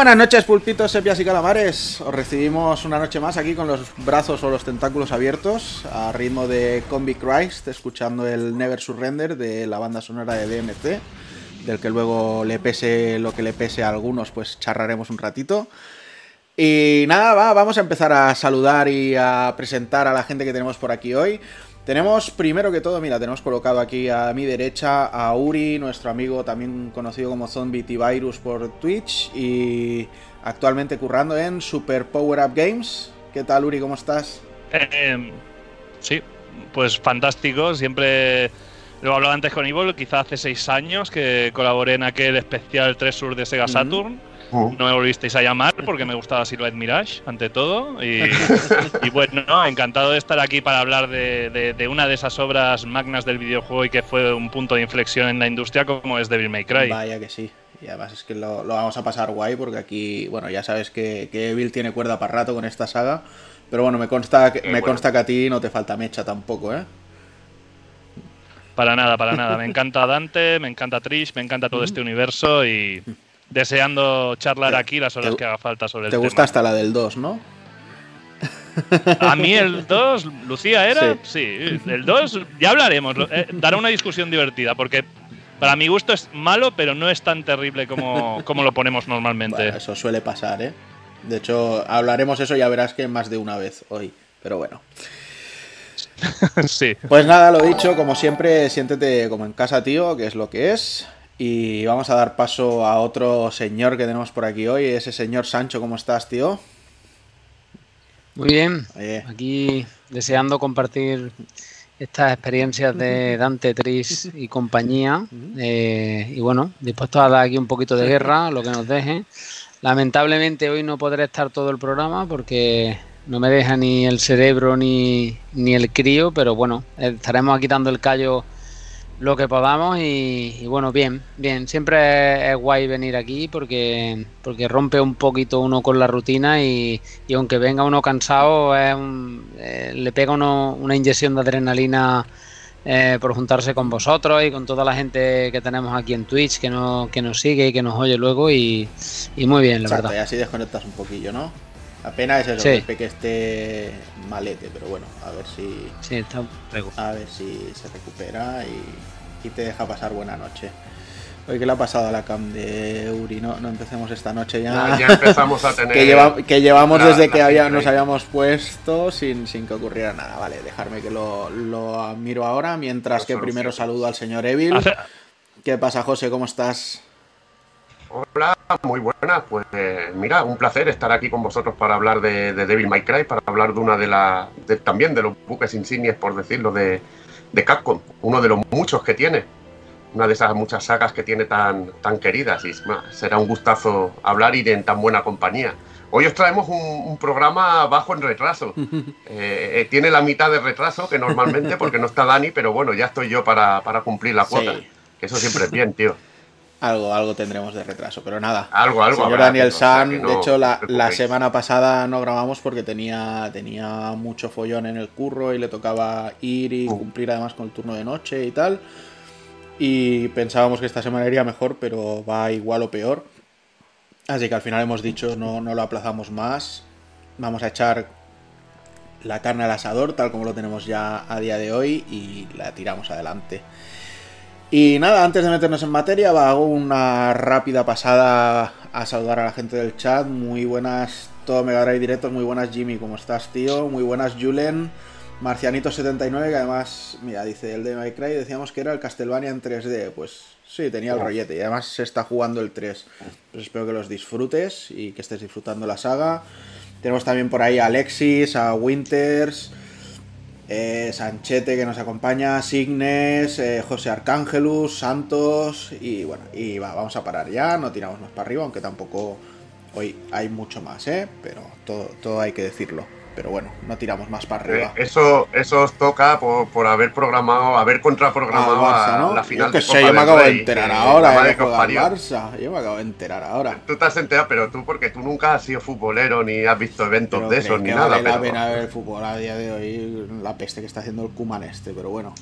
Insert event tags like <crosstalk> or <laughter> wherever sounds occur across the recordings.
buenas noches, pulpitos, sepias y calamares. Os recibimos una noche más aquí con los brazos o los tentáculos abiertos, a ritmo de Combi Christ, escuchando el Never Surrender de la banda sonora de DMC, del que luego le pese lo que le pese a algunos, pues charraremos un ratito. Y nada, va, vamos a empezar a saludar y a presentar a la gente que tenemos por aquí hoy. Tenemos primero que todo, mira, tenemos colocado aquí a mi derecha a Uri, nuestro amigo también conocido como Zombie T-Virus por Twitch y actualmente currando en Super Power Up Games. ¿Qué tal, Uri? ¿Cómo estás? Eh, sí, pues fantástico. Siempre lo hablaba antes con Evil, quizá hace seis años que colaboré en aquel especial 3 Sur de Sega Saturn. No me volvisteis a llamar porque me gustaba Silhouette Mirage, ante todo. Y, <laughs> y bueno, encantado de estar aquí para hablar de, de- de una de esas obras magnas del videojuego y que fue un punto de inflexión en la industria como es Devil May Cry. Vaya que sí. Y además es que lo, lo vamos a pasar guay porque aquí, bueno, ya sabes que, que Evil tiene cuerda para rato con esta saga. Pero bueno, me consta, que, me bueno. consta que a ti no te falta mecha tampoco, ¿eh? Para nada, para nada. Me encanta Dante, me encanta Trish, me encanta todo este universo y deseando charlar Te- aquí las horas te- que haga falta sobre el Te tema. gusta hasta la del 2, ¿no? A mí el 2, Lucía era, sí, el 2, ya hablaremos, eh, dará una discusión divertida, porque para mi gusto es malo, pero no es tan terrible como, como lo ponemos normalmente. eso suele pasar, ¿eh? De hecho, hablaremos eso, ya verás que más de una vez hoy, pero bueno. <laughs> sí. Pues nada, lo dicho, como siempre, siéntete como en casa, tío, que es lo que es. Y vamos a dar paso a otro señor que tenemos por aquí hoy, ese señor Sancho, ¿cómo estás, tío? Muy bien, aquí deseando compartir estas experiencias de Dante Tris y compañía. Eh, y bueno, dispuesto a dar aquí un poquito de guerra, lo que nos deje. Lamentablemente hoy no podré estar todo el programa porque no me deja ni el cerebro ni, ni el crío, pero bueno, estaremos aquí dando el callo lo que podamos y, bueno, bien, bien. Siempre es, guay venir aquí porque, porque rompe un poquito uno con la rutina y, aunque venga uno cansado, eh, le pega uno una inyección de adrenalina eh, por juntarse con vosotros y con toda la gente que tenemos aquí en Twitch que, no, que nos sigue y que nos oye luego y, muy bien, la verdad. Y así desconectas un poquillo, ¿no? Apenas es eso, que esté malete, pero bueno, a ver si. Sí, está A ver si se recupera y, te deja pasar buena noche. Oye, ¿qué le ha pasado a la cam de Uri? No, empecemos esta noche ya. Ya, empezamos a <laughs> tener. que, llevamos desde que había, nos habíamos puesto sin, sin que ocurriera nada. Vale, dejarme que lo, lo miro ahora. Mientras que primero saludo al señor Evil. ¿Qué pasa, José? ¿Cómo estás? Hola, muy buenas. Pues mira, un placer estar aquí con vosotros para hablar de, Devil May Cry, para hablar de una de las, también de los buques insignias, por decirlo, de, de, Capcom, uno de los muchos que tiene, una de esas muchas sagas que tiene tan, tan queridas y será un gustazo hablar y en tan buena compañía. Hoy os traemos un, programa bajo en retraso. <laughs> Eh, eh, tiene la mitad de retraso que normalmente porque no está Dani, pero bueno, ya estoy yo para, cumplir la cuota. eso siempre es bien, tío. Algo, algo tendremos de retraso, pero nada. Algo, algo. Señor Daniel San, de hecho, la, semana pasada no grabamos porque tenía, tenía mucho follón en el curro y le tocaba ir y uh. cumplir además con el turno de noche y tal. Y pensábamos que esta semana iría mejor, pero va igual o peor. Así que al final hemos dicho no, no lo aplazamos más. Vamos a echar la carne al asador, tal como lo tenemos ya a día de hoy, y la tiramos adelante. Y nada, antes de meternos en materia, hago una rápida pasada a saludar a la gente del chat. Muy buenas, todo Mega Drive directos. Muy buenas, Jimmy, ¿cómo estás, tío? Muy buenas, Julen. Marcianito79, que además, mira, dice el de My Cry, decíamos que era el Castlevania en 3D. Pues sí, tenía el rollete y además se está jugando el 3. Pues espero que los disfrutes y que estés disfrutando la saga. Tenemos también por ahí a Alexis, a Winters, eh, Sanchete que nos acompaña, Signes, eh, José Arcángelus, Santos y bueno, y va, vamos a parar ya, no tiramos más para arriba, aunque tampoco hoy hay mucho más, ¿eh? pero todo, todo hay que decirlo pero bueno, no tiramos más para arriba. Eh, eso, eso os toca por, haber programado, haber contraprogramado a la final yo sé, yo me acabo de enterar ahora, de Barça. Yo me acabo de enterar ahora. Tú te has enterado, pero tú porque tú nunca has sido futbolero ni has visto eventos de esos ni nada. Vale la pena ver el fútbol a día de hoy, la peste que está haciendo el Kuman este, pero bueno.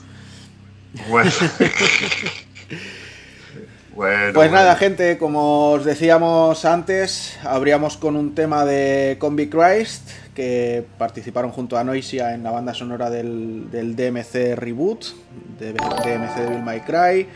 Bueno. <laughs> pues nada, gente, como os decíamos antes, abríamos con un tema de Combi Christ, que participaron junto a Noisia en la banda sonora del, del DMC Reboot, de DMC Devil May Cry.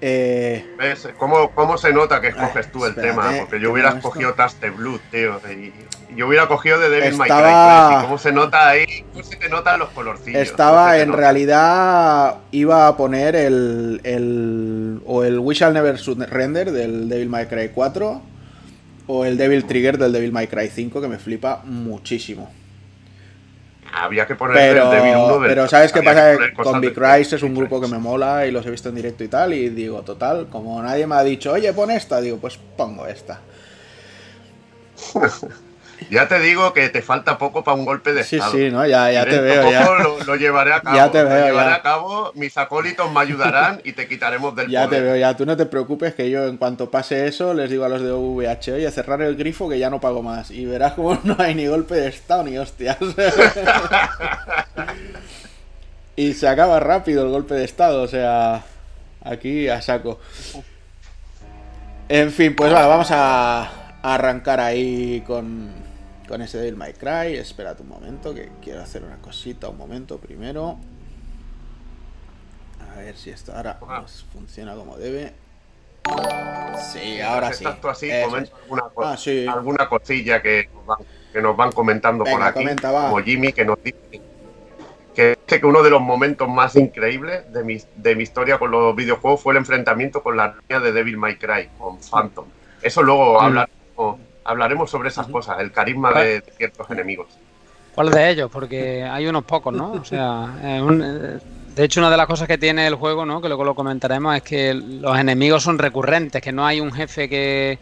Eh, ¿Ves? ¿Cómo, ¿Cómo, se nota que escoges tú el tema? Porque yo hubiera escogido Taste Blood, tío. Y yo hubiera cogido de Devil May Cry. ¿Cómo se nota ahí? ¿Cómo se te notan los colorcillos? Estaba, en realidad, iba a poner el, el. O el We Shall Never Render del Devil May Cry 4. O el Devil Trigger del Devil May Cry 5, que me flipa muchísimo había que poner pero, el Devil 1 Pero ¿sabes qué pasa? Con Big Rise es un grupo que me mola y los he visto en directo y tal. Y digo, total, como nadie me ha dicho, oye, pon esta, digo, pues pongo esta. <laughs> Ya te digo que te falta poco para un golpe de estado. Sí, sí, no, ya, ya te veo. Ya. Lo, llevaré a <laughs> cabo. Ya te veo. Lo llevaré a cabo, mis acólitos me ayudarán y te quitaremos del Ya te veo, ya. Tú no te preocupes que yo en cuanto pase eso les digo a los de VH, oye, cerrar el grifo que ya no pago más. Y verás como <laughs> no hay ni golpe de estado ni hostias. <laughs> y se acaba rápido el golpe de estado, o sea, aquí a saco. En fin, pues va, vamos a arrancar ahí con con ese Devil May Cry. Espérate un momento, que quiero hacer una cosita, un momento primero. A ver si esto ahora pues, funciona como debe. Sí, ahora sí. así, alguna, ah, alguna cosilla que nos van, que nos van comentando por aquí. como Jimmy, que nos dice que, que uno de los momentos más increíbles de mi, de mi historia con los videojuegos fue el enfrentamiento con la niña de Devil May Cry, con Phantom. Eso luego mm. hablaremos, hablaremos, sobre esas cosas, el carisma de, ciertos enemigos. ¿Cuál de ellos? Porque hay unos pocos, ¿no? O sea, eh, de hecho, una de las cosas que tiene el juego, ¿no? que luego lo comentaremos, es que los enemigos son recurrentes, que no hay un jefe que,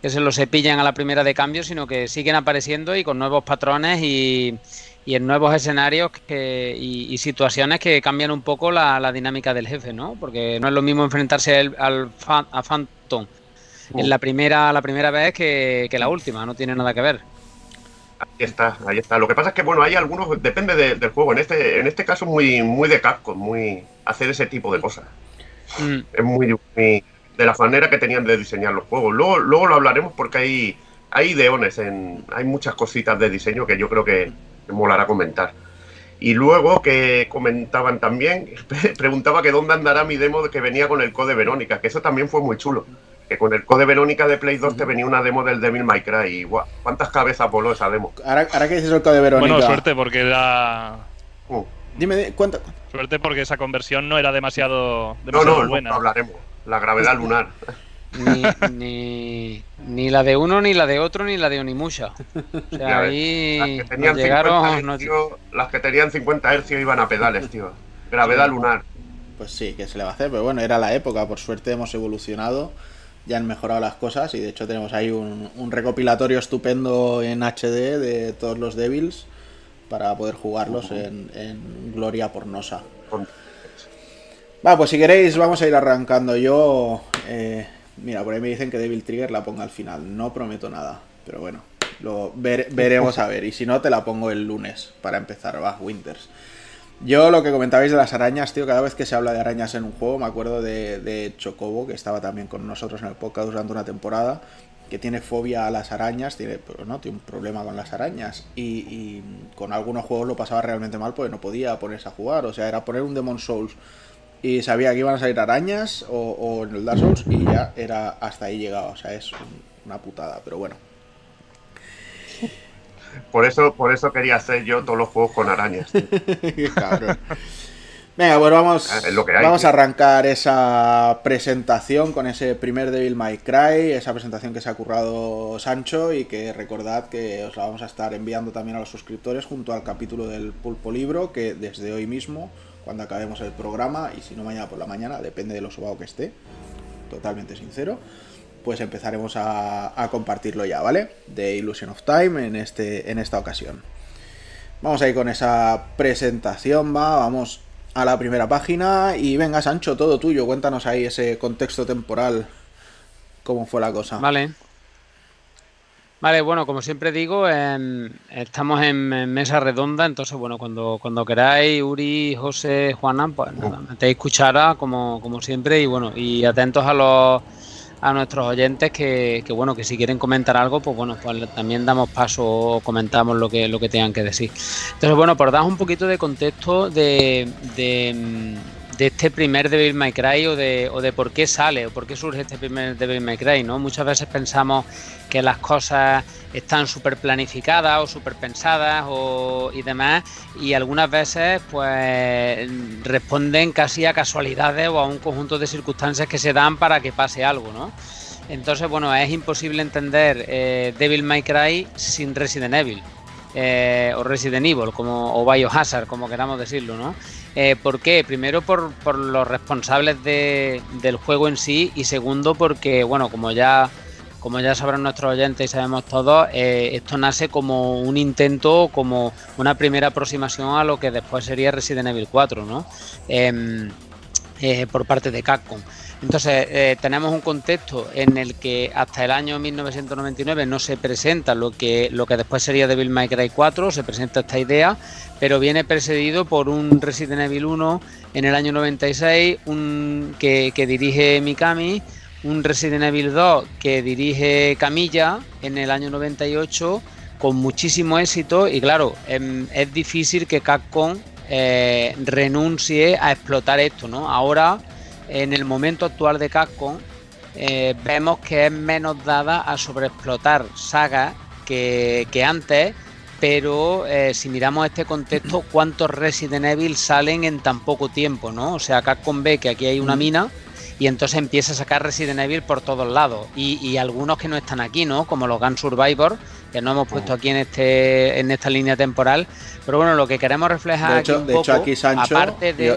que se los cepillan a la primera de cambio, sino que siguen apareciendo y con nuevos patrones y, y en nuevos escenarios que, y, situaciones que cambian un poco la, dinámica del jefe, ¿no? Porque no es lo mismo enfrentarse al, a Phantom en la primera, la primera vez que, la última, no tiene nada que ver. Ahí está, ahí está. Lo que pasa es que bueno, hay algunos, depende del juego. En este, en este caso muy, muy de Capcom, muy hacer ese tipo de cosas. Mm. Es muy, de la manera que tenían de diseñar los juegos. Luego, luego lo hablaremos porque hay, hay ideones, en, hay muchas cositas de diseño que yo creo que, me molará comentar. Y luego que comentaban también, <laughs> preguntaba que dónde andará mi demo de que venía con el code Verónica, que eso también fue muy chulo. Que con el code Verónica de Play 2 te venía una demo del Devil May Cry y ¿cuántas cabezas voló esa demo? Ahora, ahora que dices el code Verónica. Bueno, suerte porque era. Uh. Dime, ¿cuánto? Suerte porque esa conversión no era demasiado, demasiado no, no, buena. No, hablaremos. La gravedad lunar. Ni, ni, la de uno, ni la de otro, ni la de Onimusha. O sea, ahí las que, tenían llegaron, las que tenían 50 Hz iban a pedales, tío. Gravedad lunar. Pues sí, que se le va a hacer, pero bueno, era la época. Por suerte hemos evolucionado, ya han mejorado las cosas y de hecho tenemos ahí un, recopilatorio estupendo en HD de todos los Devils para poder jugarlos en, en Gloria Pornosa. Va, pues si queréis vamos a ir arrancando. Yo eh, Mira, por ahí me dicen que Devil Trigger la ponga al final. No prometo nada, pero bueno, lo veremos a ver. Y si no, te la pongo el lunes para empezar, va, Winters. Yo lo que comentabais de las arañas, tío, cada vez que se habla de arañas en un juego, me acuerdo de, Chocobo, que estaba también con nosotros en el podcast durante una temporada, que tiene fobia a las arañas, tiene, ¿no? tiene un problema con las arañas. Y, y, con algunos juegos lo pasaba realmente mal porque no podía ponerse a jugar. O sea, era poner un Demon Souls y sabía que iban a salir arañas o, en el Dark Souls y ya era hasta ahí llegado. O sea, es una putada, pero bueno. Por eso, por eso quería hacer yo todos los juegos con arañas. <laughs> Venga, pues vamos, ah, vamos a arrancar esa presentación con ese primer Devil May Cry, esa presentación que se ha currado Sancho y que recordad que os la vamos a estar enviando también a los suscriptores junto al capítulo del Pulpo Libro que desde hoy mismo cuando acabemos el programa y si no mañana por la mañana, depende de lo sobado que esté, totalmente sincero, pues empezaremos a, compartirlo ya, ¿vale? De Illusion of Time en, este, en esta ocasión. Vamos a ir con esa presentación, va, vamos a la primera página y venga Sancho, todo tuyo, cuéntanos ahí ese contexto temporal, cómo fue la cosa. Vale. Vale, bueno, como siempre digo, estamos en, mesa redonda, entonces, bueno, cuando, cuando queráis, Uri, José, Juana, pues nada, metéis cuchara, como, como siempre, y bueno, y atentos a los a nuestros oyentes que, que, bueno que si quieren comentar algo pues bueno pues también damos paso o comentamos lo que lo que tengan que decir. Entonces bueno por dar un poquito de contexto de, de de este primer Devil May Cry o de, o de por qué sale o por qué surge este primer Devil May Cry, ¿no? Muchas veces pensamos que las cosas están súper planificadas o súper pensadas o, y demás y algunas veces pues responden casi a casualidades o a un conjunto de circunstancias que se dan para que pase algo, ¿no? Entonces, bueno, es imposible entender eh, Devil May Cry sin Resident Evil. Eh, o Resident Evil, como, o Biohazard, como queramos decirlo, ¿no? Eh, ¿Por qué? Primero por, por los responsables del juego en sí y segundo porque, bueno, como ya, como ya sabrán nuestros oyentes y sabemos todos, eh, esto nace como un intento, como una primera aproximación a lo que después sería Resident Evil 4, ¿no? Em, eh, por parte de Capcom. Entonces, eh, tenemos un contexto en el que hasta el año 1999 no se presenta lo que, lo que después sería Devil May Cry 4, se presenta esta idea, pero viene precedido por un Resident Evil 1 en el año 96, un, que, dirige Mikami, un Resident Evil 2 que dirige Camilla en el año 98, con muchísimo éxito y claro, em, es difícil que Capcom eh, renuncie a explotar esto, ¿no? Ahora, en el momento actual de Capcom, eh, vemos que es menos dada a sobreexplotar sagas que, antes, pero eh, si miramos este contexto, <clears throat> ¿cuántos Resident Evil salen en tan poco tiempo, no? O sea, Capcom ve que aquí hay una mina y entonces empieza a sacar Resident Evil por todos lados. Y, algunos que no están aquí, ¿no? Como los Gun Survivor, que no hemos puesto aquí en este en esta línea temporal. Pero bueno, lo que queremos reflejar de hecho, aquí, de hecho aquí Sancho,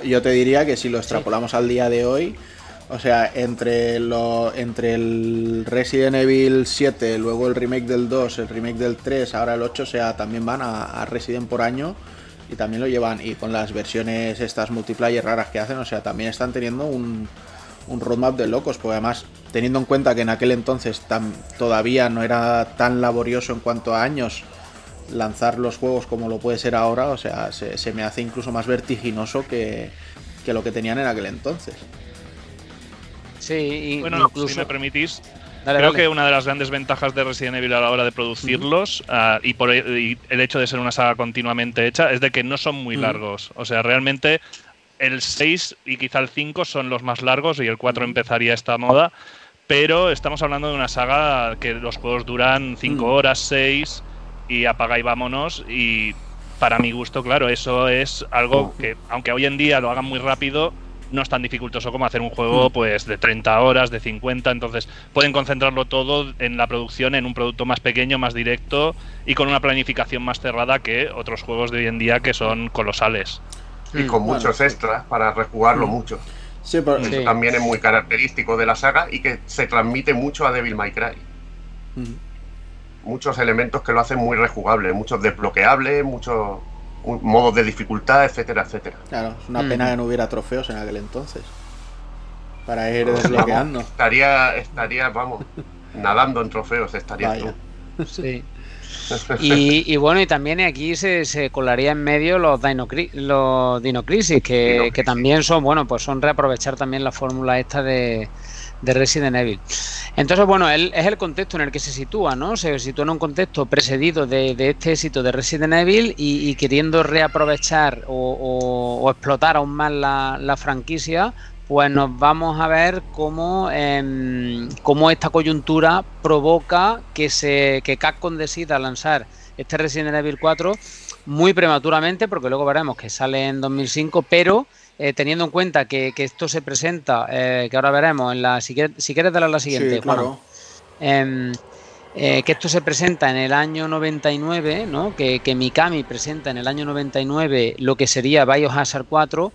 yo, te diría que si lo extrapolamos al día de hoy, o sea, entre, lo, entre el Resident Evil 7, luego el remake del 2, el remake del 3, ahora el 8, o sea, también van a, a Resident por año y también lo llevan. Y con las versiones estas multiplayer raras que hacen, o sea, también están teniendo un, un roadmap de locos, porque además, teniendo en cuenta que en aquel entonces todavía no era tan laborioso en cuanto a años lanzar los juegos como lo puede ser ahora, o sea, se, me hace incluso más vertiginoso que, lo que tenían en aquel entonces. Sí, y bueno, si me permitís, creo que una de las grandes ventajas de Resident Evil a la hora de producirlos ah, y por el hecho de ser una saga continuamente hecha es de que no son muy largos. O sea, realmente el 6 y quizá el 5 son los más largos y el 4 empezaría esta moda. Pero estamos hablando de una saga que los juegos duran 5 horas, 6 y apaga y vámonos. Y para mi gusto, claro, eso es algo que, aunque hoy en día lo hagan muy rápido, no es tan dificultoso como hacer un juego pues de 30 horas, de 50, entonces pueden concentrarlo todo en la producción, en un producto más pequeño, más directo y con una planificación más cerrada que otros juegos de hoy en día que son colosales y mm, con muchos extras para rejugarlo mm. mucho. Sí, Eso también es muy característico de la saga y que se transmite mucho a Devil May Cry. Mm. Muchos elementos que lo hacen muy rejugable, muchos desbloqueables, muchos modos de dificultad, etcétera, etcétera. Claro, es una pena que no hubiera trofeos en aquel entonces. Para ir desbloqueando. estaría, estaría, vamos, nadando en trofeos, estaría tú. Sí. <laughs> Y, bueno, y también aquí se, se colaría en medio los Dino, los Dino Crisis, que, que, también son, bueno, pues son reaprovechar también la fórmula esta de, de Resident Evil. Entonces, bueno, es el contexto en el que se sitúa, ¿no? Se sitúa en un contexto precedido de, este éxito de Resident Evil y, queriendo reaprovechar o, explotar aún más la, la franquicia, pues nos vamos a ver cómo, em, cómo esta coyuntura provoca que, se, que Capcom decida lanzar este Resident Evil 4 muy prematuramente, porque luego veremos que sale en 2005, pero eh, teniendo en cuenta que, esto se presenta, eh, que ahora veremos en la si quieres, si quieres darle a la siguiente, claro. Em, eh, que esto se presenta en el año 99, ¿no? que, que Mikami presenta en el año 99 lo que sería Biohazard 4.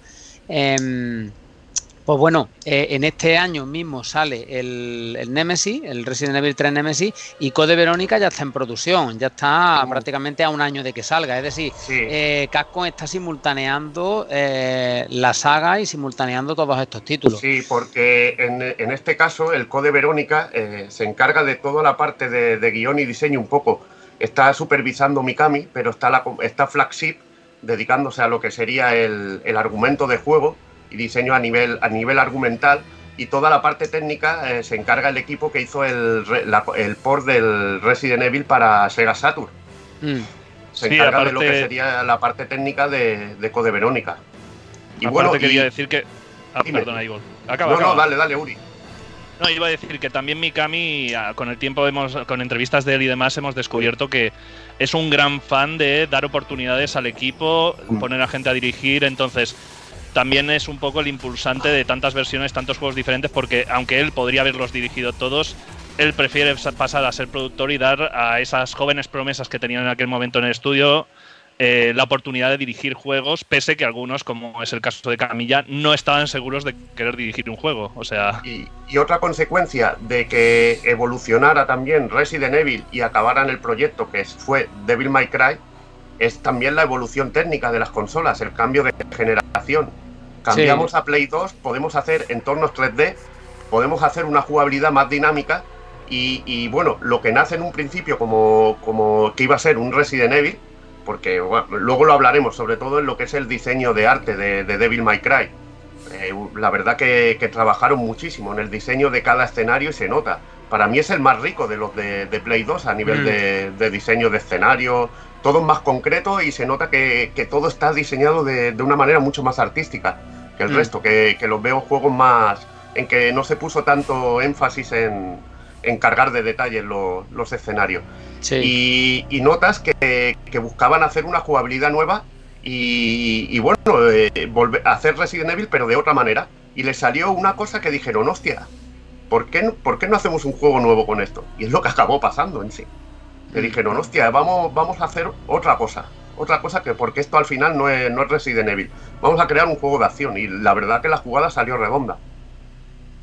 Pues bueno, eh, en este año mismo sale el, Nemesis, el Resident Evil 3 Nemesis, y Code Verónica ya está en producción, ya está prácticamente a un año de que salga. Es decir, eh, Capcom está simultaneando eh, la saga y simultaneando todos estos títulos. Sí, porque en, este caso el Code Verónica se encarga de toda la parte de, guion y diseño un poco. Está supervisando Mikami, pero está, la, está Flagship dedicándose a lo que sería el, el argumento de juego y diseño a nivel, a nivel argumental y toda la parte técnica eh, se encarga el equipo que hizo el, el port del Resident Evil para Sega Saturn. Mm. Se encarga de lo que sería la parte técnica de, de Code Verónica. Y bueno, quería decir que. Ah, perdona, Ivor. Acaba, no, no, dale, dale, Uri. No, iba a decir que también Mikami, ah, con el tiempo, hemos, con entrevistas de él y demás, hemos descubierto que es un gran fan de dar oportunidades al equipo, mm. poner a gente a dirigir. Entonces, también es un poco el impulsante de tantas versiones, tantos juegos diferentes, porque aunque él podría haberlos dirigido todos, él prefiere pasar a ser productor y dar a esas jóvenes promesas que tenían en aquel momento en el estudio eh, la oportunidad de dirigir juegos, pese que algunos, como es el caso de Camilla, no estaban seguros de querer dirigir un juego. O sea. Y, y, otra consecuencia de que evolucionara también Resident Evil y acabara en el proyecto que fue Devil May Cry es también la evolución técnica de las consolas, el cambio de generación. Cambiamos a Play 2, podemos hacer entornos 3D, podemos hacer una jugabilidad más dinámica y, bueno, lo que nace en un principio como, como que iba a ser un Resident Evil, porque luego lo hablaremos, sobre todo en lo que es el diseño de arte de, Devil May Cry. Eh, la verdad que, que, trabajaron muchísimo en el diseño de cada escenario y se nota. para mí es el más rico de los de, Play 2 a nivel mm. de, diseño de escenario, todo más concreto y se nota que, todo está diseñado de, una manera mucho más artística que el mm. resto, que, los veo juegos más en que no se puso tanto énfasis en, cargar de detalles los escenarios. Y, notas que, buscaban hacer una jugabilidad nueva y, bueno, eh, volver a hacer Resident Evil pero de otra manera. Y le salió una cosa que dijeron, hostia, ¿por qué, ¿por qué no hacemos un juego nuevo con esto? Y es lo que acabó pasando en sí. Le dijeron, hostia, vamos, vamos a hacer otra cosa. Otra cosa que, porque esto al final no es, no es Resident Evil. Vamos a crear un juego de acción. Y la verdad que la jugada salió redonda.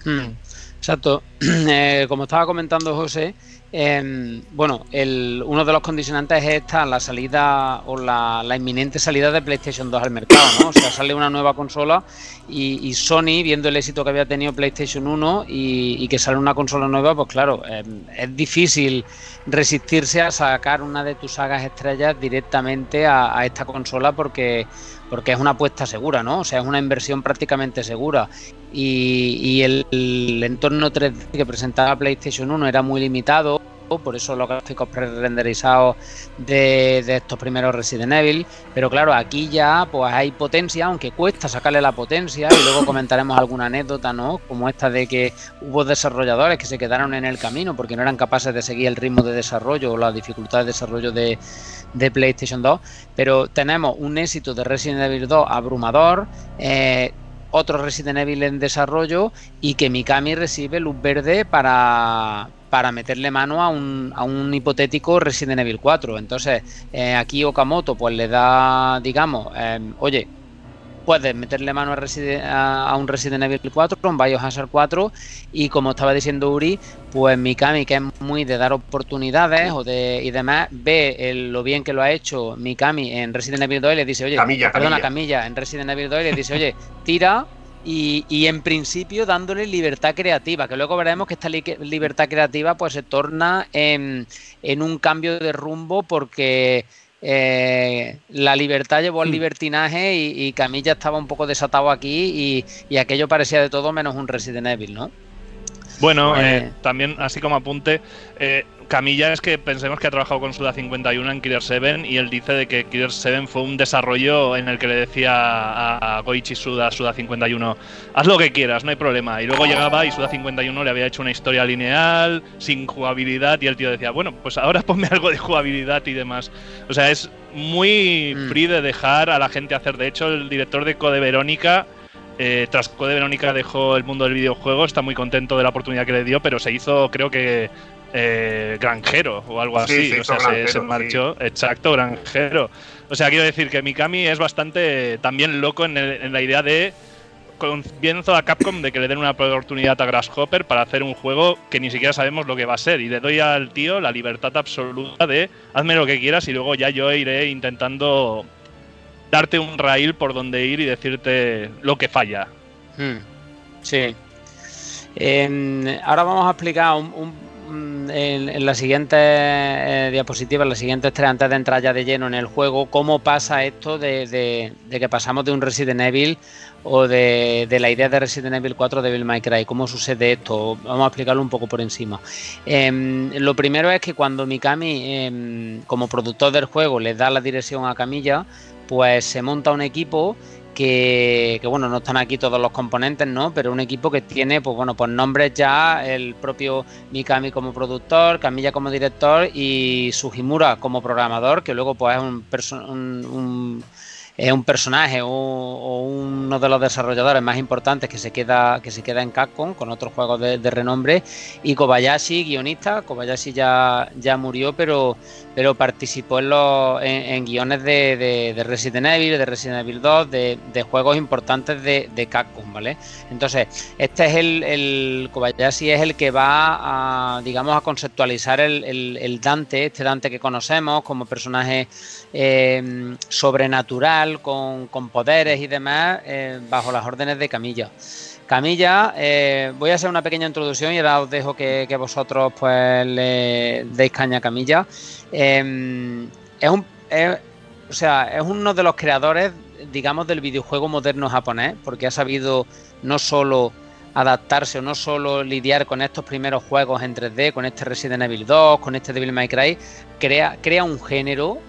Hmm, exacto. <clears throat> Eh, como estaba comentando José, Em, bueno, el, uno de los condicionantes es esta, la salida o la, inminente salida de PlayStation 2 al mercado, ¿no? O sea, sale una nueva consola y, Sony, viendo el éxito que había tenido PlayStation 1 y, que sale una consola nueva, pues claro, em, es difícil resistirse a sacar una de tus sagas estrellas directamente a, esta consola porque, porque es una apuesta segura, ¿no? O sea, es una inversión prácticamente segura. Y, el, el entorno 3D que presentaba PlayStation 1 era muy limitado por eso los gráficos pre-renderizados de, estos primeros Resident Evil. Pero claro, aquí ya pues hay potencia, aunque cuesta sacarle la potencia, y luego comentaremos alguna anécdota, ¿no? Como esta de que hubo desarrolladores que se quedaron en el camino porque no eran capaces de seguir el ritmo de desarrollo o la dificultad de desarrollo de, PlayStation 2. Pero tenemos un éxito de Resident Evil 2 abrumador. Eh, otro Resident Evil en desarrollo y que Mikami recibe luz verde para, para meterle mano a un, a un hipotético Resident Evil 4. Entonces, eh, aquí Okamoto pues le da, digamos, em, oye, puedes meterle mano a, a, un Resident Evil 4, un Biohazard 4 y como estaba diciendo Uri, pues Mikami que es muy de dar oportunidades o de y demás, ve lo bien que lo ha hecho Mikami en Resident Evil 2 y le dice, oye, perdona Camilla, en Resident Evil 2 y le dice, oye, tira y, en principio dándole libertad creativa, que luego veremos que esta libertad creativa pues se torna en, un cambio de rumbo porque eh, la libertad llevó al hmm. libertinaje y, Camilla estaba un poco desatado aquí y, aquello parecía de todo menos un Resident Evil, ¿no? Bueno, pues eh, también así como apunte, eh, Camilla es que pensemos que ha trabajado con Suda 51 en Killer 7 y él dice de que Killer 7 fue un desarrollo en el que le decía a, Goichi Suda, Suda 51, haz lo que quieras, no hay problema. Y luego llegaba y Suda 51 le había hecho una historia lineal, sin jugabilidad, y el tío decía, bueno, pues ahora <laughs> ponme algo de jugabilidad y demás. O sea, es muy mm. free de dejar a la gente hacer. De hecho, el director de Code Verónica eh, tras Code Verónica dejó el mundo del videojuego, está muy contento de la oportunidad que le dio, pero se hizo, creo que eh, granjero o algo así. o sea, se, marchó. Exacto, granjero. O sea, quiero decir que Mikami es bastante también loco en, la idea de convenzo a Capcom de que le den una oportunidad a Grasshopper para hacer un juego que ni siquiera sabemos lo que va a ser. Y le doy al tío la libertad absoluta de hazme lo que quieras y luego ya yo iré intentando darte un rail por donde ir y decirte lo que falla. Hmm. Sí. ahora vamos a explicar un en, la siguiente eh, diapositiva, en la siguiente tres, antes de entrar ya de lleno en el juego, cómo pasa esto de, que pasamos de un Resident Evil o de, la idea de Resident Evil 4 de Devil May Cry, cómo sucede esto, vamos a explicarlo un poco por encima. Em, lo primero es que cuando Mikami, em, como productor del juego, le da la dirección a Camilla, pues se monta un equipo que, bueno, no están aquí todos los componentes, ¿no? Pero un equipo que tiene, pues bueno, pues nombres ya, el propio Mikami como productor, Camilla como director y Sugimura como programador, que luego pues es un, un, personaje o, uno de los desarrolladores más importantes que se queda que se queda en Capcom con otros juegos de, renombre y Kobayashi guionista Kobayashi ya ya murió pero pero participó en los en, guiones de, de, Resident Evil de Resident Evil 2 de, juegos importantes de, Capcom vale entonces este es el, el, Kobayashi es el que va a digamos a conceptualizar el, el Dante este Dante que conocemos como personaje eh, sobrenatural, con, poderes y demás, eh, bajo las órdenes de Camilla. Camilla, eh, voy a hacer una pequeña introducción y ahora os dejo que, vosotros pues le deis caña a Camilla. es un, o sea, es uno de los creadores, digamos, del videojuego moderno japonés, porque ha sabido no solo adaptarse o no solo lidiar con estos primeros juegos en 3D, con este Resident Evil 2, con este Devil May Cry, crea, crea un género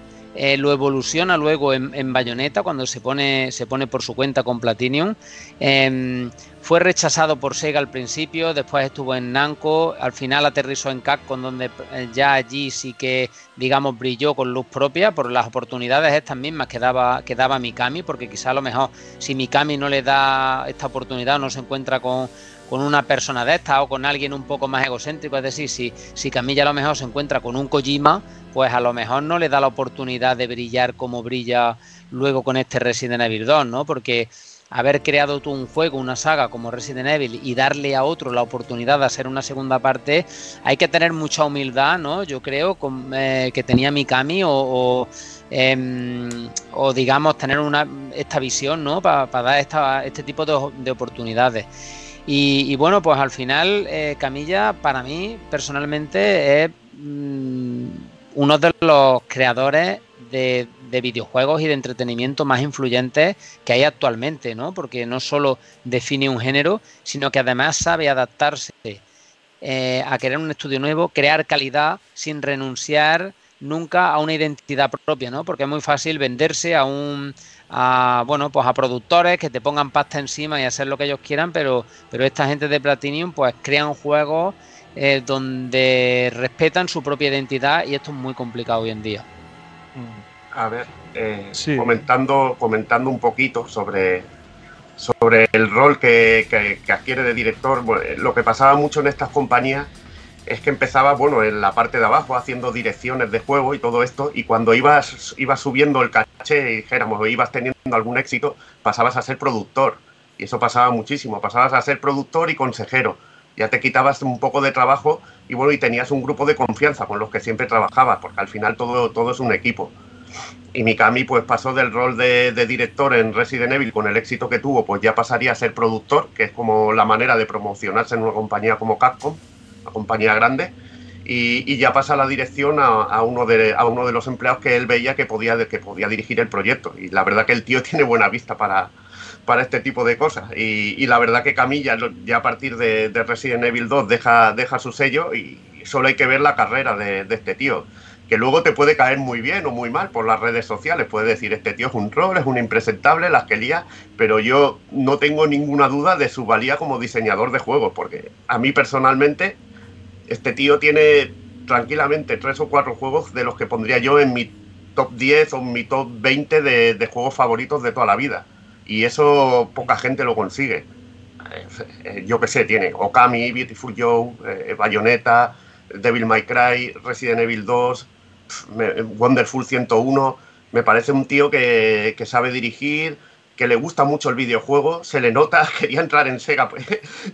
eh, lo evoluciona luego en, Bayonetta cuando se pone, se pone por su cuenta con Platinum. Em, fue rechazado por Sega al principio, después estuvo en Namco, al final aterrizó en Capcom donde eh, ya allí sí que digamos brilló con luz propia por las oportunidades estas mismas que daba, que daba Mikami, porque quizá a lo mejor si Mikami no le da esta oportunidad no se encuentra con, con una persona de esta o con alguien un poco más egocéntrico, es decir, si, si Camilla a lo mejor se encuentra con un Kojima, pues a lo mejor no le da la oportunidad de brillar como brilla luego con este Resident Evil 2, ¿no? Porque haber creado tú un juego, una saga como Resident Evil y darle a otro la oportunidad de hacer una segunda parte, hay que tener mucha humildad, ¿no? Yo creo eh, que tenía Mikami o, o, em, o, digamos tener una, esta visión, ¿no? Para dar esta, este tipo de, oportunidades. Y, bueno, pues al final eh, Camilla para mí personalmente es mm, uno de los creadores de, videojuegos y de entretenimiento más influyentes que hay actualmente, ¿no? Porque no solo define un género, sino que además sabe adaptarse eh, a crear un estudio nuevo, crear calidad sin renunciar nunca a una identidad propia, ¿no? Porque es muy fácil venderse a un a bueno, pues a productores que te pongan pasta encima y hacer lo que ellos quieran, pero pero esta gente de Platinum pues crean juegos eh, donde respetan su propia identidad y esto es muy complicado hoy en día. A ver, eh, comentando, comentando un poquito sobre, sobre el rol que, adquiere de director, lo que pasaba mucho en estas compañías es que empezaba, bueno, en la parte de abajo haciendo direcciones de juego y todo esto, y cuando ibas, ibas subiendo el caché dijéramos, ibas teniendo algún éxito, pasabas a ser productor. Y eso pasaba muchísimo, pasabas a ser productor y consejero. Ya te quitabas un poco de trabajo y bueno, y tenías un grupo de confianza con los que siempre trabajabas, porque al final todo, todo es un equipo. Y Mikami pues pasó del rol de, director en Resident Evil con el éxito que tuvo, pues ya pasaría a ser productor, que es como la manera de promocionarse en una compañía como Capcom, compañía grande, y, ya pasa la dirección a, uno de, a uno de los empleados que él veía que podía, que podía dirigir el proyecto. Y la verdad que el tío <laughs> tiene buena vista para, para este tipo de cosas. Y, la verdad que Camilla ya a partir de, Resident Evil 2 deja, deja su sello y solo hay que ver la carrera de este tío que luego te puede caer muy bien o muy mal por las redes sociales. Puedes decir, este tío es un troll, es un impresentable, las que lía, pero yo no tengo ninguna duda de su valía como diseñador de juegos, porque a mí personalmente, este tío tiene tranquilamente tres o cuatro juegos de los que pondría yo en mi top 10 o en mi top 20 de, juegos favoritos de toda la vida. Y eso poca gente lo consigue. Eh, yo qué sé, tiene Okami, Beautiful Joe, eh, Bayonetta, Devil May Cry, Resident Evil 2, Wonderful 101, me parece un tío que, sabe dirigir, que le gusta mucho el videojuego, se le nota, <laughs> quería entrar en Sega, pues,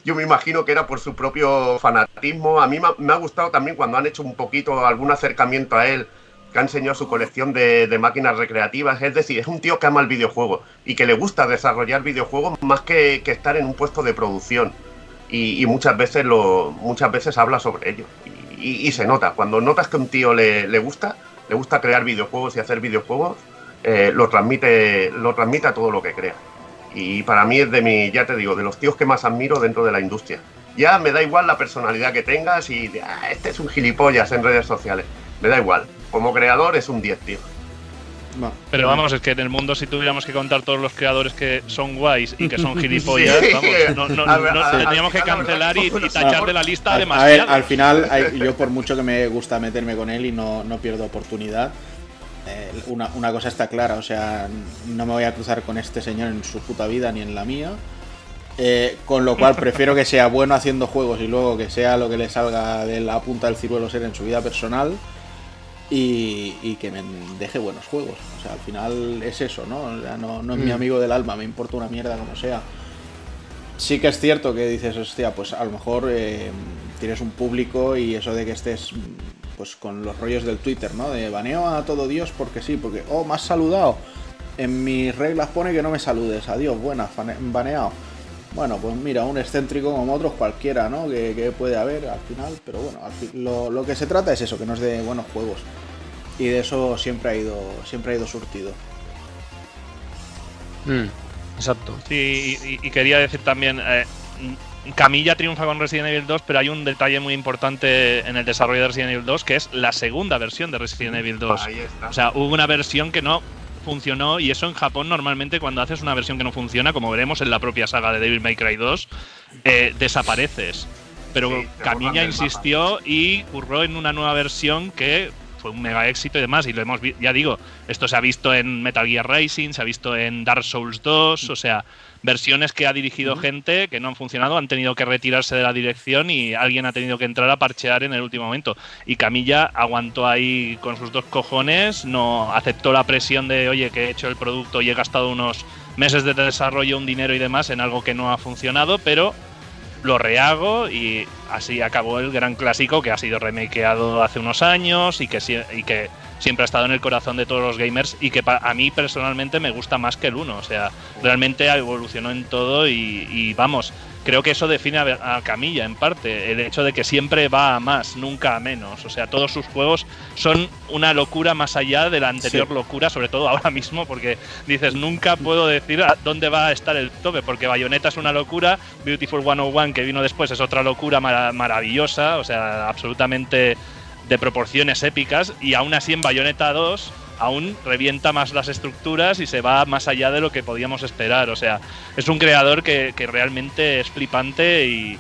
yo me imagino que era por su propio fanatismo. A mí me ha gustado también cuando han hecho un poquito algún acercamiento a él, que ha enseñado su colección de, máquinas recreativas. Es decir, es un tío que ama el videojuego y que le gusta desarrollar videojuegos más que, estar en un puesto de producción. Y, muchas veces lo, muchas veces habla sobre ello y, se nota. Cuando notas que un tío le, gusta, le gusta crear videojuegos y hacer videojuegos, eh, lo, transmite, lo transmite a todo lo que crea. Y para mí es de mi, ya te digo, de los tíos que más admiro dentro de la industria. Ya me da igual la personalidad que tengas y ah, este es un gilipollas en redes sociales. Me da igual. Como creador es un 10, tío. Pero vamos, es que en el mundo si tuviéramos que contar todos los creadores que son guays y que son <laughs> gilipollas, vamos, no, tendríamos que cancelar y, tachar de la lista demasiado. A ver, al final, yo por mucho que me gusta meterme con él y no, pierdo oportunidad, una, una, cosa está clara, o sea, no me voy a cruzar con este señor en su puta vida ni en la mía. Eh, con lo cual prefiero que sea bueno haciendo juegos y luego que sea lo que le salga de la punta del ciruelo ser en su vida personal y, que me deje buenos juegos. O sea, al final es eso, ¿no? no, es mi mm. amigo del alma, me importa una mierda como sea. Sí que es cierto que dices, hostia, pues a lo mejor eh, tienes un público y eso de que estés pues con los rollos del Twitter, ¿no? De baneo a todo Dios porque sí, porque, oh, me has saludado. En mis reglas pone que no me saludes. Adiós, buena, baneado. Bueno, pues mira, un excéntrico como otros cualquiera, ¿no? Que, puede haber al final, pero bueno, lo, lo, que se trata es eso, que nos dé buenos juegos. Y de eso siempre ha ido, siempre ha ido surtido. Mm, exacto. Sí, y, quería decir también, eh, Camilla triunfa con Resident Evil 2, pero hay un detalle muy importante en el desarrollo de Resident Evil 2, que es la segunda versión de Resident Evil 2. O sea, hubo una versión que no funcionó y eso en Japón normalmente cuando haces una versión que no funciona, como veremos en la propia saga de Devil May Cry 2, eh, desapareces. Pero Camilla insistió y curró en una nueva versión que fue un mega éxito y demás. Y lo hemos ya digo, esto se ha visto en Metal Gear Racing, se ha visto en Dark Souls 2, o sea, versiones que ha dirigido gente que no han funcionado, han tenido que retirarse de la dirección y alguien ha tenido que entrar a parchear en el último momento. Y Camilla aguantó ahí con sus dos cojones, no aceptó la presión de, oye, que he hecho el producto y he gastado unos meses de desarrollo, un dinero y demás en algo que no ha funcionado, pero lo rehago y así acabó el gran clásico que ha sido remakeado hace unos años y que, y que siempre ha estado en el corazón de todos los gamers y que a mí personalmente me gusta más que el 1. O sea, realmente evolucionó en todo y, vamos, creo que eso define a, Camilla en parte, el hecho de que siempre va a más, nunca a menos. O sea, todos sus juegos son una locura más allá de la anterior locura, sobre todo ahora mismo, porque dices, nunca puedo decir a dónde va a estar el tope, porque Bayonetta es una locura, Beautiful 101 que vino después es otra locura maravillosa, o sea, absolutamente de proporciones épicas y aún así en Bayonetta 2 aún revienta más las estructuras y se va más allá de lo que podíamos esperar. O sea, es un creador que, realmente es flipante y,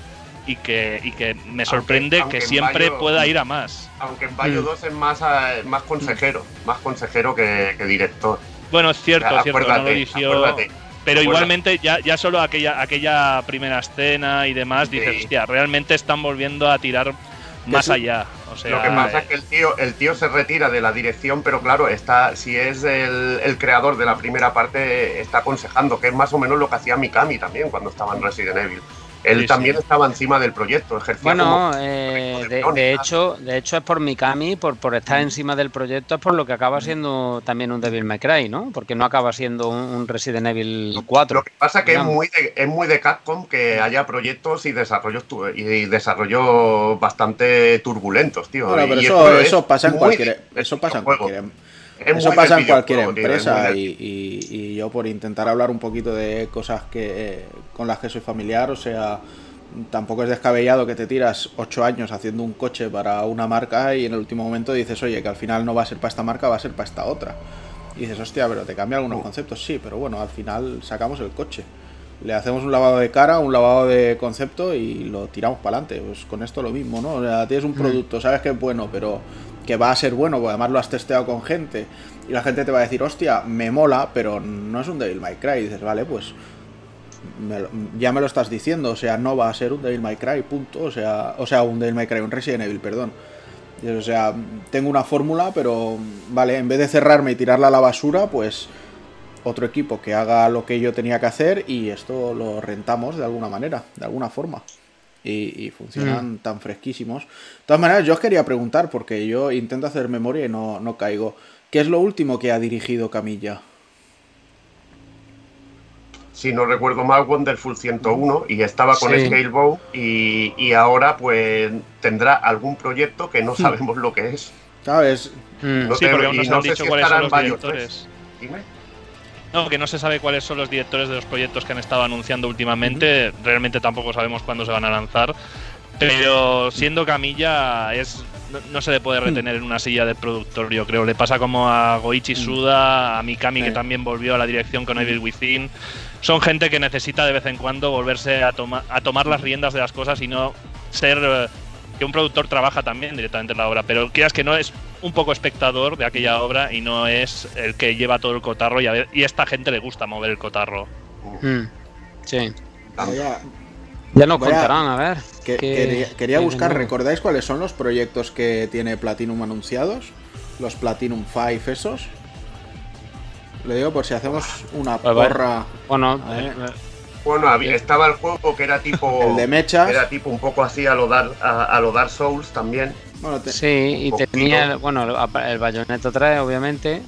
que, que, me sorprende que siempre pueda ir a más. Aunque en Bayo 2 mm. es más, eh, más consejero, más consejero que, director. Bueno, es cierto, cierto, no lo dirigió. Pero igualmente, ya, ya solo aquella, aquella primera escena y demás, dices, hostia, realmente están volviendo a tirar más allá. lo que pasa es que el tío, el tío se retira de la dirección, pero claro, está, si es el, creador de la primera parte, está aconsejando, que es más o menos lo que hacía Mikami también cuando estaba en Resident Evil. Él también estaba encima del proyecto, ejercía Bueno, eh, de, hecho, de hecho es por Mikami, por, por estar mm. encima del proyecto, es por lo que acaba siendo también un Devil May Cry, ¿no? Porque no acaba siendo un, Resident Evil 4. Lo que pasa es que es muy, de, es muy de Capcom que haya proyectos y desarrollos y desarrollos bastante turbulentos, tío. Bueno, pero eso, eso, pasa en cualquier, eso pasa en cualquier eso pasa en cualquier empresa y, yo por intentar hablar un poquito de cosas que con las que soy familiar, o sea, tampoco es descabellado que te tiras ocho años haciendo un coche para una marca y en el último momento dices, oye, que al final no va a ser para esta marca, va a ser para esta otra. Y dices, hostia, pero te cambia algunos conceptos, sí, pero bueno, al final sacamos el coche. Le hacemos un lavado de cara, un lavado de concepto y lo tiramos para adelante. Pues con esto lo mismo, ¿no? O sea, tienes un mm. producto, sabes que es bueno, pero que va a ser bueno, porque además lo has testeado con gente y la gente te va a decir, hostia, me mola, pero no es un Devil May Cry. Y dices, vale, pues ya me lo estás diciendo, o sea, no va a ser un Devil May Cry, punto. O sea, o sea un Devil May Cry, un Resident Evil, perdón. o sea, tengo una fórmula, pero vale, en vez de cerrarme y tirarla a la basura, pues otro equipo que haga lo que yo tenía que hacer y esto lo rentamos de alguna manera, de alguna forma y, funcionan mm. tan fresquísimos. De todas maneras, yo os quería preguntar, porque yo intento hacer memoria y no, no caigo. ¿Qué es lo último que ha dirigido Camilla? si no recuerdo mal, Wonderful 101 y estaba con sí. Scalebow y, y, ahora pues tendrá algún proyecto que no hmm. sabemos lo que es. ¿Sabes? No sí, porque aún no, se han dicho cuáles son los directores. Dime. No, que no se sabe cuáles son los directores de los proyectos que han estado anunciando últimamente. Realmente tampoco sabemos cuándo se van a lanzar. Pero siendo Camilla, es no, se le puede retener en una silla de productor, yo creo. Le pasa como a Goichi Suda, a Mikami, que también volvió a la dirección con Evil Within. Son gente que necesita de vez en cuando volverse a, a tomar las riendas de las cosas y no ser eh, que un productor trabaja también directamente en la obra, pero quieras que no es un poco espectador de aquella obra y no es el que lleva todo el cotarro y a, y esta gente le gusta mover el cotarro. Mm, sí. Ya, no contarán, a ver. quería, buscar, ¿recordáis cuáles son los proyectos que tiene Platinum anunciados? Los Platinum 5 esos. Le digo por si hacemos una porra. Bueno, bueno, estaba el juego que era tipo. <laughs> el de mechas. Era tipo un poco así a lo, dar, a, lo Dark Souls también. Sí, y tenía. Bueno, el Bayonetta 3, obviamente.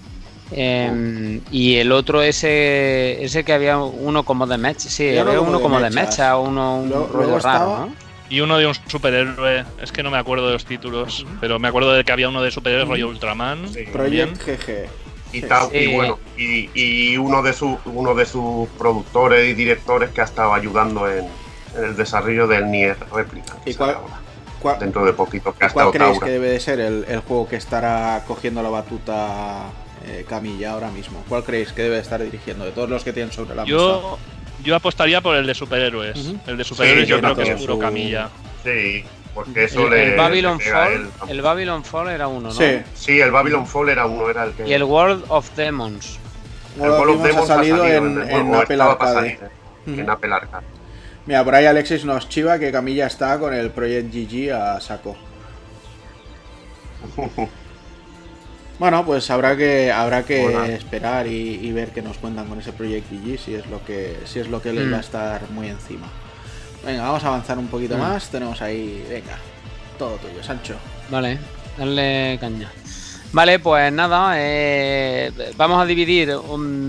Em, y el otro ese ese que había uno como de mecha, sí, había uno como de mecha, uno un rollo raro, ¿no? Y uno de un superhéroe, es que no me acuerdo de los títulos, pero me acuerdo de que había uno de superhéroe rollo Ultraman. Sí. Project GG y bueno, y, uno de sus uno de sus productores y directores que ha estado ayudando en, en el desarrollo del Nier Replica. ¿Y cuál, dentro de poquito que ¿Cuál creéis que debe de ser el, juego que estará cogiendo la batuta eh, Camilla ahora mismo? ¿Cuál creéis que debe estar dirigiendo de todos los que tienen sobre la yo, Yo apostaría por el de superhéroes. El de superhéroes yo creo que es puro Camilla. Sí, porque eso el, le. El Babylon Fall. El Babylon Fall era uno, ¿no? Sí. sí, el Babylon Fall era uno, era el que. Y el World of Demons. El World of Demons ha salido, en, en, Apple Arcade. En Apple Arcade. Mira, por ahí Alexis nos chiva que Camilla está con el Project GG a saco. <laughs> bueno, pues habrá que habrá que esperar y, ver qué nos cuentan con ese Project GG si es lo que si es lo que les va a mm. estar muy encima. Venga, vamos a avanzar un poquito más. Tenemos ahí, venga, todo tuyo, Sancho. Vale, dale caña. Vale, pues nada, eh, vamos a dividir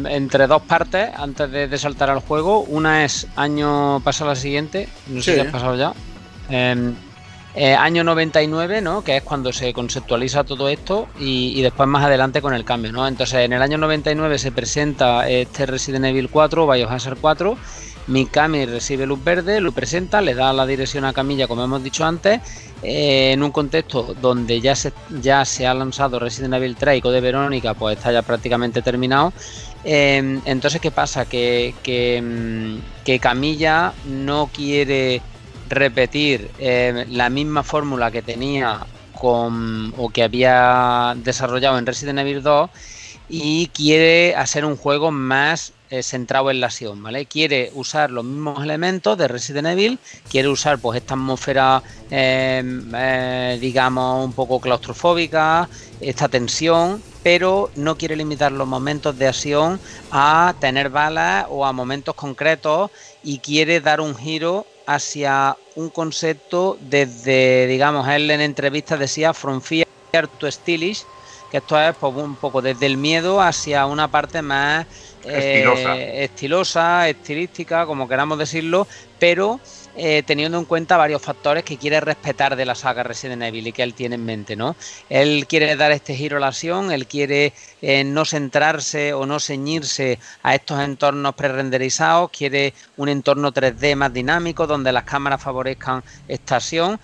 entre dos partes antes de, saltar al juego. Una es año pasado la siguiente, no sé si ha pasado ya. Em, eh, año 99, ¿no? Que es cuando se conceptualiza todo esto y, después más adelante con el cambio, ¿no? Entonces, en el año 99 se presenta este Resident Evil 4, Biohazard 4 Mikami recibe luz verde, lo presenta, le da la dirección a Camilla, como hemos dicho antes, eh, en un contexto donde ya se, ya se ha lanzado Resident Evil 3 y Code Verónica, pues está ya prácticamente terminado. Eh, entonces, ¿qué pasa? Que, que, Camilla no quiere repetir eh, la misma fórmula que tenía con, o que había desarrollado en Resident Evil 2 y quiere hacer un juego más eh, centrado en la acción, ¿vale? Quiere usar los mismos elementos de Resident Evil, quiere usar pues esta atmósfera, em, eh, digamos, un poco claustrofóbica, esta tensión, pero no quiere limitar los momentos de acción a tener balas o a momentos concretos y quiere dar un giro hacia un concepto desde, digamos, él en entrevistas decía From Fear to Stylish, que esto es pues, un poco desde el miedo hacia una parte más eh, estilosa. estilística, como queramos decirlo, pero eh, teniendo en cuenta varios factores que quiere respetar de la saga Resident Evil y que él tiene en mente, ¿no? Él quiere dar este giro a la acción, él quiere eh, no centrarse o no ceñirse a estos entornos prerenderizados, quiere un entorno 3D más dinámico donde las cámaras favorezcan esta acción,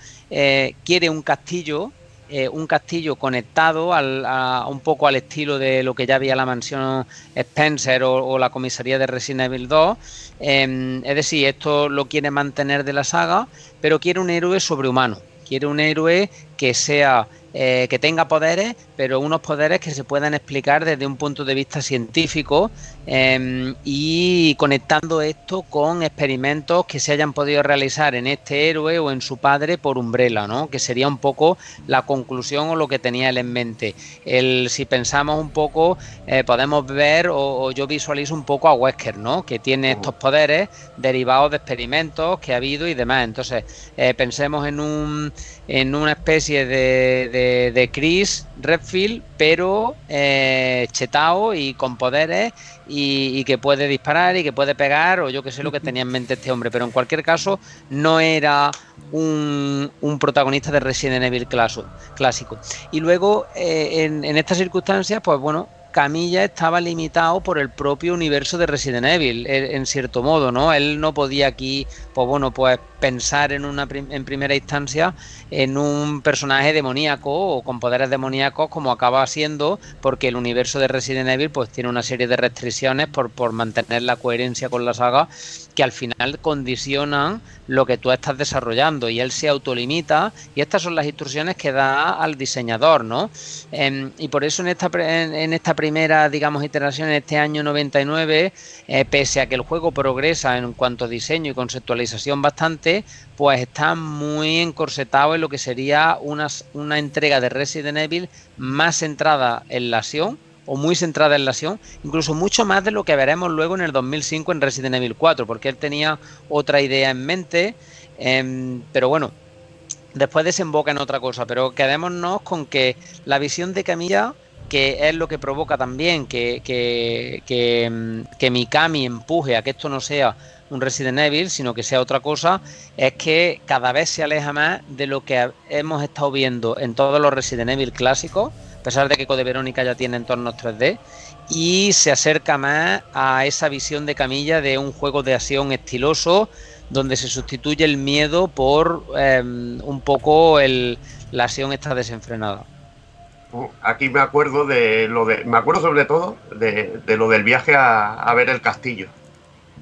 quiere un castillo eh, un castillo conectado al, a, un poco al estilo de lo que ya había la mansión Spencer o, la comisaría de Resident Evil 2. Em, es decir, esto lo quiere mantener de la saga, pero quiere un héroe sobrehumano. Quiere un héroe que sea eh, que tenga poderes, pero unos poderes que se puedan explicar desde un punto de vista científico em, y conectando esto con experimentos que se hayan podido realizar en este héroe o en su padre por Umbrella, ¿no? que sería un poco la conclusión o lo que tenía él en mente. El, si pensamos un poco, eh, podemos ver o, yo visualizo un poco a Wesker, ¿no? que tiene estos poderes derivados de experimentos que ha habido y demás. Entonces, eh, pensemos en, un, en una especie de de, Chris Redfield, pero eh, chetao y con poderes y, que puede disparar y que puede pegar, o yo que sé lo que tenía en mente este hombre, pero en cualquier caso no era un, protagonista de Resident Evil clásico. Y luego, eh, en, en estas circunstancias, pues bueno, Camilla estaba limitado por el propio universo de Resident Evil, en cierto modo, ¿no? Él no podía aquí, pues bueno, pues pensar en una en primera instancia en un personaje demoníaco o con poderes demoníacos como acaba siendo, porque el universo de Resident Evil pues tiene una serie de restricciones por, por mantener la coherencia con la saga que al final condicionan lo que tú estás desarrollando y él se autolimita y estas son las instrucciones que da al diseñador, ¿no? Em, y por eso en esta, en, esta primera, digamos, iteración, en este año 99, eh, pese a que el juego progresa en cuanto a diseño y conceptualización bastante, pues está muy encorsetado en lo que sería una, una entrega de Resident Evil más centrada en la acción, o muy centrada en la acción, incluso mucho más de lo que veremos luego en el 2005 en Resident Evil 4, porque él tenía otra idea en mente, em, pero bueno, después desemboca en otra cosa, pero quedémonos con que la visión de Camilla, que es lo que provoca también que, que, que, em, que Mikami empuje a que esto no sea un Resident Evil, sino que sea otra cosa, es que cada vez se aleja más de lo que hemos estado viendo en todos los Resident Evil clásicos, a pesar de que Code Verónica ya tiene entornos 3D, y se acerca más a esa visión de Camilla de un juego de acción estiloso, donde se sustituye el miedo por em, un poco el, la acción esta desenfrenada. Aquí me acuerdo de lo de, me acuerdo sobre todo de, lo del viaje a, ver el castillo.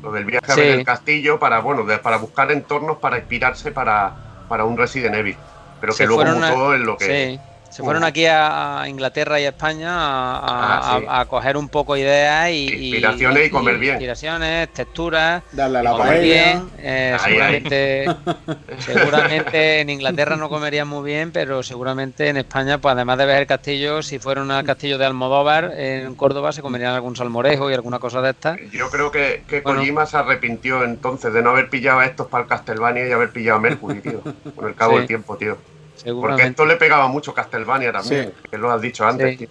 Lo del viaje a ver el castillo para, bueno, para buscar entornos para inspirarse para, para un Resident Evil. Pero que luego mutó en lo que. Se fueron aquí a Inglaterra y a España a, ah, coger un poco ideas y. Inspiraciones y, comer bien. Inspiraciones, texturas. Darle a la comer bien. Eh, seguramente, <laughs> seguramente en Inglaterra no comerían muy bien, pero seguramente en España, pues además de ver el castillo, si fueron al castillo de Almodóvar en Córdoba, se comerían algún salmorejo y alguna cosa de estas. Yo creo que, que Kojima se arrepintió entonces de no haber pillado a estos para el Castlevania y haber pillado a Mercury, tío. <laughs> Con el cabo del tiempo, tío. Porque esto le pegaba mucho a Castlevania también, que lo has dicho antes.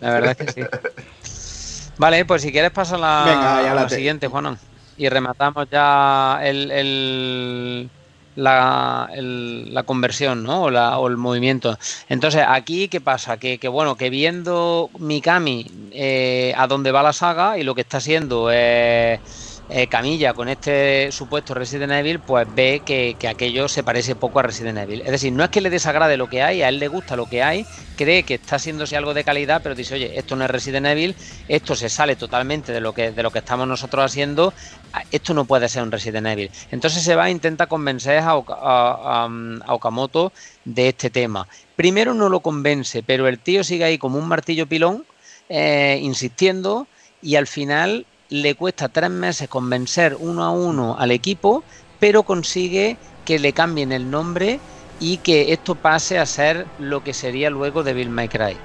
La verdad es que sí. <laughs> vale, pues si quieres pasa la, la, siguiente, Juan. Y rematamos ya el, la, la, conversión, ¿no? O, la, o, el movimiento. Entonces, aquí, ¿qué pasa? Que, que bueno, que viendo Mikami eh, a dónde va la saga y lo que está haciendo es eh, Camilla con este supuesto Resident Evil, pues ve que, aquello se parece poco a Resident Evil. Es decir, no es que le desagrade lo que hay, a él le gusta lo que hay, cree que está haciéndose algo de calidad, pero dice, oye, esto no es Resident Evil, esto se sale totalmente de lo que, de lo que estamos nosotros haciendo, esto no puede ser un Resident Evil. Entonces se va e intenta convencer a, Okamoto de este tema. Primero no lo convence, pero el tío sigue ahí como un martillo pilón, eh, insistiendo, y al final le cuesta tres meses convencer uno a uno al equipo, pero consigue que le cambien el nombre y que esto pase a ser lo que sería luego de Bill May Cry.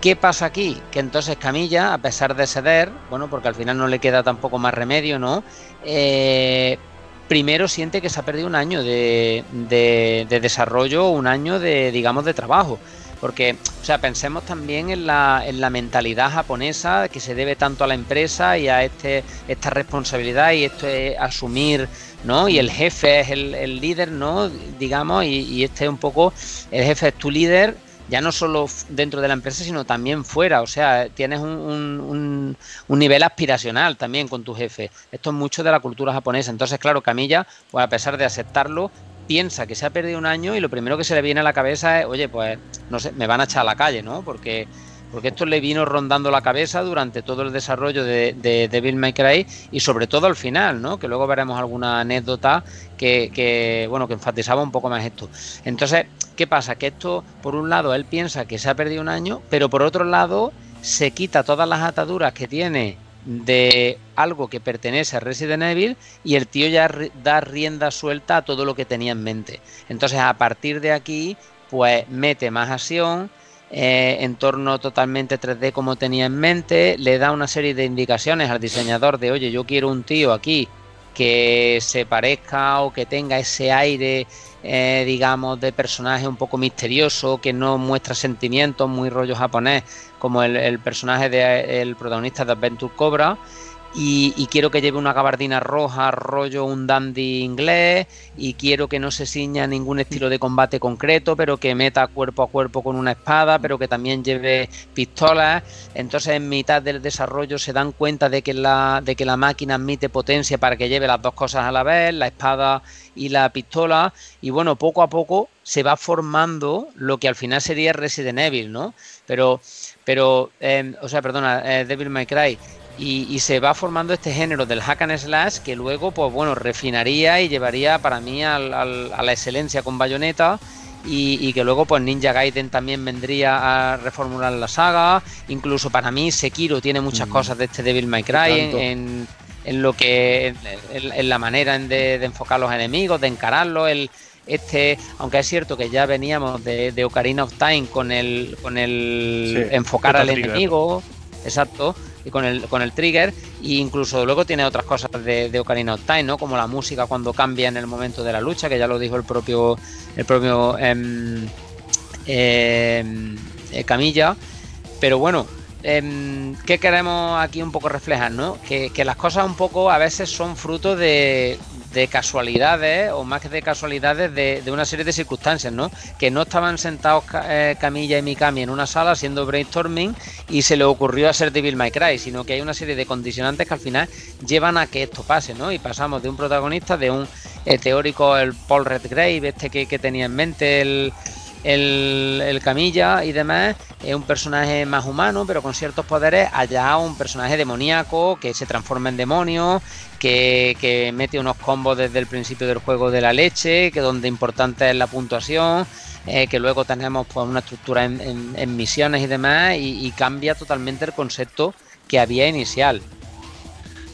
¿Qué pasa aquí? Que entonces Camilla, a pesar de ceder, bueno, porque al final no le queda tampoco más remedio, ¿no? Eh, primero siente que se ha perdido un año de, de, de desarrollo, un año de, digamos, de trabajo. Porque, o sea, pensemos también en la, en la mentalidad japonesa que se debe tanto a la empresa y a este, esta responsabilidad y esto es asumir, ¿no? Y el jefe es el, líder, ¿no? Digamos, y, este es un poco, el jefe es tu líder, ya no solo dentro de la empresa, sino también fuera. O sea, tienes un, un, nivel aspiracional también con tu jefe. Esto es mucho de la cultura japonesa. Entonces, claro, Camilla, pues a pesar de aceptarlo, piensa que se ha perdido un año y lo primero que se le viene a la cabeza es, oye, pues no sé, me van a echar a la calle, ¿no? Porque, porque esto le vino rondando la cabeza durante todo el desarrollo de, de May Cry y sobre todo al final, ¿no? Que luego veremos alguna anécdota que, que, bueno, que enfatizaba un poco más esto. Entonces, ¿qué pasa? Que esto, por un lado, él piensa que se ha perdido un año, pero por otro lado, se quita todas las ataduras que tiene de algo que pertenece a Resident Evil y el tío ya da rienda suelta a todo lo que tenía en mente. Entonces a partir de aquí pues mete más acción, eh, entorno totalmente 3D como tenía en mente, le da una serie de indicaciones al diseñador de oye yo quiero un tío aquí que se parezca o que tenga ese aire eh, digamos, de personaje un poco misterioso, que no muestra sentimientos, muy rollo japonés, como el, personaje del protagonista de Adventure Cobra. Y, quiero que lleve una gabardina roja, rollo un dandy inglés, y quiero que no se ciña ningún estilo de combate concreto, pero que meta cuerpo a cuerpo con una espada, pero que también lleve pistolas. Entonces en mitad del desarrollo se dan cuenta de que la, de que la máquina admite potencia para que lleve las dos cosas a la vez, la espada y la pistola, y bueno, poco a poco se va formando lo que al final sería Resident Evil, ¿no? Pero, pero em, o sea, perdona, eh, Devil May Cry, y, se va formando este género del hack and slash que luego, pues bueno, refinaría y llevaría para mí a la excelencia con bayoneta. Y, que luego pues Ninja Gaiden también vendría a reformular la saga. Incluso para mí Sekiro tiene muchas mm. cosas de este Devil May Cry en, en, lo que en, la manera de, enfocar los enemigos, de encararlos, el este, aunque es cierto que ya veníamos de, Ocarina of Time con el con el enfocar al enemigo, exacto, con el, con el trigger, e incluso luego tiene otras cosas de, de, Ocarina of Time, ¿no? Como la música cuando cambia en el momento de la lucha, que ya lo dijo el propio, el propio em, em, eh, Camilla. Pero bueno, em, ¿qué queremos aquí un poco reflejar, no? Que, las cosas un poco a veces son fruto de, de casualidades, o más que de casualidades, de, una serie de circunstancias, ¿no? Que no estaban sentados eh, Camilla y Mikami en una sala haciendo brainstorming y se le ocurrió hacer Devil May Cry, sino que hay una serie de condicionantes que al final llevan a que esto pase, ¿no? Y pasamos de un protagonista, de un eh, teórico, el Paul Redgrave, este que, que tenía en mente el el, Camilla y demás es un personaje más humano, pero con ciertos poderes. Allá un personaje demoníaco que se transforma en demonio, que, mete unos combos desde el principio del juego de la leche, que donde importante es la puntuación. Eh, que luego tenemos pues, una estructura en, misiones y demás, y cambia totalmente el concepto que había inicial.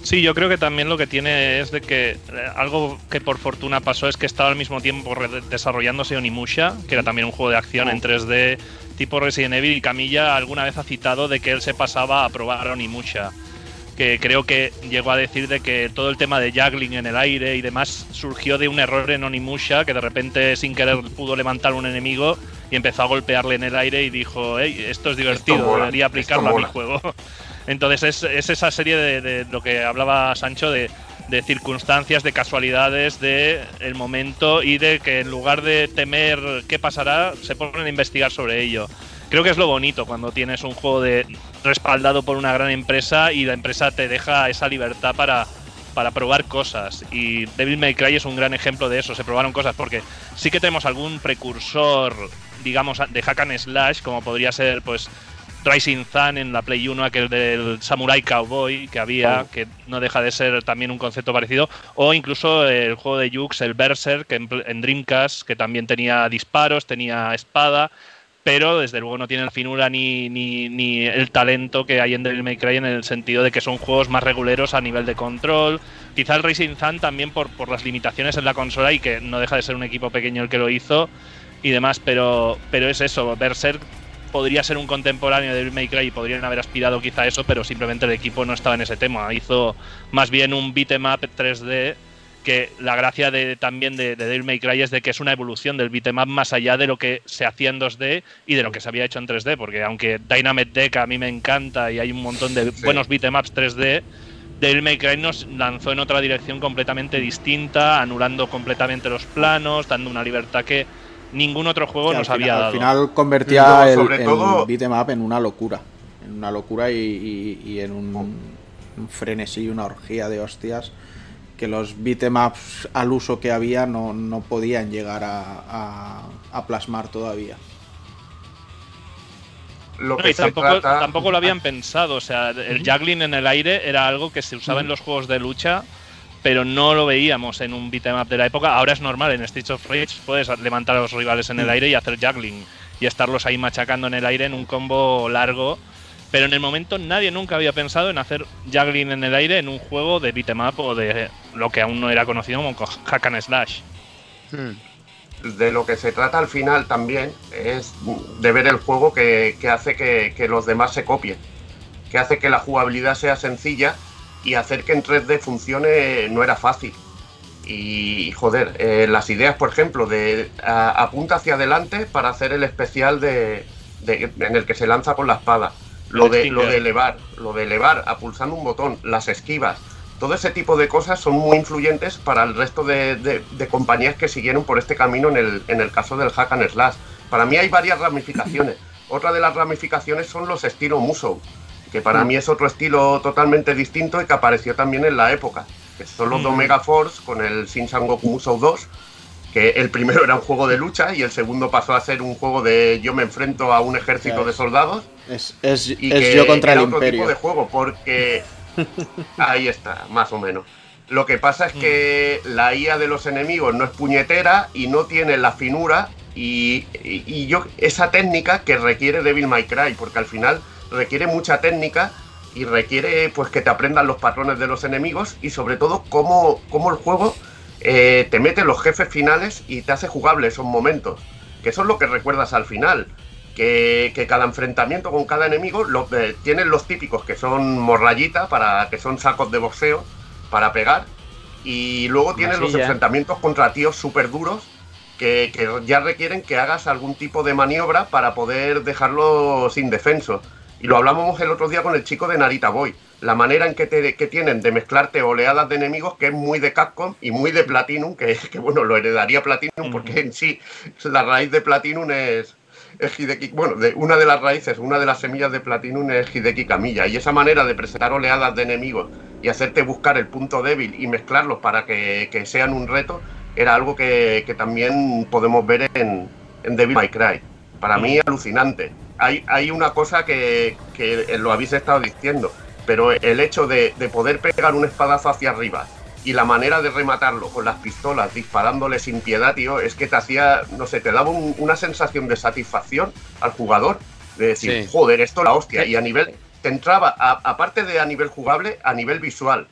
Sí, yo creo que también lo que tiene es de que eh, algo que por fortuna pasó es que estaba al mismo tiempo desarrollándose Onimusha, que era también un juego de acción en 3D tipo Resident Evil y Camilla alguna vez ha citado de que él se pasaba a probar Onimusha. Que creo que llegó a decir de que todo el tema de juggling en el aire y demás surgió de un error en Onimusha, que de repente sin querer pudo levantar un enemigo y empezó a golpearle en el aire y dijo, hey, esto es divertido, debería aplicarlo a mi juego. <laughs> Entonces es, esa serie de, lo que hablaba Sancho de, circunstancias, de casualidades, de el momento y de que en lugar de temer qué pasará, se ponen a investigar sobre ello. Creo que es lo bonito cuando tienes un juego de respaldado por una gran empresa y la empresa te deja esa libertad para, para probar cosas. Y Devil May Cry es un gran ejemplo de eso. Se probaron cosas porque sí que tenemos algún precursor, digamos, de hack and slash, como podría ser, pues, Rising Sun en la Play 1, aquel del Samurai Cowboy que había, que no deja de ser también un concepto parecido, o incluso el juego de Jux, el Berserk, en, en Dreamcast, que también tenía disparos, tenía espada, pero desde luego no tiene la finura ni, ni, el talento que hay en Devil May Cry en el sentido de que son juegos más reguleros a nivel de control. Quizá el Racing Sun también por, por las limitaciones en la consola y que no deja de ser un equipo pequeño el que lo hizo y demás, pero, pero es eso, Berserk podría ser un contemporáneo de Devil May Cry y podrían haber aspirado quizá a eso, pero simplemente el equipo no estaba en ese tema. Hizo más bien un beat'em up 3D que la gracia de, también de, de Devil May Cry es de que es una evolución del beat'em up más allá de lo que se hacía en 2D y de lo que se había hecho en 3D, porque aunque Dynamite Deck a mí me encanta y hay un montón de buenos beat'em ups 3D, Devil May Cry nos lanzó en otra dirección completamente distinta, anulando completamente los planos, dando una libertad que ningún otro juego nos había dado. Al final convertía el, beat'em up en una locura. En una locura y, en un, frenesí, una orgía de hostias que los beat'em ups al uso que había no, podían llegar a, plasmar todavía. Lo que tampoco, tampoco, lo habían pensado, o sea, el juggling en el aire era algo que se usaba en los juegos de lucha pero no lo veíamos en un beat'em up de la época. Ahora es normal, en Streets of Rage puedes levantar a los rivales en el mm. aire y hacer juggling y estarlos ahí machacando en el aire en un combo largo. Pero en el momento nadie nunca había pensado en hacer juggling en el aire en un juego de beat'em up o de lo que aún no era conocido como hack and slash. Hmm. De lo que se trata al final también es de ver el juego que, hace que, que los demás se copien, que hace que la jugabilidad sea sencilla y hacer que en 3D funcione no era fácil. Y joder, eh, las ideas, por ejemplo, de apunta hacia adelante para hacer el especial de, en el que se lanza con la espada. Lo de, lo de elevar, lo de elevar a pulsando un botón, las esquivas, todo ese tipo de cosas son muy influyentes para el resto de, compañías que siguieron por este camino en el, en el caso del hack and slash. Para mí hay varias ramificaciones. <laughs> Otra de las ramifications son los estilo Musou que para mm. mí es otro estilo totalmente distinto y que apareció también en la época, que son los mm. Omega Force con el Shin Goku Musou 2, que el primero <laughs> era un juego de lucha y el segundo pasó a ser un juego de yo me enfrento a un ejército de soldados. Es, es, y yo contra el otro tipo de juego, porque <laughs> ahí está, más o menos. Lo que pasa es que mm. la IA de los enemigos no es puñetera y no tiene la finura y, y yo esa técnica que requiere Devil May Cry, porque al final requiere mucha técnica y requiere pues que te aprendan los patrones de los enemigos y sobre todo cómo, cómo el juego eh, te mete los jefes finales y te hace jugable esos momentos. Que eso es lo que recuerdas al final. Que, cada enfrentamiento con cada enemigo lo, eh, tienen los típicos que son morrayita, para, que son sacos de boxeo para pegar. Y luego tienes los enfrentamientos contra tíos súper duros que, que, ya requieren que hagas algún tipo de maniobra para poder dejarlos indefensos Y lo hablábamos el otro día con el chico de Narita Boy. La manera en que, te, que tienen de mezclarte oleadas de enemigos que es muy de Capcom y muy de Platinum, que, <laughs> que bueno, lo heredaría Platinum porque en sí la raíz de Platinum es, es Hideki, bueno, de una de las raíces, una de las semillas de Platinum es Hideki Camilla. Y esa manera de presentar oleadas de enemigos y hacerte buscar el punto débil y mezclarlos para que, que sean un reto, era algo que, que también podemos ver en, en Devil May Cry. Para mí alucinante hay, una cosa que, lo habéis estado diciendo, pero el hecho de, poder pegar un espadazo hacia arriba y la manera de rematarlo con las pistolas disparándole sin piedad, tío, es que te hacía, no sé, te daba una sensación de satisfacción al jugador, de decir, joder, esto la hostia, y a nivel, te entraba, aparte de a nivel jugable, a nivel visual.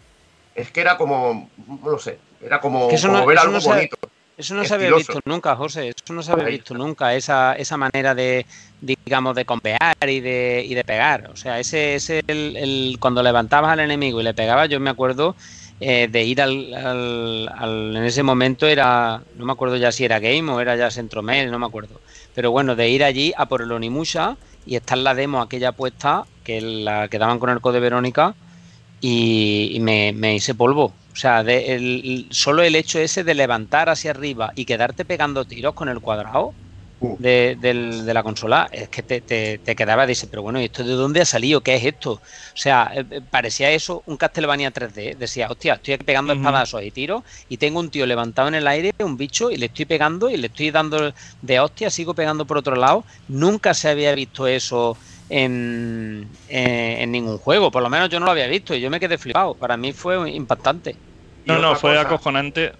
Es que era como, no sé, era como, ver algo bonito. Eso no se había visto nunca, José. Eso no se había visto nunca, esa, esa manera de, digamos, de compear y de, y de pegar. O sea, ese es el, cuando levantabas al enemigo y le pegabas, yo me acuerdo eh, de ir al, al, en ese momento era, no me acuerdo ya si era Game o era ya Centromail, no me acuerdo. Pero bueno, de ir allí a por el Onimusha y estar la demo aquella puesta, que la que daban con el code Verónica, y, me, me hice polvo. O sea, de solo el hecho ese de levantar hacia arriba y quedarte pegando tiros con el cuadrado uh. de, la consola, es que te, te, quedaba, dice, pero bueno, ¿y esto de dónde ha salido? ¿Qué es esto? O sea, eh, eh, parecía eso un Castlevania 3D. Decía, hostia, estoy pegando espadazos y tiros y tengo un tío levantado en el aire, un bicho, y le estoy pegando y le estoy dando de hostia, sigo pegando por otro lado. Nunca se había visto eso en, en, ningún juego. Por lo menos yo no lo había visto y yo me quedé flipado. Para mí fue impactante. No, no, fue acojonante.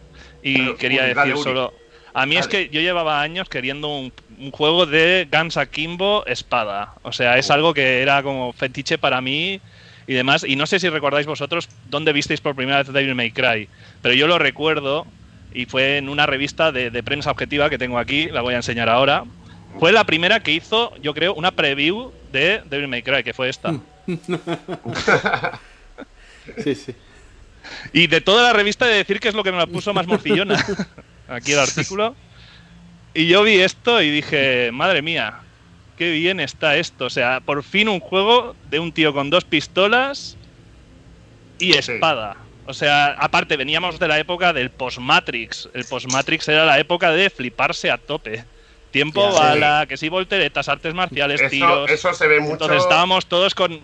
Y quería decir solo. A mí es que yo llevaba años queriendo un, juego de Guns Akimbo espada. O sea, es algo que era como fetiche para mí y demás. Y no sé si recordáis vosotros dónde visteis por primera vez Devil May Cry. Pero yo lo recuerdo y fue en una revista de, de prensa objetiva que tengo aquí, la voy a enseñar ahora. Fue la primera que hizo, yo creo, una preview de Devil May Cry, que fue esta. <laughs> sí, sí. Y de toda la revista de decir que es lo que me la puso más morcillona. <laughs> Aquí el artículo. Y yo vi esto y dije, madre mía, qué bien está esto. O sea, por fin un juego de un tío con dos pistolas y espada. O sea, aparte veníamos de la época del post-Matrix. El post-Matrix era la época de fliparse a tope. Tiempo bala, que sí, volteretas, artes marciales, tiros. Eso se ve mucho. Entonces estábamos todos con,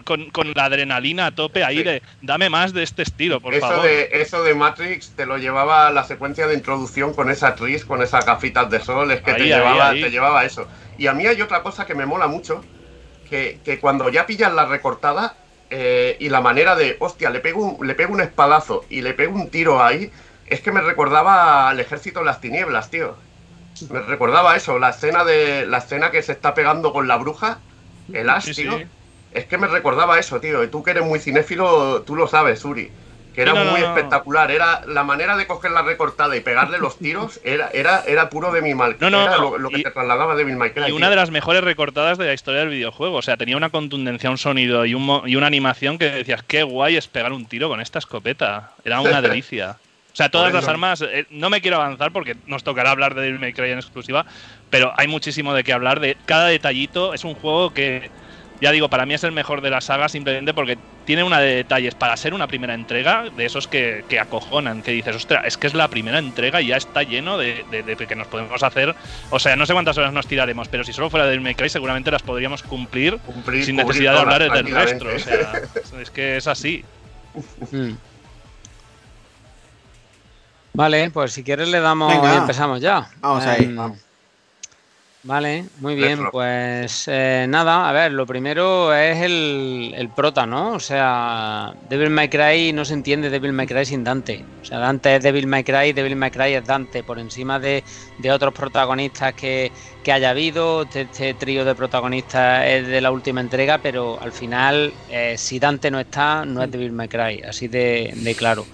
la adrenalina a tope ahí de dame más de este estilo, por eso favor. De, eso de Matrix te lo llevaba la secuencia de introducción con esa actriz, con esas gafitas de sol, es que te, llevaba, te llevaba eso. Y a mí hay otra cosa que me mola mucho, que, cuando ya pillas la recortada eh, y la manera de, hostia, le pego, un, le pego un espadazo y le pego un tiro ahí, es que me recordaba al ejército de las tinieblas, tío. Me recordaba eso, la escena de la escena que se está pegando con la bruja, el Ash, tío. Es que me recordaba eso, tío. Y tú que eres muy cinéfilo, tú lo sabes, Uri. Que era muy espectacular. Era la manera de coger la recortada y pegarle los tiros, era, era, era puro de mi mal. No, no, era lo, que te trasladaba de Bill Y una de las mejores recortadas de la historia del videojuego. O sea, tenía una contundencia, un sonido y, un, y una animación que decías, qué guay es pegar un tiro con esta escopeta. Era una <laughs> delicia. O sea, todas las armas, eh, no me quiero avanzar porque nos tocará hablar de Devil May Cry en exclusiva, pero hay muchísimo de qué hablar. De cada detallito es un juego que, ya digo, para mí es el mejor de la saga simplemente porque tiene una de detalles para ser una primera entrega, de esos que, acojonan, que dices, ostras, es que es la primera entrega y ya está lleno de, que nos podemos hacer. O sea, no sé cuántas horas nos tiraremos, pero si solo fuera Devil May Cry seguramente las podríamos cumplir, sin necesidad de hablar del resto. O sea, es que es así. Vale, pues si quieres le damos y empezamos ya. Vamos ahí. Em, vale, muy bien, pues eh, nada, a ver, lo primero es el, el, prota, ¿no? O sea, Devil May Cry no se entiende Devil May Cry sin Dante. O sea, Dante es Devil May Cry, Devil May Cry es Dante, por encima de, otros protagonistas que, haya habido. Este, este, trío de protagonistas es de la última entrega, pero al final, eh, si Dante no está, no es Devil May Cry, así de, de claro.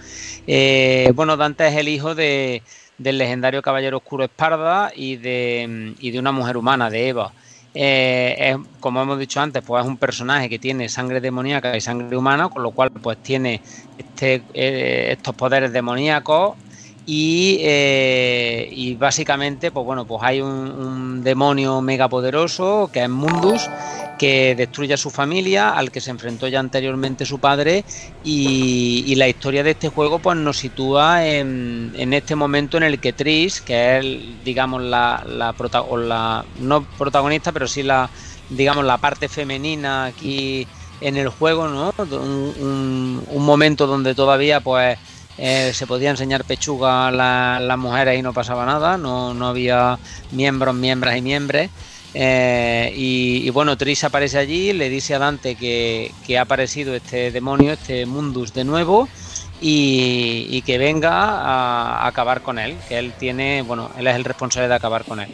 Eh, bueno, Dante es el hijo de, del legendario caballero oscuro Esparda y de, y de una mujer humana, de Eva. Eh, como hemos dicho antes, pues es un personaje que tiene sangre demoníaca y sangre humana, con lo cual pues tiene este, eh, estos poderes demoníacos y, y, básicamente pues bueno pues hay un, un demonio megapoderoso que es Mundus que destruye a su familia, al que se enfrentó ya anteriormente su padre, y, la historia de este juego pues nos sitúa en, este momento en el que Tris, que es digamos la, la, la no protagonista, pero sí la digamos la parte femenina aquí en el juego, ¿no? Un, momento donde todavía pues eh, se podía enseñar pechuga a las mujeres y no pasaba nada, no, no había miembros, miembros y miembros. Eh, y, bueno, Tris aparece allí, le dice a Dante que, que, ha aparecido este demonio, este Mundus de nuevo, y, que venga a, acabar con él, que él tiene, bueno, él es el responsable de acabar con él.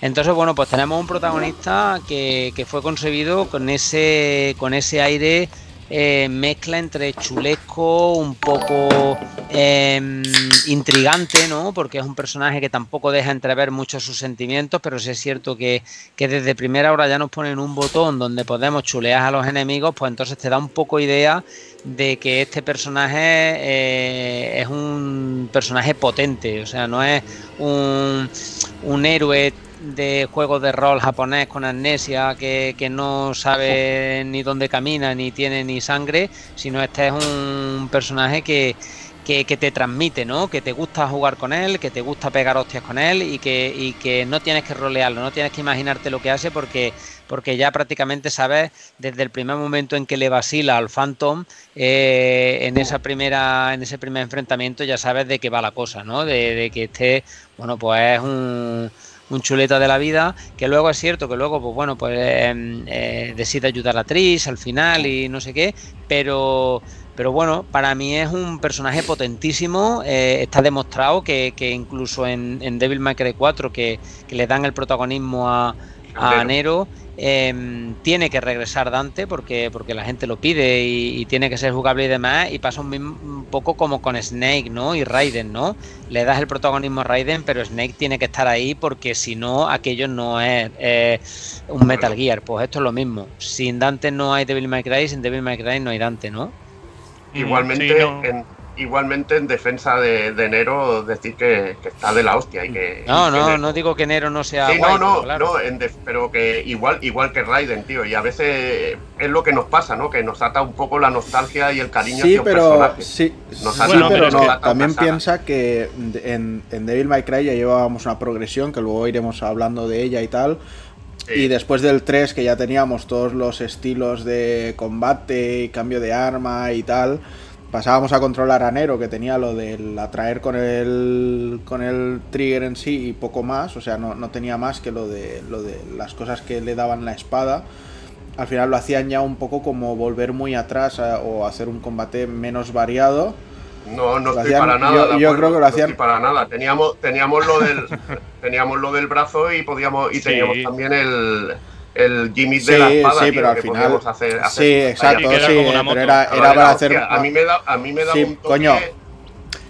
Entonces, bueno, pues tenemos un protagonista que, que fue concebido con ese, con ese aire eh, mezcla entre chulesco, un poco em, intrigante, ¿no? Porque es un personaje que tampoco deja entrever mucho sus sentimientos, pero sí es cierto que, desde primera hora ya nos ponen un botón donde podemos chulear a los enemigos, pues entonces te da un poco idea de que este personaje eh, es un personaje potente, o sea, no es un héroe de juego de rol japonés con amnesia que, no sabe ni dónde camina ni tiene ni sangre, sino este es un personaje que, que, te transmite, ¿no? Que te gusta jugar con él, que te gusta pegar hostias con él y que, y que no tienes que rolearlo, no tienes que imaginarte lo que hace porque, porque ya prácticamente sabes desde el primer momento en que le vacila al Phantom eh, en esa primera, en ese primer enfrentamiento ya sabes de qué va la cosa, ¿no? De, de que este, bueno, pues es un un chuleta de la vida, que luego es cierto que luego, pues bueno, pues em, eh, decide ayudar a Tris al final y no sé qué, pero pero bueno, para mí es un personaje potentísimo. Eh, está demostrado que, que incluso en, Devil May Cry 4, que, que, le dan el protagonismo a, a Nero, Em, tiene que regresar Dante porque, porque la gente lo pide y, tiene que ser jugable y demás. Y pasa un, poco como con Snake ¿no? y Raiden, ¿no? Le das el protagonismo a Raiden, pero Snake tiene que estar ahí porque si no, aquello no es un Metal Gear. Pues esto es lo mismo. Sin Dante no hay Devil May Cry, sin Devil May Cry no hay Dante, ¿no? Igualmente, en, igualmente en defensa de, de Nero decir que, está de la hostia y que no no no digo que Nero no sea no no no pero que igual igual que Raiden tío y a veces es lo que nos pasa no que nos ata un poco la nostalgia y el cariño sí pero sí, pero no también piensa que en, en Devil May Cry ya llevábamos una progresión que luego iremos hablando de ella y tal. Y después del 3, que ya teníamos todos los estilos de combate y cambio de arma y tal, pasábamos a controlar a Nero, que tenía lo del atraer con el, con el trigger en sí y poco más, o sea, no, tenía más que lo de, lo de las cosas que le daban la espada. Al final lo hacían ya un poco como volver muy atrás o hacer un combate menos variado. No, no estoy para nada. Yo, creo que lo hacían. para nada. Teníamos, teníamos lo del, <laughs> teníamos lo del brazo y podíamos y teníamos también el, el Jimmy de la espada. Sí, pero al final. Hacer, sí, exacto, sí, pero era, era para hacer. A mí me da, a mí me da un toque. Coño,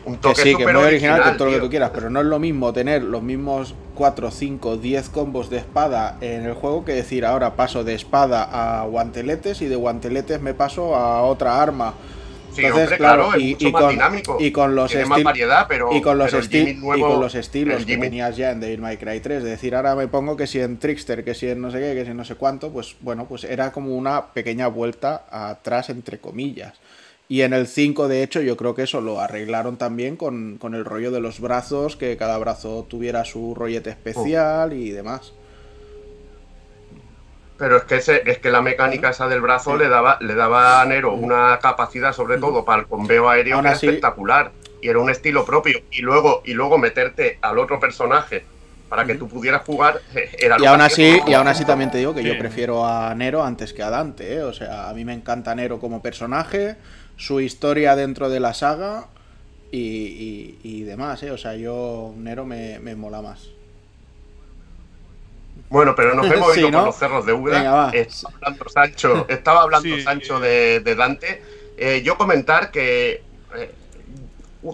un toque que sí, que es muy original, que todo lo que tú quieras, pero no es lo mismo tener los mismos 4, 5, 10 combos de espada en el juego que decir ahora paso de espada a guanteletes y de guanteletes me paso a otra arma entonces, claro, y, con, dinámico. Y con los estilos. pero. Y con los, y con los estilos que tenías ya en Devil May Cry 3. Es decir, ahora me pongo que si en Trickster, que si en no sé qué, que si en no sé cuánto, pues bueno, pues era como una pequeña vuelta atrás, entre comillas. Y en el 5, de hecho, yo creo que eso lo arreglaron también con, con el rollo de los brazos, que cada brazo tuviera su rollete especial y demás. Pero es que ese, es que la mecánica esa del brazo le daba le daba a Nero una capacidad, sobre todo para el bombeo aéreo, espectacular. Y era un estilo propio. Y luego, y luego meterte al otro personaje para que tú pudieras jugar eh, era y aún así y aún así también te digo que yo prefiero a Nero antes que a Dante ¿eh? o sea a mí me encanta Nero como personaje su historia dentro de la saga y, y, demás ¿eh? o sea yo Nero me, me mola más bueno, pero nos <laughs> hemos ido por los cerros de Úbeda. Estaba hablando Sancho, estaba hablando Sancho de, Dante. Eh, yo comentar que eh,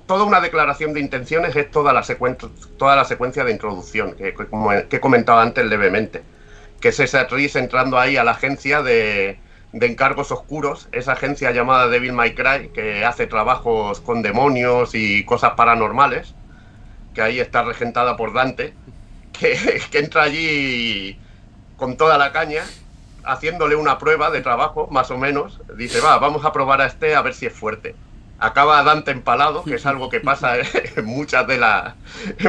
toda una declaración de intenciones es toda la, toda la secuencia de introducción, que, como, he comentado antes levemente. Que es esa actriz entrando ahí a la agencia de, de encargos oscuros, esa agencia llamada Devil May Cry, que hace trabajos con demonios y cosas paranormales, que ahí está regentada por Dante que, entra allí con toda la caña haciéndole una prueba de trabajo, más o menos. Dice, va, vamos a probar a este a ver si es fuerte. Acaba Dante empalado, que es algo que pasa <laughs> en muchas de, las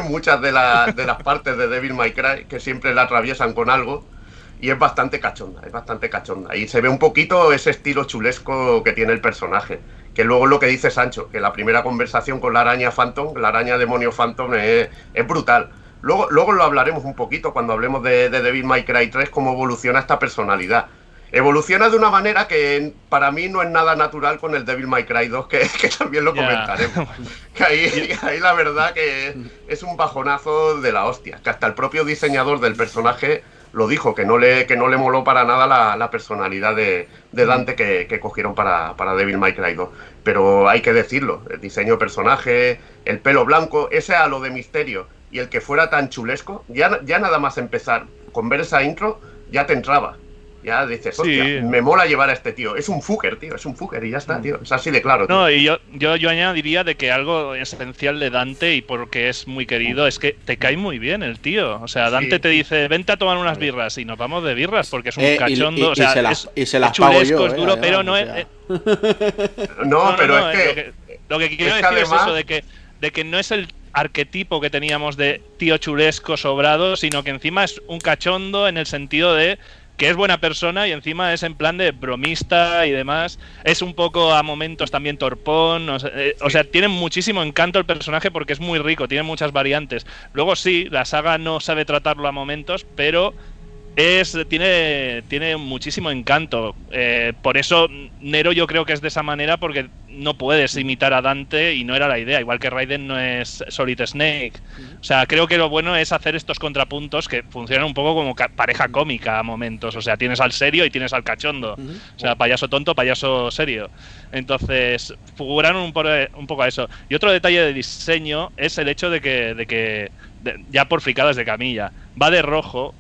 muchas de, de las partes de Devil May Cry, que siempre la atraviesan con algo. Y es bastante cachonda, es bastante cachonda. Y se ve un poquito ese estilo chulesco que tiene el personaje. Que luego lo que dice Sancho, que la primera conversación con la araña Phantom, la araña demonio Phantom, es brutal Luego, luego lo hablaremos un poquito cuando hablemos de, de Devil May Cry 3, cómo evoluciona esta personalidad. Evoluciona de una manera que para mí no es nada natural con el Devil May Cry 2, <laughs> que, también lo comentaremos. <laughs> <laughs> Que ahí, ahí, la verdad que es un bajonazo de la hostia. Que hasta el propio diseñador del personaje lo dijo, que no le, que no le moló para nada la, personalidad de, Dante que, cogieron para, para, Devil May Cry 2. Pero hay que decirlo, el diseño de personaje, el pelo blanco, ese halo de misterio y el que fuera tan chulesco, ya, ya nada más empezar con ver esa intro, ya te entraba. Ya dices, hostia, me mola llevar a este tío. Es un fucker, tío, es un fucker y ya está, tío. Es así de claro. No, y yo, yo, yo añadiría de que algo esencial de Dante y porque es muy querido es que te cae muy bien el tío. O sea, Dante te dice, vente a tomar unas birras y nos vamos de birras porque es un eh, cachondo. o sea, y se las chulesco, es duro, pero no es. <laughs> no, pero es que. Lo que, quiero decir es eso, de que, de que no es el arquetipo que teníamos de tío chulesco sobrado, sino que encima es un cachondo en el sentido de que es buena persona y encima es en plan de bromista y demás. Es un poco a momentos también torpón. O sea, eh, o sea, tiene muchísimo encanto el personaje porque es muy rico, tiene muchas variantes. Luego sí, la saga no sabe tratarlo a momentos, pero es tiene tiene muchísimo encanto. Eh, por eso Nero yo creo que es de esa manera porque no puedes imitar a Dante y no era la idea igual que Raiden no es Solid Snake. O sea creo que lo bueno es hacer estos contrapuntos que funcionan un poco como pareja cómica a momentos. O sea tienes al serio y tienes al cachondo. O sea payaso tonto payaso serio. Entonces figuraron un, un poco a eso. Y otro detalle de diseño es el hecho de que de que ya por fricadas de camilla. Va de rojo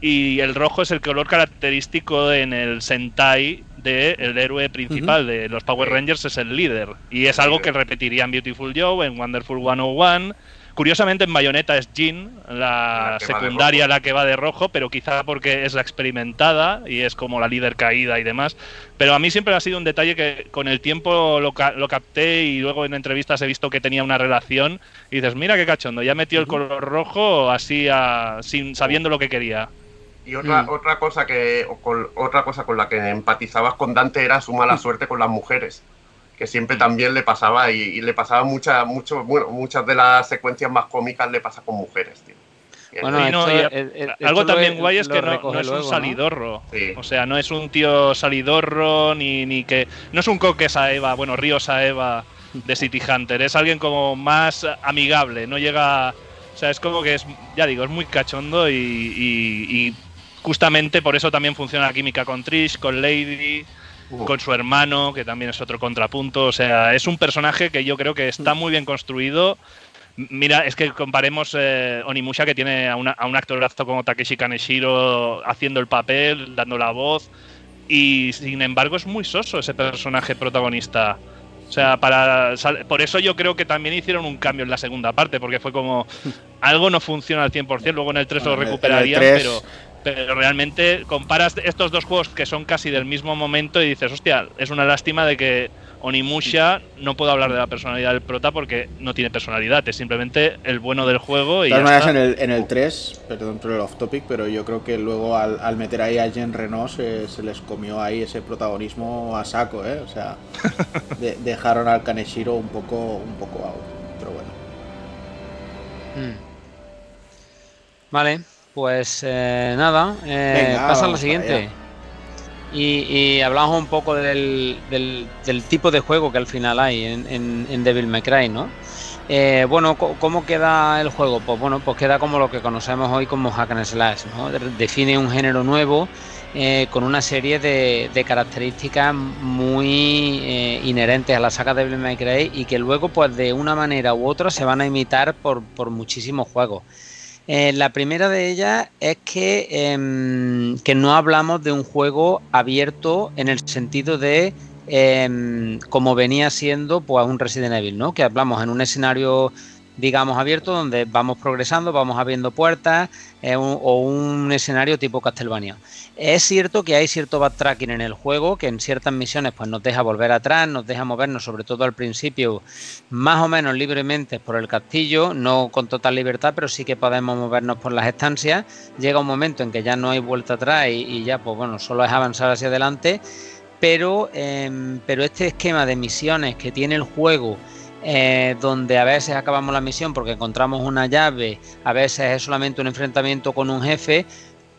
y el rojo es el color característico en el Sentai del héroe principal de los Power Rangers, es el líder. Y es algo que repetiría en Beautiful Joe, en Wonderful 101. Curiosamente en Bayonetta es Jean, la, secundaria la que va de rojo, pero quizá porque es la experimentada y es como la líder caída y demás. Pero a mí siempre ha sido un detalle que con el tiempo lo, lo capté y luego en entrevistas he visto que tenía una relación y dices, mira qué cachondo, ya metió el color rojo así sin, sabiendo lo que quería. Y otra, mm. otra cosa que con, otra cosa con la que empatizabas con Dante era su mala mm. suerte con las mujeres, que siempre mm. también le pasaba y, le pasaba mucha, mucho, bueno, muchas de las secuencias más cómicas le pasa con mujeres, tío. Bueno, algo también guay es que no, es un salidorro. O sea, no es un tío salidorro ni, ni que. No es un coque Saeva, bueno, Río Saeva de <laughs> City Hunter. Es alguien como más amigable. No llega. O sea, es como que es. Ya digo, es muy cachondo y justamente por eso también funciona la química con Trish, con Lady, con su hermano, que también es otro contrapunto. O sea, es un personaje que yo creo que está muy bien construido. Mira, es que comparemos eh, Onimusha, que tiene a, a, un actorazo como Takeshi Kaneshiro haciendo el papel, dando la voz, y sin embargo es muy soso ese personaje protagonista. O sea, para por eso yo creo que también hicieron un cambio en la segunda parte, porque fue como <laughs> algo no funciona al 100%, luego en el 3 lo recuperarían, pero pero realmente comparas estos dos juegos que son casi del mismo momento y dices, hostia, es una lástima de que Onimusha no puedo hablar de la personalidad del prota porque no tiene personalidad, es simplemente el bueno del juego. Y de todas maneras, en el, en el 3, perdón por el off topic, pero yo creo que luego al, meter ahí a Jean Renault se, les comió ahí ese protagonismo a saco, ¿eh? O sea, <laughs> dejaron al Kaneshiro un poco, un poco out, pero bueno. Hmm. Vale, pues eh, nada, eh, pasa a lo siguiente. Y, hablamos un poco del, del, tipo de juego que al final hay en, en, Devil May Cry, ¿no? Eh, bueno, ¿cómo queda el juego? Pues bueno, pues queda como lo que conocemos hoy como Hack and Slash, ¿no? Define un género nuevo con una serie de, características muy inherentes a la saga Devil May Cry y que luego, pues de una manera u otra, se van a imitar por, por muchísimos juegos. Eh, la primera de ellas es que, em, que, no hablamos de un juego abierto en el sentido de em, como venía siendo pues un Resident Evil, ¿no? Que hablamos en un escenario digamos, abierto donde vamos progresando, vamos abriendo puertas eh, o un escenario tipo Castlevania. Es cierto que hay cierto backtracking en el juego, que en ciertas misiones pues nos deja volver atrás, nos deja movernos, sobre todo al principio, más o menos libremente por el castillo, no con total libertad, pero sí que podemos movernos por las estancias. Llega un momento en que ya no hay vuelta atrás y, ya, pues bueno, solo es avanzar hacia adelante. Pero, em, pero este esquema de misiones que tiene el juego, eh, donde a veces acabamos la misión porque encontramos una llave, a veces es solamente un enfrentamiento con un jefe,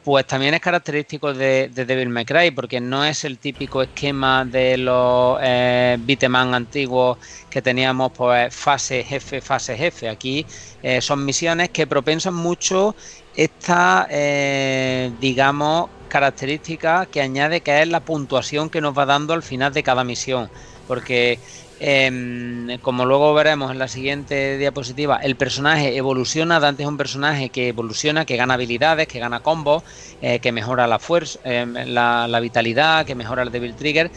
pues también es característico de, Devil May Cry, porque no es el típico esquema de los eh, antiguos que teníamos, pues fase jefe, fase jefe. Aquí eh, son misiones que propensan mucho esta, eh, digamos, característica que añade que es la puntuación que nos va dando al final de cada misión. Porque Em, como luego veremos en la siguiente diapositiva, el personaje evoluciona. Dante es un personaje que evoluciona, que gana habilidades, que gana combos, eh, que mejora la fuerza, em, la, vitalidad, que mejora el Devil Trigger,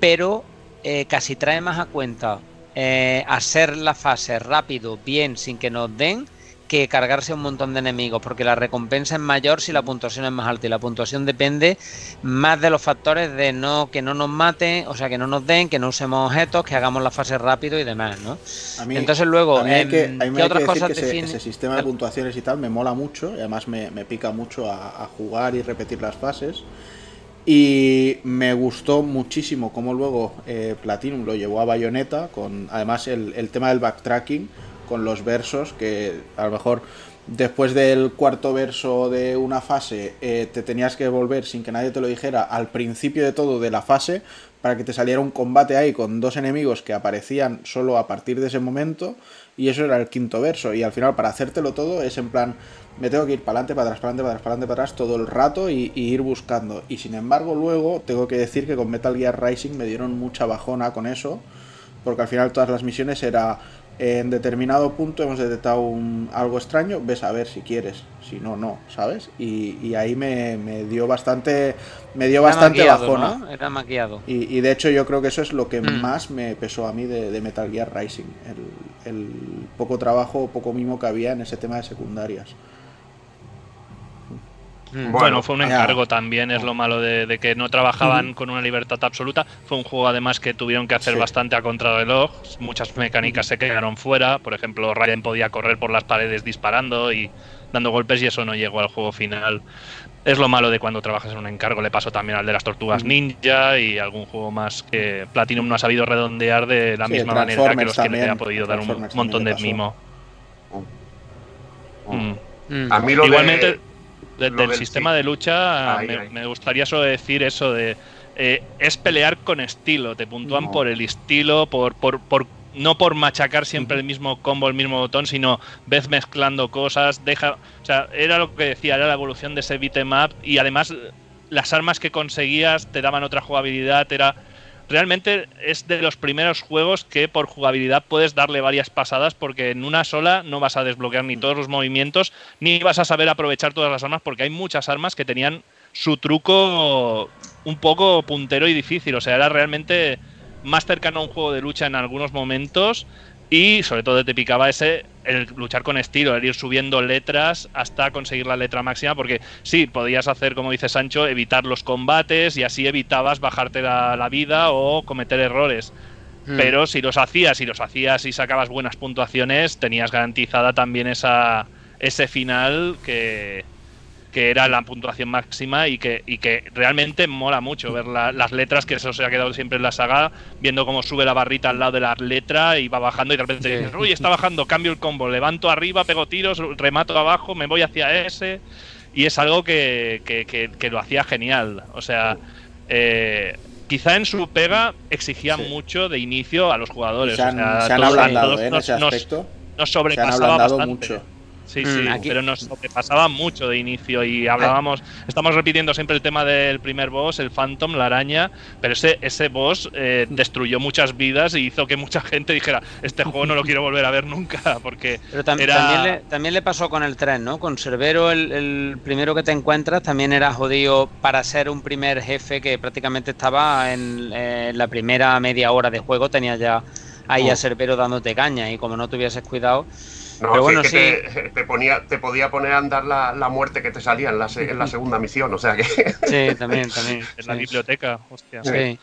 pero eh, casi trae más a cuenta eh, hacer la fase rápido, bien, sin que nos den, que cargarse un montón de enemigos, porque la recompensa es mayor si la puntuación es más alta y la puntuación depende más de los factores de no que no nos maten, o sea, que no nos den, que no usemos objetos, que hagamos la fase rápido y demás, ¿no? Entonces luego, hay que, ¿qué otras cosas que ese, sistema de puntuaciones y tal me mola mucho y además me, pica mucho a, jugar y repetir las fases. Y me gustó muchísimo cómo luego eh, Platinum lo llevó a Bayonetta, con además el, el tema del backtracking con los versos, que a lo mejor después del cuarto verso de una fase eh, te tenías que volver sin que nadie te lo dijera al principio de todo de la fase para que te saliera un combate ahí con dos enemigos que aparecían solo a partir de ese momento y eso era el quinto verso. Y al final para hacértelo todo es en plan me tengo que ir para adelante, para atrás, para adelante, para atrás, para adelante, para atrás todo el rato y, y, ir buscando. Y sin embargo luego tengo que decir que con Metal Gear Rising me dieron mucha bajona con eso porque al final todas las misiones era en determinado punto hemos detectado un, algo extraño, ves a ver si quieres, si no, no, ¿sabes? Y, ahí me, dio bastante, me dio bastante bajona. Era maquillado. Y, de hecho yo creo que eso es lo que mm. más me pesó a mí de, Metal Gear Rising, el, el poco trabajo, poco mimo que había en ese tema de secundarias. Mm. Bueno, fue un encargo también, es lo malo de, que no trabajaban con una libertad absoluta. Fue un juego además que tuvieron que hacer bastante a contrarreloj. Muchas mecánicas se quedaron fuera. Por ejemplo, Ryan podía correr por las paredes disparando y dando golpes y eso no llegó al juego final. Es lo malo de cuando trabajas en un encargo. Le pasó también al de las tortugas ninja y algún juego más que Platinum no ha sabido redondear de la misma manera que los que le ha podido dar un montón de mimo. Mm. Mm. A mí lo Igualmente, del, sistema de lucha, me, gustaría solo decir eso de. Eh, es pelear con estilo, te puntúan por el estilo, por, por, por no por machacar siempre el mismo combo, el mismo botón, sino ves mezclando cosas, deja, o sea, era lo que decía, era la evolución de ese beat'em y además las armas que conseguías te daban otra jugabilidad, era realmente es de los primeros juegos que por jugabilidad puedes darle varias pasadas porque en una sola no vas a desbloquear ni todos los movimientos ni vas a saber aprovechar todas las armas porque hay muchas armas que tenían su truco un poco puntero y difícil. O sea, era realmente más cercano a un juego de lucha en algunos momentos y sobre todo te picaba ese el luchar con estilo, el ir subiendo letras hasta conseguir la letra máxima, porque sí, podías hacer, como dice Sancho, evitar los combates y así evitabas bajarte la, vida o cometer errores. Hmm. Pero si los hacías y los hacías y sacabas buenas puntuaciones, tenías garantizada también esa, ese final que, que era la puntuación máxima y que, y que realmente mola mucho ver las letras, que eso se ha quedado siempre en la saga, viendo cómo sube la barrita al lado de la letra y va bajando y de repente dices, uy, está bajando, cambio el combo, levanto arriba, pego tiros, remato abajo, me voy hacia ese. Y es algo que, que, lo hacía genial. O sea, eh, quizá en su pega exigía mucho de inicio a los jugadores. Se han, o ¿eh? en ese aspecto. Nos, sobrepasaba bastante. Mucho. Sí, sí, mm, pero nos pasaba mucho de inicio y hablábamos, estamos repitiendo siempre el tema del primer boss, el Phantom, la araña, pero ese, ese boss eh, destruyó muchas vidas y hizo que mucha gente dijera, este juego no lo quiero volver a ver nunca, porque pero también, le, también le pasó con el tren, ¿no? Con Cerbero, el, primero que te encuentras, también era jodido para ser un primer jefe que prácticamente estaba en, la primera media hora de juego, tenía ya ahí a. Cerbero dándote caña y como no tuvieses cuidado No, bueno, sí. te, ponía, te podía poner a andar la, muerte que te salía en la, en la segunda misión, o sea que. <laughs> Sí, también, <laughs> también. En la biblioteca, hostia. Sí.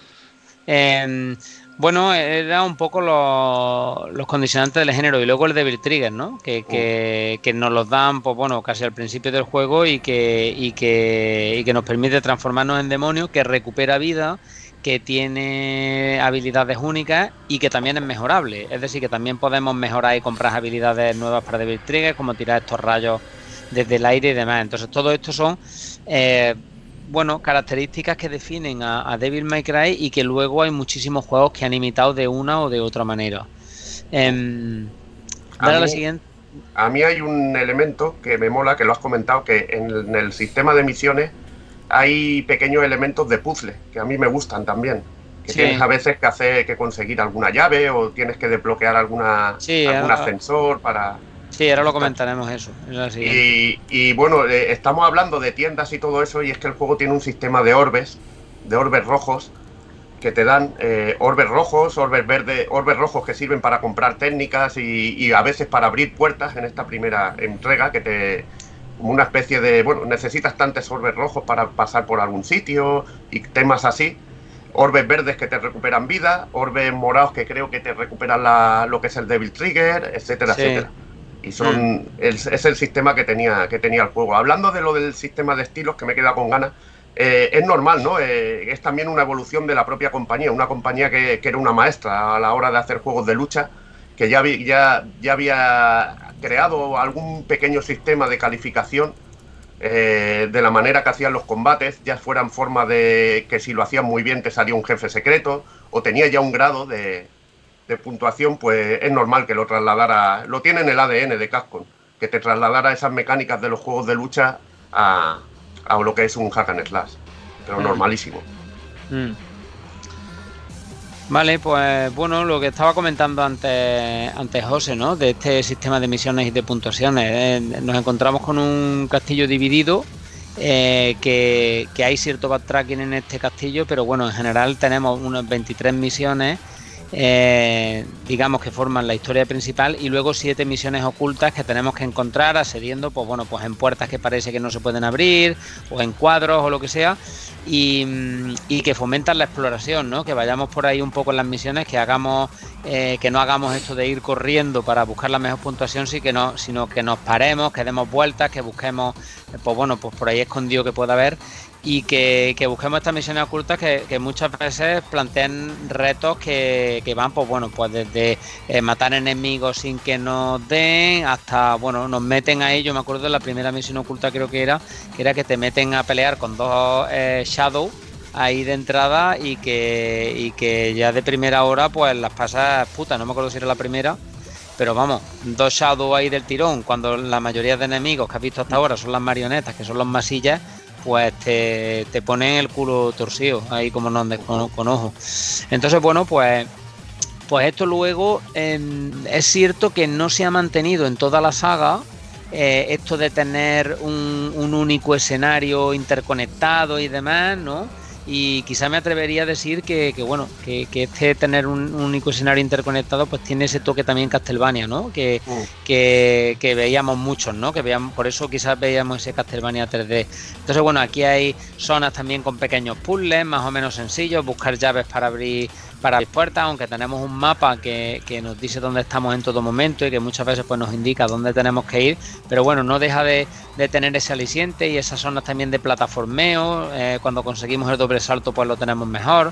Em, bueno, era un poco los, condicionantes del género y luego el Devil Trigger, ¿no? Que, que, que, nos los dan, pues bueno, casi al principio del juego y que, y que, y que nos permite transformarnos en demonios, que recupera vida que tiene habilidades únicas y que también es mejorable. Es decir, que también podemos mejorar y comprar habilidades nuevas para Devil Trigger, como tirar estos rayos desde el aire y demás. Entonces, todo esto son, eh, bueno, características que definen a, Devil May Cry y que luego hay muchísimos juegos que han imitado de una o de otra manera. Eh, a, mí, la siguiente. a mí hay un elemento que me mola, que lo has comentado, que en el sistema de misiones hay pequeños elementos de puzzle que a mí me gustan también. Que tienes a veces que hacer que conseguir alguna llave o tienes que desbloquear alguna, algún ascensor para. Sí, ahora lo comentaremos eso. Y, bueno, eh, estamos hablando de tiendas y todo eso, y es que el juego tiene un sistema de orbes, de orbes rojos, que te dan eh, orbes rojos, orbes verdes, orbes rojos que sirven para comprar técnicas y, y, a veces para abrir puertas en esta primera entrega que te, una especie de, bueno, necesitas tantos orbes rojos para pasar por algún sitio y temas así. Orbes verdes que te recuperan vida, orbes morados que creo que te recuperan la, lo que es el Devil Trigger, etcétera, etcétera. Y son mm. es el sistema que tenía, que tenía el juego. Hablando de lo del sistema de estilos, que me queda con ganas, eh, es normal, ¿no? Eh, es también una evolución de la propia compañía, una compañía que, que, era una maestra a la hora de hacer juegos de lucha, que ya, ya, ya había creado algún pequeño sistema de calificación eh, de la manera que hacían los combates, ya fuera en forma de que si lo hacían muy bien te salía un jefe secreto o tenía ya un grado de, puntuación, pues es normal que lo trasladara, lo tiene en el ADN de Capcom, que te trasladara esas mecánicas de los juegos de lucha a, lo que es un hack and slash, pero mm. normalísimo. Mm. Vale, pues bueno, lo que estaba comentando antes, antes José, ¿no? De este sistema de misiones y de puntuaciones. Eh, nos encontramos con un castillo dividido, eh, que, que, hay cierto backtracking en este castillo, pero bueno, en general tenemos unas 23 misiones eh, digamos que forman la historia principal y luego siete misiones ocultas que tenemos que encontrar asediendo pues bueno pues en puertas que parece que no se pueden abrir o en cuadros o lo que sea y, que fomentan la exploración ¿no? que vayamos por ahí un poco en las misiones que hagamos eh, que no hagamos esto de ir corriendo para buscar la mejor puntuación sí que no sino que nos paremos que demos vueltas que busquemos pues bueno pues por ahí escondido que pueda haber y que, busquemos estas misiones ocultas que, muchas veces plantean retos que, van, pues bueno, pues desde eh, matar enemigos sin que nos den hasta, bueno, nos meten ahí, yo me acuerdo de la primera misión oculta creo que era, que era que te meten a pelear con dos eh, Shadow ahí de entrada y que, y que ya de primera hora pues las pasas puta, no me acuerdo si era la primera, pero vamos, dos Shadow ahí del tirón, cuando la mayoría de enemigos que has visto hasta ahora son las marionetas, que son los masillas, pues te, te ponen el culo torcido, ahí como no con, con ojo. Entonces, bueno, pues pues esto luego es cierto que no se ha mantenido en toda la saga eh, esto de tener un, un, único escenario interconectado y demás, ¿no? Y quizá me atrevería a decir que, bueno que, este tener un, único escenario interconectado pues tiene ese toque también Castlevania no que, mm. que, veíamos muchos no que veíamos por eso quizás veíamos ese Castlevania 3D entonces bueno aquí hay zonas también con pequeños puzzles más o menos sencillos buscar llaves para abrir para abrir puertas aunque tenemos un mapa que, nos dice dónde estamos en todo momento y que muchas veces pues nos indica dónde tenemos que ir pero bueno no deja de, tener ese aliciente y esas zonas también de plataformeo eh, cuando conseguimos el doble salto pues lo tenemos mejor.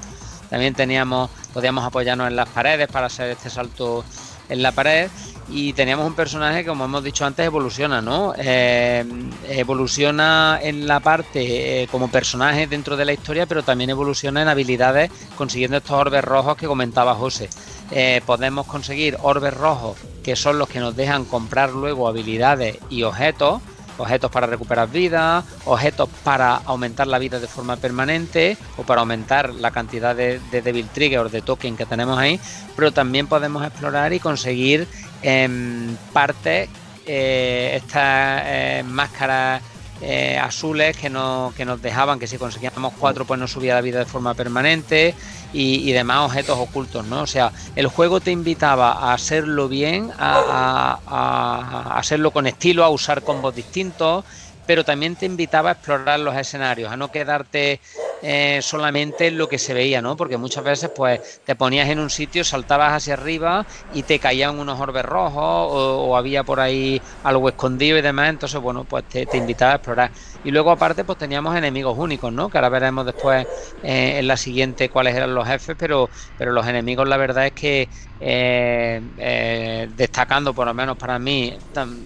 También teníamos, podíamos apoyarnos en las paredes para hacer este salto en la pared y teníamos un personaje que como hemos dicho antes evoluciona, ¿no? Eh, evoluciona en la parte eh, como personaje dentro de la historia, pero también evoluciona en habilidades consiguiendo estos orbes rojos que comentaba José. Eh, podemos conseguir orbes rojos que son los que nos dejan comprar luego habilidades y objetos objetos para recuperar vida, objetos para aumentar la vida de forma permanente o para aumentar la cantidad de, de Devil Trigger o de token que tenemos ahí, pero también podemos explorar y conseguir en em, partes eh, estas eh, máscaras eh, azules que, no, que nos dejaban que si conseguíamos cuatro pues nos subía la vida de forma permanente y, demás objetos ocultos, ¿no? O sea, el juego te invitaba a hacerlo bien, a, a hacerlo con estilo, a usar combos distintos, pero también te invitaba a explorar los escenarios, a no quedarte eh, solamente lo que se veía, ¿no? Porque muchas veces pues te ponías en un sitio, saltabas hacia arriba y te caían unos orbes rojos o, había por ahí algo escondido y demás, entonces bueno, pues te, invitaba a explorar. Y luego aparte pues teníamos enemigos únicos, ¿no? Que ahora veremos después eh, en la siguiente cuáles eran los jefes, pero, pero los enemigos la verdad es que eh, destacando por lo menos para mí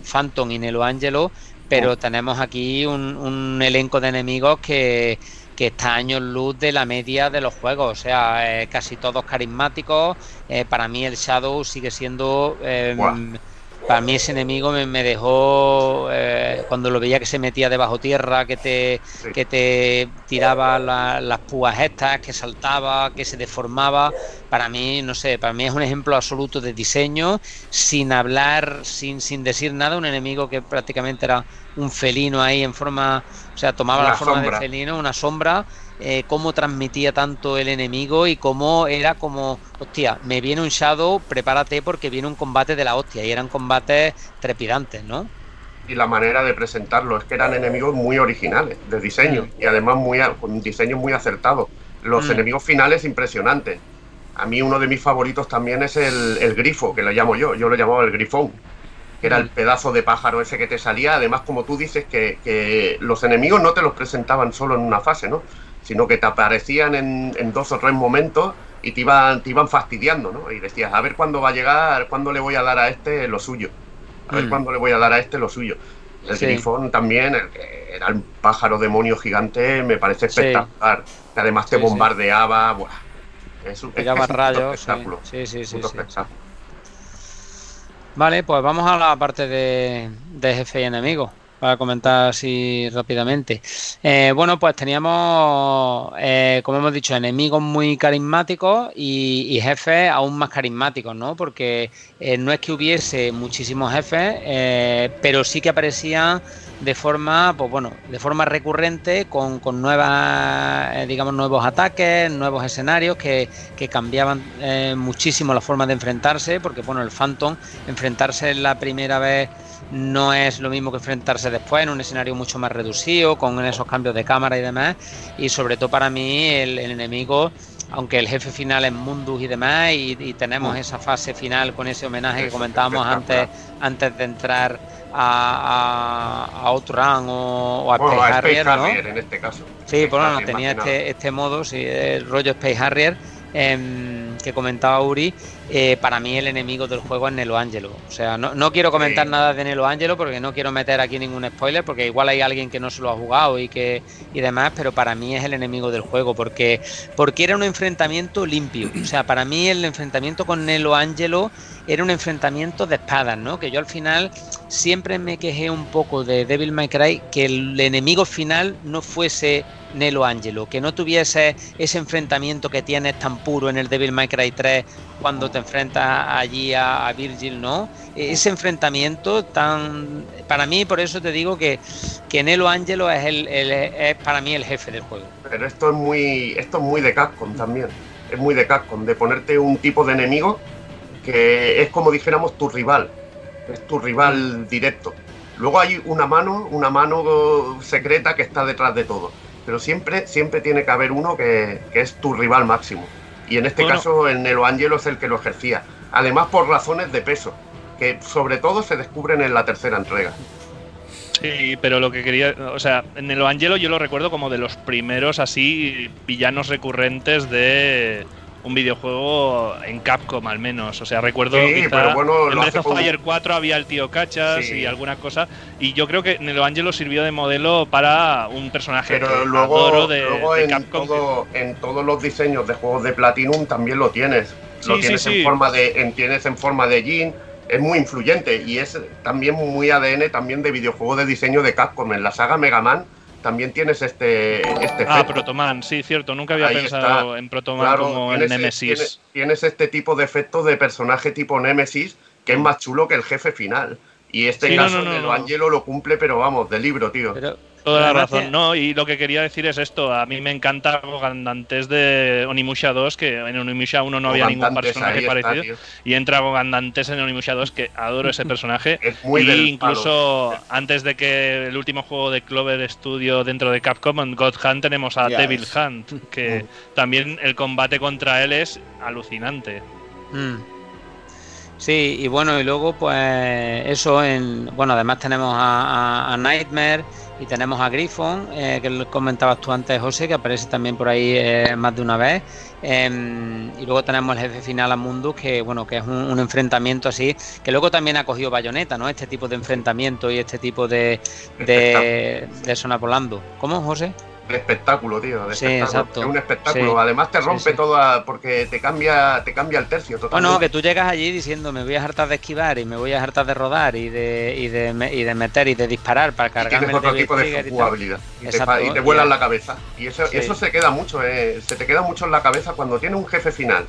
Phantom y Nelo Angelo, pero oh. tenemos aquí un elenco de enemigos que que está años luz de la media de los juegos, o sea, eh, casi todos carismáticos. Eh, para mí el Shadow sigue siendo... Em, para mí ese enemigo me, dejó eh, cuando lo veía que se metía debajo tierra, que te, que te tiraba las púas estas, que saltaba, que se deformaba. Para mí, no sé, para mí es un ejemplo absoluto de diseño, sin hablar, sin, sin decir nada, un enemigo que prácticamente era un felino ahí en forma, o sea, tomaba la forma de felino, una sombra, eh, cómo transmitía tanto el enemigo y cómo era como, hostia, me viene un Shadow, prepárate porque viene un combate de la hostia, y eran combates trepidantes, ¿no? Y la manera de presentarlo, es que eran enemigos muy originales de diseño mm. y además muy, con un diseño muy acertado. Los mm. enemigos finales impresionantes. A mí uno de mis favoritos también es el, el grifo, que lo llamo yo, yo lo llamaba el grifón que era el pedazo de pájaro ese que te salía. Además, como tú dices, que, los enemigos no te los presentaban solo en una fase, ¿no? Sino que te aparecían en, dos o tres momentos y te iban, te iban fastidiando, ¿no? Y decías, a ver cuándo va a llegar, cuándo le voy a dar a este lo suyo. A ver mm. cuándo le voy a dar a este lo suyo. El grifón también, el que era el pájaro demonio gigante, me parece espectacular. Que además te bombardeaba. Buah. Es un, rayos. Espectáculo. Sí, sí, sí. Vale, pues vamos a la parte de, jefe y enemigo para comentar así rápidamente. Eh, bueno, pues teníamos, eh, como hemos dicho, enemigos muy carismáticos y, jefes aún más carismáticos, ¿no? Porque eh, no es que hubiese muchísimos jefes, pero sí que aparecían de forma, pues bueno, de forma recurrente con, con nuevas, eh, digamos, nuevos ataques, nuevos escenarios que, que cambiaban eh, muchísimo la forma de enfrentarse, porque bueno, el Phantom, enfrentarse la primera vez no es lo mismo que enfrentarse después en un escenario mucho más reducido, con esos cambios de cámara y demás, y sobre todo para mí el, enemigo aunque el jefe final es Mundus y demás, y, tenemos mm. esa fase final con ese homenaje que comentábamos antes, antes de entrar a, a, a Outrun o, o a Space, Harrier, ¿no? en este caso. Sí, bueno, tenía este, este modo, sí, el rollo Space Harrier em, que comentaba Uri. Eh, para mí el enemigo del juego es Nelo Angelo. O sea, no, no quiero comentar nada de Nelo Angelo porque no quiero meter aquí ningún spoiler, porque igual hay alguien que no se lo ha jugado y que y demás, pero para mí es el enemigo del juego, porque, porque era un enfrentamiento limpio. O sea, para mí el enfrentamiento con Nelo Angelo era un enfrentamiento de espadas, ¿no? Que yo al final siempre me quejé un poco de Devil May Cry que el enemigo final no fuese Nelo Angelo, que no tuviese ese enfrentamiento que tienes tan puro en el Devil May Cry 3 cuando te enfrentas allí a, Virgil, ¿no? Ese enfrentamiento tan... Para mí, por eso te digo que, que Nelo Angelo es, el, es para mí el jefe del juego. Pero esto es muy, esto es muy de Capcom también. Es muy de Capcom, de ponerte un tipo de enemigo que es como dijéramos tu rival, es tu rival directo. Luego hay una mano, una mano secreta que está detrás de todo, pero siempre, siempre tiene que haber uno que, es tu rival máximo. Y en este caso el Nelo Angelo es el que lo ejercía. Además por razones de peso, que sobre todo se descubren en la tercera entrega. Sí, pero lo que quería, o sea, en Nelo Angelo yo lo recuerdo como de los primeros así villanos recurrentes de, un videojuego en Capcom al menos. O sea, recuerdo sí, pero bueno, en Breath of Fire 4 había el tío Cachas y alguna cosa. Y yo creo que Nelo Angelo sirvió de modelo para un personaje pero luego, de, en Capcom. en todos los diseños de juegos de Platinum también lo tienes. Lo tienes en forma de. En, tienes en forma de Jin. Es muy influyente y es también muy ADN también de videojuego de diseño de Capcom. En la saga Mega Man también tienes este, este Ah, Protoman, sí, cierto. Nunca había pensado en Protoman como en Nemesis. Tienes, este tipo de efecto de personaje tipo Nemesis que es más chulo que el jefe final. Y este caso de Angelo lo cumple, pero vamos, de libro, tío. Pero, Toda la razón, ¿no? Y lo que quería decir es esto. A mí me encanta Gogandantes de Onimusha 2, que en Onimusha 1 no había ningún personaje parecido. y entra Gogandantes en Onimusha 2, que adoro ese <laughs> personaje. y incluso antes de que el último juego de Clover Studio dentro de Capcom, en God Hunt, tenemos a Devil Hunt, que mm. también el combate contra él es alucinante. Mm. Sí, y bueno, y luego pues eso, en bueno, además tenemos a, Nightmare y tenemos a Griffon, eh, que comentabas tú antes, José, que aparece también por ahí eh, más de una vez. Em, y luego tenemos el jefe final a Mundus, que bueno, que es un, enfrentamiento así, que luego también ha cogido Bayonetta, ¿no? Este tipo de enfrentamiento y este tipo de, de, de volando. ¿Cómo, José? Espectáculo, tío. sí, exacto. Es un espectáculo. Además te rompe todo porque te cambia, te cambia el tercio totalmente. Bueno, que tú llegas allí diciendo me voy a hartar de esquivar y me voy a hartar de rodar y de, y de, y de meter y de disparar para cargarme tienes otro tipo de jugabilidad. Y, te, vuelan la cabeza. Y eso, eso se queda mucho, eh, se te queda mucho en la cabeza cuando tiene un jefe final.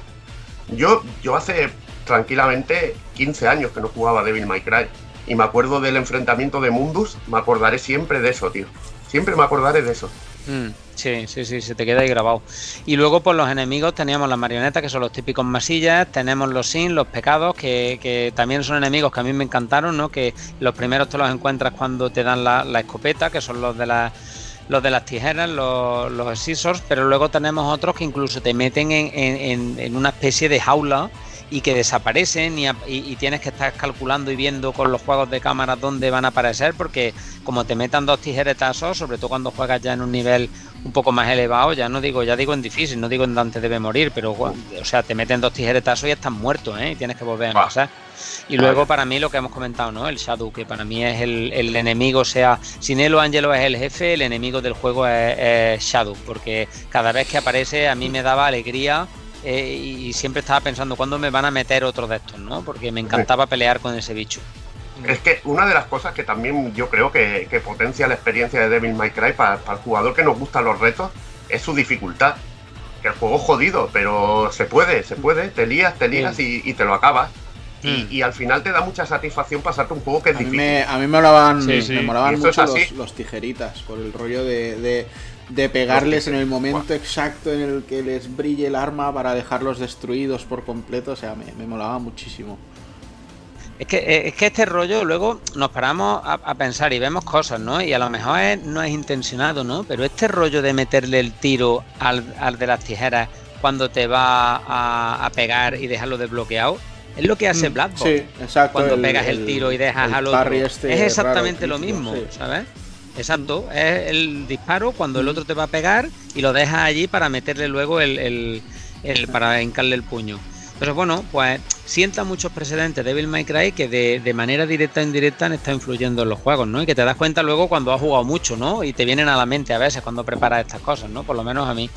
Yo, yo hace tranquilamente 15 años que no jugaba Devil May Cry. Y me acuerdo del enfrentamiento de Mundus, me acordaré siempre de eso, tío. Siempre me acordaré de eso. Mm, sí, sí, sí, se te queda ahí grabado. Y luego por los enemigos teníamos las marionetas, que son los típicos masillas, tenemos los sin, los pecados, que, también son enemigos que a mí me encantaron, ¿no? Que los primeros te los encuentras cuando te dan la, escopeta, que son los de las los de las tijeras, los, los scissors, pero luego tenemos otros que incluso te meten en, en una especie de jaula y que desaparecen y, tienes que estar calculando y viendo con los juegos de cámara dónde van a aparecer porque como te metan dos tijeretazos, sobre todo cuando juegas ya en un nivel un poco más elevado, ya no digo, ya digo en difícil, no digo en Dante debe morir, pero o sea, te meten dos tijeretazos y estás muerto, ¿eh? Y tienes que volver a empezar. Y luego para mí lo que hemos comentado, ¿no? El Shadow, que para mí es el, enemigo, o sea, si Nelo Angelo es el jefe, el enemigo del juego es Shadow, porque cada vez que aparece a mí me daba alegría eh, y siempre estaba pensando cuándo me van a meter otro de estos, ¿no? Porque me encantaba pelear con ese bicho. Es que una de las cosas que también yo creo que, potencia la experiencia de Devil May Cry para, el jugador que nos gustan los retos es su dificultad. Que el juego es jodido, pero se puede, se puede. Te lías, te lías y, te lo acabas. Y, al final te da mucha satisfacción pasarte un juego que es difícil. a mí me molaban, me molaban mucho los, tijeritas, por el rollo de de pegarles en el momento exacto en el que les brille el arma para dejarlos destruidos por completo. O sea, me, molaba muchísimo. Es que, eh, es que este rollo luego nos paramos a, pensar y vemos cosas, ¿no? Y a lo mejor no es intencionado, ¿no? Pero este rollo de meterle el tiro al, de las tijeras cuando te va a, pegar y dejarlo desbloqueado, es lo que hace mm, Blackboard. Sí, exacto. Cuando pegas el, tiro y dejas al otro. Este es exactamente lo mismo, ¿sabes? Exacto, es el disparo cuando el otro te va a pegar y lo dejas allí para meterle luego el, para hincarle el puño. Entonces, bueno, pues sienta muchos precedentes Devil May Cry que de, manera directa o indirecta han estado influyendo en los juegos, ¿no? Y que te das cuenta luego cuando has jugado mucho, ¿no? Y te vienen a la mente a veces cuando preparas estas cosas, ¿no? Por lo menos a mí.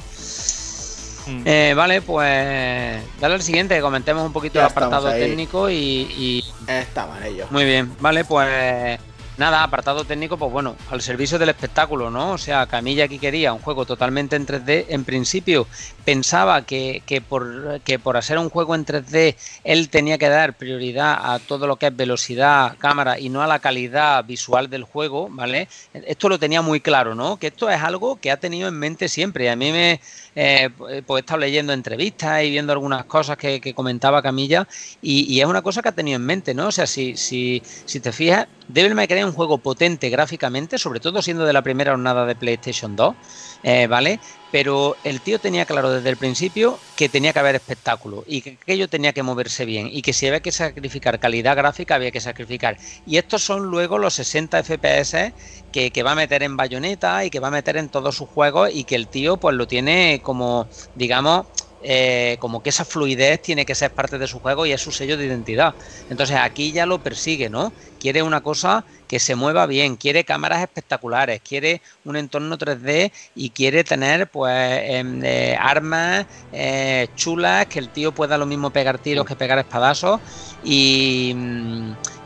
Mm. Eh, vale, pues dale al siguiente, comentemos un poquito el apartado técnico y, y... Estaban ellos. Muy bien, vale, pues Nada, apartado técnico, pues bueno, al servicio del espectáculo, ¿no? O sea, Camilla aquí quería un juego totalmente en 3D. En principio pensaba que, que, por, que por hacer un juego en 3D él tenía que dar prioridad a todo lo que es velocidad, cámara y no a la calidad visual del juego, ¿vale? Esto lo tenía muy claro, ¿no? Que esto es algo que ha tenido en mente siempre. Y a mí me, eh, pues he estado leyendo entrevistas y viendo algunas cosas que, comentaba Camilla y, es una cosa que ha tenido en mente, ¿no? O sea, si, si, si te fijas, Devil May Cry es un juego potente gráficamente, sobre todo siendo de la primera jornada de PlayStation 2, eh, ¿vale? Pero el tío tenía claro desde el principio que tenía que haber espectáculo y que aquello tenía que moverse bien y que si había que sacrificar calidad gráfica había que sacrificar. Y estos son luego los 60 FPS que, que va a meter en Bayonetta y que va a meter en todos sus juegos y que el tío pues lo tiene como, digamos, eh, como que esa fluidez tiene que ser parte de su juego y es su sello de identidad. Entonces aquí ya lo persigue, ¿no? Quiere una cosa que se mueva bien, quiere cámaras espectaculares, quiere un entorno 3D y quiere tener pues em, eh, armas eh, chulas, que el tío pueda lo mismo pegar tiros que pegar espadazos y,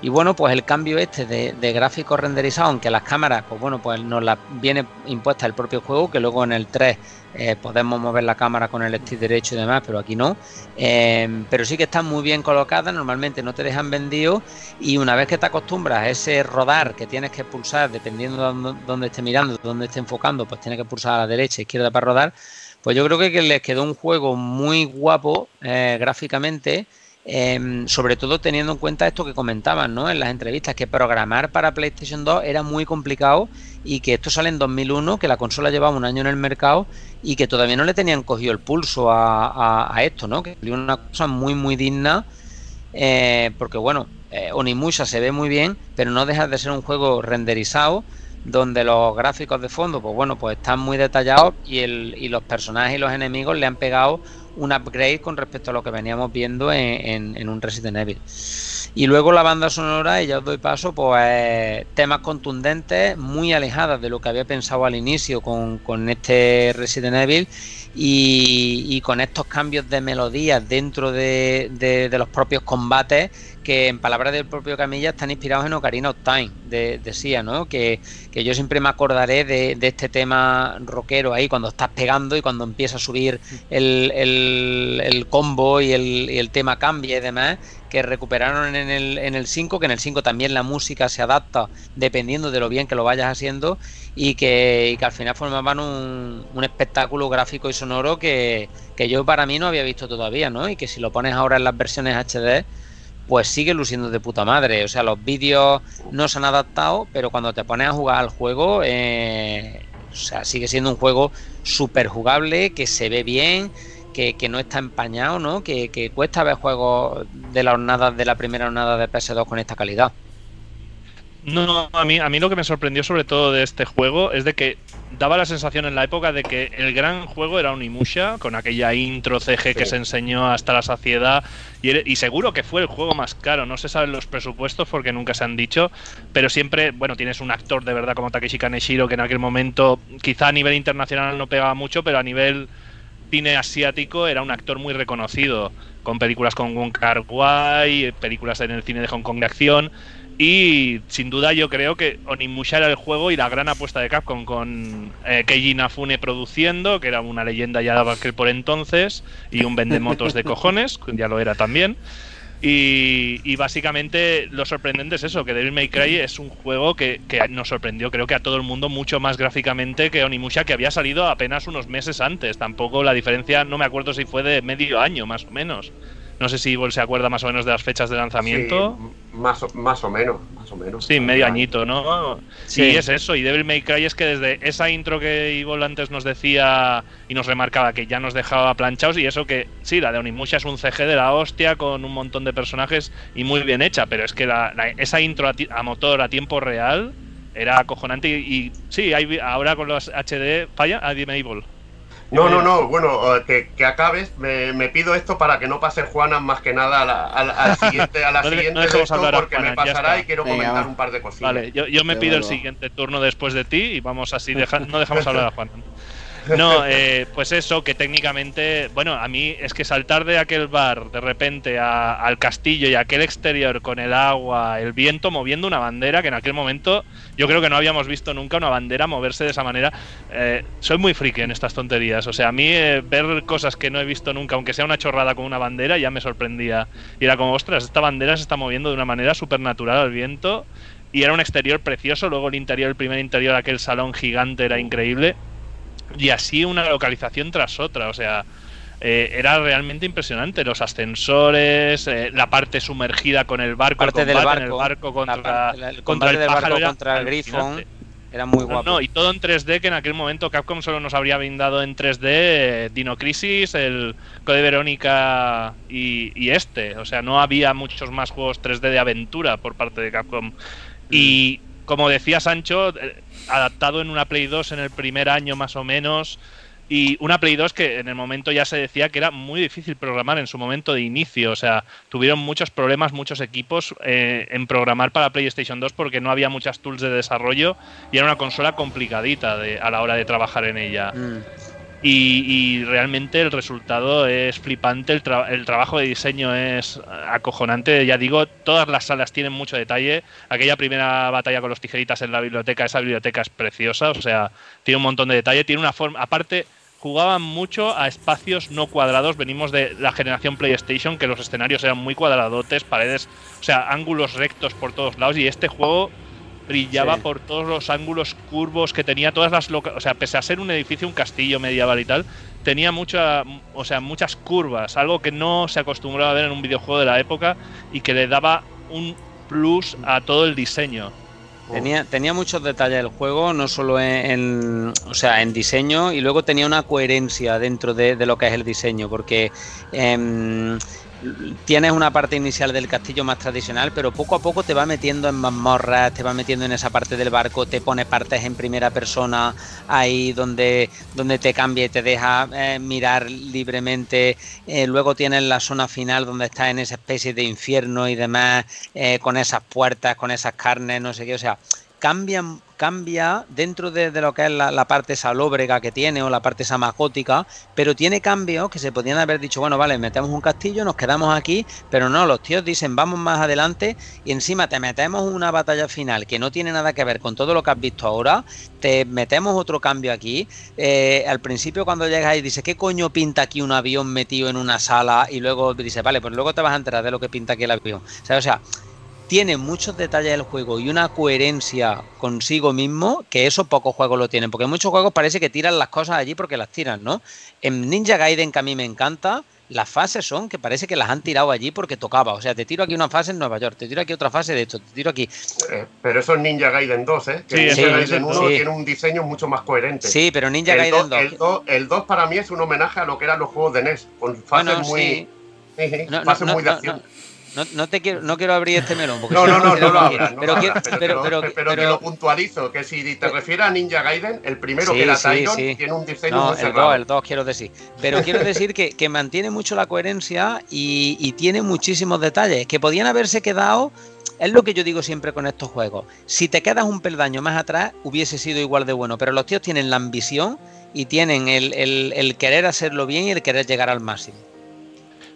Y bueno, pues el cambio este de, de gráficos renderizados, aunque las cámaras, pues bueno, pues nos las viene impuesta el propio juego, que luego en el 3 eh, podemos mover la cámara con el stick derecho y demás, pero aquí no. Em, pero sí que están muy bien colocadas, normalmente no te dejan vendido y una vez que te acostumbras a ese rodar que tienes que pulsar, dependiendo de dónde esté mirando, dónde esté enfocando, pues tienes que pulsar a la derecha, izquierda para rodar, pues yo creo que les quedó un juego muy guapo eh, gráficamente Em, sobre todo teniendo en cuenta esto que comentaban ¿no? en las entrevistas, que programar para PlayStation 2 era muy complicado y que esto sale en 2001, que la consola llevaba un año en el mercado y que todavía no le tenían cogido el pulso a, esto, ¿no? que es una cosa muy, muy digna, eh, porque bueno, eh, Onimusha se ve muy bien, pero no deja de ser un juego renderizado donde los gráficos de fondo, pues bueno, pues están muy detallados y, el, y los personajes y los enemigos le han pegado un upgrade con respecto a lo que veníamos viendo en, un Resident Evil. Y luego la banda sonora, y ya os doy paso, pues temas contundentes, muy alejadas de lo que había pensado al inicio con, este Resident Evil y, con estos cambios de melodías dentro de, de los propios combates que en palabras del propio Camilla están inspirados en Ocarina of Time, de, decía, ¿no? Que, yo siempre me acordaré de, este tema rockero ahí, cuando estás pegando y cuando empieza a subir el, el, combo y el, y el, tema cambia y demás, que recuperaron en el, en el 5, que en el 5 también la música se adapta dependiendo de lo bien que lo vayas haciendo y que, y que al final formaban un, un espectáculo gráfico y sonoro que, que yo para mí no había visto todavía, ¿no? Y que si lo pones ahora en las versiones HD pues sigue luciendo de puta madre. O sea, los vídeos no se han adaptado, pero cuando te pones a jugar al juego, eh, o sea, sigue siendo un juego súper jugable, que se ve bien, que, no está empañado, ¿no? Que, que, cuesta ver juegos de la jornada, de la primera jornada de PS2 con esta calidad. No, a mí, a mí lo que me sorprendió sobre todo de este juego es de que daba la sensación en la época de que el gran juego era Onimusha, con aquella intro CG que se enseñó hasta la saciedad, y, seguro que fue el juego más caro. No se saben los presupuestos porque nunca se han dicho, pero siempre, bueno, tienes un actor de verdad como Takeshi Kaneshiro, que en aquel momento quizá a nivel internacional no pegaba mucho, pero a nivel cine asiático era un actor muy reconocido, con películas con Wong Kar Wai, películas en el cine de Hong Kong de acción. Y sin duda yo creo que Onimusha era el juego y la gran apuesta de Capcom con eh, Keiji Nafune produciendo, que era una leyenda ya de por entonces, y un vendemotos de cojones, ya lo era también. Y, básicamente lo sorprendente es eso, que Devil May Cry es un juego que, que, nos sorprendió creo que a todo el mundo mucho más gráficamente que Onimusha que había salido apenas unos meses antes. Tampoco la diferencia, no me acuerdo si fue de medio año más o menos. No sé si Ivol se acuerda más o menos de las fechas de lanzamiento. más, o, más o menos, más o menos. Sí, medio añito, ¿no? Sí. es eso. Y Devil May Cry es que desde esa intro que Ivol antes nos decía y nos remarcaba que ya nos dejaba planchados y eso que, sí, la de Onimusha es un CG de la hostia con un montón de personajes y muy bien hecha, pero es que la, esa intro a, motor a tiempo real era acojonante y, sí, hay, ahora con los HD, falla, a dime Ivol. No, no, no, bueno, eh, que, acabes, me, pido esto para que no pase Juana más que nada a la, siguiente, a la <laughs> siguiente porque me pasará y quiero comentar un par de cositas. Vale, yo, me pido el siguiente turno después de ti y vamos así, no dejamos <laughs> hablar a Juana. No, <laughs> eh, pues eso, que técnicamente, bueno, a mí es que saltar de aquel bar de repente al castillo y aquel exterior con el agua, el viento moviendo una bandera, que en aquel momento yo creo que no habíamos visto nunca una bandera moverse de esa manera. Eh, soy muy friki en estas tonterías, o sea, a mí eh, ver cosas que no he visto nunca, aunque sea una chorrada con una bandera, ya me sorprendía. Y era como, ostras, esta bandera se está moviendo de una manera súper natural al viento. Y era un exterior precioso, luego el interior, el primer interior, aquel salón gigante era increíble y así una localización tras otra, o sea, eh, era realmente impresionante. Los ascensores, eh, la parte sumergida con el barco, el del barco, el barco contra, el, contra el pájaro contra el grifo. Era muy guapo. No, y todo en 3D, que en aquel momento Capcom solo nos habría brindado en 3D eh, Dino Crisis, el Code Verónica y, y, este. O sea, no había muchos más juegos 3D de aventura por parte de Capcom. Y mm. como decía Sancho, adaptado en una Play 2 en el primer año más o menos. Y una Play 2 que en el momento ya se decía que era muy difícil programar en su momento de inicio. O sea, tuvieron muchos problemas muchos equipos eh, en programar para PlayStation 2 porque no había muchas tools de desarrollo y era una consola complicadita a la hora de trabajar en ella. Mm. Y, realmente el resultado es flipante, el, el, trabajo de diseño es acojonante, ya digo, todas las salas tienen mucho detalle, aquella primera batalla con los tijeritas en la biblioteca, esa biblioteca es preciosa, o sea, tiene un montón de detalle, tiene una forma, aparte jugaban mucho a espacios no cuadrados. Venimos de la generación PlayStation, que los escenarios eran muy cuadradotes, paredes, o sea, ángulos rectos por todos lados. Y este juego brillaba por todos los ángulos curvos que tenía, todas las o sea, pese a ser un edificio, un castillo medieval y tal, tenía mucha, o sea, muchas curvas, algo que no se acostumbraba a ver en un videojuego de la época y que le daba un plus a todo el diseño. Tenía, tenía muchos detalles el juego, no solo en, o sea, en diseño, y luego tenía una coherencia dentro de, lo que es el diseño, porque em, tienes una parte inicial del castillo más tradicional, pero poco a poco te va metiendo en mazmorras, te va metiendo en esa parte del barco, te pone partes en primera persona ahí donde, donde te cambia y te deja eh, mirar libremente. Eh, luego tienes la zona final donde estás en esa especie de infierno y demás, eh, con esas puertas, con esas carnes, no sé qué. O sea, cambia, cambia dentro de, lo que es la, parte salóbrega que tiene o la parte samagótica, pero tiene cambios que se podían haber dicho, bueno, vale, metemos un castillo, nos quedamos aquí, pero no, los tíos dicen, vamos más adelante y encima te metemos una batalla final que no tiene nada que ver con todo lo que has visto ahora, te metemos otro cambio aquí. Eh, al principio cuando llegas y dices, ¿qué coño pinta aquí un avión metido en una sala? Y luego dices, vale, pues luego te vas a enterar de lo que pinta aquí el avión. O sea, tiene muchos detalles del juego y una coherencia consigo mismo que eso pocos juegos lo tienen. Porque en muchos juegos parece que tiran las cosas allí porque las tiran, ¿no? En Ninja Gaiden, que a mí me encanta, las fases son que parece que las han tirado allí porque tocaba. O sea, te tiro aquí una fase en Nueva York, te tiro aquí otra fase de esto, te tiro aquí. Eh, pero eso es Ninja Gaiden 2, ¿eh? Que Ninja Gaiden 1 tiene un diseño mucho más coherente. Sí, pero Ninja Gaiden 2. El 2, para mí es un homenaje a lo que eran los juegos de NES, con fases muy. fases muy de acción. No, no, te quiero, no quiero abrir este melón. no, no, no, no, no, pero, pero, pero, que lo puntualizo, que si te refieres a Ninja Gaiden, el primero que era sí, tiene un diseño no, el 2, el 2 quiero decir. Pero quiero decir que, que mantiene mucho la coherencia y, y, tiene muchísimos detalles que podían haberse quedado. Es lo que yo digo siempre con estos juegos. Si te quedas un peldaño más atrás, hubiese sido igual de bueno. Pero los tíos tienen la ambición y tienen el, el, el querer hacerlo bien y el querer llegar al máximo.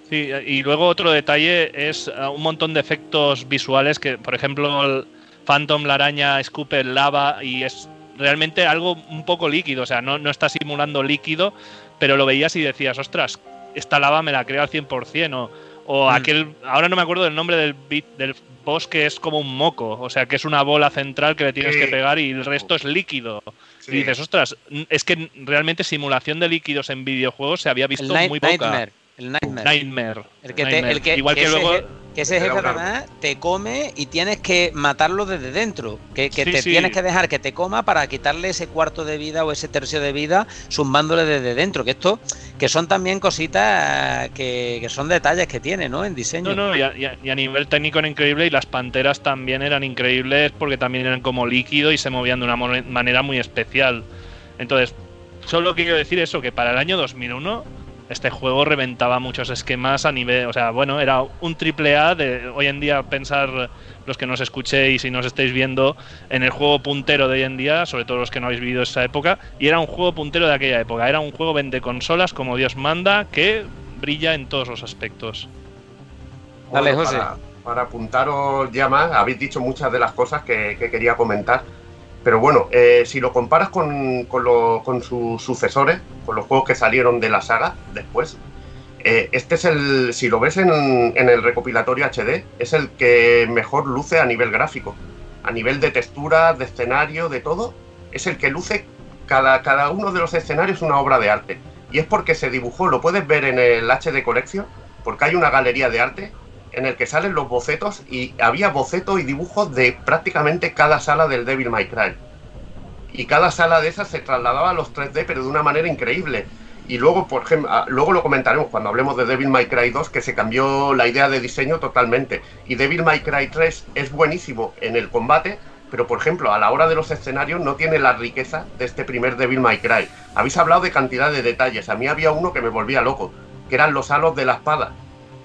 Sí, y luego otro detalle es uh, un montón de efectos visuales que, por ejemplo, el Phantom, la araña, escupe lava y es realmente algo un poco líquido, o sea, no, no está simulando líquido, pero lo veías y decías, ostras, esta lava me la creo al 100%, o, o mm. aquel, ahora no me acuerdo del nombre del, del boss que es como un moco, o sea, que es una bola central que le tienes que pegar y el resto es líquido. Y dices, ostras, es que realmente simulación de líquidos en videojuegos se había visto muy poca. El Nightmare. El que, el que, Igual que, luego. que ese jefe además te come y tienes que matarlo desde dentro. Que, te tienes que dejar que te coma para quitarle ese cuarto de vida o ese tercio de vida zumbándole desde dentro. Que esto, que son también cositas que, son detalles que tiene, ¿no? En diseño. No, no, y a, nivel técnico era increíble y las panteras también eran increíbles porque también eran como líquido y se movían de una manera muy especial. Entonces, solo quiero decir eso, que para el año 2001 este juego reventaba muchos esquemas a nivel, o sea, bueno, era un triple A de hoy en día pensar los que nos escuchéis y nos estáis viendo en el juego puntero de hoy en día, sobre todo los que no habéis vivido esa época, y era un juego puntero de aquella época, era un juego vende consolas como Dios manda que brilla en todos los aspectos. Dale, José. Para, apuntaros ya más, habéis dicho muchas de las cosas que quería comentar. Pero bueno, eh, si lo comparas con, con, sus sucesores, con los juegos que salieron de la saga después, eh, este es el, si lo ves en, en, el recopilatorio HD, es el que mejor luce a nivel gráfico, a nivel de textura, de escenario, de todo, es el que luce cada, cada uno de los escenarios una obra de arte. Y es porque se dibujó, lo puedes ver en el HD Collection, porque hay una galería de arte en el que salen los bocetos y había bocetos y dibujos de prácticamente cada sala del Devil May Cry. Y cada sala de esas se trasladaba a los 3D, pero de una manera increíble. Y luego, por ejemplo, ah, luego lo comentaremos cuando hablemos de Devil May Cry 2, que se cambió la idea de diseño totalmente. Y Devil May Cry 3 es buenísimo en el combate, pero por ejemplo, a la hora de los escenarios no tiene la riqueza de este primer Devil May Cry. Habéis hablado de cantidad de detalles. A mí había uno que me volvía loco, que eran los halos de la espada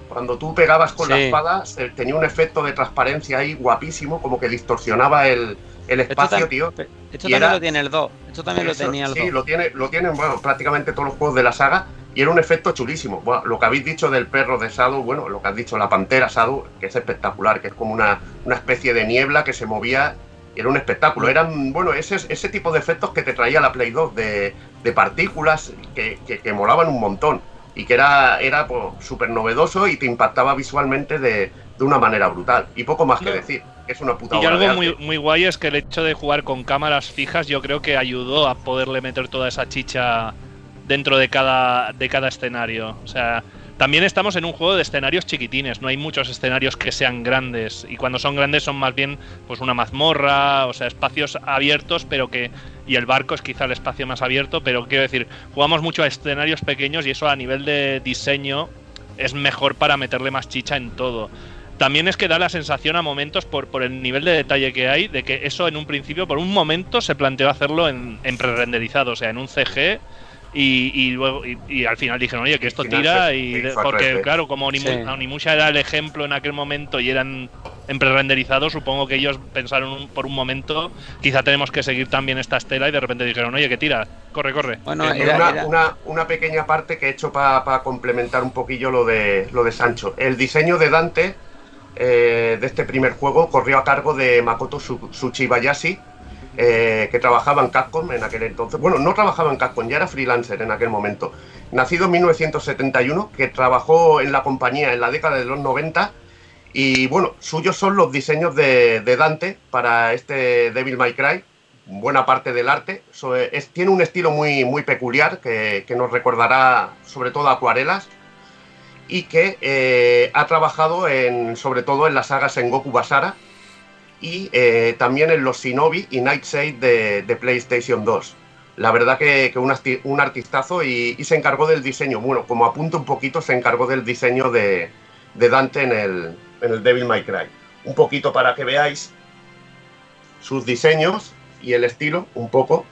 cuando tú pegabas con la espada, tenía un efecto de transparencia ahí guapísimo, como que distorsionaba el, el espacio, tío. Esto también lo tiene el 2. Esto también lo tenía el 2. Sí, lo, tiene, lo tienen bueno, prácticamente todos los juegos de la saga. Y era un efecto chulísimo. Bueno, lo que habéis dicho del perro de Sado, bueno, lo que has dicho, la pantera Sado, que es espectacular, que es como una, una especie de niebla que se movía. Era un espectáculo. Mm. Eran, bueno, ese, ese tipo de efectos que te traía la Play 2 de, de partículas que, que, molaban un montón. Y que era, era súper pues, novedoso y te impactaba visualmente de, de una manera brutal. Y poco más que decir es una puta Y algo muy, muy guay es que el hecho de jugar con cámaras fijas yo creo que ayudó a poderle meter toda esa chicha dentro de cada, de cada escenario. O sea, también estamos en un juego de escenarios chiquitines, no hay muchos escenarios que sean grandes. Y cuando son grandes son más bien pues una mazmorra, o sea, espacios abiertos, pero que. Y el barco es quizá el espacio más abierto, pero quiero decir, jugamos mucho a escenarios pequeños y eso a nivel de diseño es mejor para meterle más chicha en todo. También es que da la sensación a momentos, por, por el nivel de detalle que hay, de que eso en un principio, por un momento, se planteó hacerlo en, en pre-renderizado, o sea, en un CG. Y, luego y, al final dijeron, oye, que esto tira. y Porque, claro, como Onimusha era el ejemplo en aquel momento y eran en pre-renderizado, supongo que ellos pensaron por un momento, quizá tenemos que seguir también esta estela y de repente dijeron, oye, que tira, corre, corre. Bueno, una, Una, pequeña parte que he hecho para complementar un poquillo lo de, lo de Sancho. El diseño de Dante eh, de este primer juego corrió a cargo de Makoto Tsuchibayashi, eh, que trabajaba en Capcom en aquel entonces. Bueno, no trabajaba en Capcom, ya era freelancer en aquel momento. Nacido en 1971, que trabajó en la compañía en la década de los 90. Y bueno, suyos son los diseños de, Dante para este Devil May Cry. Buena parte del arte. tiene un estilo muy, muy peculiar que, nos recordará sobre todo acuarelas y que eh, ha trabajado sobre todo en las sagas en Goku Basara y eh, también en los Shinobi y Nightshade de, PlayStation 2. La verdad que, un, artistazo y, se encargó del diseño. Bueno, como apunto un poquito, se encargó del diseño de, de Dante en el, en el Devil May Cry. Un poquito para que veáis sus diseños y el estilo, un poco,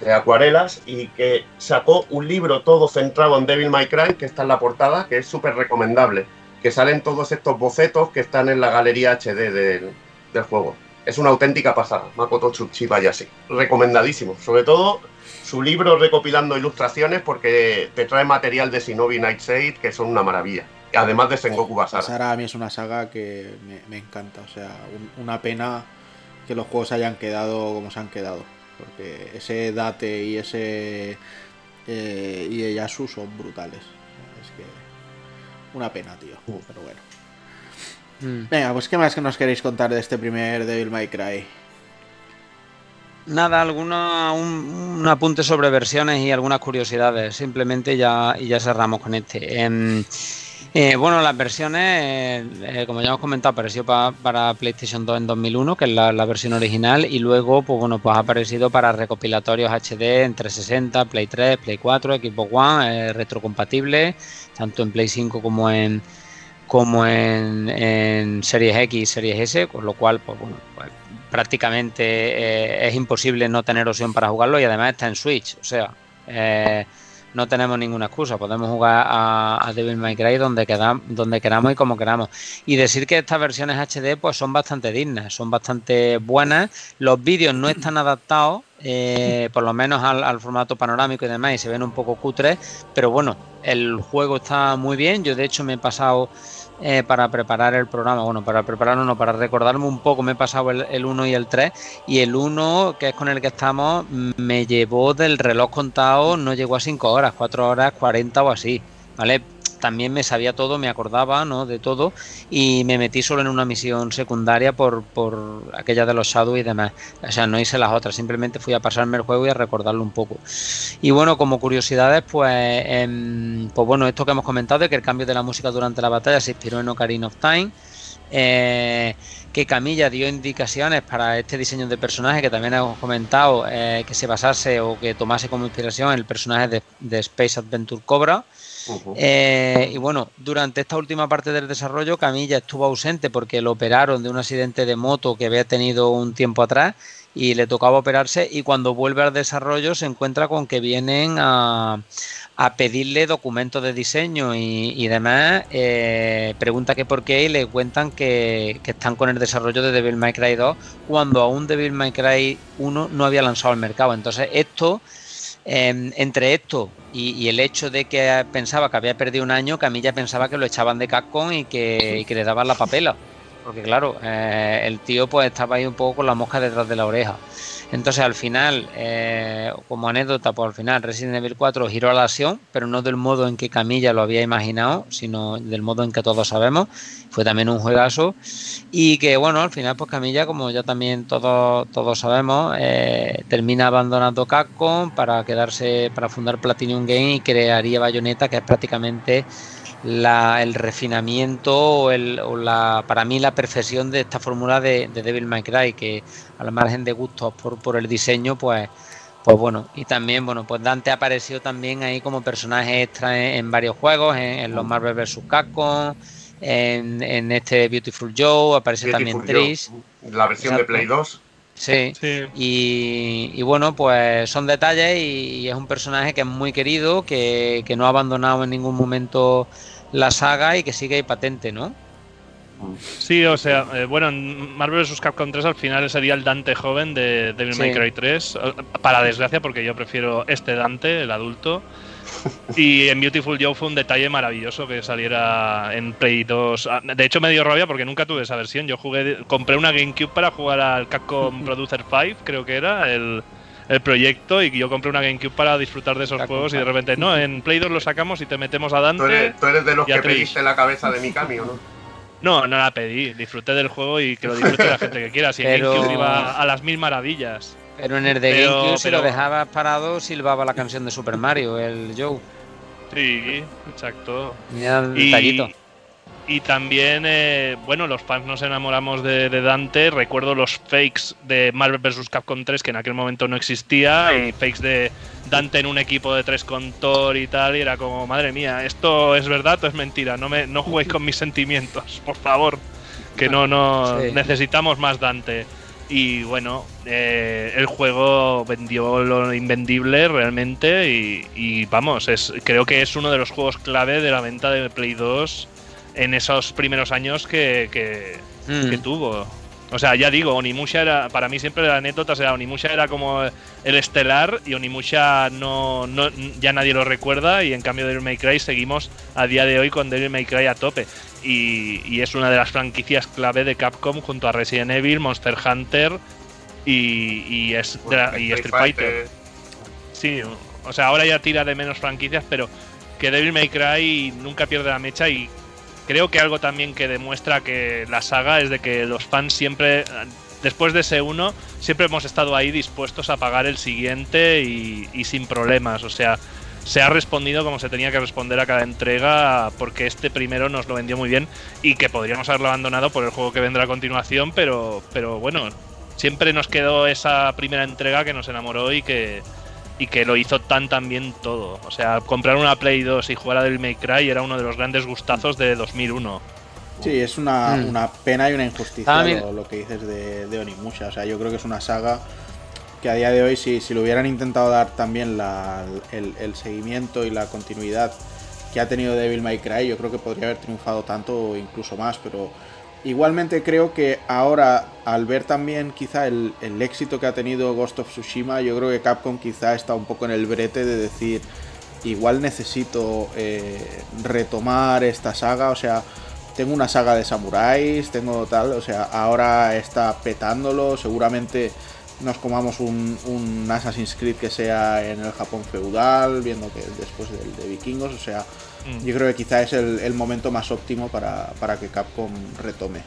de acuarelas y que sacó un libro todo centrado en Devil May Cry, que está en la portada, que es súper recomendable, que salen todos estos bocetos que están en la galería HD del, juego. Es una auténtica pasada, Makoto Tsuchibayashi. Recomendadísimo. Sobre todo su libro recopilando ilustraciones porque te trae material de Shinobi Nightshade que son una maravilla. Además de Sengoku Basara. Basara a mí es una saga que me, encanta. O sea, una pena que los juegos hayan quedado como se han quedado. Porque ese Date y ese eh, y Yasu son brutales. Una pena, tío. Uh. Pero bueno. Mm. Venga, pues ¿qué más que nos queréis contar de este primer Devil May Cry? Nada, alguna, un, apunte sobre versiones y algunas curiosidades. Simplemente ya, y ya cerramos con este. Em, eh, bueno, las versiones, eh, como ya hemos comentado, apareció para PlayStation 2 en 2001, que es la, versión original, y luego, pues bueno, pues ha aparecido para recopilatorios HD en 360, Play 3, Play 4, Xbox One, eh, retrocompatible, tanto en Play 5 como en como en, Series X y Series S, con lo cual, pues bueno, pues, prácticamente es imposible no tener opción para jugarlo y además está en Switch, o sea, no tenemos ninguna excusa, podemos jugar a, Devil May Cry donde, donde queramos y como queramos. Y decir que estas versiones HD pues son bastante dignas, son bastante buenas, los vídeos no están adaptados, eh, por lo menos al, al, formato panorámico y demás, y se ven un poco cutres, pero bueno, el juego está muy bien, yo de hecho me he pasado eh, para preparar el programa. Bueno, para prepararlo, no, para recordarme un poco, me he pasado el, 1 y el 3. Y el 1, que es con el que estamos, me llevó del reloj contado, no llegó a 5 horas, 4 horas 40 o así. ¿Vale? También me sabía todo, me acordaba ¿no? de todo y me metí solo en una misión secundaria por, por aquella de los Shadow y demás. O sea, no hice las otras, simplemente fui a pasarme el juego y a recordarlo un poco. Y bueno, como curiosidades, pues, em, pues bueno, esto que hemos comentado de que el cambio de la música durante la batalla se inspiró en Ocarina of Time. Eh, que Camilla dio indicaciones para este diseño de personaje que también hemos comentado eh, que se basase o que tomase como inspiración el personaje de, de Space Adventure Cobra Eh, y bueno, durante esta última parte del desarrollo, Camilla estuvo ausente porque lo operaron de un accidente de moto que había tenido un tiempo atrás y le tocaba operarse y cuando vuelve al desarrollo se encuentra con que vienen a, pedirle documentos de diseño y, demás, eh, pregunta que por qué y le cuentan que, están con el desarrollo de Devil May Cry 2 cuando aún Devil May Cry 1 no había lanzado al mercado. Entonces esto, em, entre esto y, el hecho de que pensaba que había perdido un año, Camilla pensaba que lo echaban de Capcom y que, y que le daban la papela porque claro, eh, el tío pues estaba ahí un poco con la mosca detrás de la oreja. Entonces al final, eh, como anécdota, pues al final Resident Evil 4 giró a la acción, pero no del modo en que Camilla lo había imaginado, sino del modo en que todos sabemos. Fue también un juegazo. Y que bueno, al final pues Camilla, como ya también todos, todos sabemos, eh, termina abandonando Capcom para quedarse, para fundar Platinum Game y crearía Bayonetta, que es prácticamente el refinamiento o, el, la, para mí la perfección de esta fórmula de, Devil May Cry, que al margen de gustos por, por el diseño, pues, pues bueno, y también, bueno, pues Dante apareció también ahí como personaje extra en, varios juegos, en, los Marvel vs. Capcom, en, en, este Beautiful Joe, aparece también Tris. La versión de Play 2. Sí, Y, y, bueno, pues son detalles y, es un personaje que es muy querido, que, que no ha abandonado en ningún momento la saga y que sigue ahí patente, ¿no? Sí, o sea, eh, bueno, en Marvel vs. Capcom 3 al final sería el Dante joven de Devil May Cry 3, eh, para desgracia, porque yo prefiero este Dante, el adulto. <laughs> Y en Beautiful Joe fue un detalle maravilloso que saliera en Play 2. Ah, de hecho, me dio rabia porque nunca tuve esa versión. Yo jugué, compré una GameCube para jugar al Capcom <laughs> Producer 5, creo que era, el, el proyecto y yo compré una GameCube para disfrutar de esos juegos y de repente, no, en Play 2 lo sacamos y te metemos a Dante. Tú eres, de los que pediste la cabeza de mi cambio, ¿no? No, no la pedí, disfruté del juego y que lo disfrute la gente que quiera. Si pero... GameCube iba a las mil maravillas. Pero en el de GameCube, si lo dejabas parado, silbaba la canción de Super Mario, el Joe. Sí, exacto. Mira el detallito. Y también, eh, bueno, los fans nos enamoramos de, Dante. Recuerdo los fakes de Marvel vs. Capcom 3, que en aquel momento no existía, y fakes de Dante en un equipo de tres con Thor y tal. Y era como, madre mía, ¿esto es verdad o es mentira? No, me, no juguéis con mis sentimientos, por favor. Que no, no <laughs> necesitamos más Dante. Y bueno, eh, el juego vendió lo invendible realmente. Y, y vamos, es, creo que es uno de los juegos clave de la venta de Play 2 en esos primeros años que, mm. tuvo. O sea, ya digo, Onimusha era, para mí siempre la anécdota, o sea, Onimusha era como el estelar y Onimusha no, no, ya nadie lo recuerda y en cambio Devil May Cry seguimos a día de hoy con Devil May Cry a tope. Y, es una de las franquicias clave de Capcom junto a Resident Evil, Monster Hunter y, y, Street Fighter. Sí, o sea, ahora ya tira de menos franquicias, pero que Devil May Cry nunca pierde la mecha y creo que algo también que demuestra que la saga es de que los fans siempre, después de ese uno, siempre hemos estado ahí dispuestos a pagar el siguiente y, sin problemas. O sea, se ha respondido como se tenía que responder a cada entrega porque este primero nos lo vendió muy bien y que podríamos haberlo abandonado por el juego que vendrá a continuación, pero, pero bueno, siempre nos quedó esa primera entrega que nos enamoró y que, y que lo hizo tan tan bien todo. O sea, comprar una Play 2 y jugar a Devil May Cry era uno de los grandes gustazos de 2001. Sí, es una, mm. una pena y una injusticia lo, que dices de, de, Onimusha. O sea, yo creo que es una saga que a día de hoy, si, si lo hubieran intentado dar también la, el, el, seguimiento y la continuidad que ha tenido Devil May Cry, yo creo que podría haber triunfado tanto o incluso más, pero Igualmente creo que ahora, al ver también quizá el, éxito que ha tenido Ghost of Tsushima, yo creo que Capcom quizá está un poco en el brete de decir, igual necesito eh, retomar esta saga, o sea, tengo una saga de samuráis, tengo tal, o sea, ahora está petándolo, seguramente nos comamos un, un Assassin's Creed que sea en el Japón feudal, viendo que después del de vikingos, o sea, Mm. Yo creo que quizá es el, momento más óptimo para, que Capcom retome.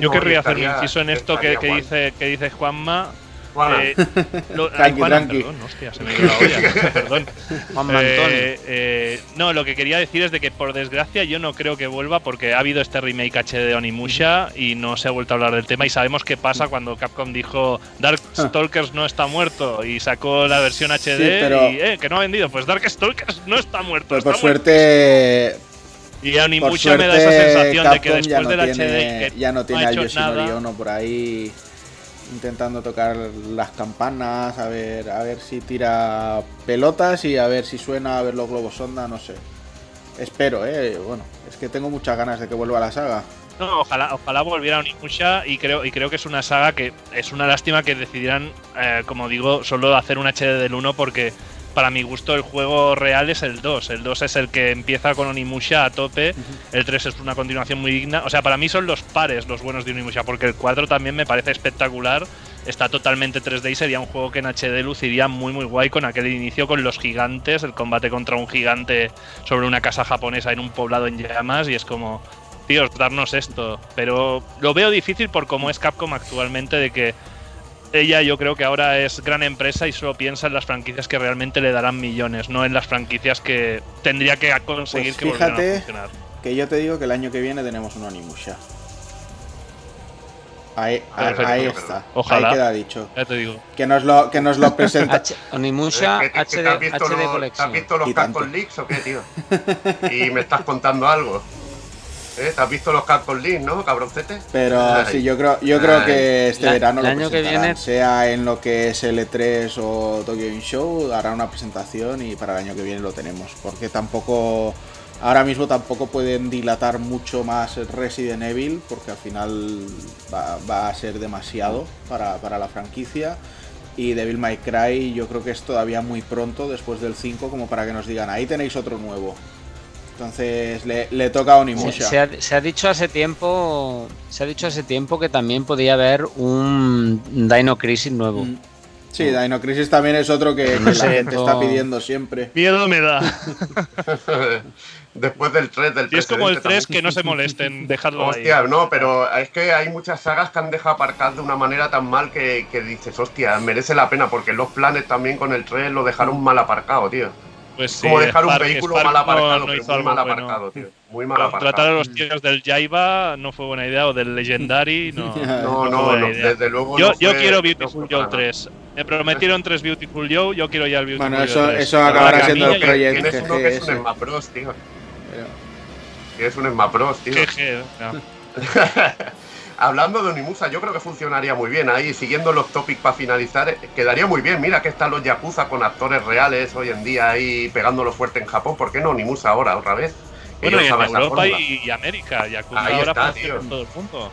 Yo querría hacer un inciso en esto que, dice, que dice Juanma, Eh, lo, <laughs> perdón, hostia, se me dio la olla, perdón. Eh, eh, no, lo que quería decir es de que por desgracia yo no creo que vuelva porque ha habido este remake HD de Onimusha y no se ha vuelto a hablar del tema y sabemos qué pasa cuando Capcom dijo Darkstalkers no está muerto y sacó la versión HD y eh, que no ha vendido, pues Darkstalkers no está muerto. Pues por suerte y Onimusha me da esa sensación de que después del HD ya no tiene a Yoshinori Ono por ahí intentando tocar las campanas, a ver, a ver si tira pelotas y a ver si suena, a ver los globos sonda, no sé. Espero, eh, bueno, es que tengo muchas ganas de que vuelva la saga. No, ojalá, ojalá volviera Onimusha y creo, y creo que es una saga que es una lástima que decidieran, eh, como digo, solo hacer un HD del 1 porque para mi gusto el juego real es el 2. El 2 es el que empieza con Onimusha a tope, el 3 es una continuación muy digna. O sea, para mí son los pares los buenos de Onimusha, porque el 4 también me parece espectacular. Está totalmente 3D y sería un juego que en HD luciría muy muy guay con aquel inicio con los gigantes, el combate contra un gigante sobre una casa japonesa en un poblado en llamas y es como, tíos, darnos esto. Pero lo veo difícil por cómo es Capcom actualmente de que ella yo creo que ahora es gran empresa y solo piensa en las franquicias que realmente le darán millones, no en las franquicias que tendría que conseguir pues que volvieran a funcionar. Que yo te digo que el año que viene tenemos un Onimusha. Ahí, ahí está. Ojalá. Ahí queda dicho. Ya te digo. Que nos lo, que nos lo <laughs> presenta. Onimusha HD, HD Collection. ¿Has visto los Leaks o qué, tío? <laughs> y me estás contando algo. ¿Eh? ¿Te has visto los Capcom League, no, cabroncete? Pero sí, yo creo, yo creo que este verano el año que viene sea en lo que es L3 o Tokyo Game Show, hará una presentación y para el año que viene lo tenemos. Porque tampoco, ahora mismo tampoco pueden dilatar mucho más Resident Evil, porque al final va, a ser demasiado para, para la franquicia. Y Devil May Cry yo creo que es todavía muy pronto después del 5 como para que nos digan, ahí tenéis otro nuevo. Entonces le, toca a Onimusha. Se, ha, dicho hace tiempo, se ha dicho hace tiempo que también podía haber un Dino Crisis nuevo. Mm. Sí, Dino Crisis también es otro que, la gente está pidiendo siempre. Miedo me da. <laughs> Después del 3 del Y es como el 3 que no se molesten, <laughs> dejarlo hostia, no, pero es que hay muchas sagas que han dejado aparcar de una manera tan mal que, que dices, hostia, merece la pena, porque los planes también con el 3 lo dejaron mal aparcado, tío. Pues como dejar un vehículo mal aparcado, muy mal aparcado, tío. Muy mal aparcado. Tratar a los tíos del Jaiba no fue buena idea, o del Legendary, <laughs> no. no, no, no desde luego. Yo, yo quiero Beautiful Joe 3. Me prometieron tres Beautiful Joe, yo quiero ya el Beautiful Joe. Bueno, eso, eso acabará siendo el proyecto. Tienes uno que es un Smash tío. Tienes un Smash tío. GG, <laughs> Hablando de Onimusa, yo creo que funcionaría muy bien ahí, siguiendo los topics para finalizar, eh, quedaría muy bien. Mira que están los Yakuza con actores reales hoy en día ahí pegándolo fuerte en Japón. ¿Por qué no Onimusa ahora, otra vez? Bueno, y en Europa y, América, Yakuza ahí ahora está, tío. en todo el mundo.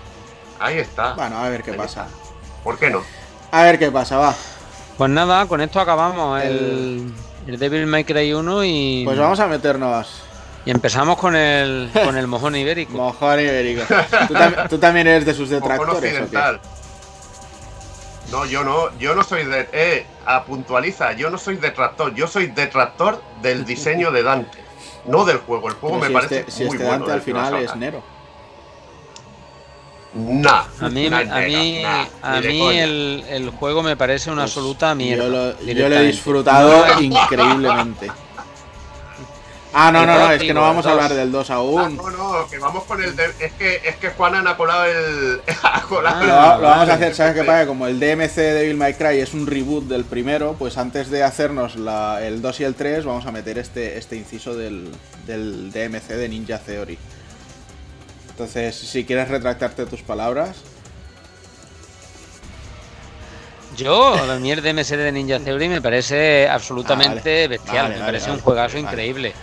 Ahí está. Bueno, a ver qué pasa. ¿Por qué no? A ver qué pasa, va. Pues nada, con esto acabamos el, el Devil May Cry 1 y... Pues vamos a meternos y empezamos con el, con el mojón ibérico. mojón ibérico. ¿Tú, también eres de sus detractores. No, yo no, yo no soy de. Eh, a puntualiza, yo no soy detractor, yo soy detractor del diseño de Dante, no del juego. El juego me parece este, si muy este Dante al final es Nero. Nah, a mí, a mí, a mí el, el, juego me parece una pues absoluta mierda. Yo lo, he disfrutado increíblemente. Ah, no, no, no, es que no vamos a hablar del 2 aún. no, no, que vamos con el. es, que, es que Juanan ha colado el. <laughs> Ha colado lo, vamos a hacer, ¿sabes qué pasa? Como el DMC de Devil May Cry es un reboot del primero, pues antes de hacernos la, el 2 y el 3, vamos a meter este, este inciso del, del DMC de Ninja Theory. Entonces, si quieres retractarte tus palabras. Yo, a mí el DMC de Ninja Theory me parece absolutamente ah, bestial, me parece un juegazo increíble.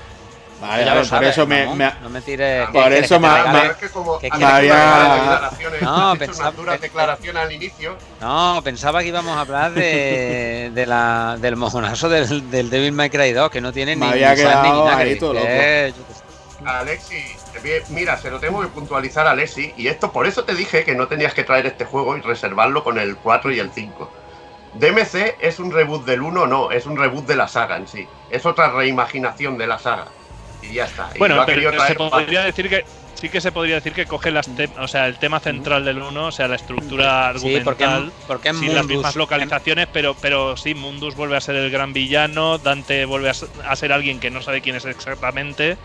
Vale, ya lo por eso me, no, me, no me tires. Por eso me, me, había. No, pensaba. declaración al inicio. No, pensaba que íbamos a hablar de, <laughs> de la, del mojonazo del, del Devil May Cry 2, que no tiene ni, había ni ahí todo loco. Alexi, mira, se lo tengo que puntualizar a Alexi, y esto por eso te dije que no tenías que traer este juego y reservarlo con el 4 y el 5. DMC es un reboot del 1, no, es un reboot de la saga en sí. Es otra reimaginación de la saga y ya está. bueno, pero, se podría decir que sí que se podría decir que coge las o sea, el tema central del 1, o sea, la estructura argumental, sí, porque, sin las mismas localizaciones, pero, pero sí, Mundus vuelve a ser el gran villano, Dante vuelve a ser alguien que no sabe quién es exactamente.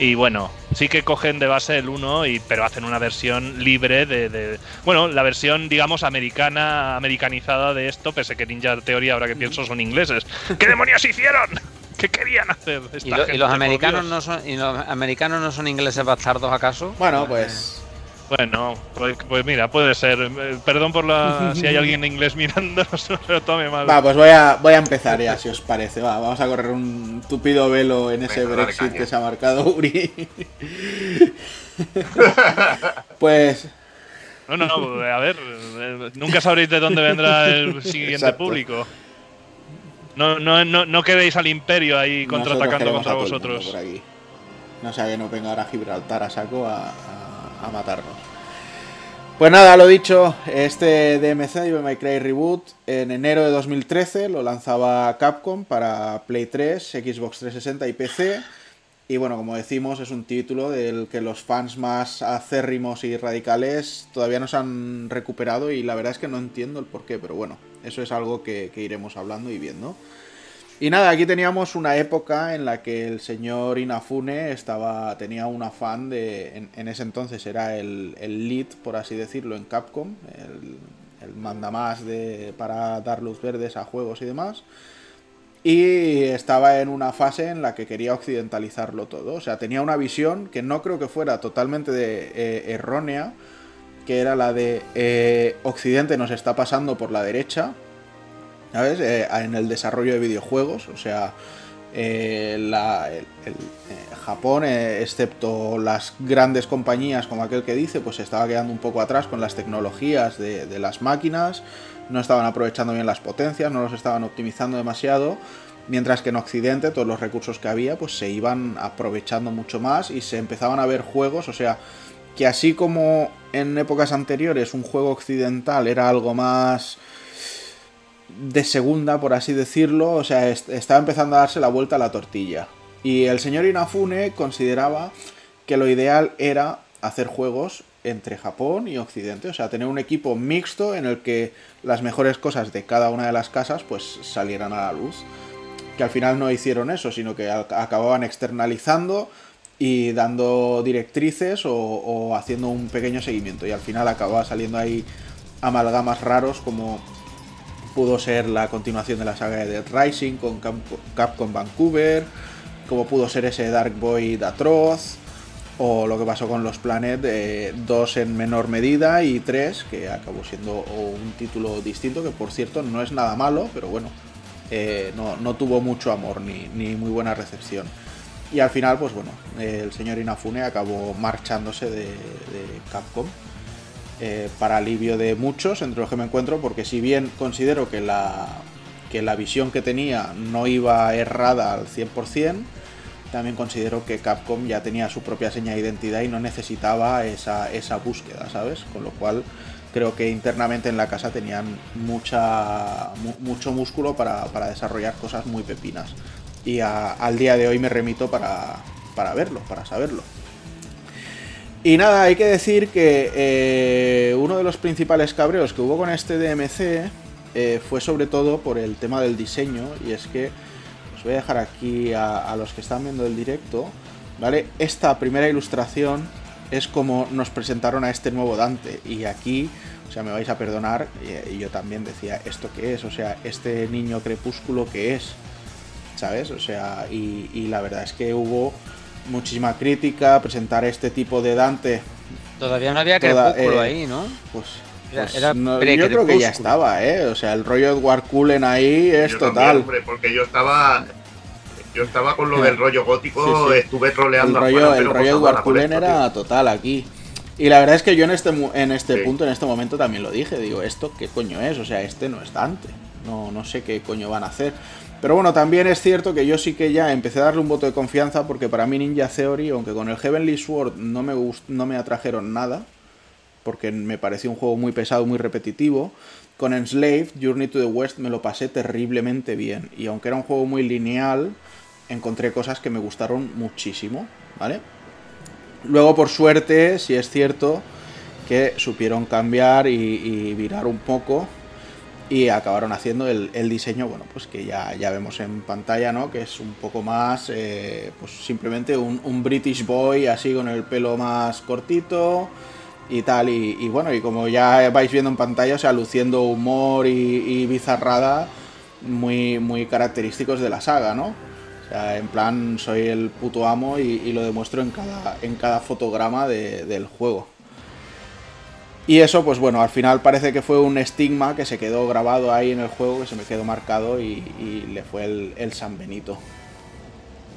Y bueno, sí que cogen de base el 1, y, pero hacen una versión libre de, Bueno, la versión, digamos, americana, americanizada de esto, pese que Ninja Theory, ahora que pienso, son ingleses. ¿Qué demonios hicieron? ¿Qué querían hacer? ¿Y, los americanos no son, ¿Y los americanos no son ingleses bastardos acaso? Bueno, pues. Bueno, pues, pues, mira, puede ser. Eh, perdón por la <laughs> si hay alguien en inglés mirando, <laughs> no lo tome mal. Va, pues voy a, voy a empezar ya, si os parece. Va, vamos a correr un tupido velo en ese Brexit que se ha marcado Uri. <laughs> pues. No, no, no, a ver, eh, nunca sabréis de dónde vendrá el siguiente público. No, no, no, no quedéis al imperio ahí contraatacando contra vosotros. No sea que no venga ahora Gibraltar a saco a, a, matarnos. Pues nada, lo dicho, este DMC, Devil May Cry Reboot, en enero de 2013 lo lanzaba Capcom para Play 3, Xbox 360 y PC. Y bueno, como decimos, es un título del que los fans más acérrimos y radicales todavía no se han recuperado y la verdad es que no entiendo el porqué, pero bueno, eso es algo que, iremos hablando y viendo. Y nada, aquí teníamos una época en la que el señor Inafune estaba, tenía un afán de, en, ese entonces era el, lead, por así decirlo, en Capcom, el, el mandamás de, para dar luz verdes a juegos y demás. Y estaba en una fase en la que quería occidentalizarlo todo. O sea, tenía una visión que no creo que fuera totalmente eh, errónea, que era la de eh, Occidente nos está pasando por la derecha, ¿sabes? Eh, en el desarrollo de videojuegos, o sea, eh, Japón, excepto las grandes compañías como aquel que dice, pues se estaba quedando un poco atrás con las tecnologías de las máquinas, no estaban aprovechando bien las potencias, no los estaban optimizando demasiado. Mientras que en Occidente todos los recursos que había pues se iban aprovechando mucho más y se empezaban a ver juegos, o sea, que así como en épocas anteriores un juego occidental era algo más de segunda, por así decirlo, o sea, estaba empezando a darse la vuelta a la tortilla. Y el señor Inafune consideraba que lo ideal era hacer juegos entre Japón y Occidente, o sea, tener un equipo mixto en el que las mejores cosas de cada una de las casas pues salieran a la luz. Que al final no hicieron eso, sino que acababan externalizando y dando directrices o, haciendo un pequeño seguimiento. Y al final acababa saliendo ahí amalgamas raros como pudo ser la continuación de la saga de Dead Rising con Capcom Vancouver, como pudo ser ese Dark Void atroz, o lo que pasó con los Planet, eh, dos en menor medida y tres, que acabó siendo un título distinto, que por cierto no es nada malo, pero bueno, eh, no, tuvo mucho amor ni, ni muy buena recepción. Y al final, pues bueno, el señor Inafune acabó marchándose de, Capcom. Eh, para alivio de muchos, entre los que me encuentro, porque si bien considero que la, que la visión que tenía no iba errada al 100%, también considero que Capcom ya tenía su propia seña de identidad y no necesitaba esa, esa búsqueda, ¿sabes? Con lo cual creo que internamente en la casa tenían mucha, mucho músculo para, para desarrollar cosas muy pepinas y al día de hoy me remito para, verlo, para saberlo. Y nada, hay que decir que eh, uno de los principales cabreos que hubo con este DMC eh, fue sobre todo por el tema del diseño y es que os voy a dejar aquí a, los que están viendo el directo, ¿vale? Esta primera ilustración es como nos presentaron a este nuevo Dante y aquí, o sea, me vais a perdonar, y, yo también decía, ¿esto qué es? O sea, este niño crepúsculo que es, ¿sabes? O sea, y, la verdad es que hubo muchísima crítica, presentar este tipo de Dante. Todavía no había crepúsculo eh, ahí, ¿no? Pues, pues yo creo que ya estaba, ¿eh? O sea, el rollo Edward Cullen ahí es total. porque yo estaba yo estaba con lo del rollo gótico, estuve troleando. El rollo, el rollo Edward Cullen era total aquí. Y la verdad es que yo en este, en este punto, en este momento también lo dije. Digo, ¿esto qué coño es? O sea, este no es Dante. No, no sé qué coño van a hacer. Pero bueno, también es cierto que yo sí que ya empecé a darle un voto de confianza porque para mí Ninja Theory, aunque con el Heavenly Sword no me, no me atrajeron nada, porque me pareció un juego muy pesado, muy repetitivo, con Enslaved, Journey to the West me lo pasé terriblemente bien. Y aunque era un juego muy lineal, encontré cosas que me gustaron muchísimo, ¿vale? Luego, por suerte, si es cierto que supieron cambiar y, virar un poco y acabaron haciendo el, diseño, bueno, pues que ya, ya vemos en pantalla, ¿no? Que es un poco más, eh, pues simplemente un, British boy así con el pelo más cortito y tal. Y, bueno, y como ya vais viendo en pantalla, o sea, luciendo humor y, bizarrada muy, muy característicos de la saga, ¿no? O sea, en plan, soy el puto amo y, lo demuestro en cada, en cada fotograma del juego. Y eso, pues bueno, al final parece que fue un estigma que se quedó grabado ahí en el juego, que se me quedó marcado y, le fue el, San Benito.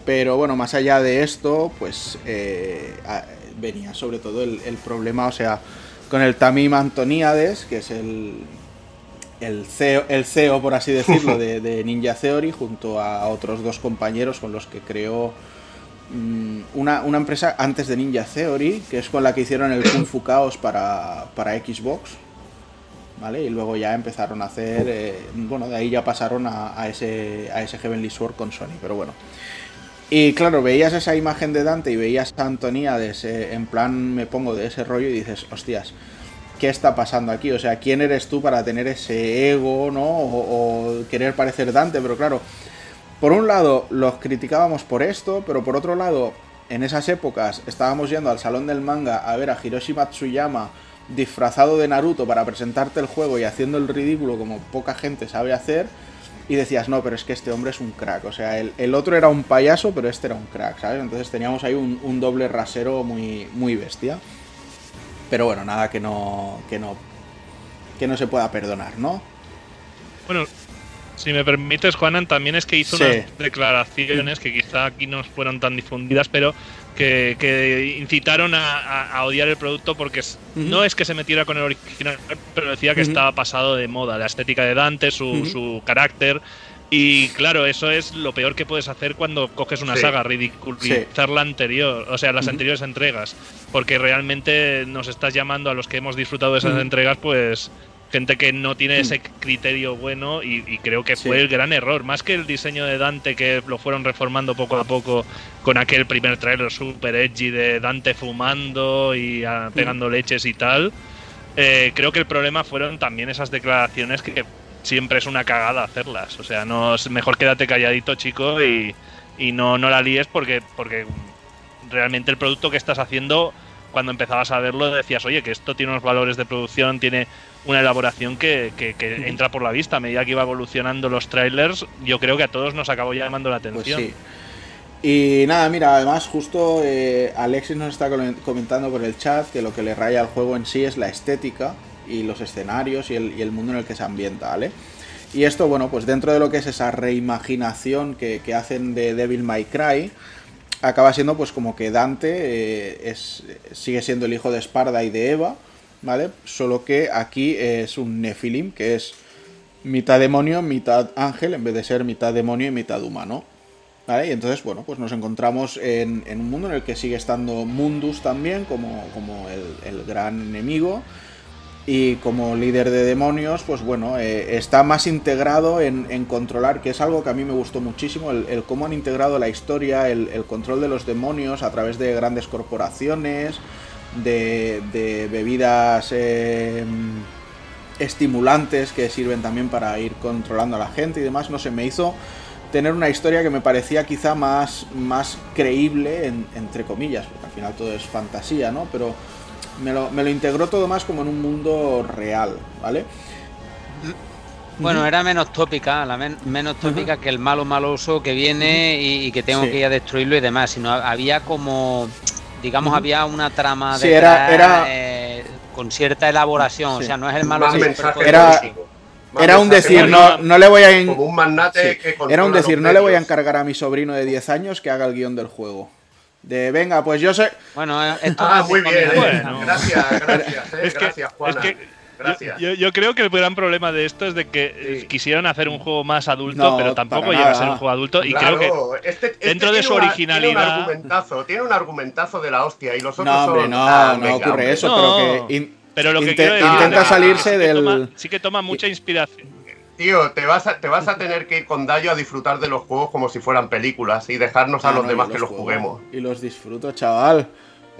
Pero bueno, más allá de esto, pues eh, venía sobre todo el, problema, o sea, con el Tamim Antoníades, que es el, el, CEO, el CEO, por así decirlo, de, Ninja Theory, junto a otros dos compañeros con los que creó Mm, una, empresa antes de Ninja Theory, que es con la que hicieron el Kung Fu Chaos para, Xbox. ¿Vale? Y luego ya empezaron a hacer. Eh, bueno, de ahí ya pasaron a, ese, a ese Heavenly Sword con Sony, pero bueno. Y claro, veías esa imagen de Dante y veías a Antonia de ese, en plan me pongo de ese rollo y dices, hostias, ¿qué está pasando aquí? O sea, ¿quién eres tú para tener ese ego, ¿no? o querer parecer Dante, pero claro, por un lado, los criticábamos por esto, pero por otro lado, en esas épocas estábamos yendo al salón del manga a ver a Hiroshi Matsuyama disfrazado de Naruto para presentarte el juego y haciendo el ridículo como poca gente sabe hacer. Y decías, no, pero es que este hombre es un crack. O sea, el, otro era un payaso, pero este era un crack, ¿sabes? Entonces teníamos ahí un, doble rasero muy, muy bestia. Pero bueno, nada que no, que no, que no se pueda perdonar, ¿no? Bueno, si me permites, Juanan, también es que hizo unas declaraciones que quizá aquí no fueron tan difundidas, pero que, incitaron a, odiar el producto porque no es que se metiera con el original, pero decía que estaba pasado de moda, la estética de Dante, su, carácter. Y claro, eso es lo peor que puedes hacer cuando coges una saga, ridiculizar la anterior, o sea, las anteriores entregas, porque realmente nos estás llamando a los que hemos disfrutado de esas entregas, pues gente que no tiene ese hmm. criterio bueno y, creo que fue el gran error, más que el diseño de Dante que lo fueron reformando poco a poco con aquel primer trailer super edgy de Dante fumando y ah, hmm. pegando leches y tal. Eh, creo que el problema fueron también esas declaraciones que siempre es una cagada hacerlas. O sea, no mejor quédate calladito, chico, y, y no, no la líes porque, porque realmente el producto que estás haciendo, cuando empezabas a verlo, decías, oye, que esto tiene unos valores de producción, tiene una elaboración que, entra por la vista. A medida que iba evolucionando los trailers, yo creo que a todos nos acabó llamando la pues atención. Y nada, mira, además justo eh, Alexis nos está comentando por el chat que lo que le raya al juego en sí es la estética y los escenarios y el, mundo en el que se ambienta, ¿vale? Y esto, bueno, pues dentro de lo que es esa reimaginación que, hacen de Devil May Cry, acaba siendo pues como que Dante eh, es, sigue siendo el hijo de Esparda y de Eva, ¿vale? Solo que aquí es un Nephilim, que es mitad demonio, mitad ángel, en vez de ser mitad demonio y mitad humano. ¿Vale? Y entonces, bueno, pues nos encontramos en, un mundo en el que sigue estando Mundus también, como, como el, gran enemigo. Y como líder de demonios, pues bueno, eh, está más integrado en, controlar, que es algo que a mí me gustó muchísimo, el, cómo han integrado la historia, el, el, control de los demonios a través de grandes corporaciones, de, bebidas eh, estimulantes que sirven también para ir controlando a la gente y demás, no sé, me hizo tener una historia que me parecía quizá más, más creíble, entre comillas, porque al final todo es fantasía, ¿no? Pero me lo, me lo integró todo más como en un mundo real, ¿vale? Bueno, era menos tópica, la menos tópica que el malo maloso que viene y, que tengo que ir a destruirlo y demás, sino había como digamos, había una trama de era, eh, con cierta elaboración, o sea, no es el malo era, era un decir, no, no le voy a un magnate Era un decir, no le voy a encargar a mi sobrino de 10 años que haga el guion del juego. De venga, pues yo sé. Bueno, eh, esto ah, muy bien. Gracias, gracias, eh, gracias, Juana. Yo, creo que el gran problema de esto es de que eh, quisieron hacer un juego más adulto, pero tampoco llega a ser un juego adulto. Y creo que este, este dentro de su originalidad. tiene, un argumentazo, tiene un argumentazo de la hostia. Y los otros no, hombre, no, ah, no ocurre eso, pero que. pero lo que intenta salirse del. sí que toma mucha inspiración. Tío, te vas, a, te vas a tener que ir con Dayo a disfrutar de los juegos como si fueran películas y dejarnos a ah, los demás que los juguemos. Y los disfruto, chaval.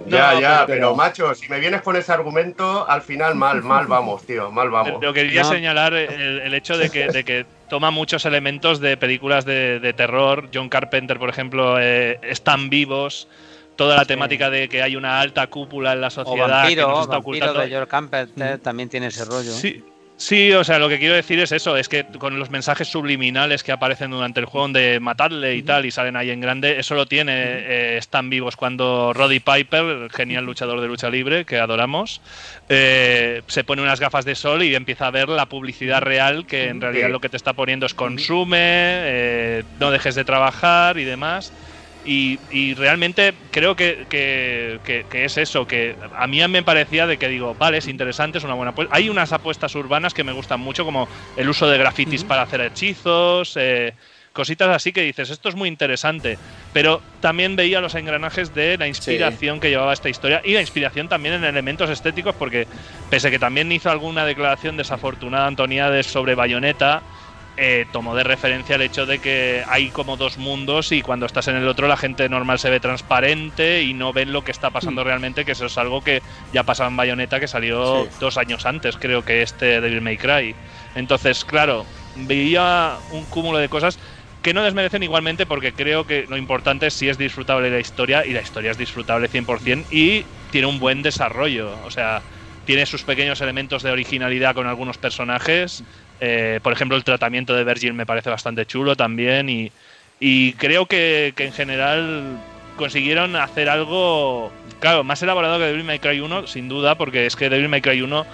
Ya, ya, pero, macho, si me vienes con ese argumento, al final mal, mal vamos, tío, mal vamos. Pero quería señalar el, hecho de que, de que toma muchos elementos de películas de, terror. John Carpenter, por ejemplo, eh, están vivos. Toda la temática de que hay una alta cúpula en la sociedad que nos está ocultando. de John Carpenter también tiene ese rollo. Sí, Sí, o sea, lo que quiero decir es eso, es que con los mensajes subliminales que aparecen durante el juego de matarle y tal, y salen ahí en grande, eso lo tiene, eh, están vivos. Cuando Roddy Piper, el genial luchador de lucha libre que adoramos, eh, se pone unas gafas de sol y empieza a ver la publicidad real, que en realidad lo que te está poniendo es consume, eh, no dejes de trabajar y demás. Y, realmente creo que, es eso, que a mí me parecía de que digo, vale, es interesante, es una buena apuesta. Hay unas apuestas urbanas que me gustan mucho, como el uso de grafitis para hacer hechizos, eh, cositas así que dices, esto es muy interesante. Pero también veía los engranajes de la inspiración que llevaba esta historia y la inspiración también en elementos estéticos, porque pese que también hizo alguna declaración desafortunada Antoniades sobre Bayonetta, eh, tomó de referencia el hecho de que hay como dos mundos y cuando estás en el otro la gente normal se ve transparente y no ven lo que está pasando mm. realmente, que eso es algo que ya pasaba en Bayonetta, que salió dos años antes, creo que este Devil May Cry. Entonces, claro, veía un cúmulo de cosas que no desmerecen igualmente porque creo que lo importante es si es disfrutable la historia y la historia es disfrutable 100% y tiene un buen desarrollo, o sea, tiene sus pequeños elementos de originalidad con algunos personajes eh, por ejemplo, el tratamiento de Virgil me parece bastante chulo también y, creo que, en general consiguieron hacer algo, claro, más elaborado que Devil May Cry 1, sin duda, porque es que Devil May Cry 1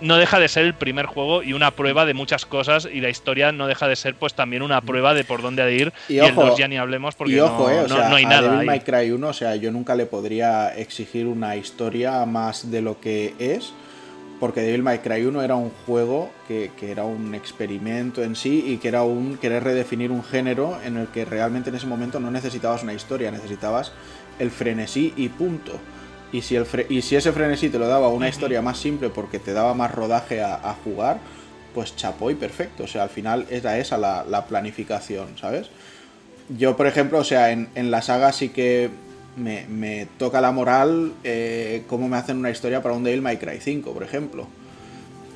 no deja de ser el primer juego y una prueba de muchas cosas y la historia no deja de ser pues también una prueba de por dónde ir y, el 2 ya ni hablemos porque no, eh, no, hay nada. Devil May Cry 1, o sea, yo nunca le podría exigir una historia más de lo que es porque Devil May Cry 1 era un juego que, era un experimento en sí y que era un querer redefinir un género en el que realmente en ese momento no necesitabas una historia, necesitabas el frenesí y punto. Y si, el y si ese frenesí te lo daba una historia más simple porque te daba más rodaje a, jugar, pues chapó y perfecto. O sea, al final era esa la, planificación, ¿sabes? Yo, por ejemplo, o sea, en, en la saga sí que me, toca la moral eh, cómo me hacen una historia para un Devil May Cry 5, por ejemplo.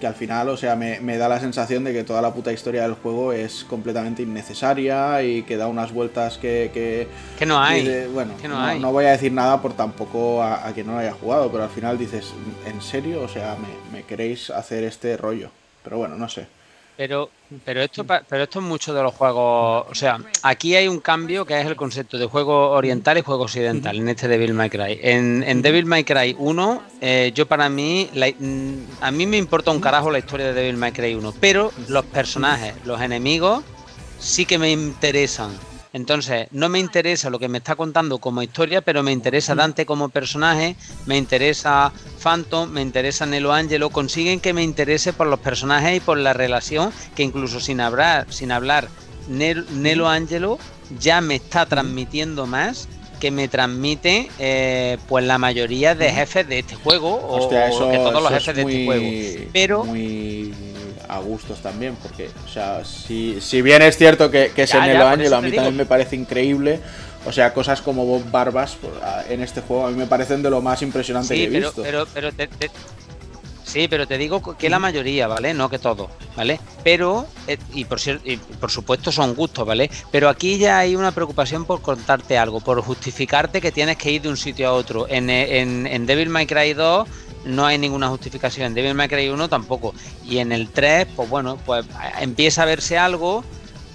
Que al final, o sea, me, da la sensación de que toda la puta historia del juego es completamente innecesaria y que da unas vueltas que... Que, no hay. bueno, no, voy a decir nada por tampoco a, quien no lo haya jugado, pero al final dices, ¿en serio? O sea, me queréis hacer este rollo? Pero bueno, no sé. Pero, pero esto, pero esto es mucho de los juegos. O sea, aquí hay un cambio que es el concepto de juego oriental y juego occidental en este Devil May Cry. En, en Devil May Cry 1, eh, yo para mí, mm, a mí me importa un carajo la historia de Devil May Cry 1, pero los personajes, los enemigos, sí que me interesan. Entonces, no me interesa lo que me está contando como historia, pero me interesa Dante como personaje, me interesa Phantom, me interesa Nelo Angelo. Consiguen que me interese por los personajes y por la relación que incluso sin hablar, sin hablar Nelo Angelo ya me está transmitiendo más que me transmite eh, pues la mayoría de jefes de este juego o, que todos los jefes de este juego. Pero a gustos también, porque, o sea, si, si bien es cierto que, que ese Nelo Angelo a mí también me parece increíble, o sea, cosas como Bob Barbas pues, en este juego a mí me parecen de lo más impresionante que he visto. Pero, pero Sí, pero te digo que la mayoría, ¿vale? No que todo, ¿vale? Pero, eh, y por, y por supuesto son gustos, ¿vale? Pero aquí ya hay una preocupación por contarte algo, por justificarte que tienes que ir de un sitio a otro. En, en, en Devil May Cry 2 no hay ninguna justificación. En Devil May Cry 1 tampoco. Y en el 3, pues bueno, pues empieza a verse algo,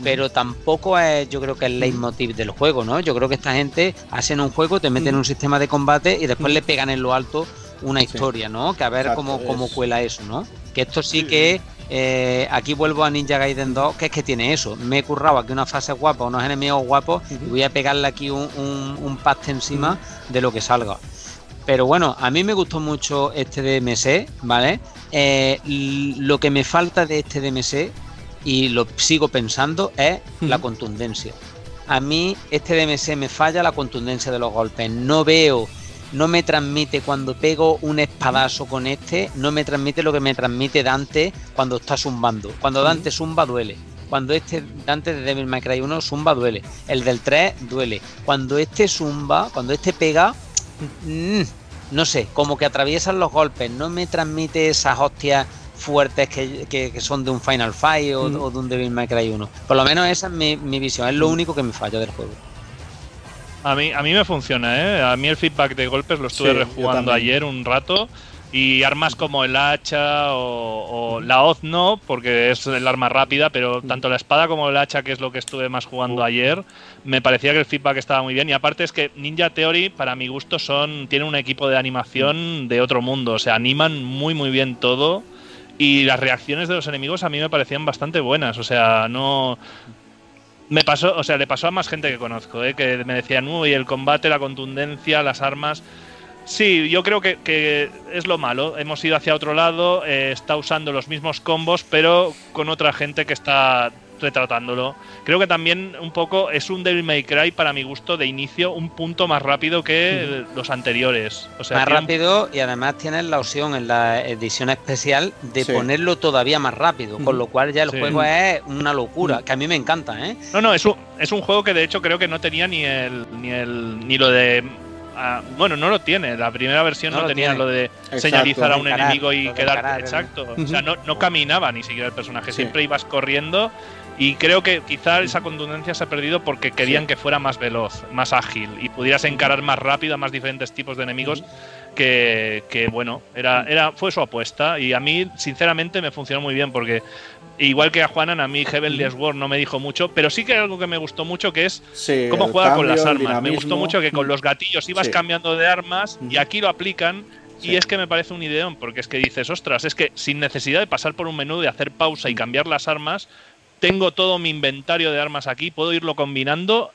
pero tampoco es, yo creo que el leitmotiv del juego, ¿no? Yo creo que esta gente hacen un juego, te meten en un sistema de combate y después le pegan en lo alto una historia, ¿no? Que a ver cómo, cómo cuela eso, ¿no? Que esto sí que eh, aquí vuelvo a Ninja Gaiden 2, que es que tiene eso. Me he currado aquí una fase guapa, unos enemigos guapos, y voy a pegarle aquí un, un, un paste encima de lo que salga. Pero bueno, a mí me gustó mucho este DMC, ¿vale? Eh, lo que me falta de este DMC, y lo sigo pensando, es la contundencia. A mí este DMC me falla la contundencia de los golpes. No veo, no me transmite cuando pego un espadazo con este, no me transmite lo que me transmite Dante cuando está zumbando. Cuando Dante zumba duele. Cuando este Dante de Devil May Cry 1 zumba duele. El del 3 duele. Cuando este zumba, cuando este pega, Mm, no sé, como que atraviesan los golpes, no me transmite esas hostias fuertes que, son de un Final Fight o, de un Devil May Cry 1. Por lo menos esa es mi, visión, es lo único que me falla del juego. A mí, a mí me funciona, ¿eh? A mí el feedback de golpes lo estuve rejugando ayer un rato y armas como el hacha o, la hoz no, porque es el arma rápida, pero tanto la espada como el hacha, que es lo que estuve más jugando ayer, me parecía que el feedback estaba muy bien. Y aparte es que Ninja Theory, para mi gusto, son tiene un equipo de animación de otro mundo. O sea, animan muy muy bien todo. Y las reacciones de los enemigos a mí me parecían bastante buenas. O sea, no. Me pasó, o sea, le pasó a más gente que conozco, ¿eh? que me decían, uy, el combate, la contundencia, las armas. Sí, yo creo que, es lo malo. Hemos ido hacia otro lado, eh, está usando los mismos combos, pero con otra gente que está retratándolo. Creo que también un poco es un Devil May Cry para mi gusto de inicio un punto más rápido que los anteriores. O sea, más rápido y además tienes la opción en la edición especial de ponerlo todavía más rápido, con lo cual ya el juego es una locura, que a mí me encanta, ¿eh? No, no, es un, es un juego que de hecho creo que no tenía ni el ni el ni lo de bueno, no lo tiene. La primera versión no, tenía lo de señalizar a un enemigo y quedar. Exacto. O sea, no, caminaba ni siquiera el personaje. Siempre ibas corriendo. Y creo que quizá esa contundencia se ha perdido porque querían que fuera más veloz, más ágil y pudieras encarar más rápido a más diferentes tipos de enemigos. Que, que, bueno, era, era, fue su apuesta. Y a mí, sinceramente, me funcionó muy bien porque Igual que a Juanan, a mí Heavenly Sword no me dijo mucho, pero sí que hay algo que me gustó mucho que es cómo juega con las armas. Me gustó mucho que con los gatillos ibas cambiando de armas y aquí lo aplican. Y es que me parece un ideón, porque es que dices, ostras, es que sin necesidad de pasar por un menú, de hacer pausa y cambiar las armas, tengo todo mi inventario de armas aquí, puedo irlo combinando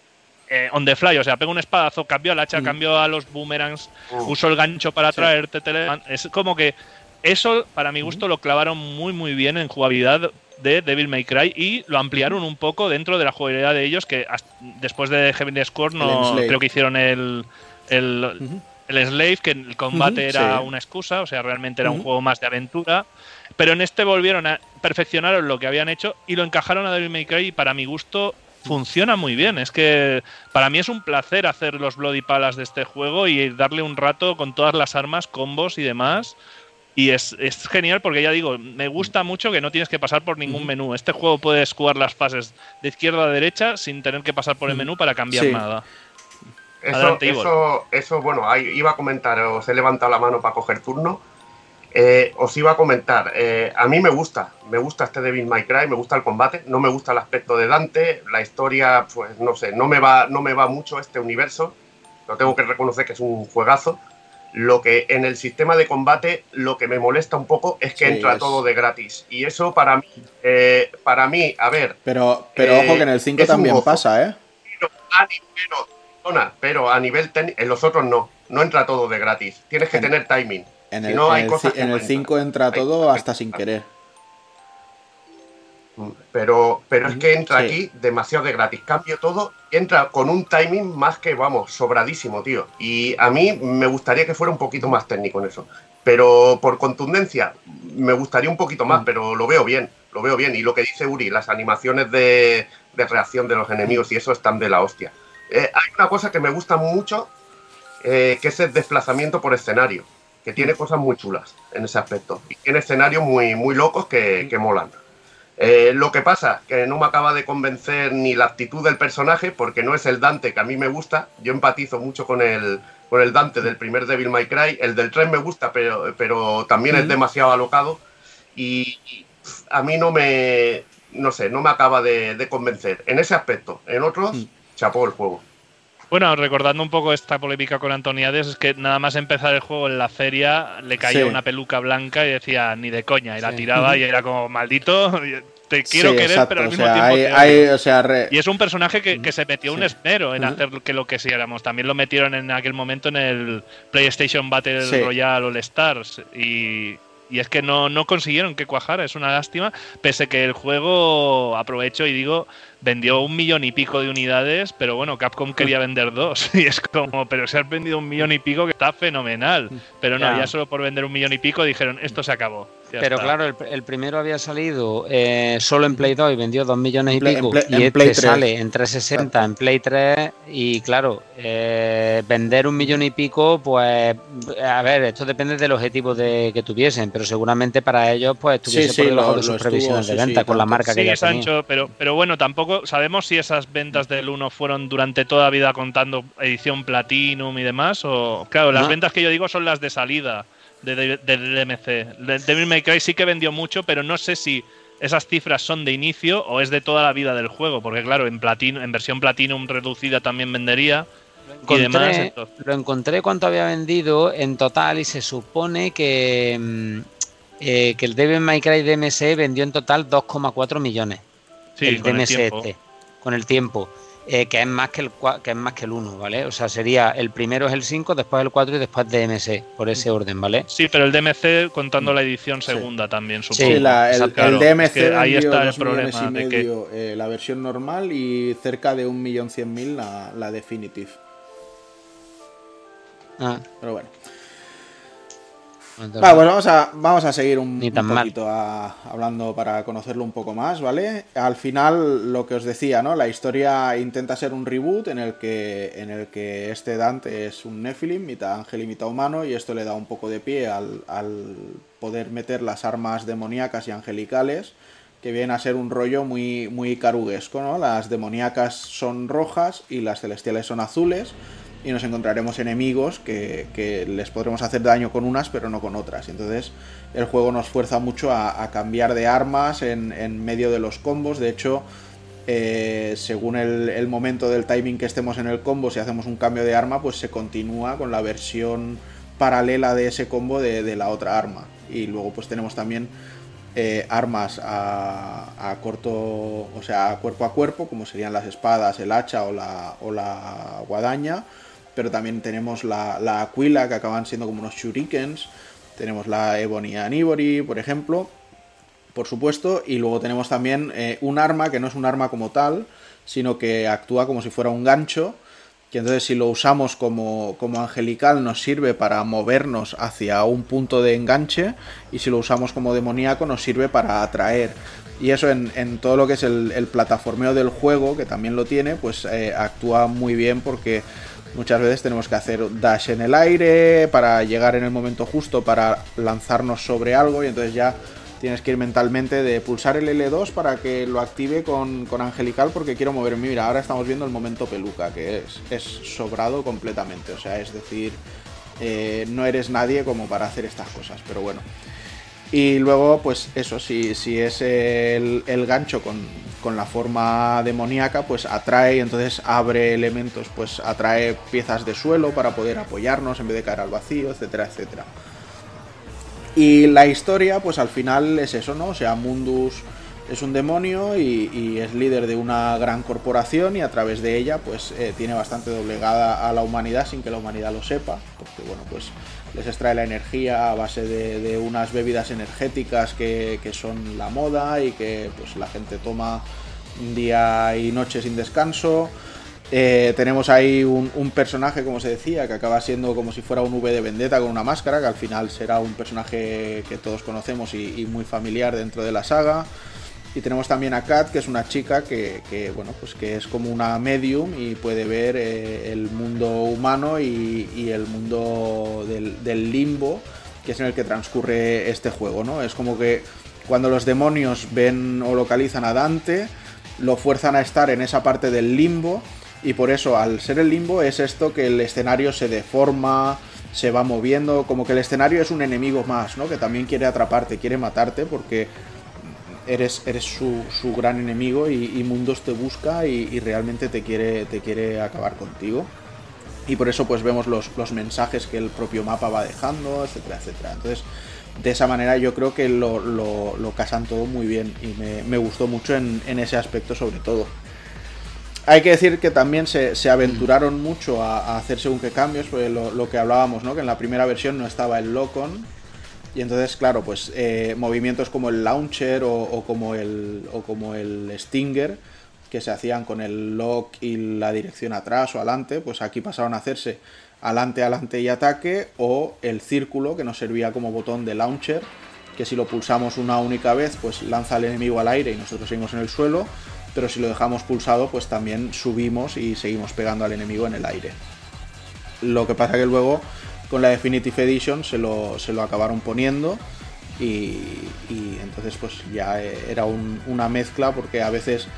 eh, on the fly, o sea, pego un espadazo, cambio al hacha, cambio a los boomerangs, uso el gancho para traerte Es como que eso, para mi gusto, lo clavaron muy, muy bien en jugabilidad de Devil May Cry y lo ampliaron un poco dentro de la jugabilidad de ellos, que después de Heavenly Score no creo que hicieron el, el, Slave, que el combate era una excusa, o sea, realmente era un juego más de aventura. Pero en este volvieron a perfeccionar lo que habían hecho y lo encajaron a Devil May Cry y para mi gusto funciona muy bien. Es que para mí es un placer hacer los Bloody Palas de este juego y darle un rato con todas las armas, combos y demás. Y es, genial porque ya digo, me gusta mucho que no tienes que pasar por ningún menú. Este juego puedes jugar las fases de izquierda a derecha sin tener que pasar por el menú para cambiar nada. Eso, eso, bueno, ahí iba a comentar, os he levantado la mano para coger turno. Eh, os iba a comentar, eh, a mí me gusta, me gusta este Devil May Cry, me gusta el combate, no me gusta el aspecto de Dante, la historia, pues no sé, no me va, no me va mucho este universo, lo tengo que reconocer que es un juegazo, lo que en el sistema de combate lo que me molesta un poco es que entra todo de gratis. Y eso para mí, eh, para mí, a ver. Pero, pero ojo que en el 5 también pasa, ¿eh? Pero a nivel, técnico, en los otros no. No entra todo de gratis. Tienes que tener timing. En el, no, hay en el 5 entra todo hasta sin querer. Pero, pero es que entra aquí demasiado de gratis. Cambio todo, entra con un timing más que, vamos, sobradísimo, tío. Y a mí me gustaría que fuera un poquito más técnico en eso. Pero por contundencia, me gustaría un poquito más, mm. pero lo veo bien, lo veo bien. Y lo que dice Uri, las animaciones de, reacción de los enemigos y eso están de la hostia. Eh, hay una cosa que me gusta mucho, eh, que es el desplazamiento por escenario, que tiene cosas muy chulas en ese aspecto. Y tiene escenarios muy, muy locos que, que molan. Eh, lo que pasa, que no me acaba de convencer ni la actitud del personaje, porque no es el Dante que a mí me gusta. Yo empatizo mucho con el, con el Dante del primer Devil May Cry. El del tren me gusta, pero, pero también es demasiado alocado. Y, a mí no me, no sé, no me acaba de, convencer. En ese aspecto. En otros, chapó el juego. Bueno, recordando un poco esta polémica con Antoniades, es que nada más empezar el juego en la feria le caía una peluca blanca y decía ni de coña, y la tiraba y era como maldito, te quiero querer, pero al mismo tiempo. Y es un personaje que, se metió un esmero en hacer que lo que éramos. También lo metieron en aquel momento en el PlayStation Battle Royale All Stars. Y, y es que no, no consiguieron que cuajara, es una lástima, pese que el juego, aprovecho y digo, vendió un millón y pico de unidades, pero bueno, Capcom quería vender dos, <laughs> y es como, pero se ha vendido un millón y pico que está fenomenal, pero no, ya solo por vender un millón y pico dijeron, esto se acabó. Pero claro, el, primero había salido eh, solo en Play 2 y vendió 2 millones y pico. y este sale en 360 en Play 3. Y claro, eh, vender un millón y pico, pues a ver, esto depende del objetivo de que tuviesen, pero seguramente para ellos, pues estuviese por debajo de sus previsiones de venta con la marca que ya Sancho, pero, pero bueno, tampoco sabemos si esas ventas del 1 fueron durante toda la vida contando edición Platinum y demás. O claro, las ventas que yo digo son las de salida del DMC. Devil May Cry sí que vendió mucho, pero no sé si esas cifras son de inicio o es de toda la vida del juego, porque claro, en platino, en versión Platinum reducida también vendería. y demás, lo encontré cuánto había vendido en total y se supone que, mm, eh, que el Devil May Cry DMC vendió en total 2,4 millones. Sí, el DMS este, con el tiempo. Eh, que es más que el que es más que el 1, ¿vale? O sea, sería el primero es el 5, después el 4 y después DMC, por ese orden, ¿vale? Sí, pero el DMC contando la edición segunda también, supongo. Sí, el, DMC ahí está el problema de que eh, la versión normal y cerca de 1.100.000 la, la Definitive. Ah. Pero bueno pues vamos a, vamos a seguir un, poquito hablando para conocerlo un poco más, ¿vale? Al final, lo que os decía, ¿no? La historia intenta ser un reboot en el que, en el que este Dante es un Nephilim, mitad ángel y mitad humano, y esto le da un poco de pie al, al poder meter las armas demoníacas y angelicales, que vienen a ser un rollo muy, muy caruguesco, ¿no? Las demoníacas son rojas y las celestiales son azules y nos encontraremos enemigos que, les podremos hacer daño con unas pero no con otras. Entonces el juego nos fuerza mucho a, cambiar de armas en, medio de los combos. De hecho, eh, según el, momento del timing que estemos en el combo, si hacemos un cambio de arma, pues se continúa con la versión paralela de ese combo de, la otra arma. Y luego pues tenemos también eh, armas a, a, corto, o sea, cuerpo a cuerpo, como serían las espadas, el hacha o la, o la guadaña pero también tenemos la, la Aquila, que acaban siendo como unos shurikens, tenemos la Ebony Anibori, por ejemplo, por supuesto, y luego tenemos también eh, un arma que no es un arma como tal, sino que actúa como si fuera un gancho, que entonces si lo usamos como, como angelical nos sirve para movernos hacia un punto de enganche, y si lo usamos como demoníaco nos sirve para atraer. Y eso en, todo lo que es el, el, plataformeo del juego, que también lo tiene, pues eh, actúa muy bien porque Muchas veces tenemos que hacer dash en el aire para llegar en el momento justo para lanzarnos sobre algo y entonces ya tienes que ir mentalmente de pulsar el L2 para que lo active con, Angelical porque quiero moverme. Mira, ahora estamos viendo el momento peluca, que es, es sobrado completamente. O sea, es decir, eh, no eres nadie como para hacer estas cosas, pero bueno. Y luego, pues eso, si, si es el, el gancho con, con la forma demoníaca, pues atrae, entonces abre elementos, pues atrae piezas de suelo para poder apoyarnos en vez de caer al vacío, etcétera, etcétera. Y la historia, pues al final es eso, ¿no? O sea, Mundus es un demonio y, es líder de una gran corporación y a través de ella, pues eh, tiene bastante doblegada a la humanidad sin que la humanidad lo sepa, porque bueno, pues les extrae la energía a base de, unas bebidas energéticas que, son la moda y que pues la gente toma día y noche sin descanso. Eh, tenemos ahí un, personaje, como se decía, que acaba siendo como si fuera un V de Vendetta con una máscara, que al final será un personaje que todos conocemos y muy familiar dentro de la saga. Y tenemos también a Kat, que es una chica que, bueno, pues que es como una medium y puede ver eh, el mundo humano y, el mundo del, limbo, que es en el que transcurre este juego, ¿no? Es como que cuando los demonios ven o localizan a Dante, lo fuerzan a estar en esa parte del limbo y por eso al ser el limbo es esto que el escenario se deforma, se va moviendo, como que el escenario es un enemigo más, ¿no? Que también quiere atraparte, quiere matarte porque eres, eres su, su gran enemigo y, Mundos te busca y, realmente te quiere, te quiere acabar contigo. Y por eso pues vemos los, los, mensajes que el propio mapa va dejando, etcétera, etcétera. Entonces, de esa manera yo creo que lo, lo, casan todo muy bien y me, me gustó mucho en, en, ese aspecto sobre todo. Hay que decir que también se, se aventuraron mucho a, a, hacer según qué cambios, pues lo, lo, que hablábamos, ¿no? que en la primera versión no estaba el Locon, y entonces, claro, pues eh, movimientos como el launcher o, como el, o como el Stinger, que se hacían con el lock y la dirección atrás o adelante, pues aquí pasaron a hacerse adelante, adelante y ataque, o el círculo, que nos servía como botón de launcher, que si lo pulsamos una única vez, pues lanza al enemigo al aire y nosotros seguimos en el suelo, pero si lo dejamos pulsado, pues también subimos y seguimos pegando al enemigo en el aire. Lo que pasa que luego con la Definitive Edition se lo, se lo acabaron poniendo y, entonces pues ya era una mezcla porque a veces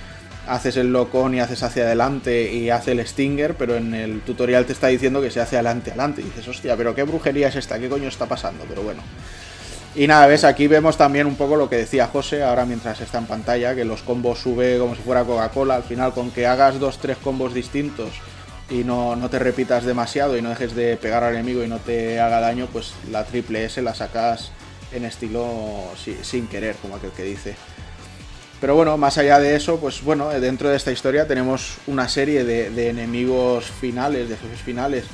haces el lock-on y haces hacia adelante y hace el Stinger, pero en el tutorial te está diciendo que se hace adelante, adelante. Y dices, hostia, pero qué brujería es esta, qué coño está pasando, pero bueno. Y nada, ves, aquí vemos también un poco lo que decía José ahora mientras está en pantalla, que los combos sube como si fuera Coca-Cola. Al final, con que hagas dos, tres combos distintos y no, no, te repitas demasiado y no dejes de pegar al enemigo y no te haga daño, pues la triple S la sacas en estilo sin querer, como aquel que dice. Pero bueno, más allá de eso, pues bueno, dentro de esta historia tenemos una serie de, enemigos finales, de jefes finales,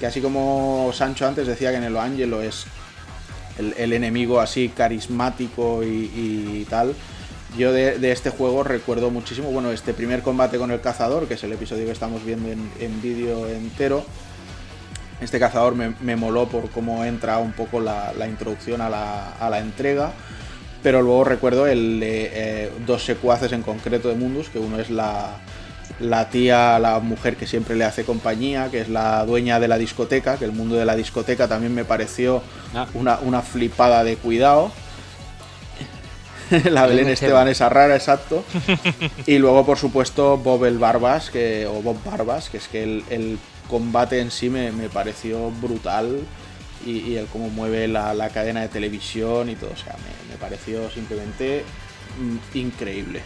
que así como Sancho antes decía que en el Angelo es el, enemigo así carismático y, tal, yo de, este juego recuerdo muchísimo, bueno, este primer combate con el cazador, que es el episodio que estamos viendo en, vídeo entero. Este cazador me, moló por cómo entra un poco la, introducción a la, a la entrega pero luego recuerdo el eh, dos secuaces en concreto de Mundus, que uno es la, tía, la mujer que siempre le hace compañía, que es la dueña de la discoteca, que el mundo de la discoteca también me pareció ah. una, flipada de cuidado. <laughs> la Belén Esteban esa rara, exacto. <laughs> Y luego, por supuesto, Bob el Barbas, que, o Bob Barbas, que es que el, combate en sí me, me pareció brutal y, el cómo mueve la, cadena de televisión y todo. O sea, me, pareció simplemente mm, increíble.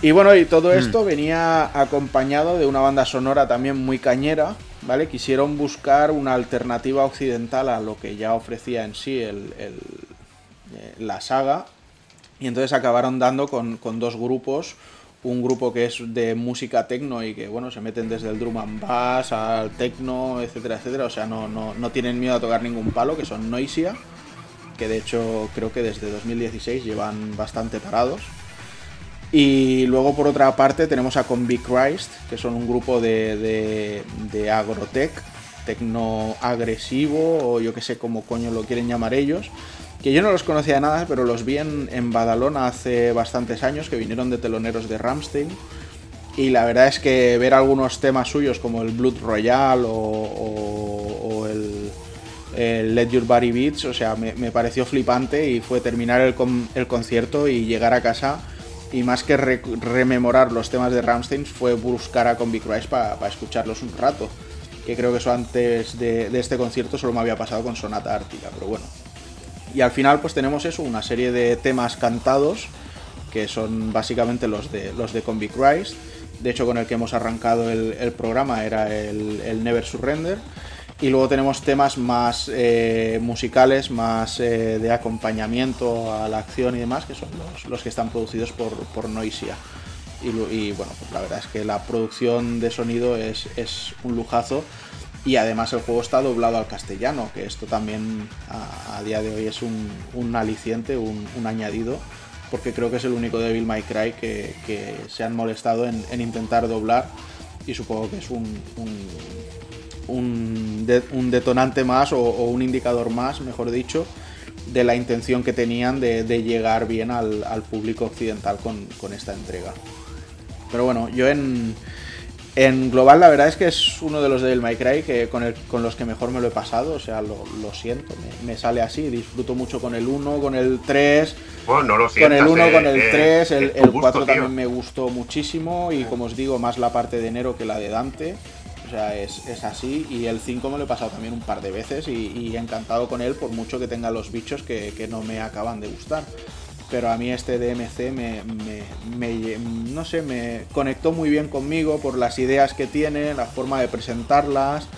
Y bueno, y todo mm. esto venía acompañado de una banda sonora también muy cañera, ¿vale? Quisieron buscar una alternativa occidental a lo que ya ofrecía en sí el, eh, la saga. Y entonces acabaron dando con, con dos grupos un grupo que es de música techno y que bueno se meten desde el drum and bass al techno etcétera etcétera o sea no, no, no tienen miedo a tocar ningún palo que son Noisia que de hecho creo que desde 2016 llevan bastante parados y luego por otra parte tenemos a Combi Christ que son un grupo de, de, de agrotech tecno agresivo o yo que sé cómo coño lo quieren llamar ellos que yo no los conocía de nada, pero los vi en, Badalona hace bastantes años, que vinieron de teloneros de Ramstein. Y la verdad es que ver algunos temas suyos como el Blood Royale o, el, Let Your Body Beats, o sea, me, pareció flipante y fue terminar el, el, concierto y llegar a casa y más que rememorar los temas de Ramstein fue buscar a Combi Christ para escucharlos un rato. Que creo que eso antes de, de, este concierto solo me había pasado con Sonata Ártica, pero bueno, y al final pues tenemos eso, una serie de temas cantados que son básicamente los de, los de Christ. De hecho con el que hemos arrancado el, programa era el, Never Surrender. Y luego tenemos temas más eh, musicales, más eh, de acompañamiento a la acción y demás, que son los, que están producidos por, Noisia. Y, bueno, pues la verdad es que la producción de sonido es, es un lujazo y además el juego está doblado al castellano, que esto también a, día de hoy es un, aliciente, un, añadido, porque creo que es el único Devil May Cry que, se han molestado en, intentar doblar y supongo que es un, un, detonante más o, un indicador más, mejor dicho, de la intención que tenían de, llegar bien al, público occidental con, con esta entrega. Pero bueno, yo en, en global, la verdad es que es uno de los del My Cry que con, el, con los que mejor me lo he pasado. O sea, lo, siento, me, sale así. Disfruto mucho con el 1, con el 3. Bueno, no lo con el 1, con el 3. El, 4 también me gustó muchísimo. Y como os digo, más la parte de enero que la de Dante. O sea, es, así. Y el 5 me lo he pasado también un par de veces. Y, y encantado con él, por mucho que tenga los bichos que, que no me acaban de gustar pero a mí este DMC me, no sé, me conectó muy bien conmigo por las ideas que tiene, la forma de presentarlas,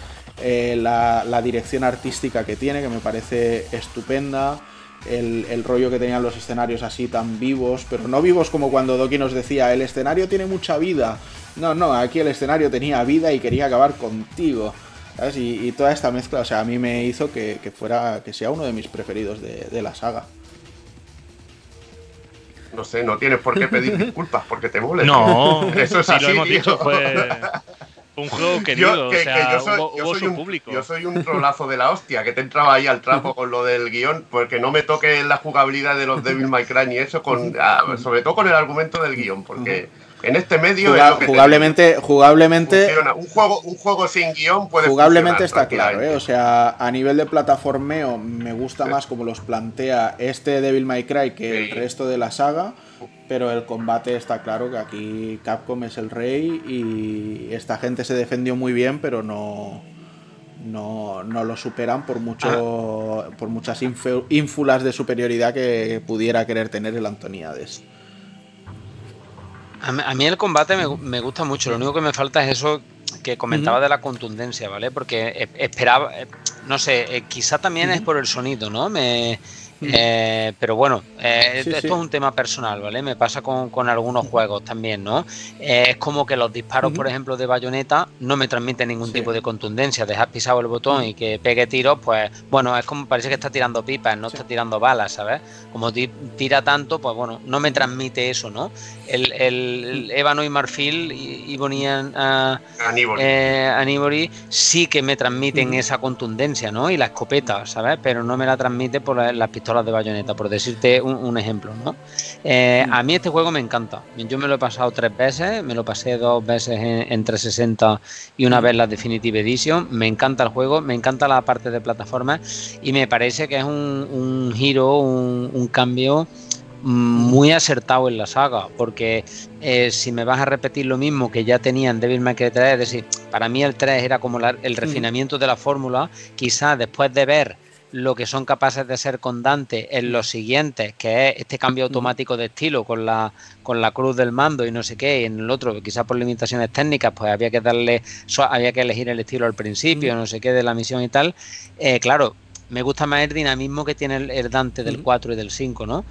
eh, la, dirección artística que tiene, que me parece estupenda. El, rollo que tenían los escenarios así tan vivos, pero no vivos como cuando Doki nos decía, el escenario tiene mucha vida. No, no, aquí el escenario tenía vida y quería acabar contigo. Y, toda esta mezcla, o sea, a mí me hizo que, fuera, que sea uno de mis preferidos de la saga no sé, no tienes por qué pedir disculpas porque te molesta. No, <laughs> eso sí lo hemos dicho, fue, un juego querido, o sea, yo soy, un, público. Yo soy un trolazo de la hostia, que te entraba ahí al trapo <laughs> con lo del guion, porque no me toque la jugabilidad de los Devil May Cry ni eso, con, ah, sobre todo con el argumento del guion, porque en este medio jugablemente jugablemente un juego un juego sin guion puede jugablemente está claro ¿eh? o sea a nivel de plataformeo me gusta más como los plantea este Devil May Cry que el resto de la saga pero el combate está claro que aquí Capcom es el rey y esta gente se defendió muy bien pero no no, no lo superan por mucho ah. por muchas ínfulas de superioridad que pudiera querer tener el Antoniades. A mí, el combate me, gusta mucho, lo único que me falta es eso que comentaba de la contundencia, ¿vale? Porque esperaba, eh, no sé, eh, quizá también es por el sonido, ¿no? Me, eh, pero bueno, eh, esto es un tema personal, ¿vale? Me pasa con, algunos juegos también, ¿no? Eh, es como que los disparos, por ejemplo, de bayoneta no me transmiten ningún tipo de contundencia. Dejas pisado el botón y que pegue tiros, pues bueno, es como parece que está tirando pipas, no está tirando balas, ¿sabes? Como tira tanto, pues bueno, no me transmite eso, ¿no? El, el, Ébano y Marfil y, y a, Aníbori. sí que me transmiten esa contundencia, ¿no? Y la escopeta, ¿sabes? Pero no me la transmite por las pistolas de bayoneta, por decirte un, ejemplo. ¿no? Eh, a mí este juego me encanta. Yo me lo he pasado tres veces, me lo pasé dos veces en, 360 y una vez la Definitive Edition. Me encanta el juego, me encanta la parte de plataforma y me parece que es un, giro, un, cambio muy acertado en la saga, porque eh, si me vas a repetir lo mismo que ya tenía en Devil May Cry 3, es decir, para mí el 3 era como el refinamiento de la fórmula, quizás después de ver lo que son capaces de ser con Dante en los siguientes, que es este cambio automático de estilo con la, con la cruz del mando y no sé qué, y en el otro, quizás por limitaciones técnicas, pues había que darle, había que elegir el estilo al principio, no sé qué, de la misión y tal. Eh, claro, me gusta más el dinamismo que tiene el, Dante del 4 y del 5, ¿no?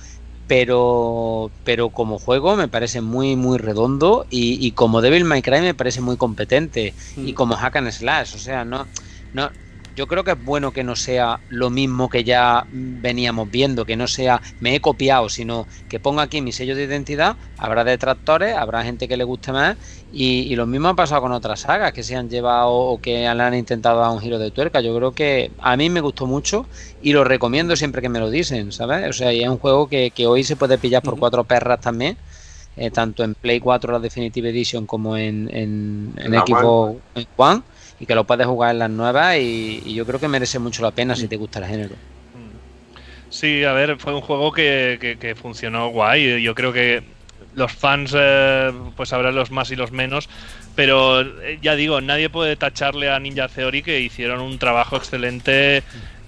Pero, pero como juego me parece muy, muy redondo y, como Devil May Cry me parece muy competente y como Hack and Slash, o sea, no, no, yo creo que es bueno que no sea lo mismo que ya veníamos viendo, que no sea me he copiado, sino que ponga aquí mi sello de identidad, habrá detractores, habrá gente que le guste más y, lo mismo ha pasado con otras sagas que se han llevado o que le han intentado dar un giro de tuerca. Yo creo que a mí me gustó mucho y lo recomiendo siempre que me lo dicen, ¿sabes? O sea, y es un juego que, hoy se puede pillar por cuatro perras también. Eh, tanto en Play 4 la Definitive Edition como en, en, en Xbox One y que lo puedes jugar en las nuevas y, yo creo que merece mucho la pena si te gusta el género. Sí, a ver, fue un juego que, funcionó guay. Yo creo que los fans, eh, pues habrá los más y los menos, pero eh, ya digo, nadie puede tacharle a Ninja Theory que hicieron un trabajo excelente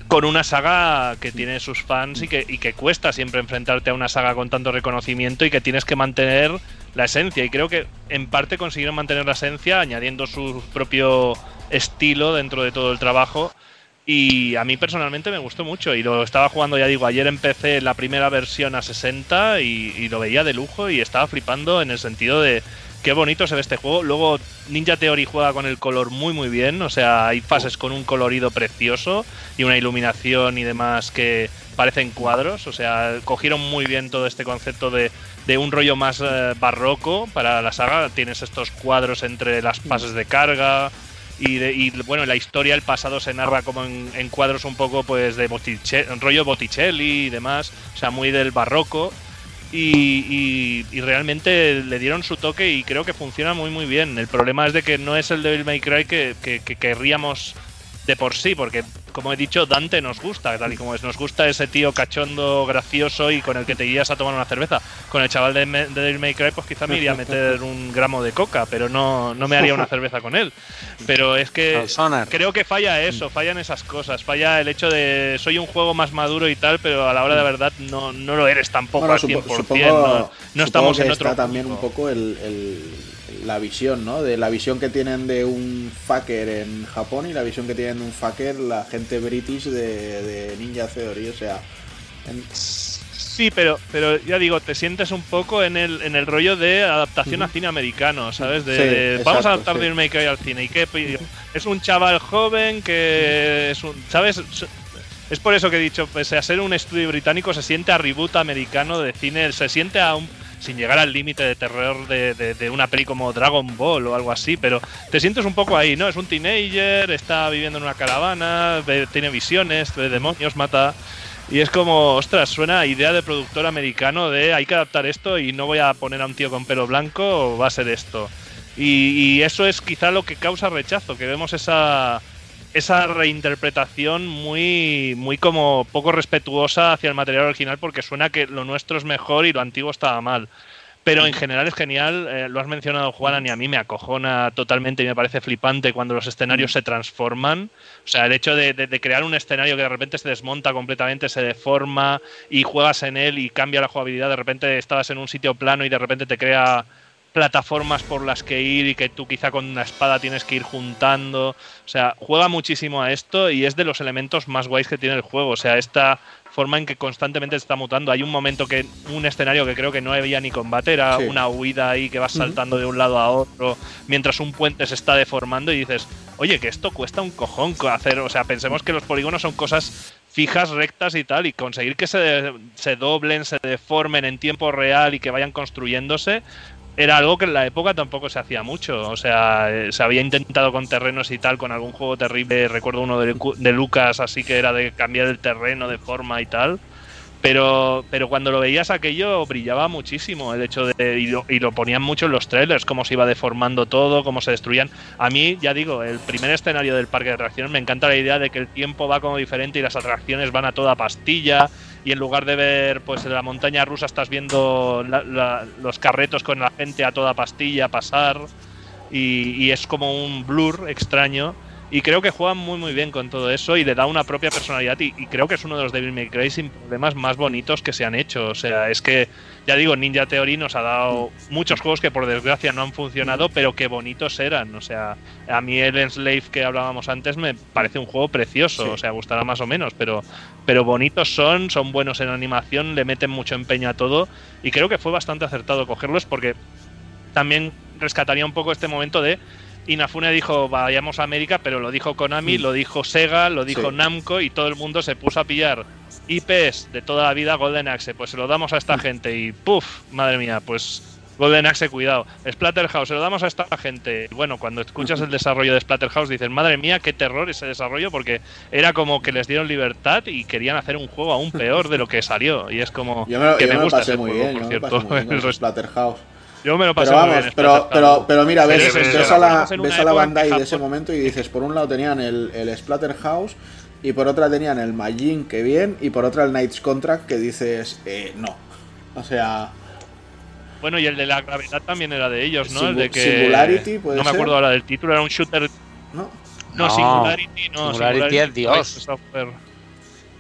con una saga que tiene sus fans y que, y que cuesta siempre enfrentarte a una saga con tanto reconocimiento y que tienes que mantener la esencia. Y creo que en parte consiguieron mantener la esencia añadiendo su propio estilo dentro de todo el trabajo. Y a mí personalmente me gustó mucho. Y lo estaba jugando, ya digo, ayer empecé la primera versión a 60 y, lo veía de lujo y estaba flipando en el sentido de qué bonito se ve este juego. Luego Ninja Theory juega con el color muy muy bien. O sea, hay fases con un colorido precioso y una iluminación y demás que parecen cuadros. O sea, cogieron muy bien todo este concepto de, de un rollo más eh, barroco para la saga. Tienes estos cuadros entre las fases de carga y, bueno, la historia, el pasado se narra como en, cuadros un poco pues de rollo Botticelli y demás, o sea, muy del barroco. Y, realmente le dieron su toque y creo que funciona muy muy bien. El problema es de que no es el Devil May Cry que, que querríamos de por sí, porque como he dicho, Dante nos gusta, tal y como es, nos gusta ese tío cachondo, gracioso y con el que te guías a tomar una cerveza. Con el chaval de, de Devil May Cry, pues quizá me iría a meter <laughs> un gramo de coca, pero no, no me haría una cerveza con él. Pero es que creo que falla eso, fallan esas cosas, falla el hecho de soy un juego más maduro y tal, pero a la hora de la verdad no, no lo eres tampoco al 100%, no, estamos en otro. también un poco el la visión, ¿no? De la visión que tienen de un fucker en Japón y la visión que tienen de un fucker la gente british de, Ninja Theory, o sea... Sí, pero, pero ya digo, te sientes un poco en el, en el rollo de adaptación a cine americano, ¿sabes? De, vamos a adaptar sí. Devil al cine. ¿Y qué? Es un chaval joven que es un, ¿sabes? Es por eso que he dicho, pese a ser un estudio británico, se siente a reboot americano de cine, se siente a un sin llegar al límite de terror de, una peli como Dragon Ball o algo así, pero te sientes un poco ahí, ¿no? Es un teenager, está viviendo en una caravana, tiene visiones, ve demonios, mata. Y es como, ostras, suena a idea de productor americano de hay que adaptar esto y no voy a poner a un tío con pelo blanco, o va a ser esto. Y, eso es quizá lo que causa rechazo, que vemos esa, esa reinterpretación muy, muy como poco respetuosa hacia el material original porque suena que lo nuestro es mejor y lo antiguo estaba mal. Pero en general es genial, eh, lo has mencionado Juan, y a mí me acojona totalmente y me parece flipante cuando los escenarios se transforman. O sea, el hecho de, de, crear un escenario que de repente se desmonta completamente, se deforma y juegas en él y cambia la jugabilidad, de repente estabas en un sitio plano y de repente te crea plataformas por las que ir y que tú quizá con una espada tienes que ir juntando. O sea, juega muchísimo a esto y es de los elementos más guays que tiene el juego. O sea, esta forma en que constantemente se está mutando. Hay un momento que un escenario que creo que no había ni combate, era una huida ahí que vas saltando de un lado a otro mientras un puente se está deformando y dices, oye, que esto cuesta un cojón hacer. O sea, pensemos que los polígonos son cosas fijas, rectas y tal, y conseguir que se, se doblen, se deformen en tiempo real y que vayan construyéndose, era algo que en la época tampoco se hacía mucho. O sea, eh, se había intentado con terrenos y tal, con algún juego terrible. Recuerdo uno de, de Lucas, así que era de cambiar el terreno de forma y tal. Pero, pero cuando lo veías aquello brillaba muchísimo el hecho de. Y lo, y lo, ponían mucho en los trailers, cómo se iba deformando todo, cómo se destruían. A mí, ya digo, el primer escenario del parque de atracciones me encanta la idea de que el tiempo va como diferente y las atracciones van a toda pastilla. Y en lugar de ver, pues en la montaña rusa estás viendo los carretos con la gente a toda pastilla pasar. Y, y es como un blur extraño y creo que juegan muy muy bien con todo eso y le da una propia personalidad y, creo que es uno de los Devil May Cry sin problemas más bonitos que se han hecho. O sea, es que, ya digo, Ninja Theory nos ha dado muchos juegos que por desgracia no han funcionado, pero que bonitos eran. O sea, a mí el Enslave que hablábamos antes me parece un juego precioso. O sea, gustará más o menos, pero, pero bonitos son, son buenos en animación, le meten mucho empeño a todo y creo que fue bastante acertado cogerlos porque también rescataría un poco este momento de Inafune dijo vayamos a América, pero lo dijo Konami, mm. lo dijo Sega, lo dijo Namco y todo el mundo se puso a pillar IPs de toda la vida Golden Axe. Pues se lo damos a esta mm. gente y ¡puf! Madre mía, pues Golden Axe, cuidado. Splatterhouse, se lo damos a esta gente. Bueno, cuando escuchas el desarrollo de Splatterhouse dices, madre mía, qué terror ese desarrollo, porque era como que les dieron libertad y querían hacer un juego aún peor de lo que salió. Y es como que me, gusta ese muy juego, por cierto. <laughs> el Splatterhouse. Yo me lo pasé pero vamos, pero, pero, pero, mira, ves, ves, a la, ves a la Bandai de ese momento y dices, por un lado tenían el, el Splatterhouse y por otra tenían el Majin, que bien, y por otra el Knights Contract, que dices, eh, no. O sea... Bueno, y el de la gravedad también era de ellos, ¿no? el de que... Singularity, puede No me acuerdo ahora del título, era un shooter... No. No, Singularity no. Singularity, es Dios.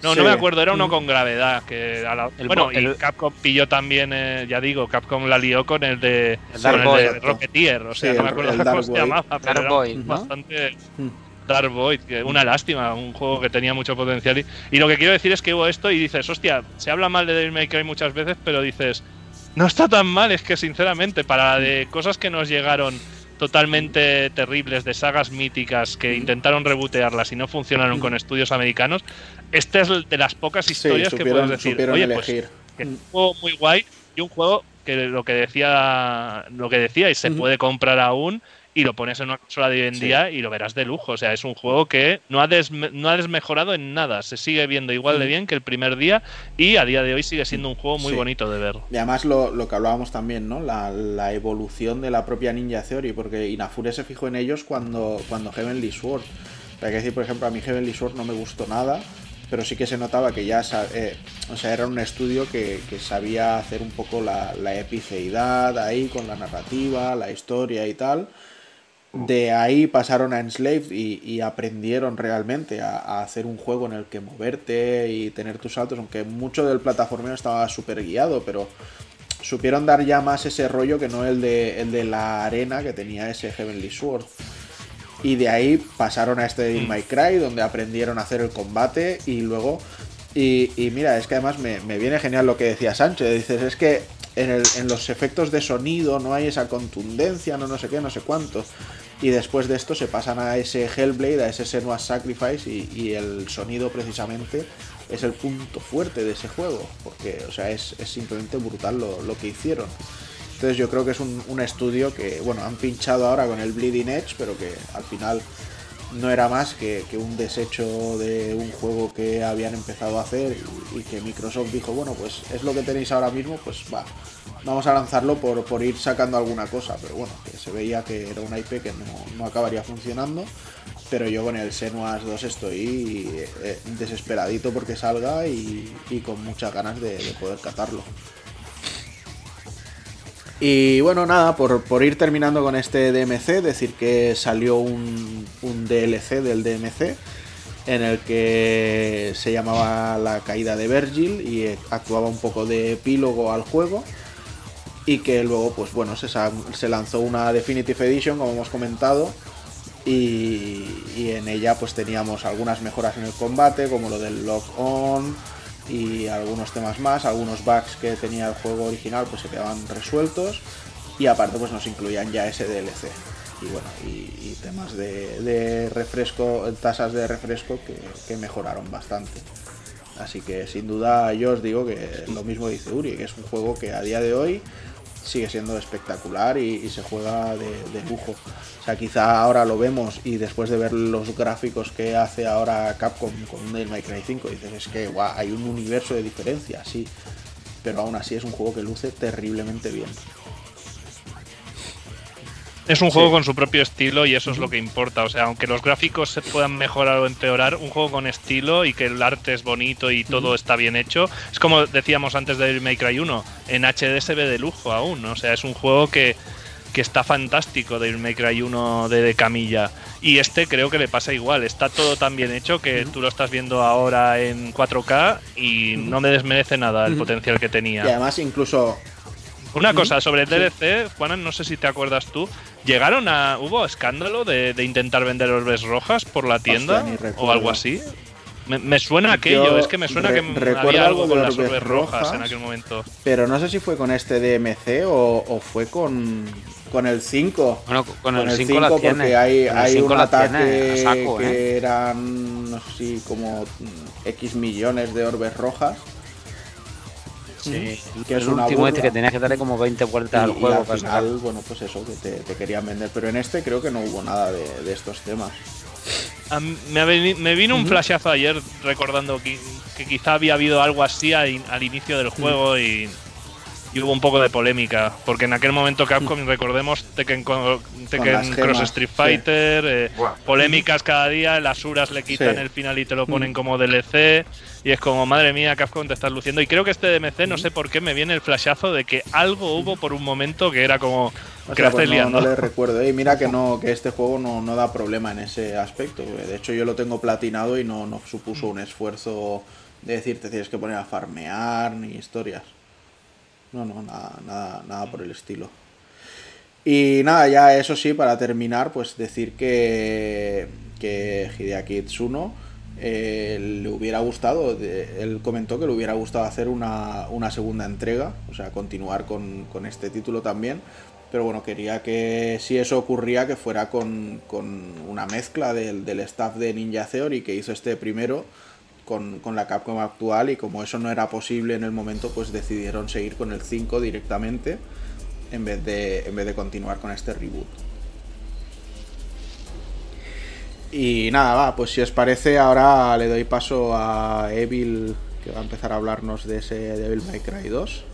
No, no me acuerdo, era uno mm. con gravedad. Que bueno, y Capcom pilló también, eh, ya digo, Capcom la lió con el de, Dark Boy, Rocketeer, o sea, no me acuerdo cómo se llamaba, pero Boy, bastante. Mm. Dark Void, que una lástima, un juego que tenía mucho potencial. Y, y, lo que quiero decir es que hubo esto y dices, hostia, se habla mal de Devil May Cry muchas veces, pero dices, no está tan mal, es que sinceramente, para de cosas que nos llegaron totalmente terribles de sagas míticas que intentaron rebotearlas y no funcionaron con estudios americanos, esta es de las pocas historias que puedes decir, oye, pues, que es un juego muy guay y un juego que lo que decía lo que decía y se puede comprar aún y lo pones en una consola de hoy en día y lo verás de lujo. O sea, es un juego que no ha, no ha desmejorado en nada. Se sigue viendo igual de bien que el primer día y a día de hoy sigue siendo un juego muy bonito de ver. Y además lo, lo que hablábamos también, ¿no? La, la, evolución de la propia Ninja Theory, porque Inafune se fijó en ellos cuando, cuando Heavenly Sword. Hay que decir, por ejemplo, a mí Heavenly Sword no me gustó nada, pero sí que se notaba que ya, eh, o sea, era un estudio que, que sabía hacer un poco la, la epiceidad ahí con la narrativa, la historia y tal de ahí pasaron a Enslaved y, aprendieron realmente a, hacer un juego en el que moverte y tener tus saltos, aunque mucho del plataformeo estaba súper guiado, pero supieron dar ya más ese rollo que no el de, el de la arena que tenía ese Heavenly Sword. Y de ahí pasaron a este In My Cry, donde aprendieron a hacer el combate y luego... Y, mira, es que además me, me, viene genial lo que decía Sánchez. Dices, es que en, los efectos de sonido no hay esa contundencia, no no sé qué, no sé cuánto. Y después de esto se pasan a ese Hellblade, a ese Senua's Sacrifice y, el sonido precisamente es el punto fuerte de ese juego, porque, o sea, es, simplemente brutal lo, que hicieron. Entonces yo creo que es un, estudio que, bueno, han pinchado ahora con el Bleeding Edge, pero que al final no era más que, un desecho de un juego que habían empezado a hacer y, que Microsoft dijo, bueno, pues es lo que tenéis ahora mismo, pues va, vamos a lanzarlo por, ir sacando alguna cosa, pero bueno, que se veía que era una IP que no, acabaría funcionando, pero yo con el Senuas 2 estoy eh, desesperadito porque salga y, con muchas ganas de, poder catarlo. Y bueno, nada, por, ir terminando con este DMC, decir que salió un, un DLC del DMC en el que se llamaba La caída de Virgil y actuaba un poco de epílogo al juego. Y que luego pues bueno se, se lanzó una Definitive Edition como hemos comentado y, en ella pues teníamos algunas mejoras en el combate como lo del lock on y algunos temas más algunos bugs que tenía el juego original pues se quedaban resueltos y aparte pues nos incluían ya ese DLC y bueno y, temas de, refresco tasas de refresco que, que mejoraron bastante. Así que sin duda yo os digo que lo mismo dice Uri que es un juego que a día de hoy sigue siendo espectacular y, se juega de, lujo. O sea, quizá ahora lo vemos y después de ver los gráficos que hace ahora Capcom con Devil May Cry 5, dices, es que hay un universo de diferencia, sí. Pero aún así es un juego que luce terriblemente bien. Es un juego con su propio estilo y eso es lo que importa. O sea, aunque los gráficos se puedan mejorar o empeorar, un juego con estilo y que el arte es bonito y todo está bien hecho. Es como decíamos antes de May Cry 1, en HD se ve de lujo aún. O sea, es un juego que, está fantástico de May Cry 1 de, camilla. Y este creo que le pasa igual. Está todo tan bien hecho que tú lo estás viendo ahora en 4K y no me desmerece nada el potencial que tenía. Y además incluso una cosa sobre el DLC, Juanan, no sé si te acuerdas tú, llegaron a. ¿Hubo escándalo de, intentar vender orbes rojas por la tienda o algo así? Me, suena aquello, es que me suena que había algo con las orbes rojas, en aquel momento. Pero no sé si fue con este DMC o, fue con, con el 5. Bueno, con, el, 5, porque hay, hay un ataque que ¿eh? eran, no sé si como X millones de orbes rojas Sí, que es el último este que tenías que darle como 20 vueltas al juego. al final, bueno, pues eso, que te, querían vender. Pero en este creo que no hubo nada de, estos temas. me, vino un flashazo ayer recordando que, quizá había habido algo así al, inicio del juego y, hubo un poco de polémica. Porque en aquel momento Capcom, recordemos, Tekken, Tekken Cross Street Fighter, eh, polémicas cada día, las Uras le quitan el final y te lo ponen como DLC. Y es como, madre mía, Capcom te estás luciendo. Y creo que este DMC, no sé por qué, me viene el flashazo de que algo hubo por un momento que era como. que pues no, le recuerdo. Y mira que no que este juego no, da problema en ese aspecto. De hecho, yo lo tengo platinado y no, no supuso un esfuerzo de decirte tienes que poner a farmear ni historias. No, no, nada, nada, nada por el estilo. Y nada, ya eso sí, para terminar, pues decir que, que Hideaki Tsuno eh, le hubiera gustado, él comentó que le hubiera gustado hacer una, segunda entrega, o sea, continuar con, este título también, pero bueno, quería que si eso ocurría, que fuera con, una mezcla del, staff de Ninja Theory que hizo este primero con, la Capcom actual y como eso no era posible en el momento, pues decidieron seguir con el 5 directamente en vez de, en vez de continuar con este reboot. Y nada, va, pues si os parece, ahora le doy paso a Evil, que va a empezar a hablarnos de ese Devil May Cry 2.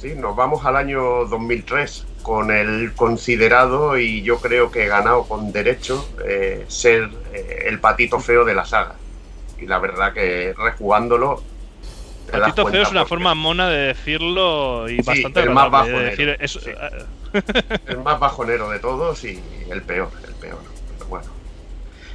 Sí, nos vamos al año 2003 con el considerado y yo creo que he ganado con derecho eh, ser eh, el patito feo de la saga. Y la verdad que rejugándolo. Patito feo es una forma mona de decirlo y bastante el más bajo. Decir, <laughs> el más bajonero de todos y el peor peor. Pero bueno.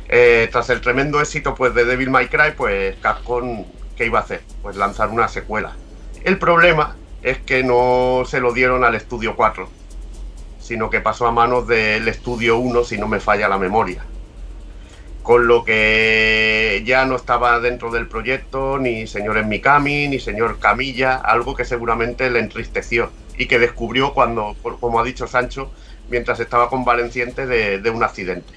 Eh, tras el tremendo éxito pues, de Devil May Cry, pues Capcom, ¿qué iba a hacer? Pues lanzar una secuela. El problema es que no se lo dieron al Estudio 4, sino que pasó a manos del Estudio 1, si no me falla la memoria. Con lo que ya no estaba dentro del proyecto ni señor Mikami, ni señor Camilla, algo que seguramente le entristeció y que descubrió cuando, como ha dicho Sancho, mientras estaba convaleciente de, de un accidente.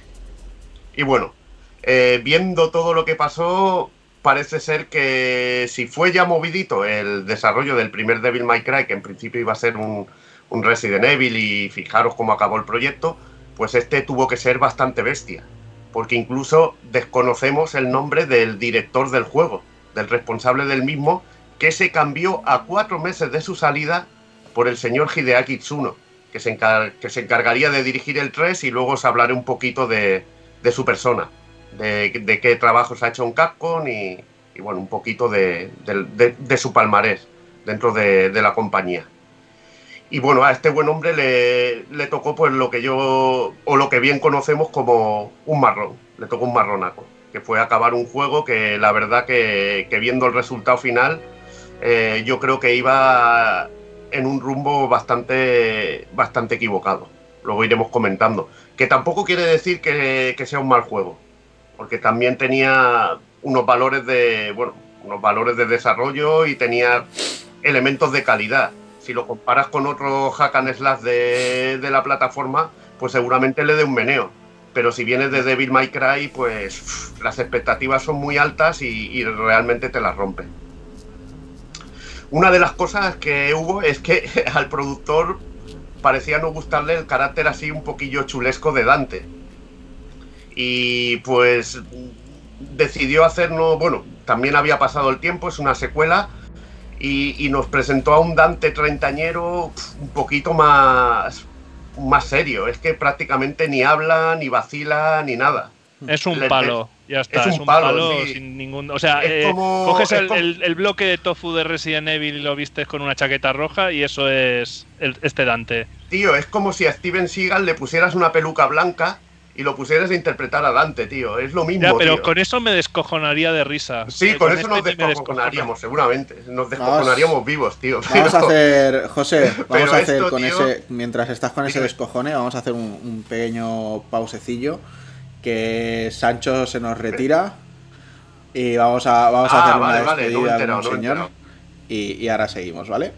Y bueno, eh, viendo todo lo que pasó, parece ser que si fue ya movidito el desarrollo del primer Devil May Cry, que en principio iba a ser un, un Resident Evil y fijaros cómo acabó el proyecto, pues este tuvo que ser bastante bestia, porque incluso desconocemos el nombre del director del juego, del responsable del mismo, que se cambió a cuatro meses de su salida por el señor Hideaki Tsuno, que se, que se encargaría de dirigir el 3 y luego os hablaré un poquito de, su persona, de, qué trabajos ha hecho en Capcom y, bueno, un poquito de, su palmarés dentro de, la compañía. Y bueno, a este buen hombre le, tocó pues lo que yo, o lo que bien conocemos como un marrón, le tocó un marronaco, que fue acabar un juego que la verdad que, que viendo el resultado final, eh, yo creo que iba en un rumbo bastante, bastante equivocado. Luego iremos comentando. Que tampoco quiere decir que, sea un mal juego, porque también tenía unos valores de, bueno, unos valores de desarrollo y tenía elementos de calidad. Si lo comparas con otro hack and slash de, la plataforma, pues seguramente le dé un meneo. Pero si vienes de Devil May Cry, pues las expectativas son muy altas y realmente te las rompen. Una de las cosas que hubo es que <laughs> al productor parecía no gustarle el carácter así un poquillo chulesco de Dante. Y pues decidió hacernos, bueno, también había pasado el tiempo, es una secuela, y, nos presentó a un Dante treintañero un poquito más, más serio. Es que prácticamente ni habla, ni vacila, ni nada. Es un palo. Ya está, es un, palo, sin ningún. O sea, eh, coges el, bloque de tofu de Resident Evil y lo vistes con una chaqueta roja y eso es este Dante. Tío, es como si a Steven Seagal le pusieras una peluca blanca y lo pusieieras a interpretar a Dante, tío. Es lo mismo. Ya, pero con eso me descojonaría de risa. Sí, con, eso nos este descojonaríamos, seguramente. Nos descojonaríamos vivos, tío. Vamos a hacer, José, <laughs> vamos a hacer con ese. Mientras estás con ese descojone, vamos a hacer un pequeño pausecillo que Sancho se nos retira y vamos a, vamos a hacer una despedida señor. Y, ahora seguimos, ¿vale?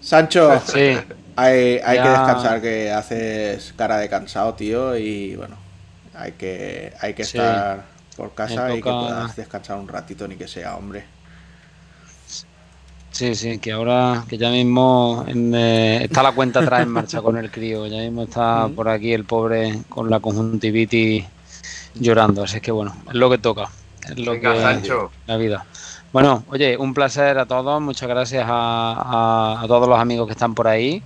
Sancho, sí. <laughs> hay, hay que descansar, que haces cara de cansado, tío, y bueno, hay que, hay que estar por casa y que puedas descansar un ratito, ni que sea, hombre. Sí, sí, que ahora que ya mismo eh, está la cuenta atrás en marcha con el crío, ya mismo está <laughs> por aquí el pobre con la conjuntivitis llorando, así que bueno, es lo que toca, es lo que la vida. Bueno, oye, un placer a todos, muchas gracias a, todos los amigos que están por ahí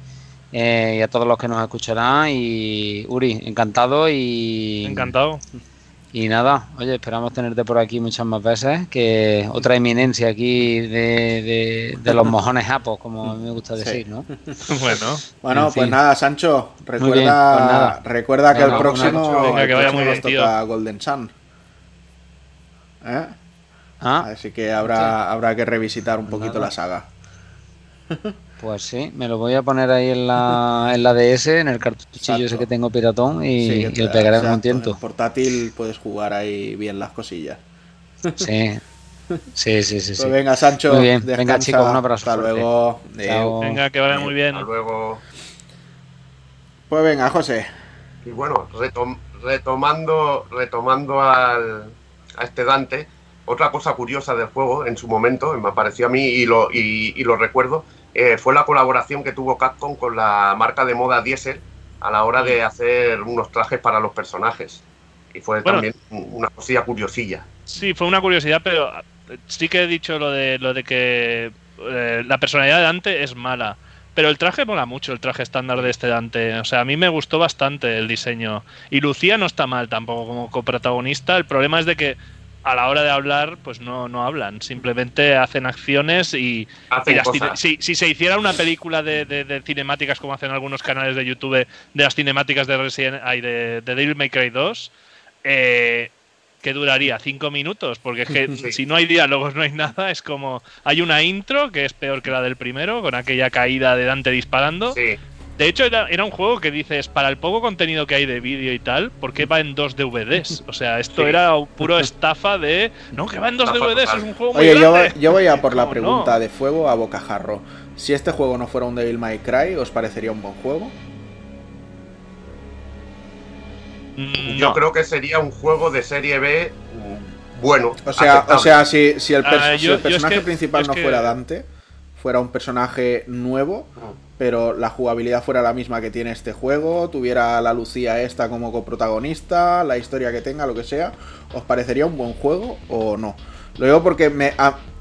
eh, y a todos los que nos escucharán y Uri, encantado y encantado. Y nada, oye, esperamos tenerte por aquí muchas más veces, que otra eminencia aquí de, de, los mojones japos, como a mí me gusta decir, ¿no? <laughs> bueno. Bueno, pues nada, Sancho, recuerda, pues recuerda que el próximo Venga, que vaya muy bien, toca Golden Sun. ¿Eh? ¿Ah? Así que habrá, habrá que revisitar un poquito la saga. <laughs> Pues sí, me lo voy a poner ahí en la, <laughs> en la DS, en el cartuchillo ese que tengo piratón y, lo pegaré en un tiento. En portátil puedes jugar ahí bien las cosillas. <laughs> Sí. Sí, sí, sí. Pues venga, Sancho. Muy bien. Venga, chicos, un abrazo. Hasta luego. Venga, que vaya muy bien. Hasta luego. Pues venga, José. Y bueno, retomando, retomando al, a este Dante, otra cosa curiosa del juego en su momento, me pareció a mí y lo, y lo recuerdo, eh, fue la colaboración que tuvo Capcom con la marca de moda Diesel a la hora de hacer unos trajes para los personajes. Y fue también una cosilla curiosilla. Sí, fue una curiosidad, pero eh, sí que he dicho lo de, lo de que eh, la personalidad de Dante es mala. Pero el traje mola mucho, el traje estándar de este Dante. O sea, a mí me gustó bastante el diseño. Y Lucía no está mal tampoco como coprotagonista. El problema es de que a la hora de hablar, pues no, no hablan, simplemente hacen acciones y, si, si, se hiciera una película de, cinemáticas como hacen algunos canales de YouTube de las cinemáticas de Resident de, de Devil May Cry 2, eh, ¿qué duraría? ¿Cinco minutos? Porque es que <laughs> si no hay diálogos, no hay nada, es como hay una intro que es peor que la del primero, con aquella caída de Dante disparando. Sí. De hecho, era, un juego que dices, para el poco contenido que hay de vídeo y tal, ¿por qué va en dos DVDs? O sea, esto era puro estafa de. No, que va en dos DVDs, es un juego muy Oye, Yo, yo voy a por la pregunta de fuego a bocajarro. Si este juego no fuera un Devil May Cry, ¿os parecería un buen juego? Mm, Yo creo que sería un juego de serie B mm, bueno. O sea, o sea si, el, ah, personaje principal no fuera Dante, fuera un personaje nuevo. Pero la jugabilidad fuera la misma que tiene este juego, tuviera la Lucía esta como coprotagonista, la historia que tenga, lo que sea, ¿os parecería un buen juego o no? Lo digo porque me,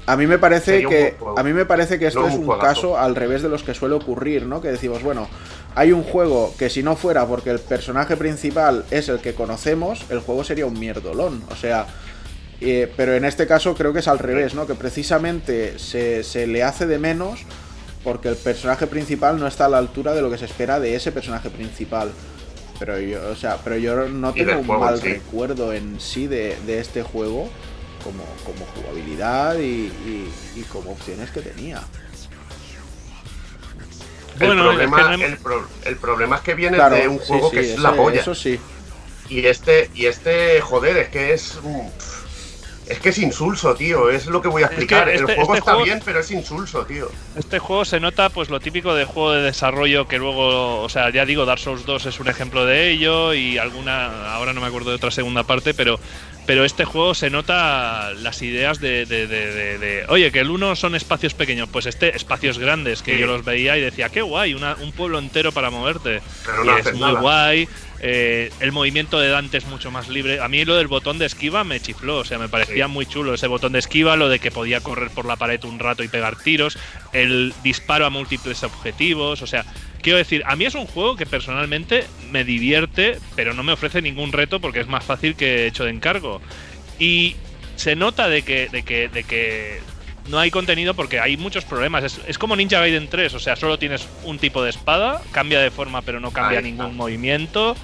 a mí me parece que a mí me parece que esto es un caso al revés de los que suele ocurrir, ¿no? Que decimos, bueno, hay un juego que si no fuera porque el personaje principal es el que conocemos, el juego sería un mierdolón. O sea, eh, pero en este caso creo que es al revés, ¿no? Que precisamente se, se, le hace de menos porque el personaje principal no está a la altura de lo que se espera de ese personaje principal. Pero yo, o sea, pero yo no tengo un mal recuerdo en sí de, de este juego como, jugabilidad y, como opciones que tenía. Bueno, el problema, es que viene de un juego que es la polla. Eso sí. Y este, y este, joder, es que es. Es que es insulso, tío. Es lo que voy a explicar. el este- juego este está bien, pero es insulso, tío. Este juego se nota, pues, lo típico de juego de desarrollo que luego. O sea, ya digo, Dark Souls 2 es un ejemplo de ello. Y alguna. Ahora no me acuerdo de otra segunda parte, pero pero este juego se nota las ideas de, oye, que el uno son espacios pequeños, pues este espacios grandes, que yo los veía y decía, qué guay, un pueblo entero para moverte. Pero es muy guay. Eh, el movimiento de Dante es mucho más libre. A mí lo del botón de esquiva me chifló, o sea, me parecía muy chulo ese botón de esquiva, lo de que podía correr por la pared un rato y pegar tiros, el disparo a múltiples objetivos, o sea, quiero decir, a mí es un juego que personalmente me divierte, pero no me ofrece ningún reto porque es más fácil que hecho de encargo. Y se nota de que, de que, de que no hay contenido porque hay muchos problemas. Es, como Ninja Gaiden 3, o sea, solo tienes un tipo de espada, cambia de forma pero no cambia ningún movimiento.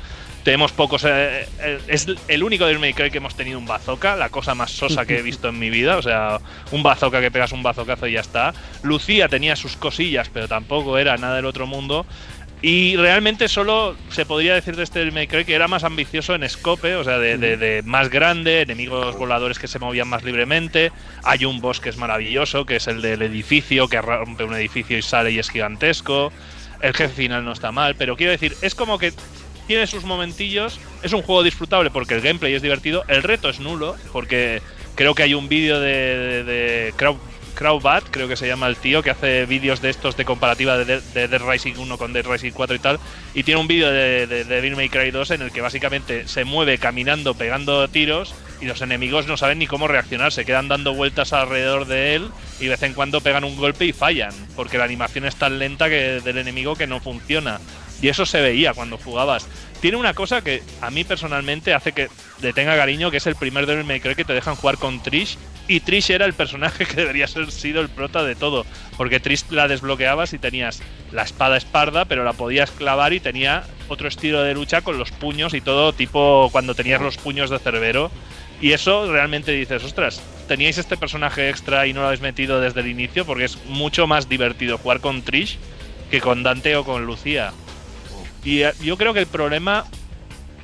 Tenemos pocos. Eh, eh, es el único del May Cry que hemos tenido un bazooka, la cosa más sosa que he visto en mi vida. O sea, un bazooka que pegas un bazocazo y ya está. Lucía tenía sus cosillas, pero tampoco era nada del otro mundo. Y realmente solo se podría decir de este May Cry que era más ambicioso en scope, o sea, de, más grande, enemigos voladores que se movían más libremente. Hay un boss que es maravilloso, que es el del edificio, que rompe un edificio y sale y es gigantesco. El jefe final no está mal, pero quiero decir, es como que tiene sus momentillos. Es un juego disfrutable porque el gameplay es divertido. El reto es nulo porque creo que hay un vídeo de, de, Crowbat, creo que se llama el tío, que hace vídeos de estos de comparativa de, de Dead Rising 1 con Dead Rising 4 y tal. Y tiene un vídeo de, de Devil May Cry 2 en el que básicamente se mueve caminando, pegando tiros y los enemigos no saben ni cómo reaccionar. Se quedan dando vueltas alrededor de él y de vez en cuando pegan un golpe y fallan. Porque la animación es tan lenta que del enemigo que no funciona. Y eso se veía cuando jugabas. Tiene una cosa que a mí personalmente hace que le tenga cariño, que es el primer Devil May Cry que te dejan jugar con Trish. Y Trish era el personaje <laughs> que debería ser sido el prota de todo. Porque Trish la desbloqueabas y tenías la espada esparda, pero la podías clavar y tenía otro estilo de lucha con los puños y todo, tipo cuando tenías los puños de Cerbero. Y eso realmente dices, ostras, teníais este personaje extra y no lo habéis metido desde el inicio, porque es mucho más divertido jugar con Trish que con Dante o con Lucía. Y eh, yo creo que el problema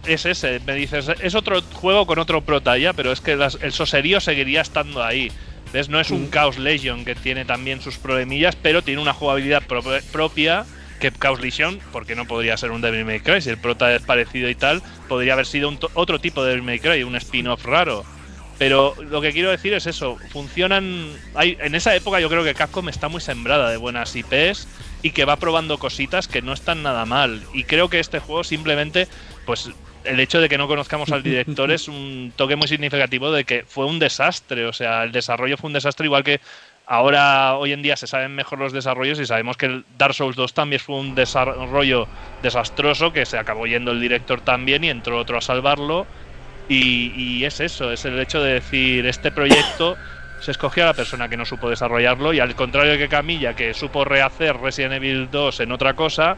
es ese. Me dices, es otro juego con otro prota ya, pero es que el soserío seguiría estando ahí. ¿Ves? No es un mm. Chaos Legion que tiene también sus problemillas, pero tiene una jugabilidad propia que Chaos Legion, porque no podría ser un Devil May Cry, si el prota es parecido y tal, podría haber sido otro tipo de Devil May Cry, un spin-off raro. Pero lo que quiero decir es eso, funcionan... Hay, en esa época yo creo que Capcom está muy sembrada de buenas IPs y que va probando cositas que no están nada mal. Y creo que este juego simplemente, pues el hecho de que no conozcamos al director es un toque muy significativo de que fue un desastre. O sea, el desarrollo fue un desastre igual que ahora, hoy en día, se saben mejor los desarrollos y sabemos que Dark Souls 2 también fue un desarrollo desastroso, que se acabó yendo el director también y entró otro a salvarlo. Y, y es eso, es el hecho de decir, este proyecto se escogió a la persona que no supo desarrollarlo y al contrario que Camilla, que supo rehacer Resident Evil 2 en otra cosa,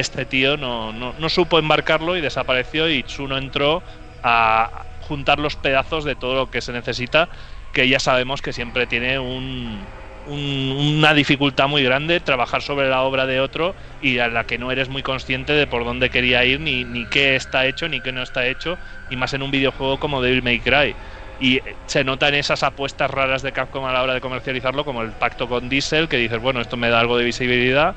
este tío no, no, supo embarcarlo y desapareció y Tsuno entró a juntar los pedazos de todo lo que se necesita, que ya sabemos que siempre tiene un, una dificultad muy grande trabajar sobre la obra de otro y a la que no eres muy consciente de por dónde quería ir, ni, ni qué está hecho, ni qué no está hecho, y más en un videojuego como Devil May Cry. Y se notan esas apuestas raras de Capcom a la hora de comercializarlo, como el pacto con Diesel, que dices, bueno, esto me da algo de visibilidad,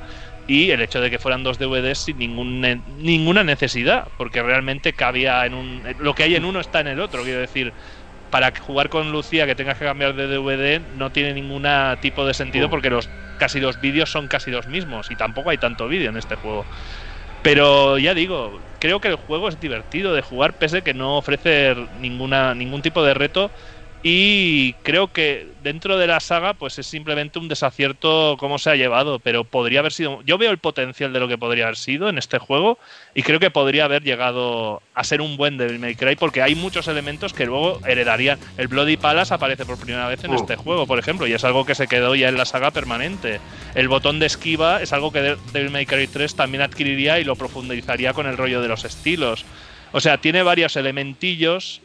y el hecho de que fueran dos DVDs sin ningún, ninguna necesidad, porque realmente cabía en un... Lo que hay en uno está en el otro, quiero decir, para jugar con Lucía que tengas que cambiar de DVD no tiene ningún tipo de sentido porque los casi los vídeos son casi los mismos y tampoco hay tanto vídeo en este juego. Pero ya digo, creo que el juego es divertido de jugar pese que no ofrece ninguna ningún tipo de reto y creo que dentro de la saga, pues es simplemente un desacierto cómo se ha llevado, pero podría haber sido. Yo veo el potencial de lo que podría haber sido en este juego y creo que podría haber llegado a ser un buen Devil May Cry porque hay muchos elementos que luego heredarían. El Bloody Palace aparece por primera vez en oh. este juego, por ejemplo, y es algo que se quedó ya en la saga permanente. El botón de esquiva es algo que Devil May Cry 3 también adquiriría y lo profundizaría con el rollo de los estilos. O sea, tiene varios elementillos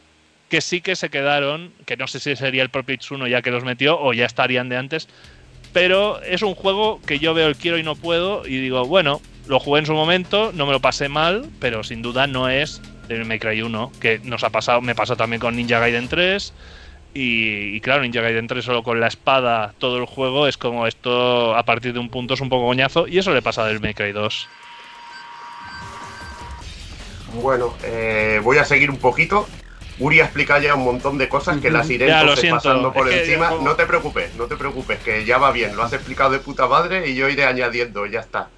que sí que se quedaron, que no sé si sería el propio Itsuno ya que los metió o ya estarían de antes, pero es un juego que yo veo el quiero y no puedo y digo, bueno, lo jugué en su momento, no me lo pasé mal, pero sin duda no es Devil May Cry 1, que nos ha pasado, me pasó también con Ninja Gaiden 3 y, claro, Ninja Gaiden 3 solo con la espada todo el juego es como esto a partir de un punto es un poco goñazo y eso le pasa a Devil May Cry 2. Bueno, eh, voy a seguir un poquito. Uri ha explicado ya un montón de cosas que las iré pasando por encima. No te preocupes, no te preocupes, que ya va bien. Lo has explicado de puta madre y yo iré añadiendo, ya está.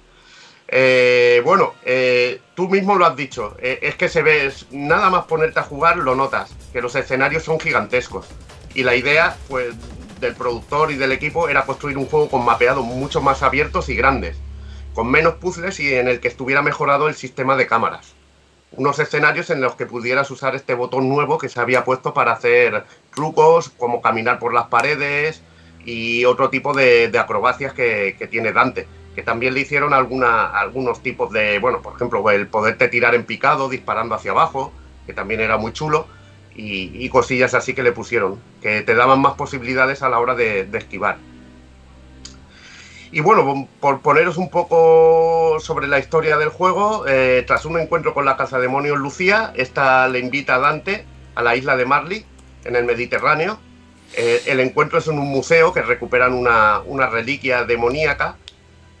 Eh, bueno, eh, tú mismo lo has dicho. Eh, es que se ve, nada más ponerte a jugar, lo notas, que los escenarios son gigantescos. Y la idea, pues, del productor y del equipo era construir un juego con mapeados mucho más abiertos y grandes, con menos puzzles y en el que estuviera mejorado el sistema de cámaras unos escenarios en los que pudieras usar este botón nuevo que se había puesto para hacer trucos como caminar por las paredes y otro tipo de, acrobacias que, tiene Dante, que también le hicieron algunos tipos de, bueno, por ejemplo, el poderte tirar en picado disparando hacia abajo, que también era muy chulo, y, cosillas así que le pusieron, que te daban más posibilidades a la hora de esquivar. Y bueno, por poneros un poco sobre la historia del juego, eh, tras un encuentro con la casa demonios Lucía, esta le invita a Dante a la isla de Marley, en el Mediterráneo. Eh, el encuentro es en un museo que recuperan una, reliquia demoníaca.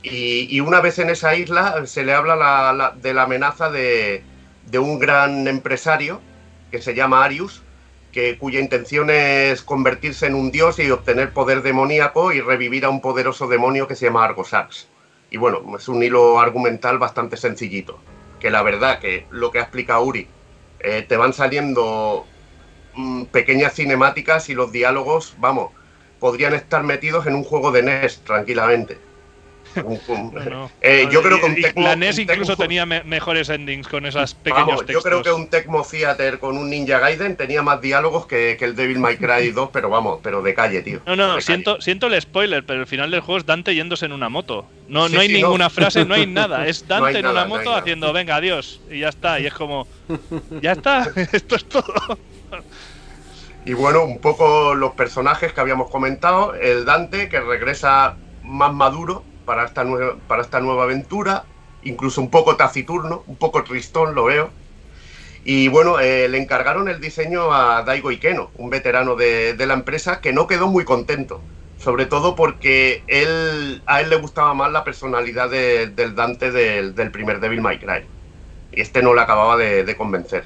Y, una vez en esa isla se le habla de la amenaza de, de un gran empresario que se llama Arius, que, cuya intención es convertirse en un dios y obtener poder demoníaco y revivir a un poderoso demonio que se llama Argosax. Y bueno, es un hilo argumental bastante sencillito. Que la verdad que lo que ha explicado Uri, eh, te van saliendo mm, pequeñas cinemáticas y los diálogos, vamos, podrían estar metidos en un juego de NES tranquilamente. Eh, yo creo que la NES incluso tenía mejores endings con esas pequeños Yo creo que un Tecmo Theater con un Ninja Gaiden tenía más diálogos que, el Devil May Cry <laughs> 2, pero vamos, pero de calle, tío. No, no, siento, siento el spoiler, pero el final del juego es Dante yéndose en una moto. No, no hay ninguna frase, no hay <laughs> nada. Es Dante en una moto haciendo, venga, adiós. Y ya está. Y es como, <laughs> ya está, esto es todo. Y bueno, un poco los personajes que habíamos comentado. El Dante, que regresa más maduro, para esta, nueva, para esta nueva aventura, incluso un poco taciturno, un poco tristón lo veo. Y bueno, eh, le encargaron el diseño a Daigo Ikeno, un veterano de, la empresa que no quedó muy contento, sobre todo porque él, a él le gustaba más la personalidad del Dante del, primer Devil May Cry. Y este no le acababa de, convencer.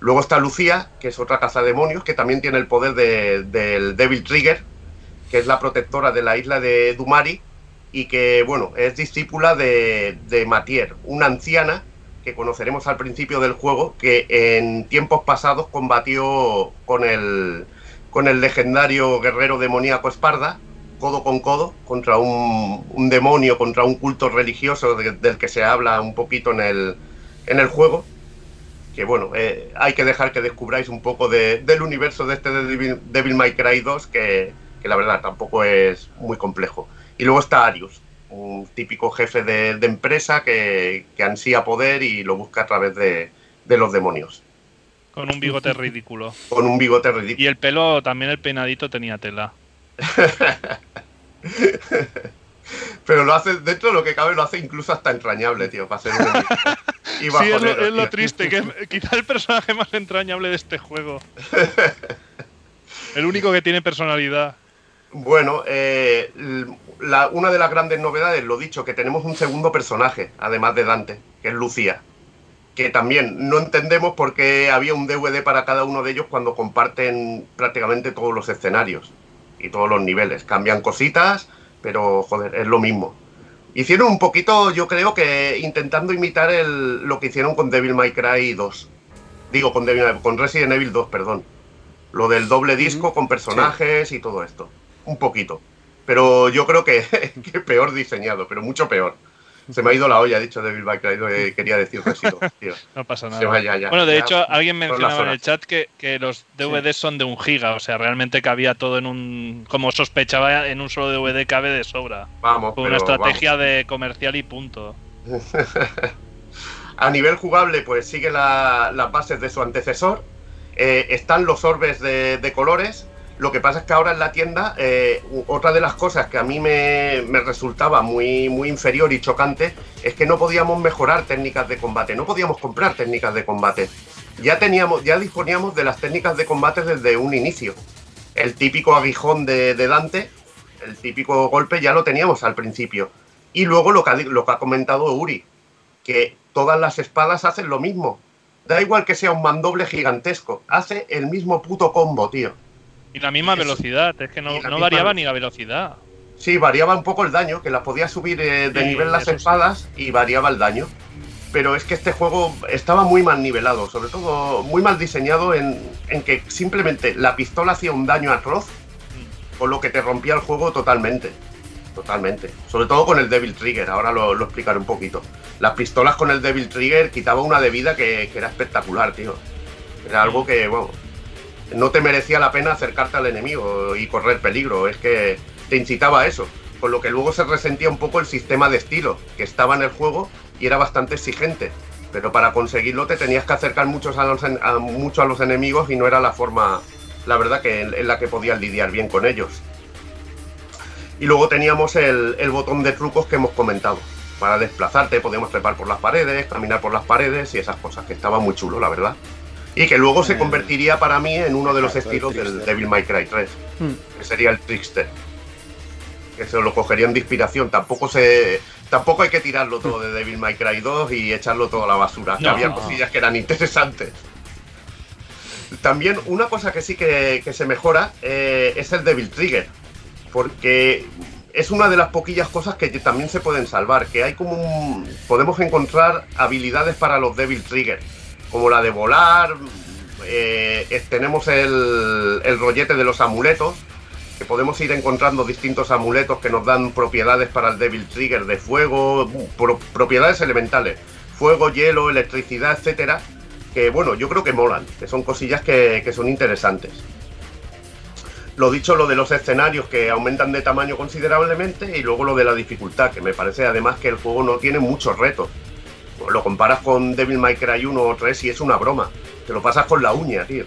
Luego está Lucía, que es otra casa de demonios, que también tiene el poder del Devil Trigger, que es la protectora de la isla de Dumari, y que, bueno, es discípula de, de Matier, una anciana que conoceremos al principio del juego, que en tiempos pasados combatió con el, con el legendario guerrero demoníaco Esparda, codo con codo, contra un, demonio, contra un culto religioso del que se habla un poquito en el, en el juego. Que bueno, eh, hay que dejar que descubráis un poco del universo de este Devil, Devil May Cry 2, que, que la verdad tampoco es muy complejo. Y luego está Arius, un típico jefe de, empresa que, ansía poder y lo busca a través de, los demonios. Con un bigote ridículo. <laughs> Con un bigote ridículo. Y el pelo, también el peinadito tenía tela. <laughs> Pero lo hace, dentro de lo que cabe, lo hace incluso hasta entrañable, tío, para ser <laughs> sí, es lo, triste, que es quizá el personaje más entrañable de este juego. el único que tiene personalidad. Bueno, eh, una de las grandes novedades, lo dicho, que tenemos un segundo personaje, además de Dante, que es Lucía. Que también no entendemos por qué había un DVD para cada uno de ellos cuando comparten prácticamente todos los escenarios y todos los niveles. Cambian cositas, pero joder, es lo mismo. Hicieron un poquito, yo creo que intentando imitar el, lo que hicieron con Devil May Cry 2. Digo, con, con Resident Evil 2, perdón. Lo del doble disco con personajes y todo esto. Un poquito. Pero yo creo que, <laughs> que peor diseñado, pero mucho peor. Se me ha ido la olla, ha dicho Cry, que quería decir <laughs> tío. No pasa nada. bueno, de hecho, alguien mencionaba en el chat que, que los DVDs son de un giga, o sea, realmente cabía todo en un. Como sospechaba, en un solo DVD cabe de sobra. Vamos, Con una estrategia de comercial y punto. <laughs> A nivel jugable, pues sigue las bases de su antecesor. Eh, están los orbes de, de colores lo que pasa es que ahora en la tienda, eh, otra de las cosas que a mí me, resultaba muy, muy inferior y chocante es que no podíamos mejorar técnicas de combate, no podíamos comprar técnicas de combate. Ya teníamos, ya disponíamos de las técnicas de combate desde un inicio. El típico aguijón de, Dante, el típico golpe ya lo teníamos al principio. Y luego lo que, ha, lo que ha comentado Uri, que todas las espadas hacen lo mismo. Da igual que sea un mandoble gigantesco, hace el mismo puto combo, tío. Y la misma velocidad, es que no, variaba ni la velocidad. Sí, variaba un poco el daño, que la podía subir eh, de nivel las espadas y variaba el daño. Pero es que este juego estaba muy mal nivelado, sobre todo muy mal diseñado en, que simplemente la pistola hacía un daño atroz, mm. con lo que te rompía el juego totalmente. Totalmente. Sobre todo con el Devil Trigger, ahora lo, explicaré un poquito. Las pistolas con el Devil Trigger quitaba una de vida que, que era espectacular, tío. Era algo que, bueno, no te merecía la pena acercarte al enemigo y correr peligro, es que te incitaba a eso, con lo que luego se resentía un poco el sistema de estilo que estaba en el juego y era bastante exigente, pero para conseguirlo te tenías que acercar mucho a los, mucho a los enemigos y no era la forma, la verdad, que en, la que podías lidiar bien con ellos. Y luego teníamos el, el botón de trucos que hemos comentado. Para desplazarte podíamos trepar por las paredes, caminar por las paredes y esas cosas, que estaba muy chulo, la verdad y que luego se eh, convertiría para mí en uno de los estilos del Devil May Cry 3, hmm. que sería el Trickster. Que se lo cogerían de inspiración. Tampoco se tampoco hay que tirarlo todo de Devil May Cry 2 y echarlo todo a la basura. había cosillas que eran interesantes. También una cosa que sí que, se mejora eh, es el Devil Trigger. Porque es una de las poquillas cosas que también se pueden salvar. Que hay como un, podemos encontrar habilidades para los Devil Trigger como la de volar. Eh, tenemos el, rollete de los amuletos, que podemos ir encontrando distintos amuletos que nos dan propiedades para el Devil Trigger de fuego, propiedades elementales, fuego, hielo, electricidad, etcétera, que bueno, yo creo que molan, que son cosillas que, que son interesantes. Lo dicho, lo de los escenarios que aumentan de tamaño considerablemente y luego lo de la dificultad, que me parece además que el juego no tiene muchos retos lo comparas con Devil May Cry 1 o 3 y es una broma. Te lo pasas con la uña, tío.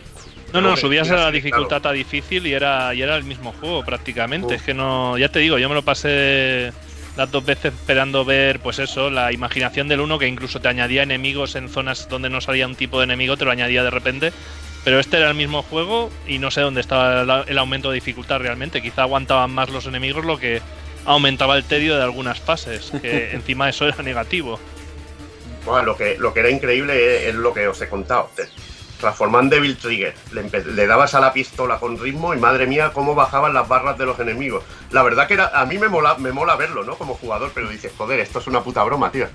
No, no, subías a la dificultad a difícil y era, y era el mismo juego prácticamente. Es que no, ya te digo, yo me lo pasé las dos veces esperando ver, pues eso, la imaginación del uno que incluso te añadía enemigos en zonas donde no salía un tipo de enemigo, te lo añadía de repente. Pero este era el mismo juego y no sé dónde estaba el aumento de dificultad realmente. Quizá aguantaban más los enemigos lo que aumentaba el tedio de algunas fases, que <laughs> encima eso era negativo lo que, lo que era increíble es, lo que os he contado. Transforman Devil Trigger, le, dabas a la pistola con ritmo y madre mía cómo bajaban las barras de los enemigos. La verdad que era, a mí me mola, me mola verlo, ¿no? Como jugador, pero dices, joder, esto es una puta broma, tío.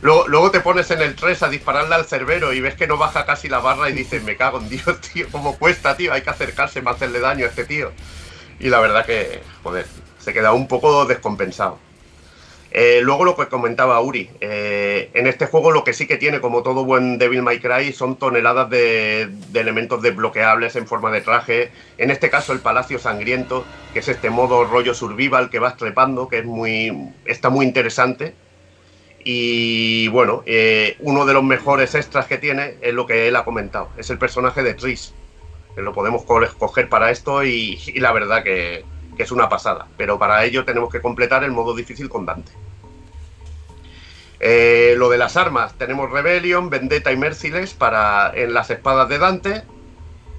Luego, luego te pones en el 3 a dispararle al cerbero y ves que no baja casi la barra y dices, me cago en Dios, <laughs> tío, cómo cuesta, tío, hay que acercarse para hacerle daño a este tío. Y la verdad que, joder, se queda un poco descompensado. Eh, luego lo que comentaba Uri, eh, en este juego lo que sí que tiene, como todo buen Devil May Cry, son toneladas de, elementos desbloqueables en forma de traje. En este caso el Palacio Sangriento, que es este modo rollo survival que vas trepando, que es muy, está muy interesante. Y bueno, eh, uno de los mejores extras que tiene es lo que él ha comentado, es el personaje de Tris, lo podemos coger para esto y la verdad que, es una pasada. Pero para ello tenemos que completar el modo difícil con Dante. Eh, lo de las armas, tenemos Rebellion, Vendetta y Merciless para, en las espadas de Dante,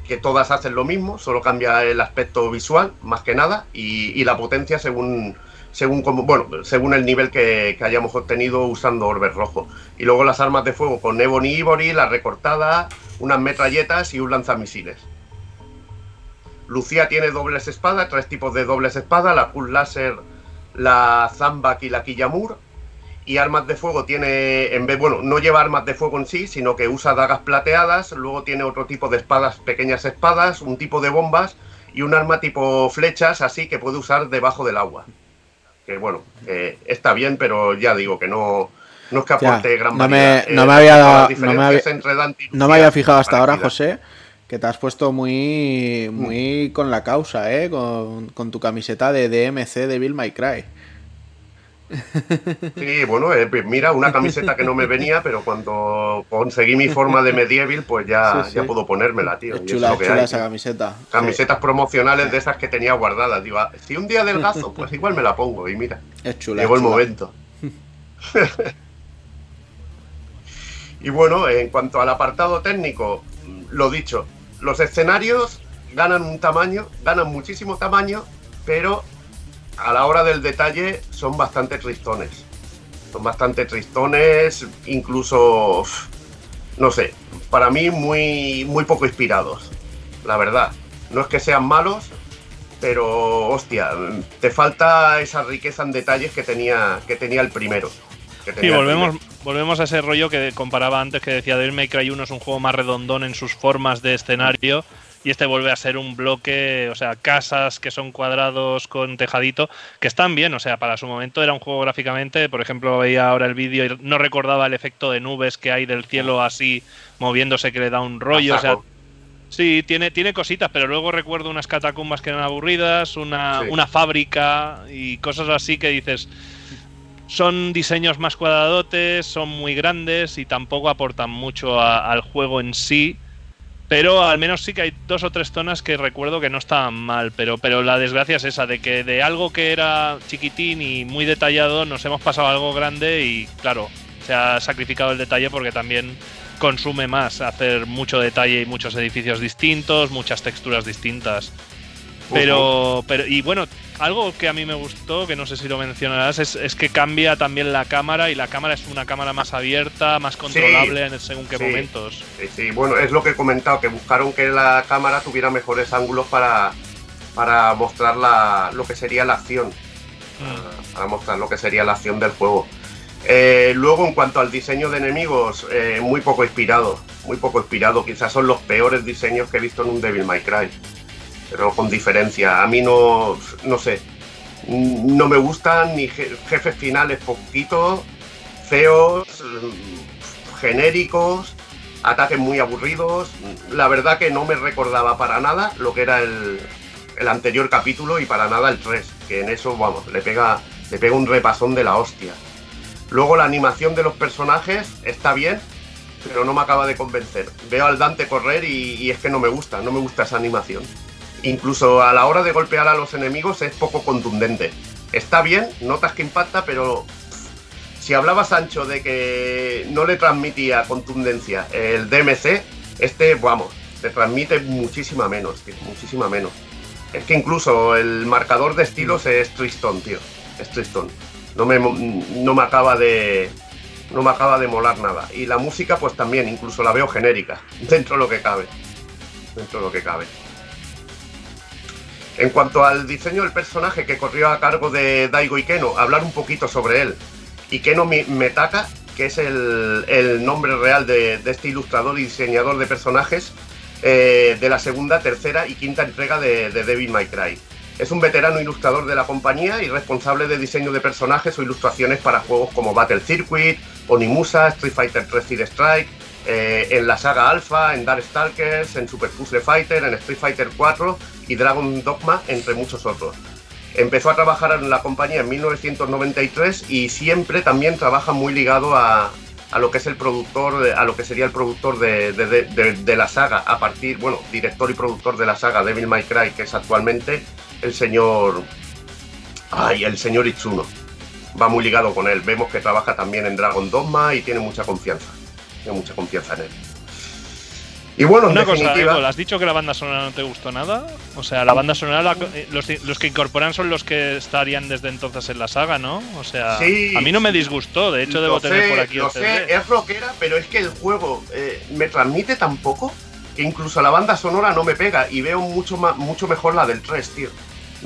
que todas hacen lo mismo, solo cambia el aspecto visual, más que nada, y, la potencia según, según como, bueno, según el nivel que, hayamos obtenido usando orbes rojo. Y luego las armas de fuego con Ebony Ivory, la recortada, unas metralletas y un lanzamisiles. Lucía tiene dobles espadas, tres tipos de dobles espadas, la Pulse Laser, la Zambak y la Killamur. Y armas de fuego tiene, en vez, bueno, no lleva armas de fuego en sí, sino que usa dagas plateadas, luego tiene otro tipo de espadas, pequeñas espadas, un tipo de bombas y un arma tipo flechas así que puede usar debajo del agua. Que bueno, está bien, pero ya digo que no, no es que aporte gran no me, no, me había, no me había fijado hasta ahora, José, que te has puesto muy, muy con la causa, ¿eh? Con, con tu camiseta de DMC de Bill My Cry. <laughs> Sí, bueno, eh, pues mira, una camiseta que no me venía, pero cuando conseguí mi forma de medieval, pues ya, ya puedo ponérmela, tío. Es chula, chula esa camiseta. Camisetas promocionales de esas que tenía guardadas. Digo, ah, si un día delgazo, pues igual me la pongo y mira. Es chula. Llegó el momento. <laughs> y bueno, en cuanto al apartado técnico, lo dicho, los escenarios ganan un tamaño, ganan muchísimo tamaño, pero a la hora del detalle son bastante tristones. Son bastante tristones, incluso, no sé, para mí muy, muy poco inspirados, la verdad. No es que sean malos, pero hostia, te falta esa riqueza en detalles que tenía, que tenía el primero. sí, volvemos, volvemos a ese rollo que comparaba antes que decía Devil May Cry 1 es un juego más redondón en sus formas de escenario y este vuelve a ser un bloque, o sea, casas que son cuadrados con tejadito, que están bien, o sea, para su momento era un juego gráficamente, por ejemplo, veía ahora el vídeo y no recordaba el efecto de nubes que hay del cielo así moviéndose que le da un rollo, o sea, Sí, tiene, tiene cositas, pero luego recuerdo unas catacumbas que eran aburridas, una, una fábrica y cosas así que dices, son diseños más cuadradotes, son muy grandes y tampoco aportan mucho al juego en sí. Pero al menos sí que hay dos o tres zonas que recuerdo que no estaban mal, pero, pero la desgracia es esa, de que de algo que era chiquitín y muy detallado nos hemos pasado a algo grande y claro, se ha sacrificado el detalle porque también consume más hacer mucho detalle y muchos edificios distintos, muchas texturas distintas. Pero, pero, y bueno, algo que a mí me gustó, que no sé si lo mencionarás, es, que cambia también la cámara y la cámara es una cámara más abierta, más controlable en según qué momentos. Sí, sí, bueno, es lo que he comentado, que buscaron que la cámara tuviera mejores ángulos para, para mostrar la, lo que sería la acción. Mm. Para, mostrar lo que sería la acción del juego. Eh, luego, en cuanto al diseño de enemigos, eh, muy poco inspirado. Muy poco inspirado. Quizás son los peores diseños que he visto en un Devil May Cry pero con diferencia. A mí no, no sé, no me gustan ni jefes finales poquitos, feos, genéricos, ataques muy aburridos. La verdad que no me recordaba para nada lo que era el, el anterior capítulo y para nada el 3, que en eso, vamos, le pega, le pega un repasón de la hostia. Luego la animación de los personajes está bien, pero no me acaba de convencer. Veo al Dante correr y es que no me gusta, no me gusta esa animación incluso a la hora de golpear a los enemigos es poco contundente. Está bien, notas que impacta, pero si hablaba Sancho de que no le transmitía contundencia el DMC, este, vamos, te transmite muchísima menos, tío, muchísima menos. Es que incluso el marcador de estilos es Tristón, tío. Es Tristón. No me, no me acaba de. No me acaba de molar nada. Y la música, pues también, incluso la veo genérica, <laughs> dentro de lo que cabe. Dentro de lo que cabe. En cuanto al diseño del personaje que corrió a cargo de Daigo Ikeno, hablar un poquito sobre él. Ikeno Metaka, que es el, nombre real de, este ilustrador y diseñador de personajes eh, de la segunda, tercera y quinta entrega de, de Devil May Cry. Es un veterano ilustrador de la compañía y responsable de diseño de personajes o ilustraciones para juegos como Battle Circuit, Onimusa, Street Fighter 3 Seed Strike, eh, en la saga Alpha, en Darkstalkers, en Super Puzzle Fighter, en Street Fighter 4 y Dragon Dogma, entre muchos otros. Empezó a trabajar en la compañía en 1993 y siempre también trabaja muy ligado a, lo que es el productor, a lo que sería el productor de, la saga, a partir, bueno, director y productor de la saga Devil May Cry, que es actualmente el señor. Ay, el señor Itsuno. Va muy ligado con él. Vemos que trabaja también en Dragon Dogma y tiene mucha confianza. Tiene mucha confianza en él. Y bueno, una cosa, ¿has dicho que la banda sonora no te gustó nada? O sea, la banda sonora, eh, los, que incorporan son los que estarían desde entonces en la saga, ¿no? O sea, a mí no me disgustó, de hecho debo tener por aquí lo sé, es rockera, pero es que el juego eh, me transmite tan poco que incluso la banda sonora no me pega y veo mucho, más, mucho mejor la del 3, tío.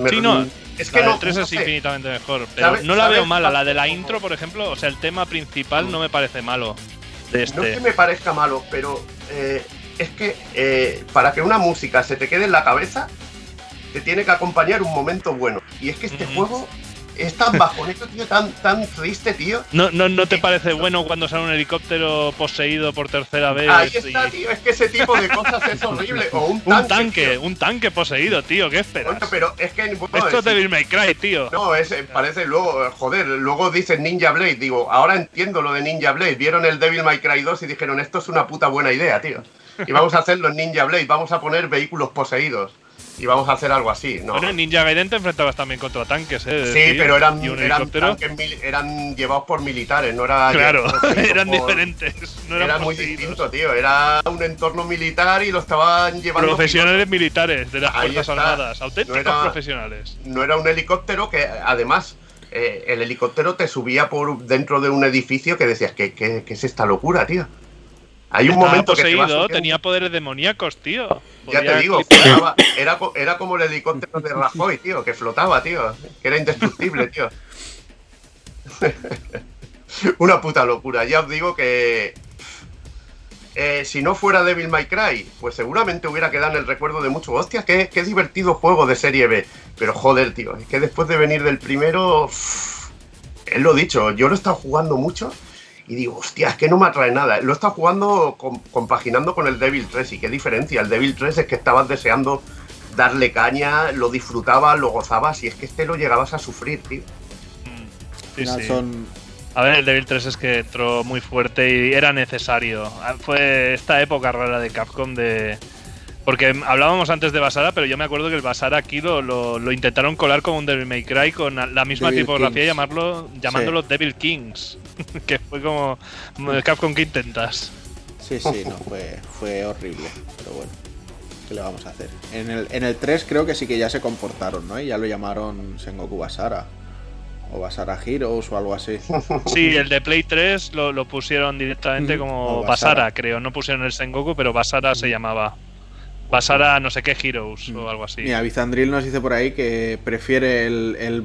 sí, no, es que la del 3 es infinitamente mejor, pero no la veo mala. La de la intro, por ejemplo, o sea, el tema principal no me parece malo. No es este. que me parezca malo, pero eh, es que eh, para que una música se te quede en la cabeza, te tiene que acompañar un momento bueno. Y es que este juego es tan bajonito, tío, tan, tan triste, tío. ¿No, no, no te parece bueno cuando sale un helicóptero poseído por tercera vez? Ahí está, tío, es que ese tipo de cosas es horrible. O un tanque. <laughs> Un tanque, un tanque poseído, tío, ¿qué esperas? pero es que. Esto es Devil May Cry, tío. No, es, parece luego, joder, luego dicen Ninja Blade. Digo, ahora entiendo lo de Ninja Blade. Vieron el Devil May Cry 2 y dijeron, esto es una puta buena idea, tío. Y vamos a hacerlo en Ninja Blade, vamos a poner vehículos poseídos y vamos a hacer algo así. No. Bueno, en Ninja Gaiden te enfrentabas también contra tanques, ¿eh? Sí, pero eran, eran, eran, llevados por militares, no era. Claro, <laughs> eran diferentes. era muy distinto, tío. Era un entorno militar y lo estaban llevando. Profesionales militares de las Fuerzas Armadas, auténticos profesionales. No era un helicóptero que, además. Eh, el helicóptero te subía por dentro de un edificio que decías, ¿qué, qué, qué es esta locura, tío? Hay un momento poseído, tenía poderes demoníacos, tío. Ya te digo, era, era como el helicóptero de Rajoy, tío, que flotaba, tío. Que era indestructible, tío. <laughs> Una puta locura. Ya os digo que. Eh, si no fuera Devil May Cry, pues seguramente hubiera quedado en el recuerdo de muchos. Hostia, qué, qué divertido juego de serie B. Pero joder, tío, es que después de venir del primero. es lo dicho, yo lo he estado jugando mucho y digo, hostia, es que no me atrae nada. Lo he estado jugando compaginando con el Devil 3 y qué diferencia. El Devil 3 es que estabas deseando darle caña, lo disfrutabas, lo gozabas y es que este lo llegabas a sufrir, tío. Sí, sí. A ver, el Devil 3 es que entró muy fuerte y era necesario. Ah, fue esta época rara de Capcom de, porque hablábamos antes de Basara, pero yo me acuerdo que el Basara aquí lo, intentaron colar con un Devil May Cry con la misma tipografía y llamarlo, llamándolo Devil Kings. <laughs> que fue como Capcom que intentas. Sí, sí, no, fue, fue horrible. Pero bueno, ¿qué le vamos a hacer? En el, en el 3 creo que sí que ya se comportaron, ¿no? Y ya lo llamaron Sengoku Basara. O Basara Heroes o algo así. <laughs> Sí, el de Play 3 lo, pusieron directamente como Basara. creo. No pusieron el Sengoku, pero Basara se llamaba pasar a no sé qué Heroes o algo así. Mira, Bizandril nos dice por ahí que prefiere el, el,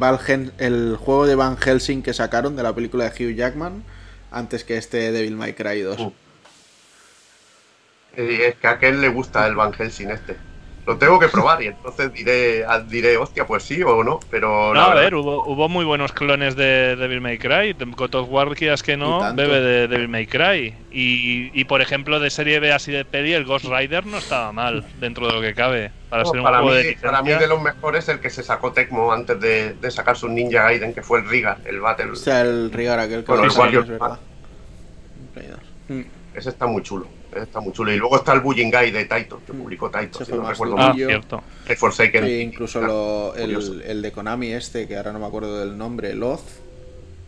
el juego de Van Helsing que sacaron de la película de Hugh Jackman antes que este Devil May Cry 2. Uh. Es que a aquel le gusta el Van Helsing este lo tengo que probar y entonces diré, diré, hostia, pues sí o no, pero... No, a ver, hubo, hubo, muy buenos clones de Devil May Cry, God of War, que no, bebe de Devil May Cry. Y, y, por ejemplo, de serie B así de pedi, el Ghost Rider no estaba mal, dentro de lo que cabe, para ser un para juego mí, de Para mí de los mejores el que se sacó Tecmo antes de, de sacar su Ninja Gaiden, que fue el Rigar, el Battle. O sea, el Rigar aquel que... Ese está muy chulo está muy chulo. Y luego está el Bullying Guy de Taito, que publicó Taito, si no recuerdo mal. Ah, cierto. Forsaken. Sí, incluso el, el, de Konami este, que ahora no me acuerdo del nombre, Loz,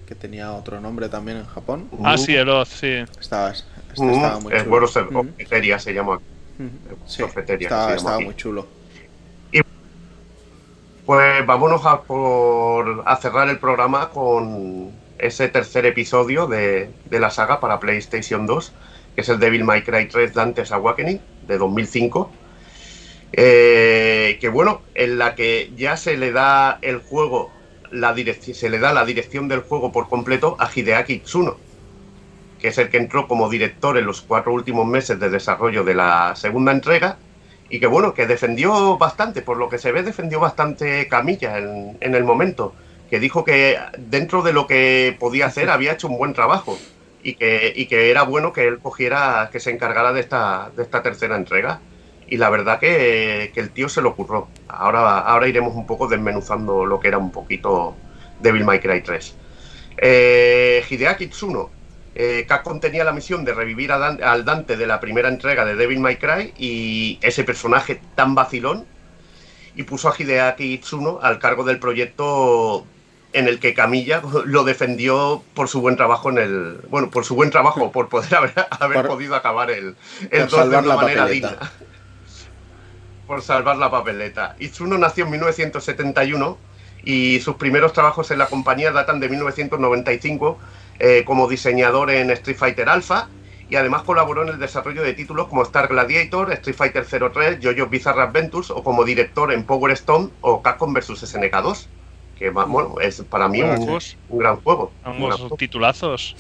que tenía otro nombre también en Japón. Ah, sí, el Oz, sí. Estaba, este estaba muy chulo. Bueno, se, se llama. Sí, estaba, estaba muy chulo. Y pues vámonos a, por, a cerrar el programa con ese tercer episodio de, de la saga para PlayStation 2 que es el Devil May Cry 3 Dante's Awakening de 2005. Eh, que bueno, en la que ya se le da el juego, la se le da la dirección del juego por completo a Hideaki Tsuno, que es el que entró como director en los cuatro últimos meses de desarrollo de la segunda entrega y que bueno, que defendió bastante, por lo que se ve defendió bastante Camilla en, en el momento, que dijo que dentro de lo que podía hacer había hecho un buen trabajo y que, y que era bueno que él cogiera, que se encargara de esta, de esta tercera entrega. Y la verdad que, el tío se lo ocurrió. Ahora, ahora iremos un poco desmenuzando lo que era un poquito Devil May Cry 3. Eh, Hideaki Tsuno. Eh, Capcom tenía la misión de revivir al Dante de la primera entrega de Devil May Cry y ese personaje tan vacilón y puso a Hideaki Tsuno al cargo del proyecto en el que Camilla lo defendió por su buen trabajo en el. Bueno, por su buen trabajo, por poder haber, <laughs> podido acabar el, el 2 de una manera digna. Por salvar la papeleta. Itsuno nació en 1971 y sus primeros trabajos en la compañía datan de 1995 eh, como diseñador en Street Fighter Alpha y además colaboró en el desarrollo de títulos como Star Gladiator, Street Fighter 03, JoJo Bizarre Adventures o como director en Power Stone o Capcom vs SNK 2 que bueno, es para mí un, gran juego. Ambos titulazos.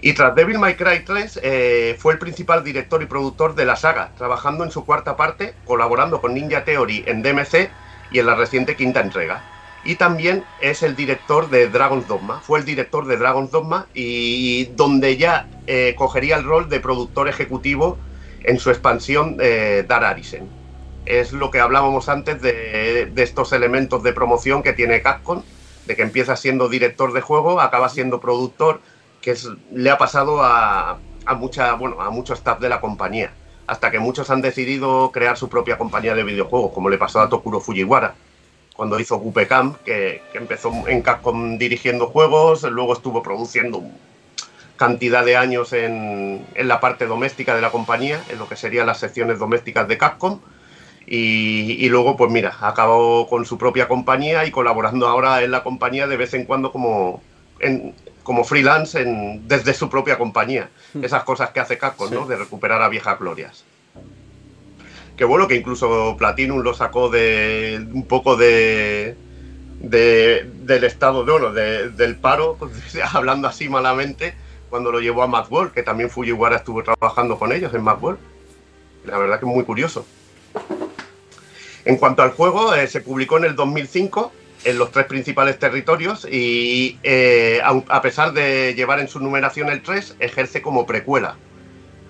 Y tras Devil May Cry 3 eh, fue el principal director y productor de la saga, trabajando en su cuarta parte, colaborando con Ninja Theory en DMC y en la reciente quinta entrega. Y también es el director de Dragon's Dogma. Fue el director de Dragon's Dogma y donde ya eh, cogería el rol de productor ejecutivo en su expansión eh, Dar Arisen es lo que hablábamos antes de, estos elementos de promoción que tiene Capcom, de que empieza siendo director de juego, acaba siendo productor, que le ha pasado a, mucha, bueno, a mucho staff de la compañía, hasta que muchos han decidido crear su propia compañía de videojuegos, como le pasó a Tokuro Fujiwara, cuando hizo Gupe Camp, que, empezó en Capcom dirigiendo juegos, luego estuvo produciendo cantidad de años en, en la parte doméstica de la compañía, en lo que serían las secciones domésticas de Capcom, y, luego, pues mira, acabó con su propia compañía y colaborando ahora en la compañía de vez en cuando como, como freelance en, desde su propia compañía. Hmm. Esas cosas que hace Capcom, ¿no? De recuperar a viejas glorias. Que bueno, que incluso Platinum lo sacó de un poco de, del estado de oro, del paro, <laughs> pues, hablando así malamente, cuando lo llevó a Macworld, que también Fujiwara estuvo trabajando con ellos en Macworld. La verdad que es muy curioso. En cuanto al juego, eh, se publicó en el 2005 en los tres principales territorios y eh, a, pesar de llevar en su numeración el 3, ejerce como precuela.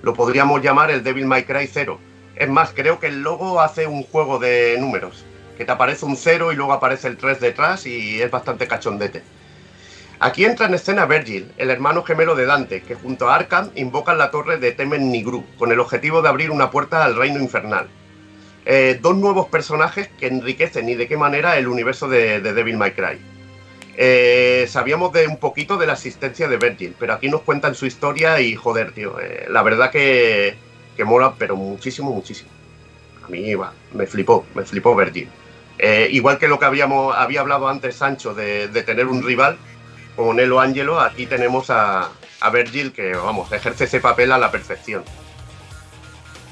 Lo podríamos llamar el Devil May Cry 0. Es más, creo que el logo hace un juego de números, que te aparece un 0 y luego aparece el 3 detrás y es bastante cachondete. Aquí entra en escena Virgil, el hermano gemelo de Dante, que junto a Arkham invocan la torre de Temen Nigru, con el objetivo de abrir una puerta al reino infernal. Eh, dos nuevos personajes que enriquecen y de qué manera el universo de, Devil May Cry. Eh, sabíamos de un poquito de la existencia de Virgil, pero aquí nos cuentan su historia y joder, tío, eh, la verdad que, que, mola, pero muchísimo, muchísimo. A mí iba, me flipó, me flipó Virgil. igual que lo que habíamos, había hablado antes Sancho de, tener un rival como Nelo Angelo, aquí tenemos a, a Virgil que, vamos, ejerce ese papel a la perfección.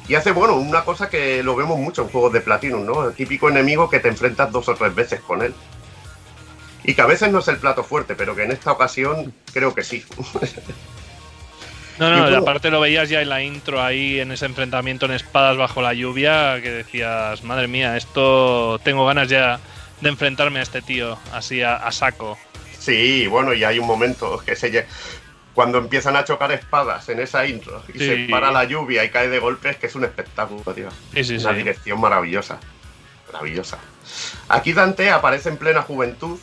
Y hace, bueno, una cosa que lo vemos mucho en juegos de Platinum, ¿no? El típico enemigo que te enfrentas dos o tres veces con él. Y que a veces no es el plato fuerte, pero que en esta ocasión creo que sí. <laughs> No, no, aparte lo veías ya en la intro ahí, en ese enfrentamiento en espadas bajo la lluvia, que decías, madre mía, esto tengo ganas ya de enfrentarme a este tío, así a, a saco. Sí, bueno, y hay un momento que se, cuando empiezan a chocar espadas en esa intro y se para la lluvia y cae de golpes, que es un espectáculo, tío. Sí, Una dirección maravillosa. Maravillosa. Aquí Dante aparece en plena juventud,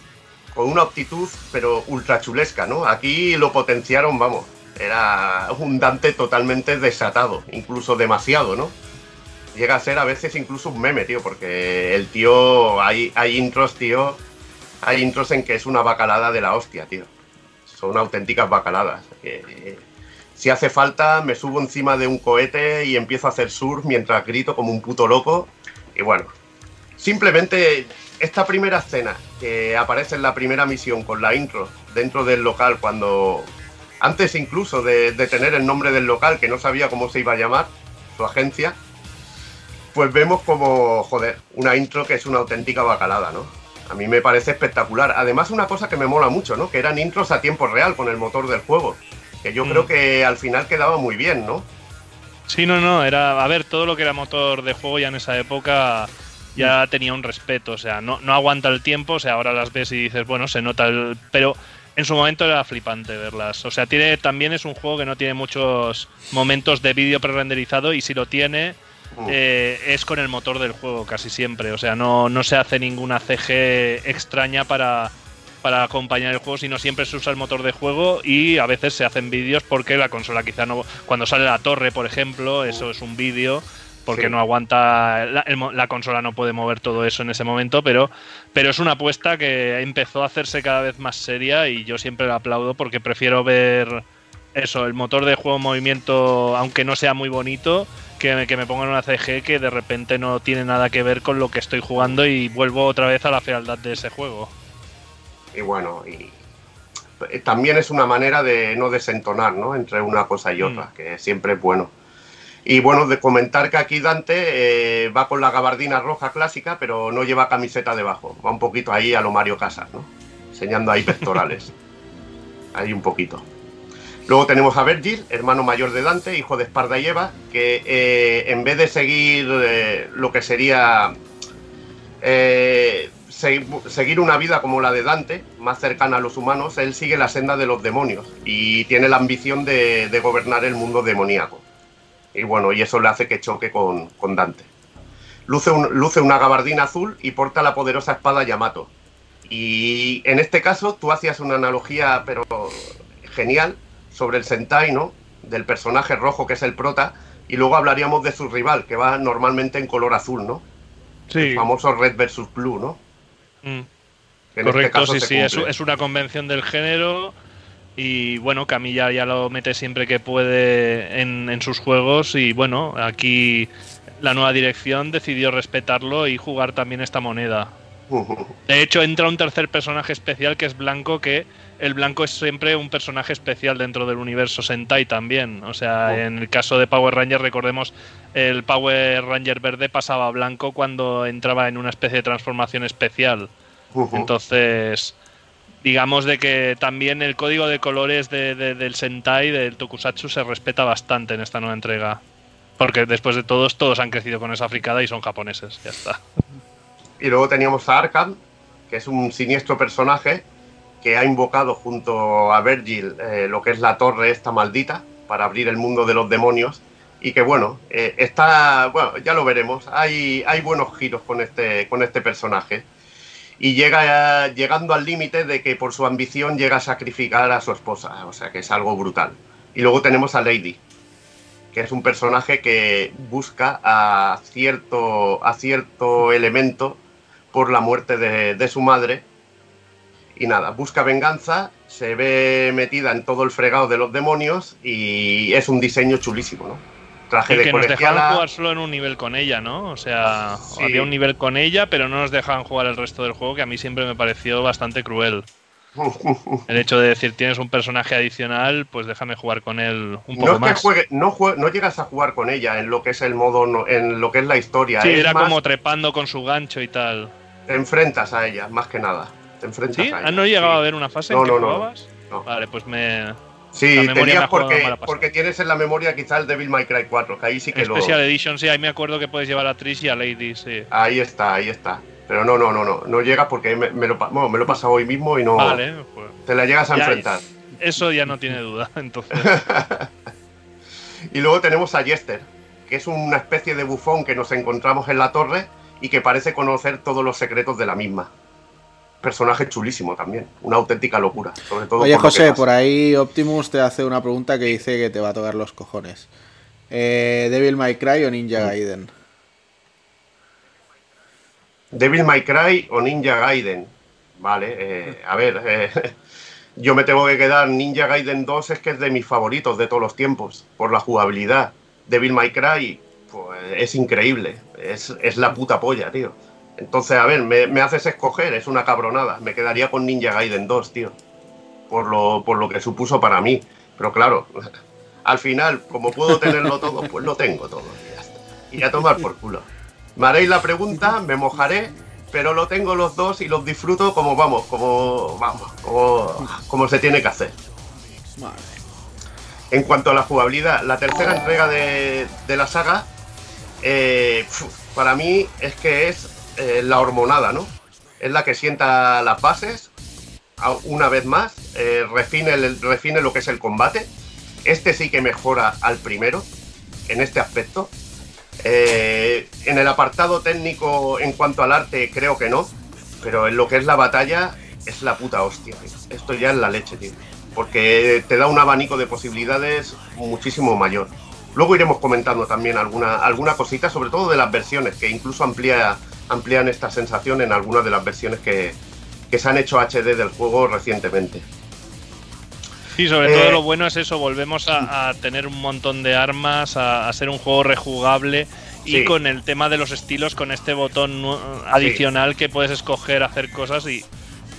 con una aptitud, pero ultra chulesca, ¿no? Aquí lo potenciaron, vamos. Era un Dante totalmente desatado, incluso demasiado, ¿no? Llega a ser a veces incluso un meme, tío, porque el tío. Hay, hay intros, tío. Hay intros en que es una bacalada de la hostia, tío son auténticas bacaladas. si hace falta, me subo encima de un cohete y empiezo a hacer surf mientras grito como un puto loco. Y bueno, simplemente esta primera escena que aparece en la primera misión con la intro dentro del local, cuando antes incluso de, de tener el nombre del local, que no sabía cómo se iba a llamar, su agencia, pues vemos como, joder, una intro que es una auténtica bacalada, ¿no? A mí me parece espectacular. Además, una cosa que me mola mucho, ¿no? Que eran intros a tiempo real con el motor del juego. Que yo creo mm. que al final quedaba muy bien, ¿no? Sí, no, no. Era. A ver, todo lo que era motor de juego ya en esa época ya mm. tenía un respeto. O sea, no, no aguanta el tiempo. O sea, ahora las ves y dices, bueno, se nota el. Pero en su momento era flipante verlas. O sea, tiene también es un juego que no tiene muchos momentos de vídeo pre-renderizado y si lo tiene eh, es con el motor del juego casi siempre. O sea, no, no se hace ninguna CG extraña para, para acompañar el juego, sino siempre se usa el motor de juego y a veces se hacen vídeos porque la consola quizá no... Cuando sale la torre, por ejemplo, eso es un vídeo porque no aguanta, la, consola no puede mover todo eso en ese momento, pero, pero es una apuesta que empezó a hacerse cada vez más seria y yo siempre la aplaudo porque prefiero ver eso, el motor de juego en movimiento, aunque no sea muy bonito, que me, que me pongan una CG que de repente no tiene nada que ver con lo que estoy jugando y vuelvo otra vez a la fealdad de ese juego. Y bueno, y también es una manera de no desentonar, ¿no? Entre una cosa y otra, mm. que siempre es bueno. Y bueno, de comentar que aquí Dante eh, va con la gabardina roja clásica, pero no lleva camiseta debajo. Va un poquito ahí a lo Mario Casas, ¿no? Enseñando ahí pectorales. <laughs> ahí un poquito. Luego tenemos a Virgil, hermano mayor de Dante, hijo de Esparda y Eva, que eh, en vez de seguir eh, lo que sería seguir una vida como la de Dante, más cercana a los humanos, él sigue la senda de los demonios y tiene la ambición de, de gobernar el mundo demoníaco. Y bueno, y eso le hace que choque con, Dante. Luce, luce una gabardina azul y porta la poderosa espada Yamato. Y en este caso tú hacías una analogía, pero genial, sobre el Sentai, ¿no? Del personaje rojo que es el prota, y luego hablaríamos de su rival, que va normalmente en color azul, ¿no? Sí. El famoso Red versus Blue, ¿no? Mm. Este Correcto, sí, sí, es, es, una convención del género y bueno, Camilla ya lo mete siempre que puede en, sus juegos y bueno, aquí la nueva dirección decidió respetarlo y jugar también esta moneda. <laughs> De hecho, entra un tercer personaje especial que es Blanco, que el Blanco es siempre un personaje especial dentro del universo Sentai también. O sea, oh. en el caso de Power Ranger, recordemos, el Power Ranger verde pasaba a Blanco cuando entraba en una especie de transformación especial. Entonces, digamos de que también el código de colores del Sentai, del Tokusatsu, se respeta bastante en esta nueva entrega. Porque después de todos, todos han crecido con esa fricada y son japoneses, ya está. Y luego teníamos a Arkham, que es un siniestro personaje que ha invocado junto a Virgil eh, lo que es la torre esta maldita para abrir el mundo de los demonios y que bueno, eh, está, bueno, ya lo veremos, hay, hay buenos giros con este, con este personaje y llega llegando al límite de que por su ambición llega a sacrificar a su esposa, o sea que es algo brutal. Y luego tenemos a Lady, que es un personaje que busca a cierto, a cierto elemento por la muerte de, de su madre. Y nada, busca venganza, se ve metida en todo el fregado de los demonios y es un diseño chulísimo, ¿no? traje de que nos dejaban jugar solo en un nivel con ella, ¿no? O sea, había un nivel con ella, pero no nos dejaban jugar el resto del juego, que a mí siempre me pareció bastante cruel. <laughs> El hecho de decir tienes un personaje adicional, pues déjame jugar con él un poco no más. no, no llegas a jugar con ella en lo que es el modo, en lo que es la historia. Sí, era como trepando con su gancho y tal. Te enfrentas a ella, más que nada. Te enfrentas ¿Sí? a ella. ¿No llegaba a haber una fase en que no, jugabas? Vale, pues me, Sí, tenías porque, porque tienes en la memoria quizá el Devil May Cry 4, que ahí sí que Special Edition, sí, ahí me acuerdo que puedes llevar a Trish y a Lady, sí. Ahí está, ahí está. Pero no, no, no, no, no llegas porque me, lo, bueno, me lo he pasado hoy mismo y no. Vale, pues. Te la llegas a enfrentar. Eso ya no tiene duda, <laughs> entonces. <laughs> y luego tenemos a Jester, que es una especie de bufón que nos encontramos en la torre y que parece conocer todos los secretos de la misma personaje chulísimo también, una auténtica locura. Sobre todo Oye, José, por ahí Optimus te hace una pregunta que dice que te va a tocar los cojones. Eh, ¿Devil May Cry o Ninja Gaiden? Devil May Cry o Ninja Gaiden. Vale, eh, a ver, eh, <laughs> yo me tengo que quedar. Ninja Gaiden 2 es que es de mis favoritos de todos los tiempos, por la jugabilidad. Devil May Cry, pues es increíble, es, es la puta polla, tío. Entonces, a ver, me, haces escoger, es una cabronada. Me quedaría con Ninja Gaiden 2, tío. Por lo, por lo que supuso para mí. Pero claro, al final, como puedo tenerlo todo, pues lo tengo todo. Y ya, está. y a tomar por culo. Me haréis la pregunta, me mojaré, pero lo tengo los dos y los disfruto como vamos, como vamos, como, se tiene que hacer. En cuanto a la jugabilidad, la tercera entrega de, la saga, eh, para mí es que es eh, la hormonada, ¿no? Es la que sienta las bases, una vez más, eh, refine, refine lo que es el combate. Este sí que mejora al primero, en este aspecto. Eh, en el apartado técnico, en cuanto al arte, creo que no. Pero en lo que es la batalla, es la puta hostia. Esto ya es la leche, tío. Porque te da un abanico de posibilidades muchísimo mayor. Luego iremos comentando también alguna, alguna cosita, sobre todo de las versiones, que incluso amplía, amplían esta sensación en algunas de las versiones que, que se han hecho HD del juego recientemente. Sí, sobre todo eh, lo bueno es eso, volvemos a, tener un montón de armas, a, ser un juego rejugable y con el tema de los estilos, con este botón adicional que puedes escoger hacer cosas y,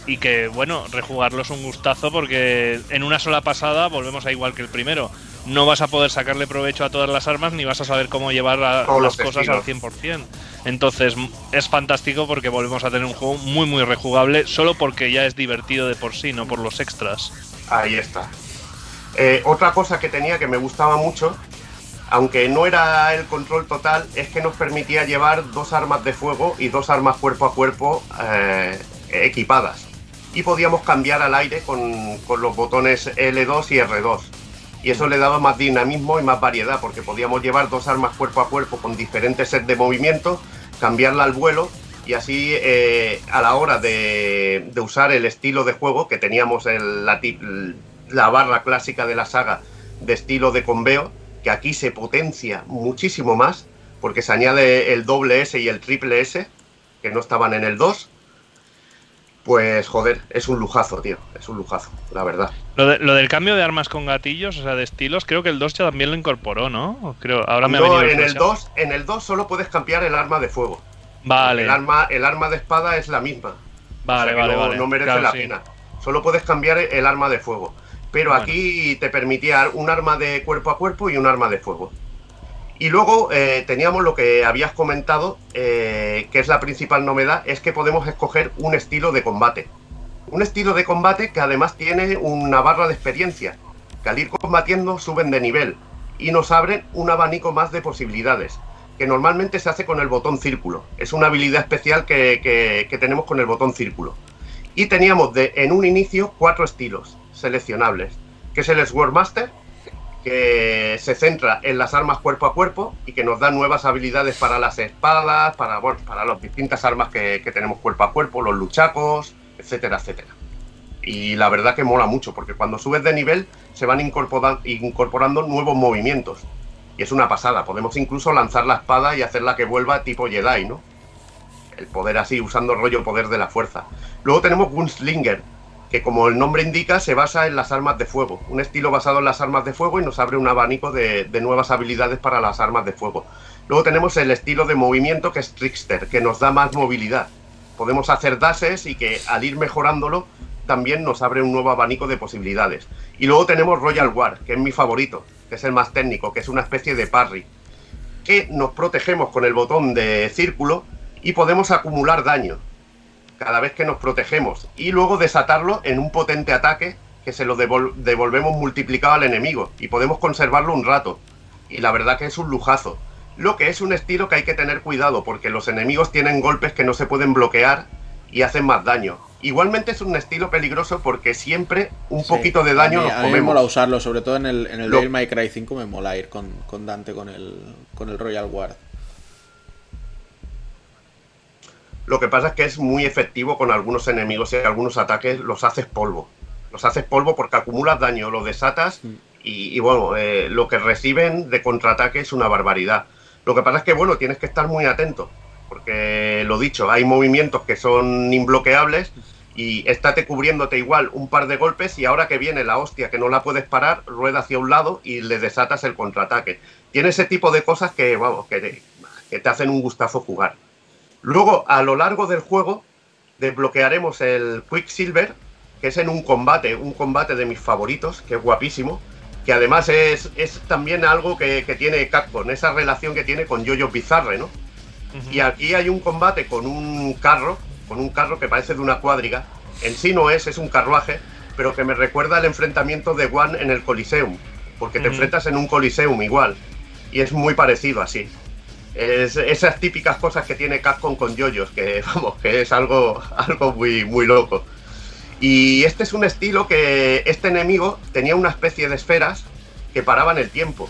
y que, bueno, rejugarlo es un gustazo porque en una sola pasada volvemos a igual que el primero. No vas a poder sacarle provecho a todas las armas ni vas a saber cómo llevar las cosas al 100%. Entonces es fantástico porque volvemos a tener un juego muy muy rejugable solo porque ya es divertido de por sí, no por los extras. Ahí está. Eh, otra cosa que tenía que me gustaba mucho, aunque no era el control total, es que nos permitía llevar dos armas de fuego y dos armas cuerpo a cuerpo eh, equipadas. Y podíamos cambiar al aire con, con los botones L2 y R2 y eso le daba más dinamismo y más variedad, porque podíamos llevar dos armas cuerpo a cuerpo con diferentes sets de movimientos, cambiarla al vuelo y así eh, a la hora de, usar el estilo de juego que teníamos el, la, la barra clásica de la saga de estilo de conveo, que aquí se potencia muchísimo más, porque se añade el doble S y el triple S, que no estaban en el 2, pues joder, es un lujazo, tío. Es un lujazo, la verdad. Lo, del cambio de armas con gatillos, o sea, de estilos, creo que el 2 ya también lo incorporó, ¿no? Creo, ahora me no, en el 2, en el 2 solo puedes cambiar el arma de fuego. Vale. El arma, el arma de espada es la misma. Vale, vale, no, vale. No merece la pena. Solo puedes cambiar el arma de fuego. Pero aquí te permitía un arma de cuerpo a cuerpo y un arma de fuego. Y luego eh, teníamos lo que habías comentado, eh, que es la principal novedad, es que podemos escoger un estilo de combate. Un estilo de combate que además tiene una barra de experiencia, que al ir combatiendo suben de nivel y nos abren un abanico más de posibilidades, que normalmente se hace con el botón círculo. Es una habilidad especial que, que tenemos con el botón círculo. Y teníamos de, en un inicio cuatro estilos seleccionables, que es el Swordmaster, que se centra en las armas cuerpo a cuerpo y que nos da nuevas habilidades para las espadas, para, para las distintas armas que, tenemos cuerpo a cuerpo, los luchacos, etcétera, etcétera. Y la verdad que mola mucho, porque cuando subes de nivel se van incorporando nuevos movimientos. Y es una pasada, podemos incluso lanzar la espada y hacerla que vuelva tipo Jedi, ¿no? El poder así, usando el rollo poder de la fuerza. Luego tenemos Gunslinger, que como el nombre indica se basa en las armas de fuego, un estilo basado en las armas de fuego y nos abre un abanico de, nuevas habilidades para las armas de fuego. Luego tenemos el estilo de movimiento que es Trickster, que nos da más movilidad. Podemos hacer dashes y que al ir mejorándolo también nos abre un nuevo abanico de posibilidades. Y luego tenemos Royal War, que es mi favorito, que es el más técnico, que es una especie de parry, que nos protegemos con el botón de círculo y podemos acumular daño cada vez que nos protegemos y luego desatarlo en un potente ataque que se lo devolvemos multiplicado al enemigo y podemos conservarlo un rato. Y la verdad que es un lujazo. Lo que es un estilo que hay que tener cuidado porque los enemigos tienen golpes que no se pueden bloquear y hacen más daño. Igualmente es un estilo peligroso porque siempre un poquito de daño nos comemos. A mí me mola usarlo, sobre todo en el, en el May Cry 5 me mola ir con, con Dante con el, con el Royal Guard. Lo que pasa es que es muy efectivo con algunos enemigos y algunos ataques los haces polvo. Los haces polvo porque acumulas daño, lo desatas mm. y, bueno, eh, lo que reciben de contraataque es una barbaridad. Lo que pasa es que, bueno, tienes que estar muy atento, porque lo dicho, hay movimientos que son imbloqueables y estate cubriéndote igual un par de golpes y ahora que viene la hostia que no la puedes parar, rueda hacia un lado y le desatas el contraataque. Tiene ese tipo de cosas que, vamos, que te hacen un gustazo jugar. Luego, a lo largo del juego, desbloquearemos el Quicksilver, que es en un combate, un combate de mis favoritos, que es guapísimo, que además es, es también algo que, tiene Capcom, esa relación que tiene con Jojo Bizarre, ¿no? Y aquí hay un combate con un carro, con un carro que parece de una cuadriga. En sí no es, es un carruaje, pero que me recuerda al enfrentamiento de One en el Coliseum, porque te enfrentas en un Coliseum igual. Y es muy parecido así esas típicas cosas que tiene Capcom con yoyos, que <laughs> vamos, que es algo, algo muy, muy loco. Y este es un estilo que este enemigo tenía una especie de esferas que paraban el tiempo.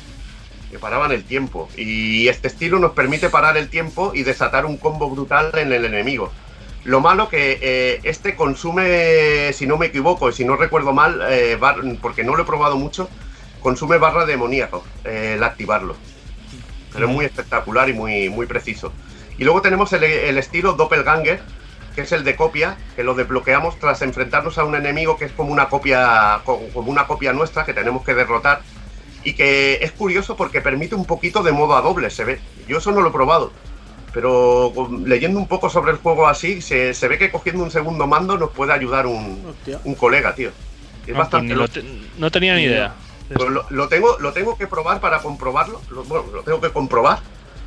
Que paraban el tiempo. Y este estilo nos permite parar el tiempo y desatar un combo brutal en el enemigo. Lo malo que eh, este consume, si no me equivoco y si no recuerdo mal, eh, porque no lo he probado mucho, consume barra demoníaco. eh, el activarlo. Pero es muy espectacular y muy, muy preciso. Y luego tenemos el, el estilo Doppelganger, que es el de copia, que lo desbloqueamos tras enfrentarnos a un enemigo que es como una copia, como una copia nuestra que tenemos que derrotar. Y que es curioso porque permite un poquito de modo a doble, se ve. Yo eso no lo he probado. Pero leyendo un poco sobre el juego así, se, ve que cogiendo un segundo mando nos puede ayudar un, un colega, tío. Es bastante. no tenía ni idea. Lo, tengo, lo tengo que probar para comprobarlo. bueno, lo tengo que comprobar.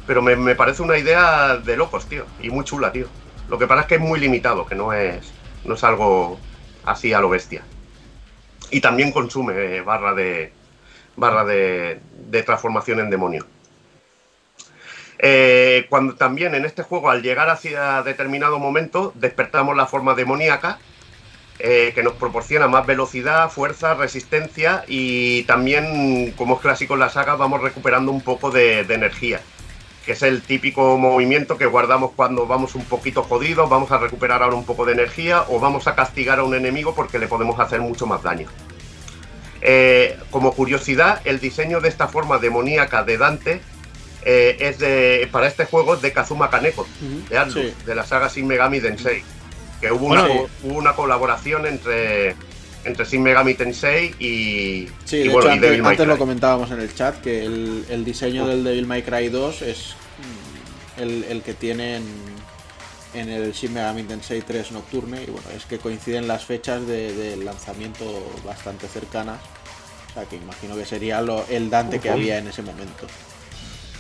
Pero me, me, parece una idea de locos, tío. Y muy chula, tío. Lo que pasa es que es muy limitado, que no es, no es algo así a lo bestia. Y también consume eh, barra de barra de, de transformación en demonio. Eh, cuando también en este juego, al llegar hacia determinado momento, despertamos la forma demoníaca, eh, que nos proporciona más velocidad, fuerza, resistencia y también, como es clásico en la saga, vamos recuperando un poco de, energía, que es el típico movimiento que guardamos cuando vamos un poquito jodidos, vamos a recuperar ahora un poco de energía o vamos a castigar a un enemigo porque le podemos hacer mucho más daño. Eh, como curiosidad, el diseño de esta forma demoníaca de Dante eh, es de, para este juego es de Kazuma Kaneko, de de la saga Shin Megami Tensei. Que hubo, una, hubo una colaboración entre, entre Shin Megami Tensei y, sí, bueno, antes, Devil May Cry. lo comentábamos en el chat que el, el diseño del Devil May Cry 2 es mm, el, el que tienen en el Shin Megami Tensei 3 Nocturne y bueno, es que coinciden las fechas de, de lanzamiento bastante cercanas. O sea que imagino que sería lo, el Dante que había en ese momento.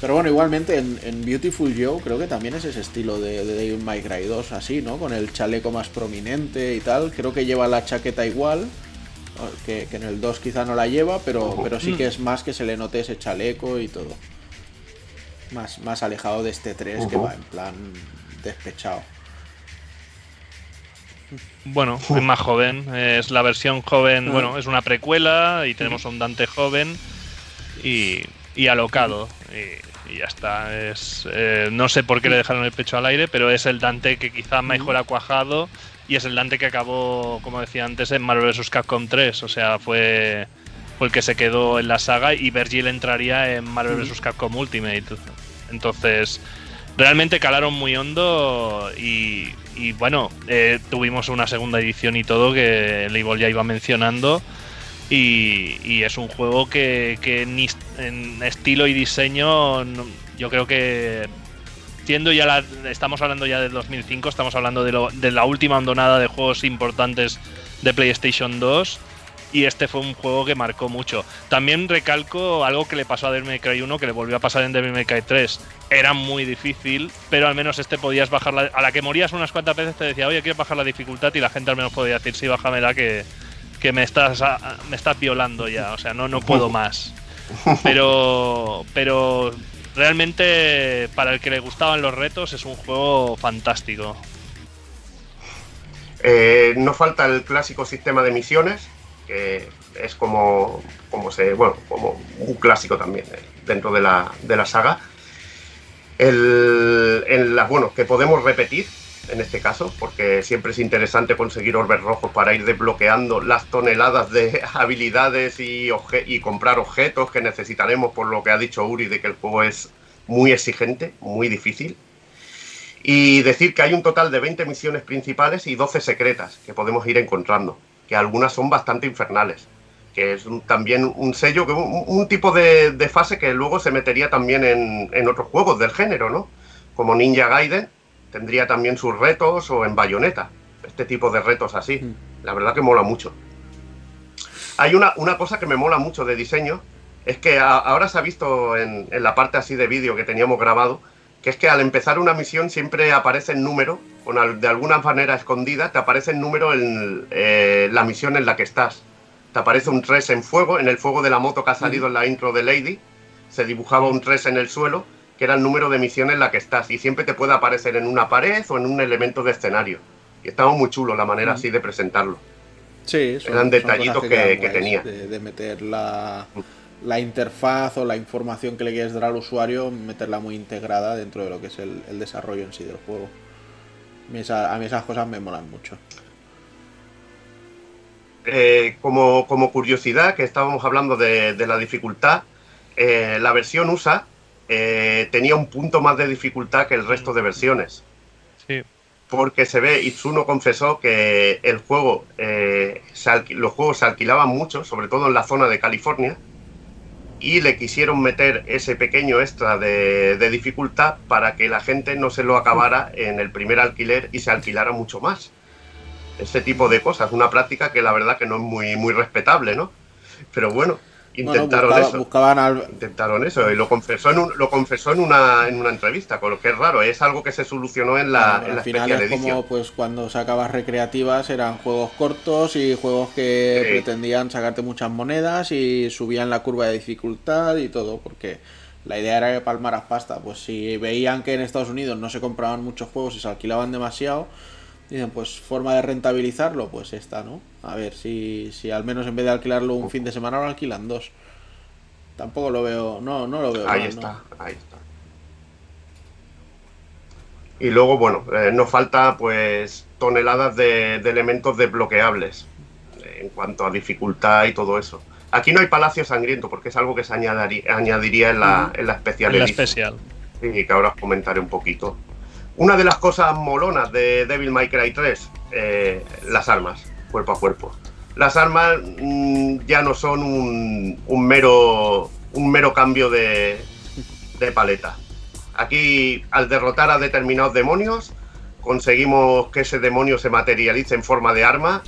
Pero bueno, igualmente en, Beautiful Joe creo que también es ese estilo de, de Devil May Cry 2, así, ¿no? Con el chaleco más prominente y tal. Creo que lleva la chaqueta igual, que, en el 2 quizá no la lleva, pero, pero sí que es más que se le note ese chaleco y todo. Más, más alejado de este 3 que va en plan despechado. Bueno, es más joven, es la versión joven, ah. bueno, es una precuela y tenemos a un Dante joven y, y alocado. Y, y ya está. Es, eh, no sé por qué le dejaron el pecho al aire, pero es el Dante que quizá mejor ha cuajado y es el Dante que acabó, como decía antes, en Marvel vs. Capcom 3. O sea, fue, fue el que se quedó en la saga y Virgil entraría en Marvel vs. Capcom Ultimate. Entonces, realmente calaron muy hondo y, bueno, eh, tuvimos una segunda edición y todo que Label ya iba mencionando. Y, es un juego que, en estilo y diseño yo creo que siendo ya la, estamos hablando ya del 2005 estamos hablando de, la última abandonada de juegos importantes de PlayStation 2 y este fue un juego que marcó mucho. También recalco algo que le pasó a Devil May Cry 1 que le volvió a pasar en Devil May Cry 3. Era muy difícil, pero al menos este podías bajar a la que morías unas cuantas veces te decía, "Oye, quiero bajar la dificultad" y la gente al menos podía decir, "Sí, bájamela que que me estás, me estás violando ya, o sea, no, no puedo <laughs> más. Pero, pero realmente para el que le gustaban los retos es un juego fantástico. Eh, no falta el clásico sistema de misiones, que es como, como, se, bueno, como un clásico también eh, dentro de la, de la saga. El, en las, bueno, que podemos repetir, en este caso, porque siempre es interesante conseguir orbes rojos para ir desbloqueando las toneladas de <laughs> habilidades y, comprar objetos que necesitaremos, por lo que ha dicho Uri, de que el juego es muy exigente, muy difícil. Y decir que hay un total de 20 misiones principales y 12 secretas que podemos ir encontrando, que algunas son bastante infernales, que es también un sello, un, tipo de, fase que luego se metería también en, en otros juegos del género, ¿no? Como Ninja Gaiden, tendría también sus retos o en bayoneta. Este tipo de retos así. Mm. La verdad que mola mucho. Hay una, una, cosa que me mola mucho de diseño, es que ahora se ha visto en, la parte así de vídeo que teníamos grabado, que es que al empezar una misión siempre aparece el número, con, de alguna manera escondida, te aparece el número en eh, la misión en la que estás. Te aparece un 3 en fuego, en el fuego de la moto que ha salido en la intro de Lady, se dibujaba un 3 en el suelo que era el número de misiones en la que estás y siempre te puede aparecer en una pared o en un elemento de escenario. Y estaba muy chulo la manera así de presentarlo. Sí, eran detallitos que, tenía. De, meter la, la, interfaz o la información que le quieres dar al usuario, meterla muy integrada dentro de lo que es el, desarrollo en sí del juego. A mí, esas cosas me molan mucho. Eh, como, como, curiosidad, que estábamos hablando de, de la dificultad, eh, la versión USA eh, tenía un punto más de dificultad que el resto de versiones. Sí. Porque se ve, Itsuno confesó que el juego, eh, los juegos se alquilaban mucho, sobre todo en la zona de California, y le quisieron meter ese pequeño extra de, de, dificultad para que la gente no se lo acabara en el primer alquiler y se alquilara mucho más. Ese tipo de cosas, una práctica que la verdad que no es muy, muy respetable, ¿no? Pero bueno, intentaron eso. Buscaban Intentaron eso y lo confesó en lo confesó en una, en una entrevista, con lo que es raro, es algo que se solucionó en la, en la final es como pues cuando sacabas recreativas eran juegos cortos y juegos que pretendían sacarte muchas monedas y subían la curva de dificultad y todo, porque la idea era que palmaras pasta. Pues si veían que en Estados Unidos no se compraban muchos juegos y se alquilaban demasiado, dicen pues forma de rentabilizarlo, pues esta, ¿no? A ver si, si al menos en vez de alquilarlo un fin de semana lo alquilan dos. Tampoco lo veo, no, no lo veo. Ahí está, ahí está. Y luego, bueno, eh, nos falta pues toneladas de, elementos desbloqueables en cuanto a dificultad y todo eso. Aquí no hay palacio sangriento porque es algo que se añadiría en la, en la especial. En la especial. Y que ahora os comentaré un poquito. Una de las cosas molonas de Devil May Cry 3, eh, las armas cuerpo a cuerpo. Las armas mm, ya no son un, mero, un mero cambio de, paleta. Aquí, al derrotar a determinados demonios, conseguimos que ese demonio se materialice en forma de arma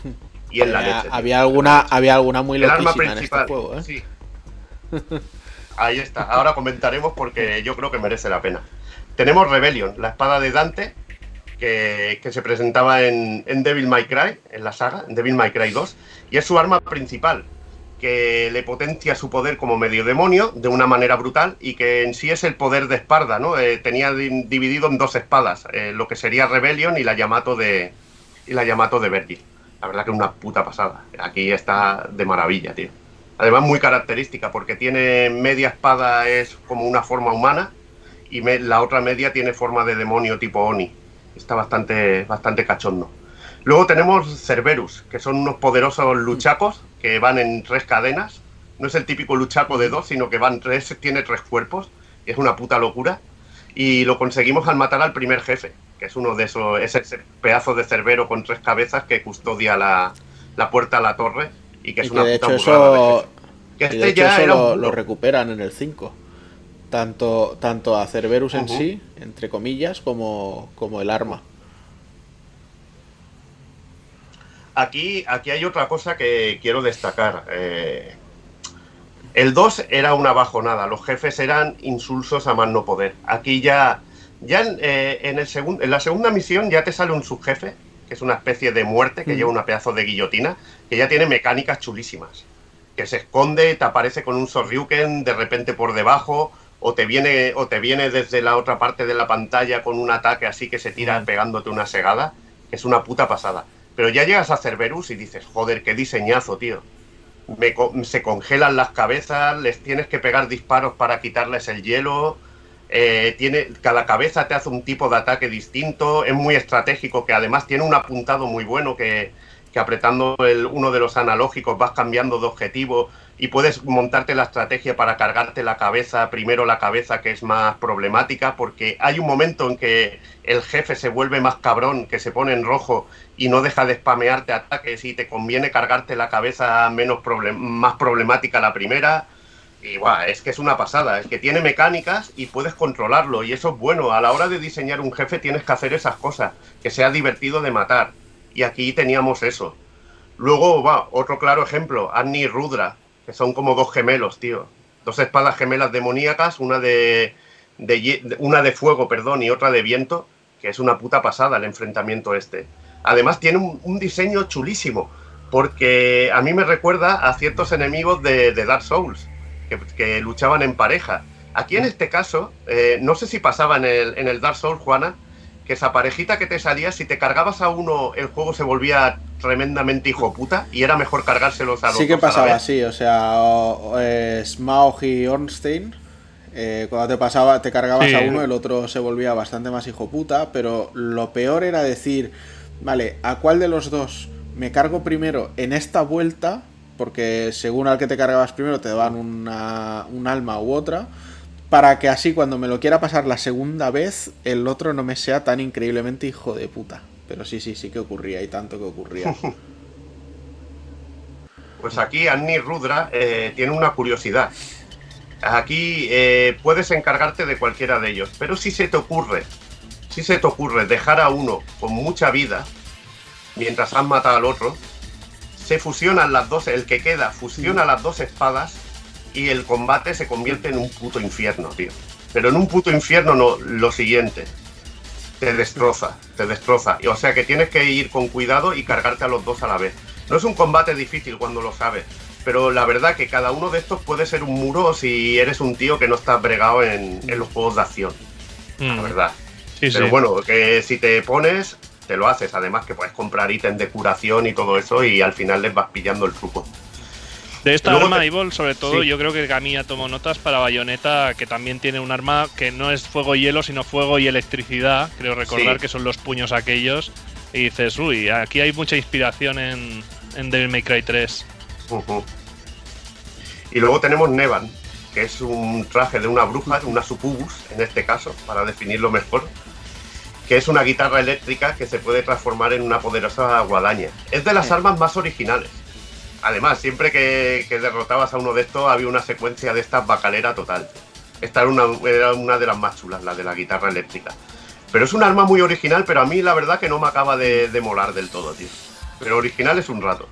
y en la leche. Había alguna, había alguna muy El arma este principal, ¿eh? sí. Ahí está. Ahora comentaremos porque yo creo que merece la pena. Tenemos Rebellion, la espada de Dante, que, se presentaba en, Devil May Cry, en la saga, en Devil May Cry 2, y es su arma principal, que le potencia su poder como medio demonio de una manera brutal y que en sí es el poder de Esparda, ¿no? Eh, tenía dividido en dos espadas, eh, lo que sería Rebellion y la Yamato de y la de Verdi. La verdad que es una puta pasada. Aquí está de maravilla, tío. Además muy característica porque tiene media espada es como una forma humana y la otra media tiene forma de demonio tipo Oni está bastante, bastante cachondo. Luego tenemos Cerberus, que son unos poderosos luchacos que van en tres cadenas. No es el típico luchaco de dos, sino que van tres, tiene tres cuerpos. Y es una puta locura. Y lo conseguimos al matar al primer jefe, que es uno de esos, es ese pedazo de cerbero con tres cabezas que custodia la, puerta a la torre. Y que es una de puta hecho eso, que este ya lo, recuperan en el 5 tanto, tanto a Cerberus en sí, entre comillas, como, como el arma. Aquí, aquí hay otra cosa que quiero destacar. Eh, el 2 era una bajonada, los jefes eran insulsos a más no poder. Aquí ya, ya en, eh, el en la segunda misión ya te sale un subjefe, que es una especie de muerte, que lleva una pedazo de guillotina, que ya tiene mecánicas chulísimas. Que se esconde, te aparece con un Sorryuken de repente por debajo, o te viene o te viene desde la otra parte de la pantalla con un ataque así que se tira pegándote una segada, que es una puta pasada. Pero ya llegas a Cerberus y dices, joder, qué diseñazo, tío. se congelan las cabezas, les tienes que pegar disparos para quitarles el hielo. Eh, tiene, cada cabeza te hace un tipo de ataque distinto, es muy estratégico, que además tiene un apuntado muy bueno que, que apretando el, uno de los analógicos vas cambiando de objetivo y puedes montarte la estrategia para cargarte la cabeza, primero la cabeza que es más problemática, porque hay un momento en que el jefe se vuelve más cabrón, que se pone en rojo y no deja de spamearte ataques y te conviene cargarte la cabeza menos más problemática la primera. Y es que es una pasada, es que tiene mecánicas y puedes controlarlo y eso es bueno. A la hora de diseñar un jefe tienes que hacer esas cosas, que sea divertido de matar. Y aquí teníamos eso. Luego, va, otro claro ejemplo, Annie Rudra que son como dos gemelos, tío. Dos espadas gemelas demoníacas, una de, una de fuego, perdón, y otra de viento, que es una puta pasada el enfrentamiento este. Además tiene un, diseño chulísimo, porque a mí me recuerda a ciertos enemigos de, Dark Souls, que, luchaban en pareja. Aquí en este caso, eh, no sé si pasaba en el, en el Dark Souls, Juana, que esa parejita que te salía, si te cargabas a uno, el juego se volvía tremendamente hijo puta y era mejor cargárselos a los Sí que pasaba así, o sea, eh, Smaug y Ornstein, eh, cuando te pasaba, te cargabas a uno, el otro se volvía bastante más hijo puta, pero lo peor era decir, vale, ¿a cuál de los dos me cargo primero en esta vuelta porque según al que te cargabas primero te daban una, un alma u otra, para que así cuando me lo quiera pasar la segunda vez, el otro no me sea tan increíblemente hijo de puta. Pero sí, sí, sí que ocurría y tanto que ocurría. <laughs> Pues aquí Annie Rudra eh, tiene una curiosidad. Aquí eh, puedes encargarte de cualquiera de ellos, pero si se te ocurre, si se te ocurre dejar a uno con mucha vida mientras has matado al otro, se fusionan las dos, el que queda fusiona las dos espadas y el combate se convierte en un puto infierno, tío. Pero en un puto infierno no, lo siguiente, te destroza, te destroza. O sea que tienes que ir con cuidado y cargarte a los dos a la vez. No es un combate difícil cuando lo sabes, pero la verdad que cada uno de estos puede ser un muro si eres un tío que no está bregado en, los juegos de acción. La mm. verdad. pero bueno, que si te pones, te lo haces. Además que puedes comprar ítems de curación y todo eso y al final les vas pillando el truco. De esta arma, Evil, sobre todo, yo creo que Camilla tomó notas para Bayonetta, que también tiene un arma que no es fuego y hielo, sino fuego y electricidad. Creo recordar que son los puños aquellos. Y dices, uy, aquí hay mucha inspiración en, en Devil May Cry 3. Y luego tenemos Nevan, que es un traje de una bruja, una sucubus en este caso, para definirlo mejor, que es una guitarra eléctrica que se puede transformar en una poderosa guadaña. Es de las armas más originales. Además, siempre que, derrotabas a uno de estos había una secuencia de esta bacalera total. Esta era una, era una de las más chulas, la de la guitarra eléctrica. Pero es un arma muy original, pero a mí la verdad que no me acaba de, de molar del todo, tío. Pero original es un rato.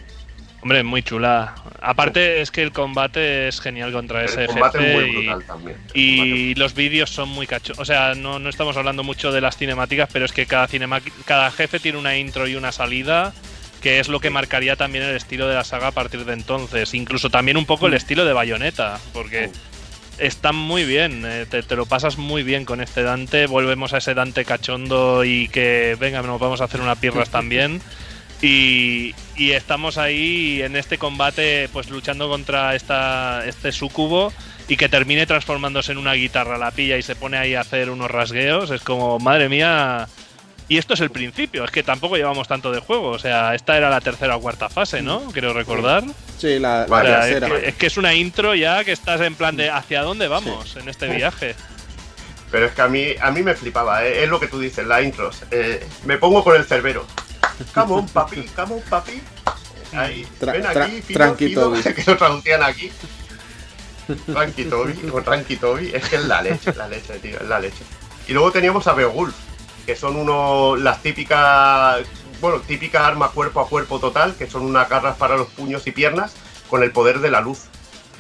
Hombre, muy chula. Aparte es que el combate es genial contra ese combate jefe. muy brutal también. Y los vídeos son muy cachos. O sea, no, no, estamos hablando mucho de las cinemáticas, pero es que cada, cada jefe tiene una intro y una salida, que es lo que marcaría también el estilo de la saga a partir de entonces. Incluso también un poco el estilo de Bayonetta, porque está muy bien. Eh, te, te, lo pasas muy bien con este Dante. Volvemos a ese Dante cachondo y que, venga, nos vamos a hacer unas piernas también. <laughs> Y, estamos ahí en este combate, pues luchando contra esta, este sucubo y que termine transformándose en una guitarra la pilla y se pone ahí a hacer unos rasgueos. Es como, madre mía. Y esto es el principio, es que tampoco llevamos tanto de juego. O sea, esta era la tercera o cuarta fase, ¿no? Quiero recordar. Sí, la, tercera. Es que, es una intro ya que estás en plan de hacia dónde vamos en este viaje. Pero es que a mí, a mí me flipaba, ¿eh? es lo que tú dices, la intros. Eh, me pongo con el cerbero. Come on, papi, come on, papi. Ahí, ven aquí, tranquilo, <laughs> que lo traducían aquí. Tranqui Toby, o Tranqui Toby, es que es la leche, la leche, tío, es la leche. Y luego teníamos a Beowulf, que son uno, las típicas, bueno, típica arma cuerpo a cuerpo total, que son unas garras para los puños y piernas, con el poder de la luz.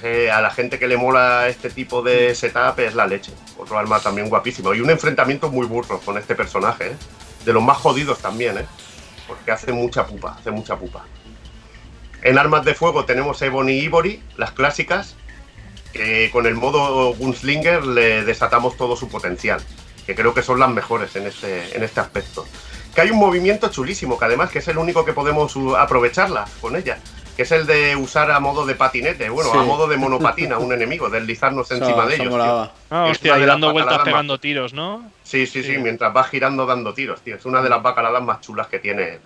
Eh, a la gente que le mola este tipo de setup es la leche. Otro arma también guapísimo. Y un enfrentamiento muy burro con este personaje, ¿eh? De los más jodidos también, ¿eh? porque hace mucha pupa, hace mucha pupa. En armas de fuego tenemos Ebony y Ivory, las clásicas, que con el modo Gunslinger le desatamos todo su potencial, que creo que son las mejores en este, en este aspecto. Que hay un movimiento chulísimo, que además que es el único que podemos aprovecharla con ella, que es el de usar a modo de patinete, bueno, a modo de monopatina a un <laughs> enemigo, deslizarnos encima de ellos. Ah, hostia, y dando vueltas pegando tiros, ¿no? Sí, sí, sí, mientras va girando dando tiros, tío. Es una de las bacaladas más chulas que tiene,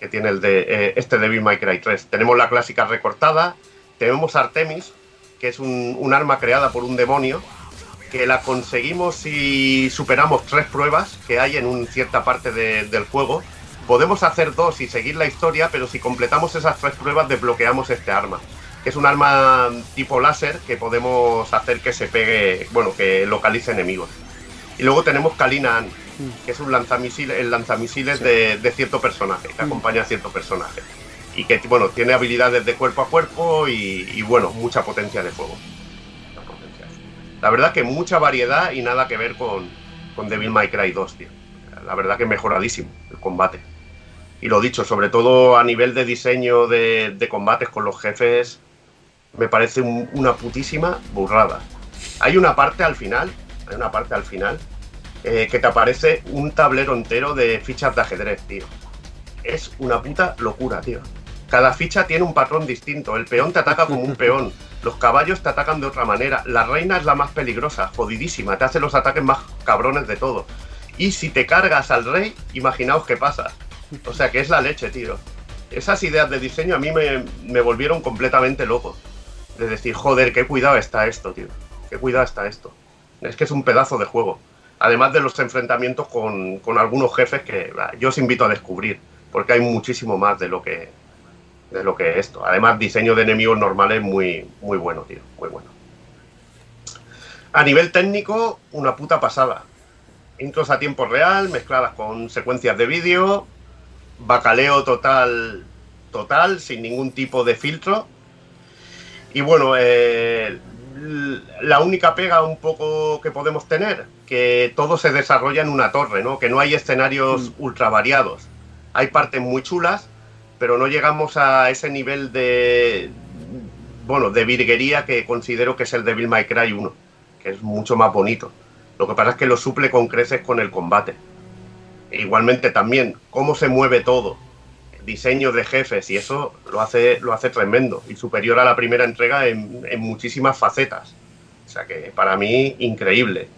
que tiene el de eh, este Devil May Cry 3. Tenemos la clásica recortada, tenemos Artemis, que es un, arma creada por un demonio, que la conseguimos si superamos tres pruebas que hay en una cierta parte del juego Podemos hacer dos y seguir la historia, pero si completamos esas tres pruebas desbloqueamos este arma. Que es un arma tipo láser que podemos hacer que se pegue, bueno, que localice enemigos. Y luego tenemos Kalina que es un lanzamisiles, el lanzamisiles de, cierto personaje, que acompaña a cierto personaje. Y que, bueno, tiene habilidades de cuerpo a cuerpo y, bueno, mucha potencia de fuego. La verdad que mucha variedad y nada que ver con, con Devil May Cry 2, tío. La verdad que mejoradísimo el combate. Y lo dicho, sobre todo a nivel de diseño de, combates con los jefes, me parece una putísima burrada. Hay una parte al final, hay una parte al final, eh, que te aparece un tablero entero de fichas de ajedrez, tío. Es una puta locura, tío. Cada ficha tiene un patrón distinto. El peón te ataca como un peón. <laughs> Los caballos te atacan de otra manera. La reina es la más peligrosa, jodidísima. Te hace los ataques más cabrones de todo. Y si te cargas al rey, imaginaos qué pasa. O sea que es la leche, tío. esas ideas de diseño a mí me, me volvieron completamente loco. De decir, joder, qué cuidado está esto, tío. Qué cuidado está esto. Es que es un pedazo de juego. Además de los enfrentamientos con, con algunos jefes que yo os invito a descubrir, porque hay muchísimo más de lo que, de lo que es esto. Además, diseño de enemigos normales muy, muy bueno, tío. Muy bueno. A nivel técnico, una puta pasada. Intros a tiempo real, mezcladas con secuencias de vídeo, bacaleo total, total, sin ningún tipo de filtro. Y bueno, eh, la única pega un poco que podemos tener, que todo se desarrolla en una torre, ¿no? Que no hay escenarios mm. ultra variados. Hay partes muy chulas, pero no llegamos a ese nivel de bueno, de virguería que considero que es el Devil May Cry 1, que es mucho más bonito. Lo que pasa es que lo suple con creces con el combate. E igualmente también cómo se mueve todo, diseño de jefes y eso lo hace, lo hace tremendo y superior a la primera entrega en, muchísimas facetas. O sea que para mí increíble.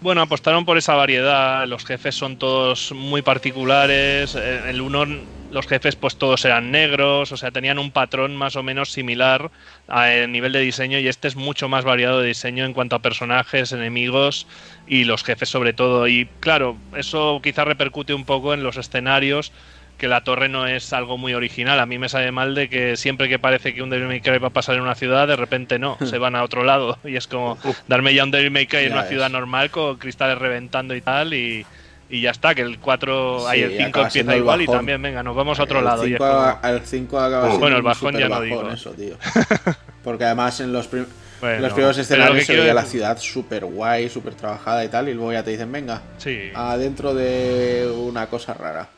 Bueno, apostaron por esa variedad. Los jefes son todos muy particulares. El uno, los jefes, pues todos eran negros. O sea, tenían un patrón más o menos similar a nivel de diseño. Y este es mucho más variado de diseño en cuanto a personajes, enemigos y los jefes, sobre todo. Y claro, eso quizá repercute un poco en los escenarios que la torre no es algo muy original. A mí me sabe mal de que siempre que parece que un Devil May Cry va a pasar en una ciudad, de repente no, se van a otro lado. <laughs> Y es como darme ya un Devil May Cry en una ciudad normal con cristales reventando y tal y, ya está, que el 4, hay el 5 empieza igual y también, venga, nos vamos a otro lado. y el 5 acaba siendo Bueno, el bajón ya no digo. Eso, tío. <laughs> Porque además en los, los primeros escenarios se veía la ciudad súper guay, súper trabajada y tal, y luego ya te dicen, venga, sí. adentro de una cosa rara.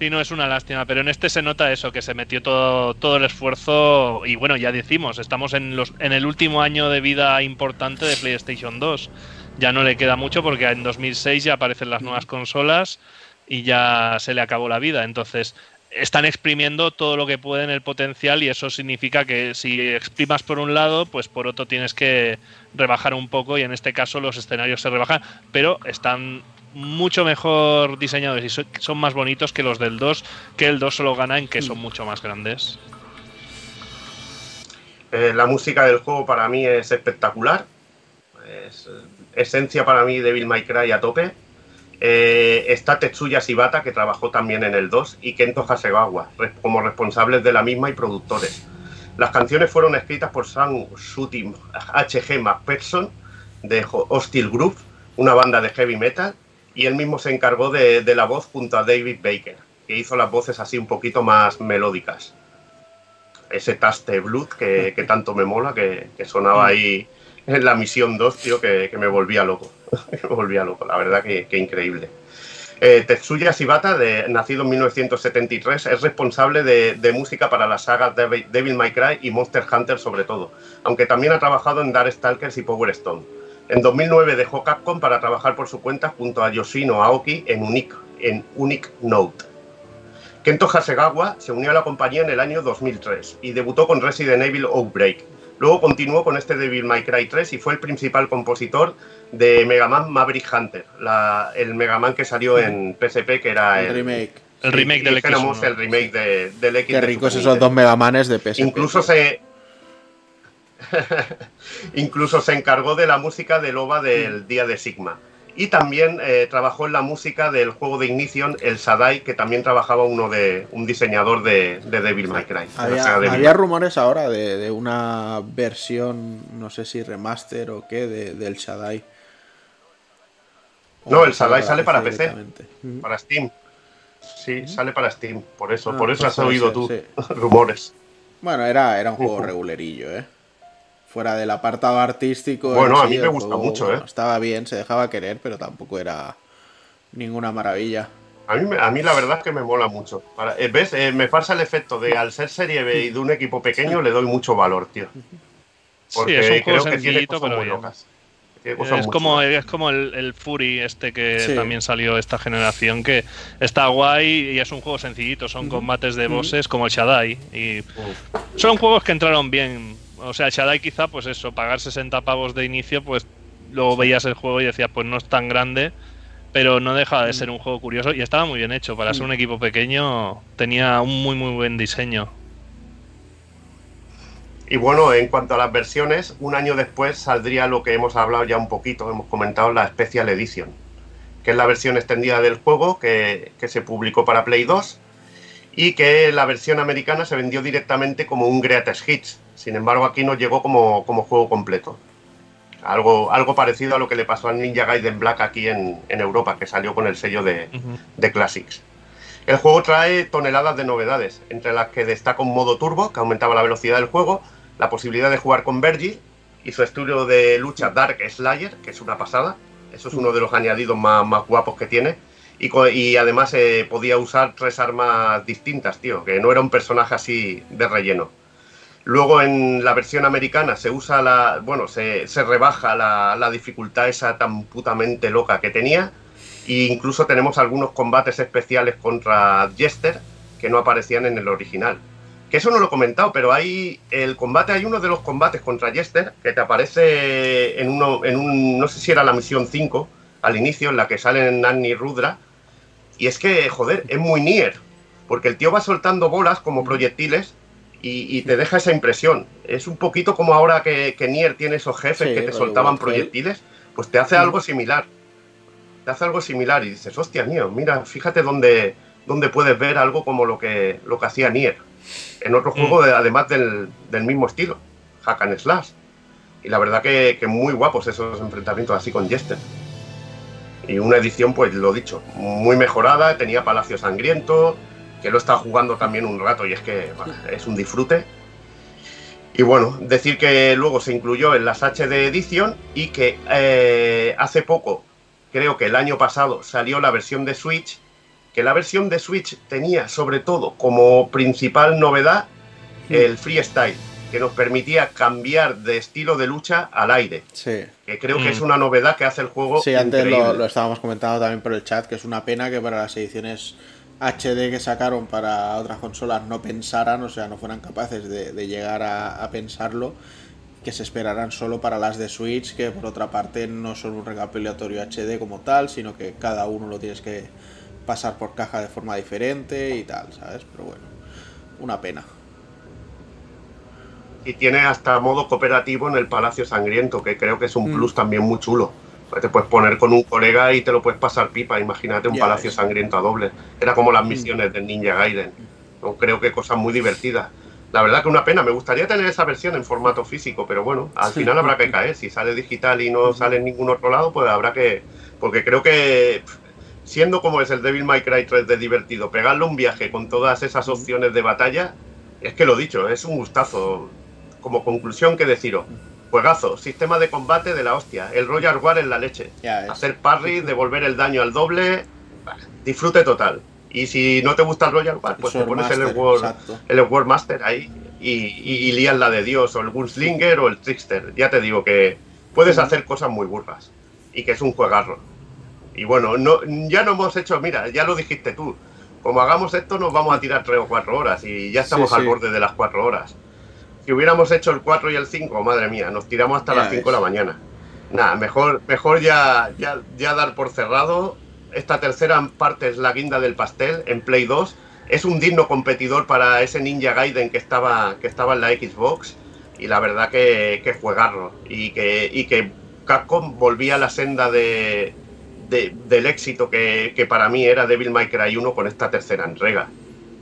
Sí, no es una lástima, pero en este se nota eso, que se metió todo, todo el esfuerzo y bueno, ya decimos, estamos en, los, en el último año de vida importante de PlayStation 2. Ya no le queda mucho porque en 2006 ya aparecen las nuevas consolas y ya se le acabó la vida. Entonces, están exprimiendo todo lo que pueden el potencial y eso significa que si exprimas por un lado, pues por otro tienes que rebajar un poco y en este caso los escenarios se rebajan, pero están mucho mejor diseñados y son, más bonitos que los del 2, que el 2 solo gana en que son mucho más grandes. Eh, la música del juego para mí es espectacular. Es eh, esencia para mí de Bill May Cry a tope. Eh, está Tetsuya Shibata, que trabajó también en el 2, y Kento Hasegawa, como responsables de la misma y productores. Las canciones fueron escritas por Sam Shooting H.G. McPherson de Hostile Group, una banda de heavy metal, y él mismo se encargó de, la voz junto a David Baker, que hizo las voces así un poquito más melódicas. Ese taste blood que, tanto me mola, que, sonaba ahí en <laughs> la misión 2, tío, que, me volvía loco. <laughs> me volvía loco, la verdad que, increíble. Eh, Tetsuya Shibata, nacido en 1973, es responsable de, música para las sagas Devil May Cry y Monster Hunter sobre todo, aunque también ha trabajado en Darkstalkers y Power Stone. En 2009 dejó Capcom para trabajar por su cuenta junto a Yoshino Aoki en Unique, en Unique Note. Kento Hasegawa se unió a la compañía en el año 2003 y debutó con Resident Evil Outbreak. Luego continuó con este Devil May Cry 3 y fue el principal compositor de Mega Man Maverick Hunter, el Mega Man que salió en PSP, que era el, remake. El remake del X. el remake del X. Qué ricos esos dos Mega Manes de PSP. Incluso se, <laughs> Incluso se encargó de la música del OVA del Día de Sigma. Y también eh, trabajó en la música del juego de Ignition, el Sadai, que también trabajaba uno de un diseñador de, Devil May Cry. Había, rumores ahora de, una versión, no sé si remaster o qué, del Sadai. no, el Sadai sale para PC, para Steam. Sí, sale para Steam, por eso, ah, por eso pues has oído tú <laughs> rumores. Bueno, era, era un juego regulerillo, ¿eh? Fuera del apartado artístico. Bueno, a mí me gusta mucho, ¿eh? Estaba bien, se dejaba querer, pero tampoco era ninguna maravilla. A mí, a mí la verdad es que me mola mucho. Eh, ¿Ves? Eh, me pasa el efecto de al ser serie B y de un equipo pequeño le doy mucho valor, tío. Porque sí, es un creo que tiene cosas pero muy locas. Es como, es como el, el, Fury este que también salió esta generación que está guay y es un juego sencillito, son combates de bosses como el Shaddai y son juegos que entraron bien o sea, Shaddai quizá, pues eso, pagar 60 pavos de inicio, pues luego veías el juego y decías, pues no es tan grande, pero no deja de ser un juego curioso y estaba muy bien hecho. Para ser un equipo pequeño tenía un muy muy buen diseño. Y bueno, en cuanto a las versiones, un año después saldría lo que hemos hablado ya un poquito, hemos comentado la Special Edition, que es la versión extendida del juego que, que se publicó para Play 2 y que la versión americana se vendió directamente como un Greatest Hits. Sin embargo, aquí nos llegó como, como juego completo. Algo, algo parecido a lo que le pasó al Ninja Gaiden Black aquí en, Europa, que salió con el sello de, Classics. El juego trae toneladas de novedades, entre las que destaca un modo turbo, que aumentaba la velocidad del juego, la posibilidad de jugar con Vergil y su estudio de lucha Dark Slayer, que es una pasada. Eso es uno de los añadidos más, más guapos que tiene. Y, y además eh, podía usar tres armas distintas, tío, que no era un personaje así de relleno. Luego en la versión americana se usa la. Bueno, se, rebaja la, dificultad esa tan putamente loca que tenía. E incluso tenemos algunos combates especiales contra Jester que no aparecían en el original. Que eso no lo he comentado, pero hay. El combate, hay uno de los combates contra Jester que te aparece en uno. en un. no sé si era la misión 5, al inicio, en la que salen Nanny y Rudra. Y es que, joder, es muy Nier. Porque el tío va soltando bolas como proyectiles y, te deja esa impresión. Es un poquito como ahora que, Nier tiene esos jefes que te soltaban proyectiles, pues te hace algo similar. Te hace algo similar y dices, hostia mío, mira, fíjate dónde, dónde puedes ver algo como lo que, lo que hacía Nier. En otro juego, mm. además del, mismo estilo, Hack and Slash. Y la verdad que, que muy guapos esos enfrentamientos así con Jester. Y una edición, pues lo dicho, muy mejorada, tenía Palacio Sangriento, que lo está jugando también un rato y es que es un disfrute. Y bueno, decir que luego se incluyó en las HD Edition y que eh, hace poco, creo que el año pasado, salió la versión de Switch, que la versión de Switch tenía sobre todo como principal novedad el freestyle, que nos permitía cambiar de estilo de lucha al aire. Sí. Que creo que es mm. una novedad que hace el juego. Sí, antes lo, lo, estábamos comentando también por el chat, que es una pena que para las ediciones HD que sacaron para otras consolas no pensaran, o sea, no fueran capaces de, llegar a, pensarlo, que se esperaran solo para las de Switch, que por otra parte no son un recapitulatorio HD como tal, sino que cada uno lo tienes que pasar por caja de forma diferente y tal, ¿sabes? Pero bueno, una pena. Y tiene hasta modo cooperativo en el Palacio Sangriento, que creo que es un mm. plus también muy chulo. Te puedes poner con un colega y te lo puedes pasar pipa. Imagínate un palacio sangriento a doble. Era como las mm. misiones del Ninja Gaiden. No, creo que cosas muy divertidas. La verdad que una pena. Me gustaría tener esa versión en formato físico, pero bueno, al final habrá que caer. Si sale digital y no sale en ningún otro lado, pues habrá que. Porque creo que siendo como es el Devil May Cry 3 de divertido, pegarle un viaje con todas esas opciones de batalla, es que lo dicho, es un gustazo. Como conclusión que deciros, Juegazo, sistema de combate de la hostia. El Royal War en la leche. Hacer parry, devolver el daño al doble. disfrute total. Y si no te gusta el Royal War, pues te pones el World, el World Master ahí y, y, lías la de Dios, o el Gunslinger o el Trickster. Ya te digo que puedes hacer cosas muy burras y que es un juegarro. Y bueno, no, ya no hemos hecho, mira, ya lo dijiste tú. Como hagamos esto, nos vamos a tirar tres o cuatro horas y ya estamos al borde de las cuatro horas. Si hubiéramos hecho el 4 y el 5, madre mía, nos tiramos hasta las 5 de la mañana. Nada, mejor, mejor ya, ya, ya dar por cerrado. Esta tercera parte es la guinda del pastel en Play 2. Es un digno competidor para ese Ninja Gaiden que estaba, que estaba en la Xbox. Y la verdad que, que juegarlo. Y que, y que Capcom volvía a la senda de, del éxito que, que, para mí era Devil May Cry 1 con esta tercera entrega.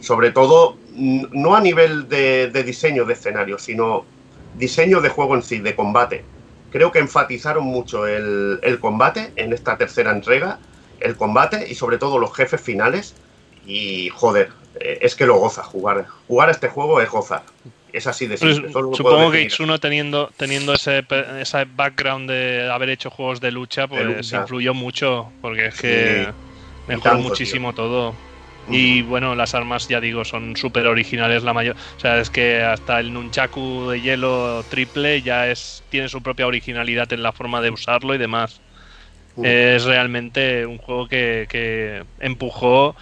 Sobre todo no a nivel de, diseño de escenario, sino diseño de juego en sí, de combate. Creo que enfatizaron mucho el, combate en esta tercera entrega, el combate y sobre todo los jefes finales. Y joder, eh, es que lo goza jugar. Jugar a este juego es gozar. Es así de pues simple. supongo que X1 teniendo, teniendo ese, ese background de haber hecho juegos de lucha, pues influyó mucho, porque es que mejoró muchísimo todo. Y bueno, las armas, ya digo, son súper originales la mayor. O sea, es que hasta el Nunchaku de hielo triple ya es tiene su propia originalidad en la forma de usarlo y demás. Es realmente un juego que, que, empujó.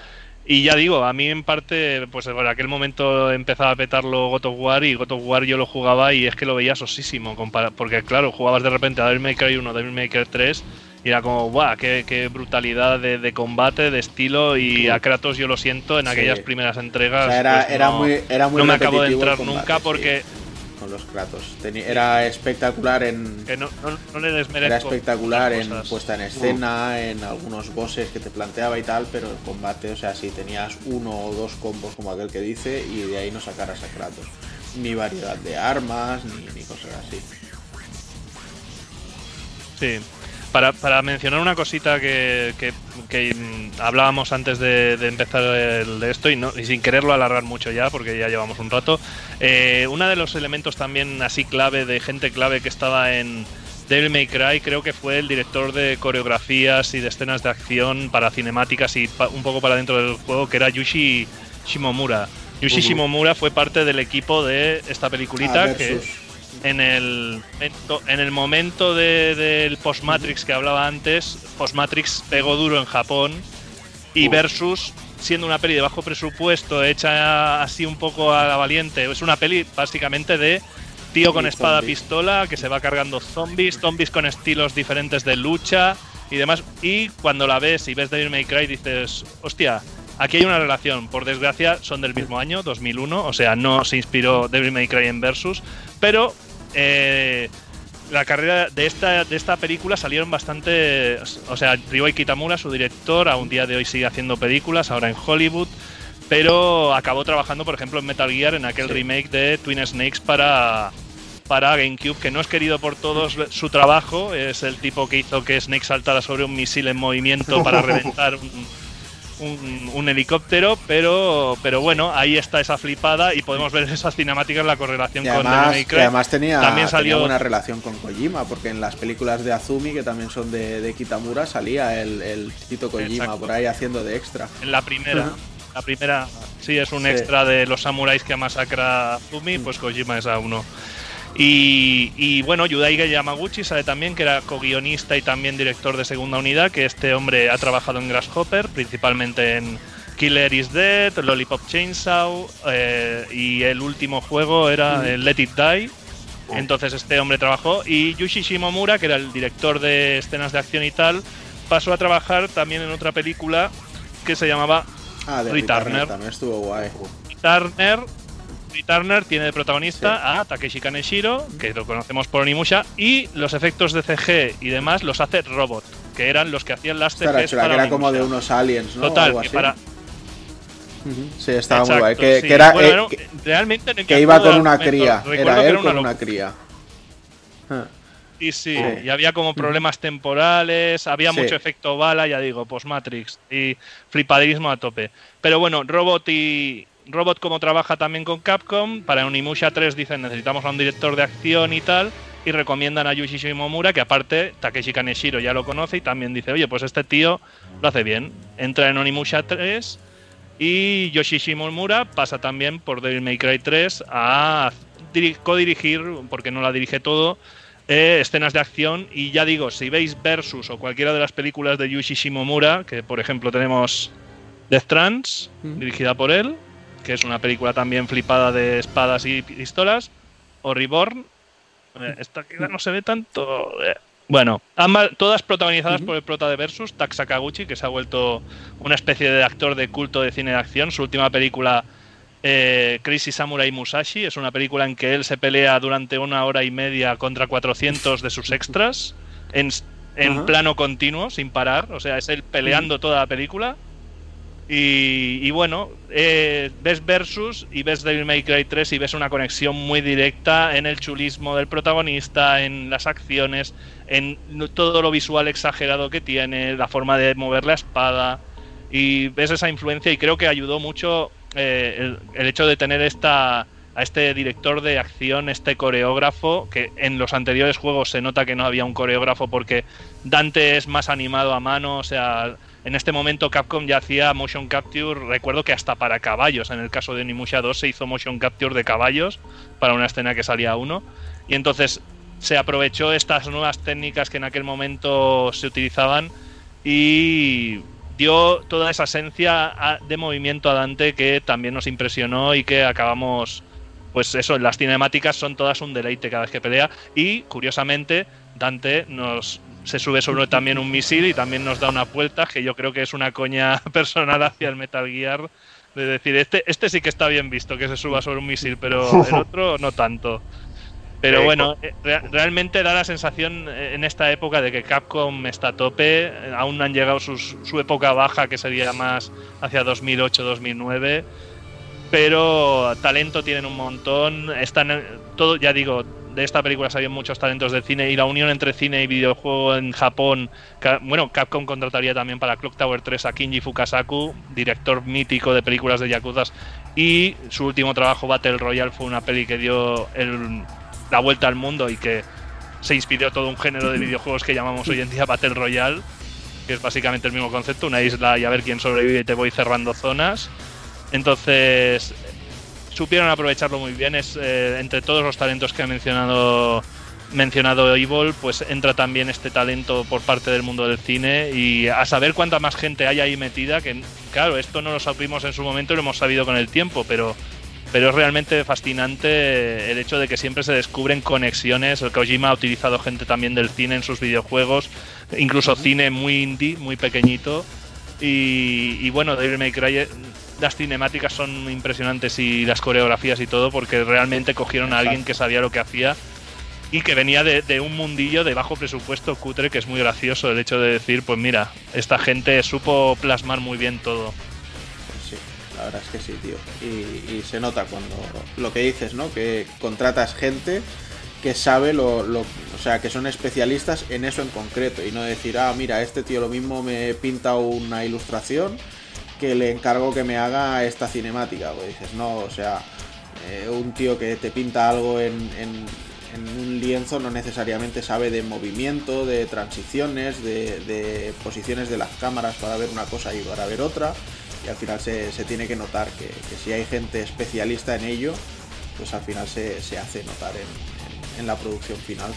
Y ya digo, a mí en parte, pues en aquel momento empezaba a petarlo God of War y God of War yo lo jugaba y es que lo veía sosísimo. Porque claro, jugabas de repente a Devil May Cry 1, Devil May Cry 3 Y era como, ¡guau! Qué, brutalidad de, combate, de estilo. Y a Kratos yo lo siento en aquellas primeras entregas. era, pues era, muy, era muy No me acabo de entrar nunca porque con los Kratos. era espectacular en. Era espectacular en puesta en escena, en algunos bosses que te planteaba y tal, pero el combate, o sea, si tenías uno o dos combos como aquel que dice, y de ahí no sacaras a Kratos. Ni variedad de armas, ni, ni cosas así. Sí, para, mencionar una cosita que, hablábamos antes de, empezar el, de esto y, no, y sin quererlo alargar mucho ya, porque ya llevamos un rato, eh, uno de los elementos también así clave, de gente clave que estaba en Devil May Cry, creo que fue el director de coreografías y de escenas de acción para cinemáticas y un poco para dentro del juego, que era Yushi Shimomura. Yushi Shimomura fue parte del equipo de esta peliculita ah, que en el, en el momento del post-Matrix que hablaba antes, post-Matrix pegó duro en Japón y Versus, siendo una peli de bajo presupuesto, hecha así un poco a la valiente, es una peli básicamente de tío con espada pistola que se va cargando zombies, zombies con estilos diferentes de lucha y demás. Y cuando la ves y ves Devil May Cry dices, hostia, aquí hay una relación. Por desgracia son del mismo año, 2001, o sea, no se inspiró Devil May Cry en Versus, pero eh, la carrera de esta, de esta película salieron bastante. O sea, Ryohei Kitamura, su director, a un día de hoy sigue haciendo películas, ahora en Hollywood, pero acabó trabajando, por ejemplo, en Metal Gear, en aquel remake de Twin Snakes para, para GameCube, que no es querido por todos su trabajo, es el tipo que hizo que Snake saltara sobre un misil en movimiento para <laughs> reventar un un, helicóptero, pero, pero bueno, ahí está esa flipada y podemos ver esas cinemáticas, la correlación con además, además tenía, también salió... una relación con Kojima, porque en las películas de Azumi, que también son de, Kitamura, salía el, el Tito Kojima por ahí haciendo de extra. En la primera. La primera, sí, es un extra de los samuráis que masacra Azumi, pues Kojima es a uno. Y, bueno, Yudaiga Yamaguchi sale también, que era co-guionista y también director de segunda unidad, que este hombre ha trabajado en Grasshopper, principalmente en Killer is Dead, Lollipop Chainsaw, eh, y el último juego era. Let It Die. Oh. Entonces este hombre trabajó y Yushi Shimomura, que era el director de escenas de acción y tal, pasó a trabajar también en otra película que se llamaba ah, Returner. También estuvo guay. Returner Turner tiene de protagonista a Takeshi Kaneshiro, que lo conocemos por Onimusha, y los efectos de CG y demás los hace Robot, que eran los que hacían las CGs para que era como de unos aliens, ¿no? Total, que para... Sí, estaba muy guay. Que, era, eh, realmente que iba con una cría. Era él con una cría. Y sí, y había como problemas temporales, había mucho efecto bala, ya digo, post Matrix y flipadismo a tope. Pero bueno, Robot y, Robot como trabaja también con Capcom, para Onimusha 3 dicen necesitamos a un director de acción y tal, y recomiendan a Yushi Shimomura, que aparte Takeshi Kaneshiro ya lo conoce y también dice, oye, pues este tío lo hace bien. Entra en Onimusha 3 y Yoshi Shimomura pasa también por Devil May Cry 3 a co-dirigir, porque no la dirige todo, eh, escenas de acción. Y ya digo, si veis Versus o cualquiera de las películas de Yushi Shimomura, que por ejemplo tenemos Death Trance, dirigida por él, que es una película también flipada de espadas y pistolas, o Reborn. Eh, esta que no se ve tanto. Eh. Bueno, ambas, todas protagonizadas por el prota de Versus, Tak Sakaguchi, que se ha vuelto una especie de actor de culto de cine de acción. Su última película, eh, Crazy Samurai Musashi, es una película en que él se pelea durante una hora y media contra 400 de sus extras en, plano continuo, sin parar. O sea, es él peleando toda la película. Y, bueno, eh, ves Versus y ves Devil May Cry 3 y ves una conexión muy directa en el chulismo del protagonista, en las acciones, en todo lo visual exagerado que tiene, la forma de mover la espada. Y ves esa influencia y creo que ayudó mucho eh, el, hecho de tener esta a este director de acción, este coreógrafo, que en los anteriores juegos se nota que no había un coreógrafo porque Dante es más animado a mano, o sea, en este momento Capcom ya hacía motion capture, recuerdo que hasta para caballos, en el caso de Nimusha 2 se hizo motion capture de caballos para una escena que salía uno. Y entonces se aprovechó estas nuevas técnicas que en aquel momento se utilizaban y dio toda esa esencia de movimiento a Dante que también nos impresionó y que acabamos pues eso, las cinemáticas son todas un deleite cada vez que pelea y curiosamente Dante nos se sube sobre también un misil y también nos da una vuelta que yo creo que es una coña <laughs> personal hacia el Metal Gear de decir, este, este sí que está bien visto que se suba sobre un misil, pero el <laughs> otro no tanto. Pero bueno, eh, realmente da la sensación eh, en esta época de que Capcom está a tope, aún no han llegado su época baja que sería más hacia 2008-2009 pero talento tienen un montón. Están todo, ya digo, de esta película salieron muchos talentos de cine y la unión entre cine y videojuego en Japón. Bueno, Capcom contrataría también para Clock Tower 3 a Kinji Fukasaku, director mítico de películas de Yakuza. Y su último trabajo, Battle Royale, fue una peli que dio la vuelta al mundo y que se inspiró todo un género de videojuegos que llamamos hoy en día Battle Royale, que es básicamente el mismo concepto, una isla y a ver quién sobrevive y te voy cerrando zonas. Entonces, supieron aprovecharlo muy bien. Es, eh, entre todos los talentos que ha mencionado mencionado Evil, pues entra también este talento por parte del mundo del cine y a saber cuánta más gente hay ahí metida, que claro, esto no lo supimos en su momento y lo hemos sabido con el tiempo, pero, pero es realmente fascinante el hecho de que siempre se descubren conexiones. El Kojima ha utilizado gente también del cine en sus videojuegos, incluso cine muy indie, muy pequeñito. Y, y bueno, David May Cry las cinemáticas son impresionantes y las coreografías y todo, porque realmente cogieron a alguien que sabía lo que hacía y que venía de, un mundillo de bajo presupuesto cutre, que es muy gracioso el hecho de decir, pues mira, esta gente supo plasmar muy bien todo. Pues sí, la verdad es que sí, tío. Y, se nota cuando lo que dices, ¿no? Que contratas gente que sabe lo, lo, o sea, que son especialistas en eso en concreto y no decir, ah, mira, este tío lo mismo me pinta una ilustración que le encargo que me haga esta cinemática. Pues dices, no, o sea, eh, un tío que te pinta algo en, un lienzo no necesariamente sabe de movimiento, de transiciones, de, posiciones de las cámaras para ver una cosa y para ver otra. Y al final se, tiene que notar que, si hay gente especialista en ello, pues al final se, hace notar en la producción final.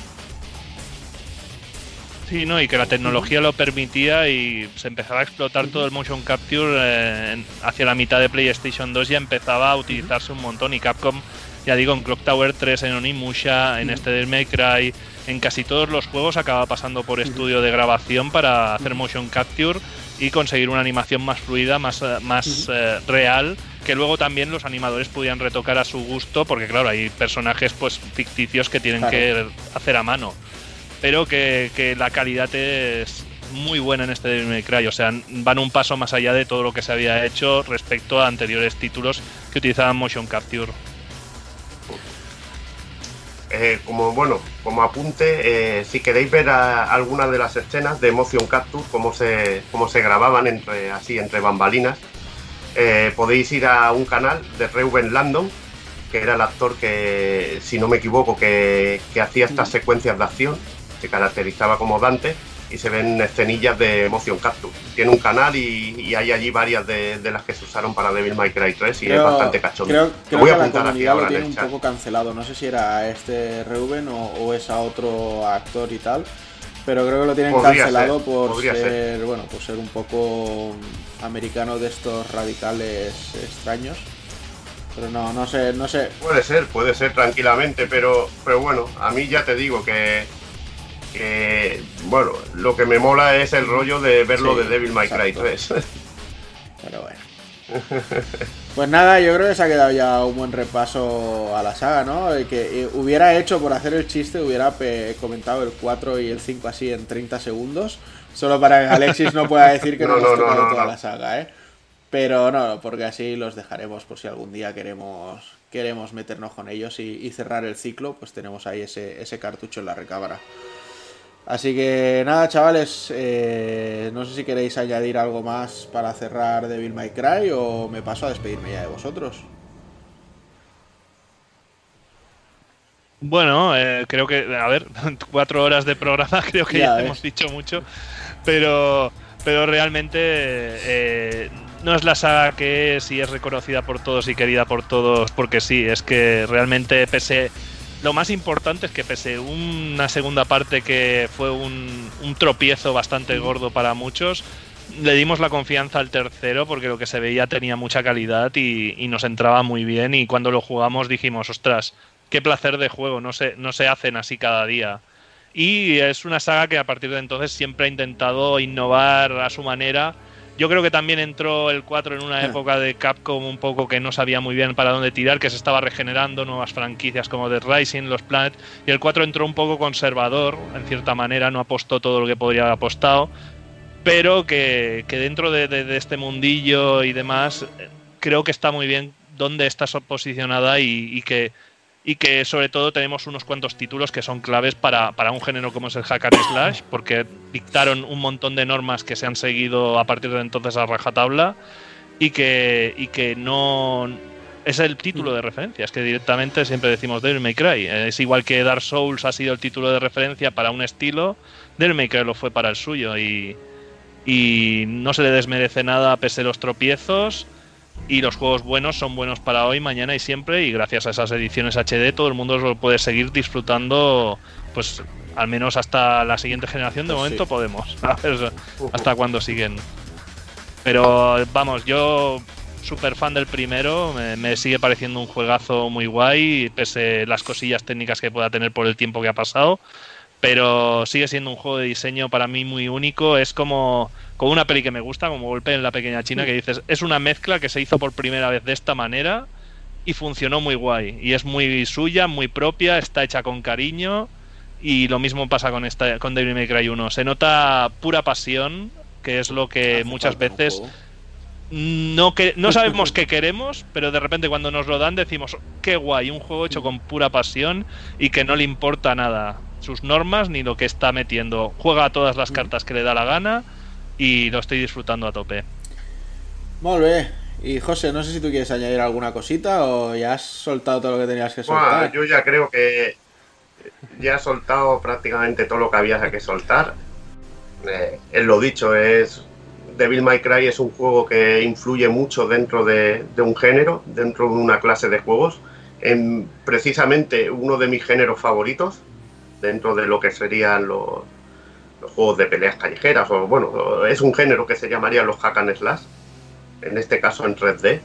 Sí, no, y que la tecnología lo permitía y se empezaba a explotar todo el motion capture eh, hacia la mitad de PlayStation 2 ya empezaba a utilizarse un montón. Y Capcom, ya digo, en Clock Tower 3, en Onimusha, en este del May Cry, en casi todos los juegos acaba pasando por estudio de grabación para hacer motion capture y conseguir una animación más fluida, más, eh, más eh, real, que luego también los animadores pudieran retocar a su gusto, porque claro, hay personajes pues ficticios que tienen que hacer a mano pero que, la calidad es muy buena en este Devil May Cry. O sea, van un paso más allá de todo lo que se había hecho respecto a anteriores títulos que utilizaban motion capture. Eh, como bueno, como apunte, eh, si queréis ver algunas de las escenas de motion capture, cómo se, cómo se grababan entre así entre bambalinas, eh, podéis ir a un canal de Reuben Landon, que era el actor que, si no me equivoco, que, que hacía estas secuencias de acción se caracterizaba como Dante y se ven escenillas de Motion Capture. Tiene un canal y, hay allí varias de, las que se usaron para Devil May Cry 3 y es bastante cachondo. Creo, creo voy a que la comunidad lo tiene un poco cancelado. No sé si era este Reuben o, es a otro actor y tal. Pero creo que lo tienen cancelado por ser, bueno, por ser un poco americano de estos radicales extraños. Pero no, no sé, no sé. Puede ser, puede ser tranquilamente, pero, pero bueno, a mí ya te digo que que, bueno, lo que me mola es el rollo de verlo de Devil May Cry 3. <laughs> Pero bueno. Pues nada, yo creo que se ha quedado ya un buen repaso a la saga, ¿no? Que eh, hubiera hecho, por hacer el chiste, hubiera comentado el 4 y el 5 así en 30 segundos, solo para que Alexis no pueda decir que <laughs> no, hemos tocado toda la saga, ¿eh? Pero no, porque así los dejaremos por si algún día queremos, queremos meternos con ellos y, cerrar el ciclo, pues tenemos ahí ese, ese cartucho en la recámara. Así que nada, chavales, eh, no sé si queréis añadir algo más para cerrar Devil May Cry o me paso a despedirme ya de vosotros. Bueno, eh, creo que, a ver, <laughs> cuatro horas de programa, <laughs> creo que ya, hemos dicho mucho, pero, pero realmente eh, no es la saga que es y es reconocida por todos y querida por todos, porque sí, es que realmente pese lo más importante es que pese a una segunda parte que fue un, tropiezo bastante gordo para muchos, le dimos la confianza al tercero porque lo que se veía tenía mucha calidad y, nos entraba muy bien y cuando lo jugamos dijimos, ostras, qué placer de juego, no se, no se hacen así cada día. Y es una saga que a partir de entonces siempre ha intentado innovar a su manera. Yo creo que también entró el 4 en una Ah. época de Capcom un poco que no sabía muy bien para dónde tirar, que se estaba regenerando nuevas franquicias como The Rising, los Planet, y el 4 entró un poco conservador, en cierta manera, no apostó todo lo que podría haber apostado, pero que, que dentro de, de- de este mundillo y demás, eh, creo que está muy bien dónde está posicionada y, y que y que sobre todo tenemos unos cuantos títulos que son claves para, para un género como es el hack and slash, porque dictaron un montón de normas que se han seguido a partir de entonces a rajatabla y que, y que no es el título de referencia, es que directamente siempre decimos Devil May Cry, es igual que Dark Souls ha sido el título de referencia para un estilo, Devil May Cry lo fue para el suyo y, y no se le desmerece nada pese a los tropiezos y los juegos buenos son buenos para hoy, mañana y siempre. Y gracias a esas ediciones HD todo el mundo lo puede seguir disfrutando pues al menos hasta la siguiente generación. De momento sí. podemos <laughs> a ver hasta cuándo siguen. Pero vamos yo súper fan del primero. Me, me sigue pareciendo un juegazo muy guay pese las cosillas técnicas que pueda tener por el tiempo que ha pasado pero sigue siendo un juego de diseño para mí muy único. Es como, como una peli que me gusta, como Golpe en la Pequeña China, que dices, es una mezcla que se hizo por primera vez de esta manera y funcionó muy guay. Y es muy suya, muy propia, está hecha con cariño. Y lo mismo pasa con esta con Devil May Cry 1. Se nota pura pasión, que es lo que Hace muchas veces no, que, no sabemos qué queremos, pero de repente cuando nos lo dan decimos, qué guay, un juego hecho con pura pasión y que no le importa nada sus normas ni lo que está metiendo. Juega a todas las cartas que le da la gana y lo estoy disfrutando a tope. Bé. Y José, no sé si tú quieres añadir alguna cosita o ya has soltado todo lo que tenías que soltar. yo ya creo que ya he soltado prácticamente todo lo que había que soltar. Eh, es lo dicho, es Devil May Cry es un juego que influye mucho dentro de, de un género, dentro de una clase de juegos. En precisamente uno de mis géneros favoritos, dentro de lo que serían los, juegos de peleas callejeras, o bueno, es un género que se llamaría los hack and slash, en este caso en 3D.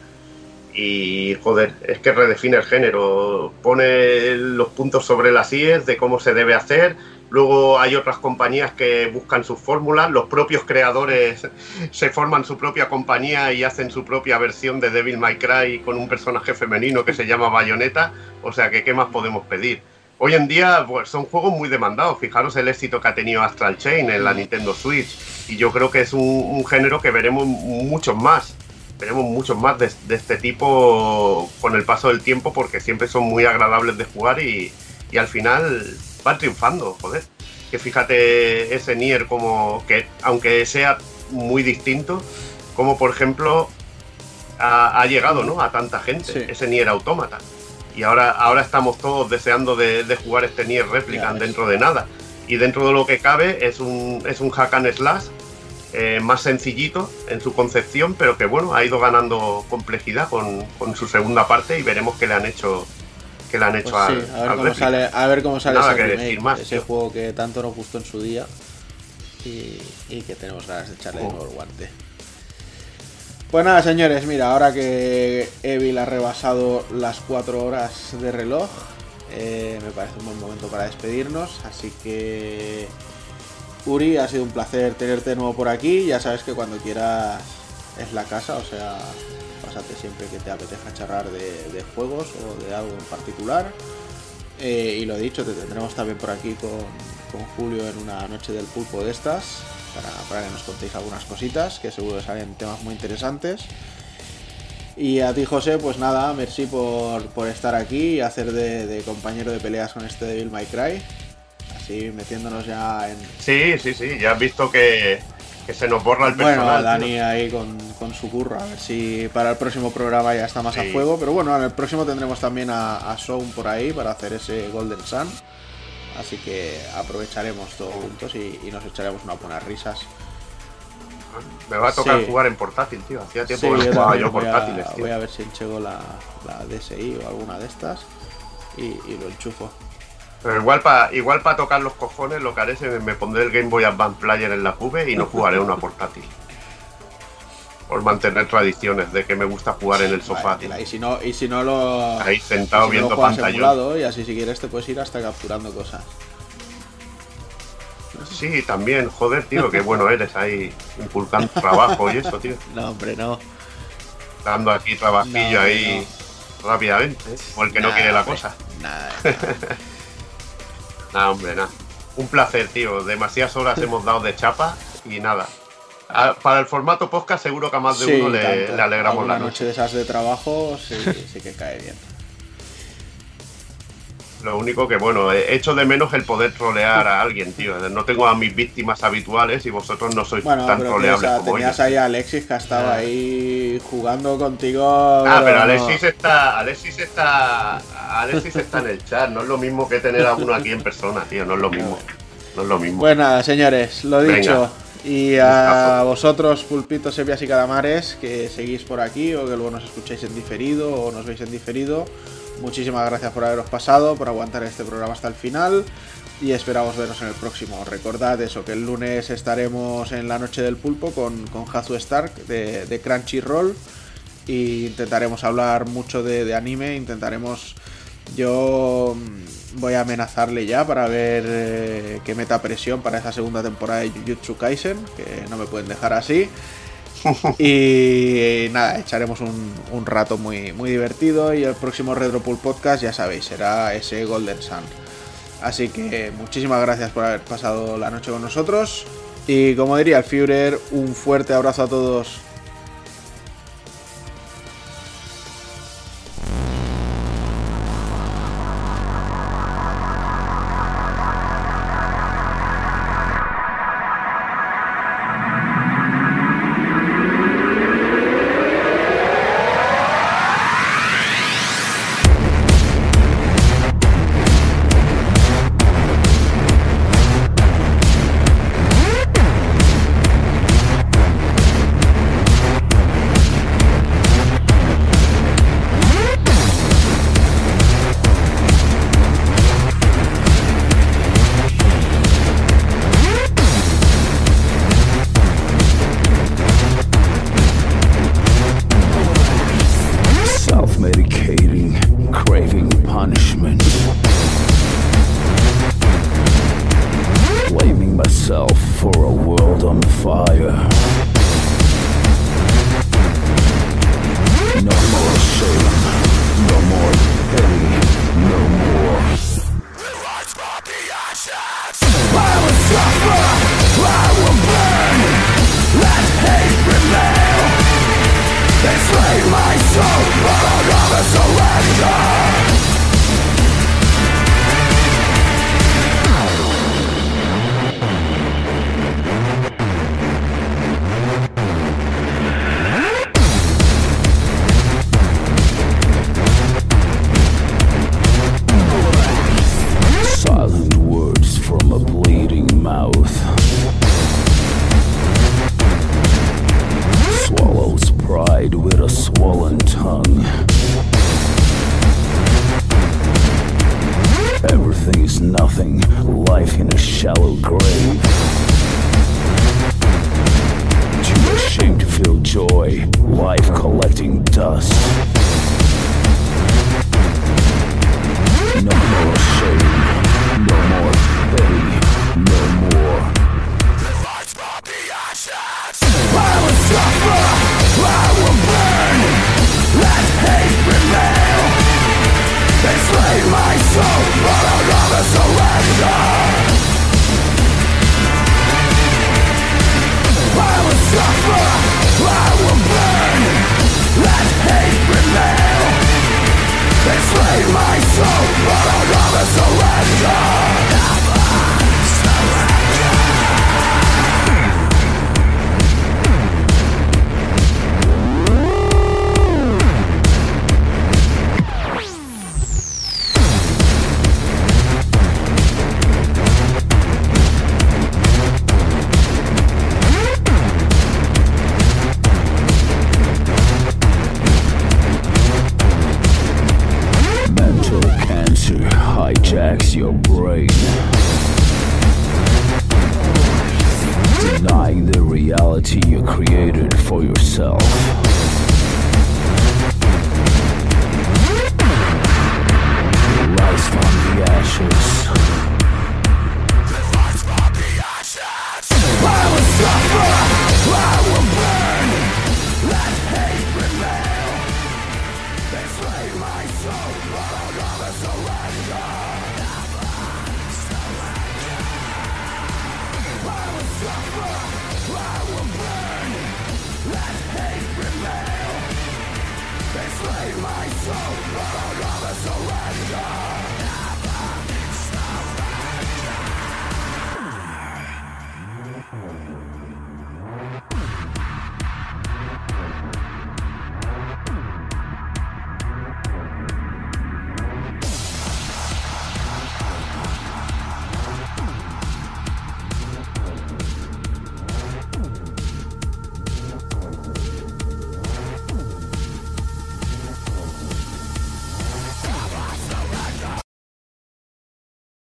Y joder, es que redefine el género, pone los puntos sobre las IES de cómo se debe hacer. Luego hay otras compañías que buscan sus fórmulas, los propios creadores <laughs> se forman su propia compañía y hacen su propia versión de Devil May Cry con un personaje femenino que se llama Bayonetta, o sea que qué más podemos pedir. Hoy en día pues, son juegos muy demandados, fijaros el éxito que ha tenido Astral Chain en la Nintendo Switch y yo creo que es un, un género que veremos muchos más veremos muchos más de, de, este tipo con el paso del tiempo porque siempre son muy agradables de jugar y, y, al final van triunfando, joder. Que fíjate ese Nier como que, aunque sea muy distinto, como por ejemplo ha, ha llegado ¿no? a tanta gente, sí. ese Nier Automata. Y ahora, ahora estamos todos deseando de, de jugar este Nier Replicant dentro de nada. Y dentro de lo que cabe es un, es un hack and slash eh, más sencillito en su concepción, pero que bueno, ha ido ganando complejidad con, con, su segunda parte y veremos qué le han hecho qué le han hecho pues al, sí, a, ver al cómo sale, a ver cómo sale Nada ese, que remake, decir más, ese tío. juego que tanto nos gustó en su día y, y que tenemos ganas de echarle Oh. de nuevo el guante. Pues nada, señores, mira, ahora que Evil ha rebasado las 4 horas de reloj, eh, me parece un buen momento para despedirnos, así que Uri, ha sido un placer tenerte de nuevo por aquí. Ya sabes que cuando quieras es la casa, o sea, pásate siempre que te apetezca charlar de, juegos o de algo en particular. Eh, y lo dicho, te tendremos también por aquí con, Julio en una noche del pulpo de estas, para, para, que nos contéis algunas cositas, que seguro que salen temas muy interesantes. Y a ti, José, pues nada, merci por, por estar aquí y hacer de, de compañero de peleas con este Devil May Cry así metiéndonos ya en. Sí, sí, sí, ya has visto que, que se nos borra el personal. Bueno, Dani tío. ahí con, con, su curra, a ver si para el próximo programa ya está más sí. a fuego. Pero bueno, en el próximo tendremos también a, a Sound por ahí para hacer ese Golden Sun. Así que aprovecharemos todos juntos y, y, nos echaremos unas buenas risas. Me va a tocar sí. jugar en portátil, tío. Hacía tiempo sí, que no jugaba yo portátiles, tío. Voy a ver si enchego la, la DSI o alguna de estas y, y lo enchufo. Pero igual para igual pa tocar los cojones lo que haré es me, me pondré el Game Boy Advance Player en la cube y no jugaré una portátil. Por mantener tradiciones de que me gusta jugar en el sofá. Vale, y si no, y si no lo. Ahí sentado si viendo no pantalla. Y así si quieres te puedes ir hasta capturando cosas. Sí, también, joder, tío, qué bueno eres ahí inculcando <laughs> trabajo y eso, tío. No, hombre, no. Dando aquí trabajillo ahí rápidamente, o el que no quiere la cosa. Nada. Nada, <laughs> hombre, nada. Un placer, tío. Demasiadas horas hemos dado de chapa y nada. Para el formato podcast seguro que a más de Sí, uno le, tanto. le alegramos la noche noche. de esas de trabajo sí, sí que cae bien. Lo único que, bueno, he hecho de menos el poder trolear a alguien, tío. No tengo a mis víctimas habituales y vosotros no sois Bueno, tan pero troleables tienes, a- como tenías ellos. ahí a Alexis que ha estado Ah. ahí jugando contigo. Ah, pero. Alexis está, Alexis está, Alexis está en el chat. No es lo mismo que tener a uno aquí en persona, tío. No es lo mismo. No es lo mismo. Pues nada, señores, lo Venga. Y a vosotros, pulpitos, sepias y calamares, que seguís por aquí o que luego nos escucháis en diferido o nos veis en diferido, muchísimas gracias por haberos pasado, por aguantar este programa hasta el final y esperamos veros en el próximo. Recordad eso, que el lunes estaremos en la noche del pulpo con, con Hazu Stark de, de Crunchyroll y intentaremos hablar mucho de, de anime, intentaremos... Yo mm, voy a amenazarle ya para ver eh, que meta presión para esa segunda temporada de Jujutsu Kaisen, que no me pueden dejar así. <laughs> Y nada, echaremos un, un rato muy, muy divertido y el próximo Retropool Podcast, ya sabéis, será ese Golden Sun. Así que muchísimas gracias por haber pasado la noche con nosotros. Y como diría el Führer, un fuerte abrazo a todos.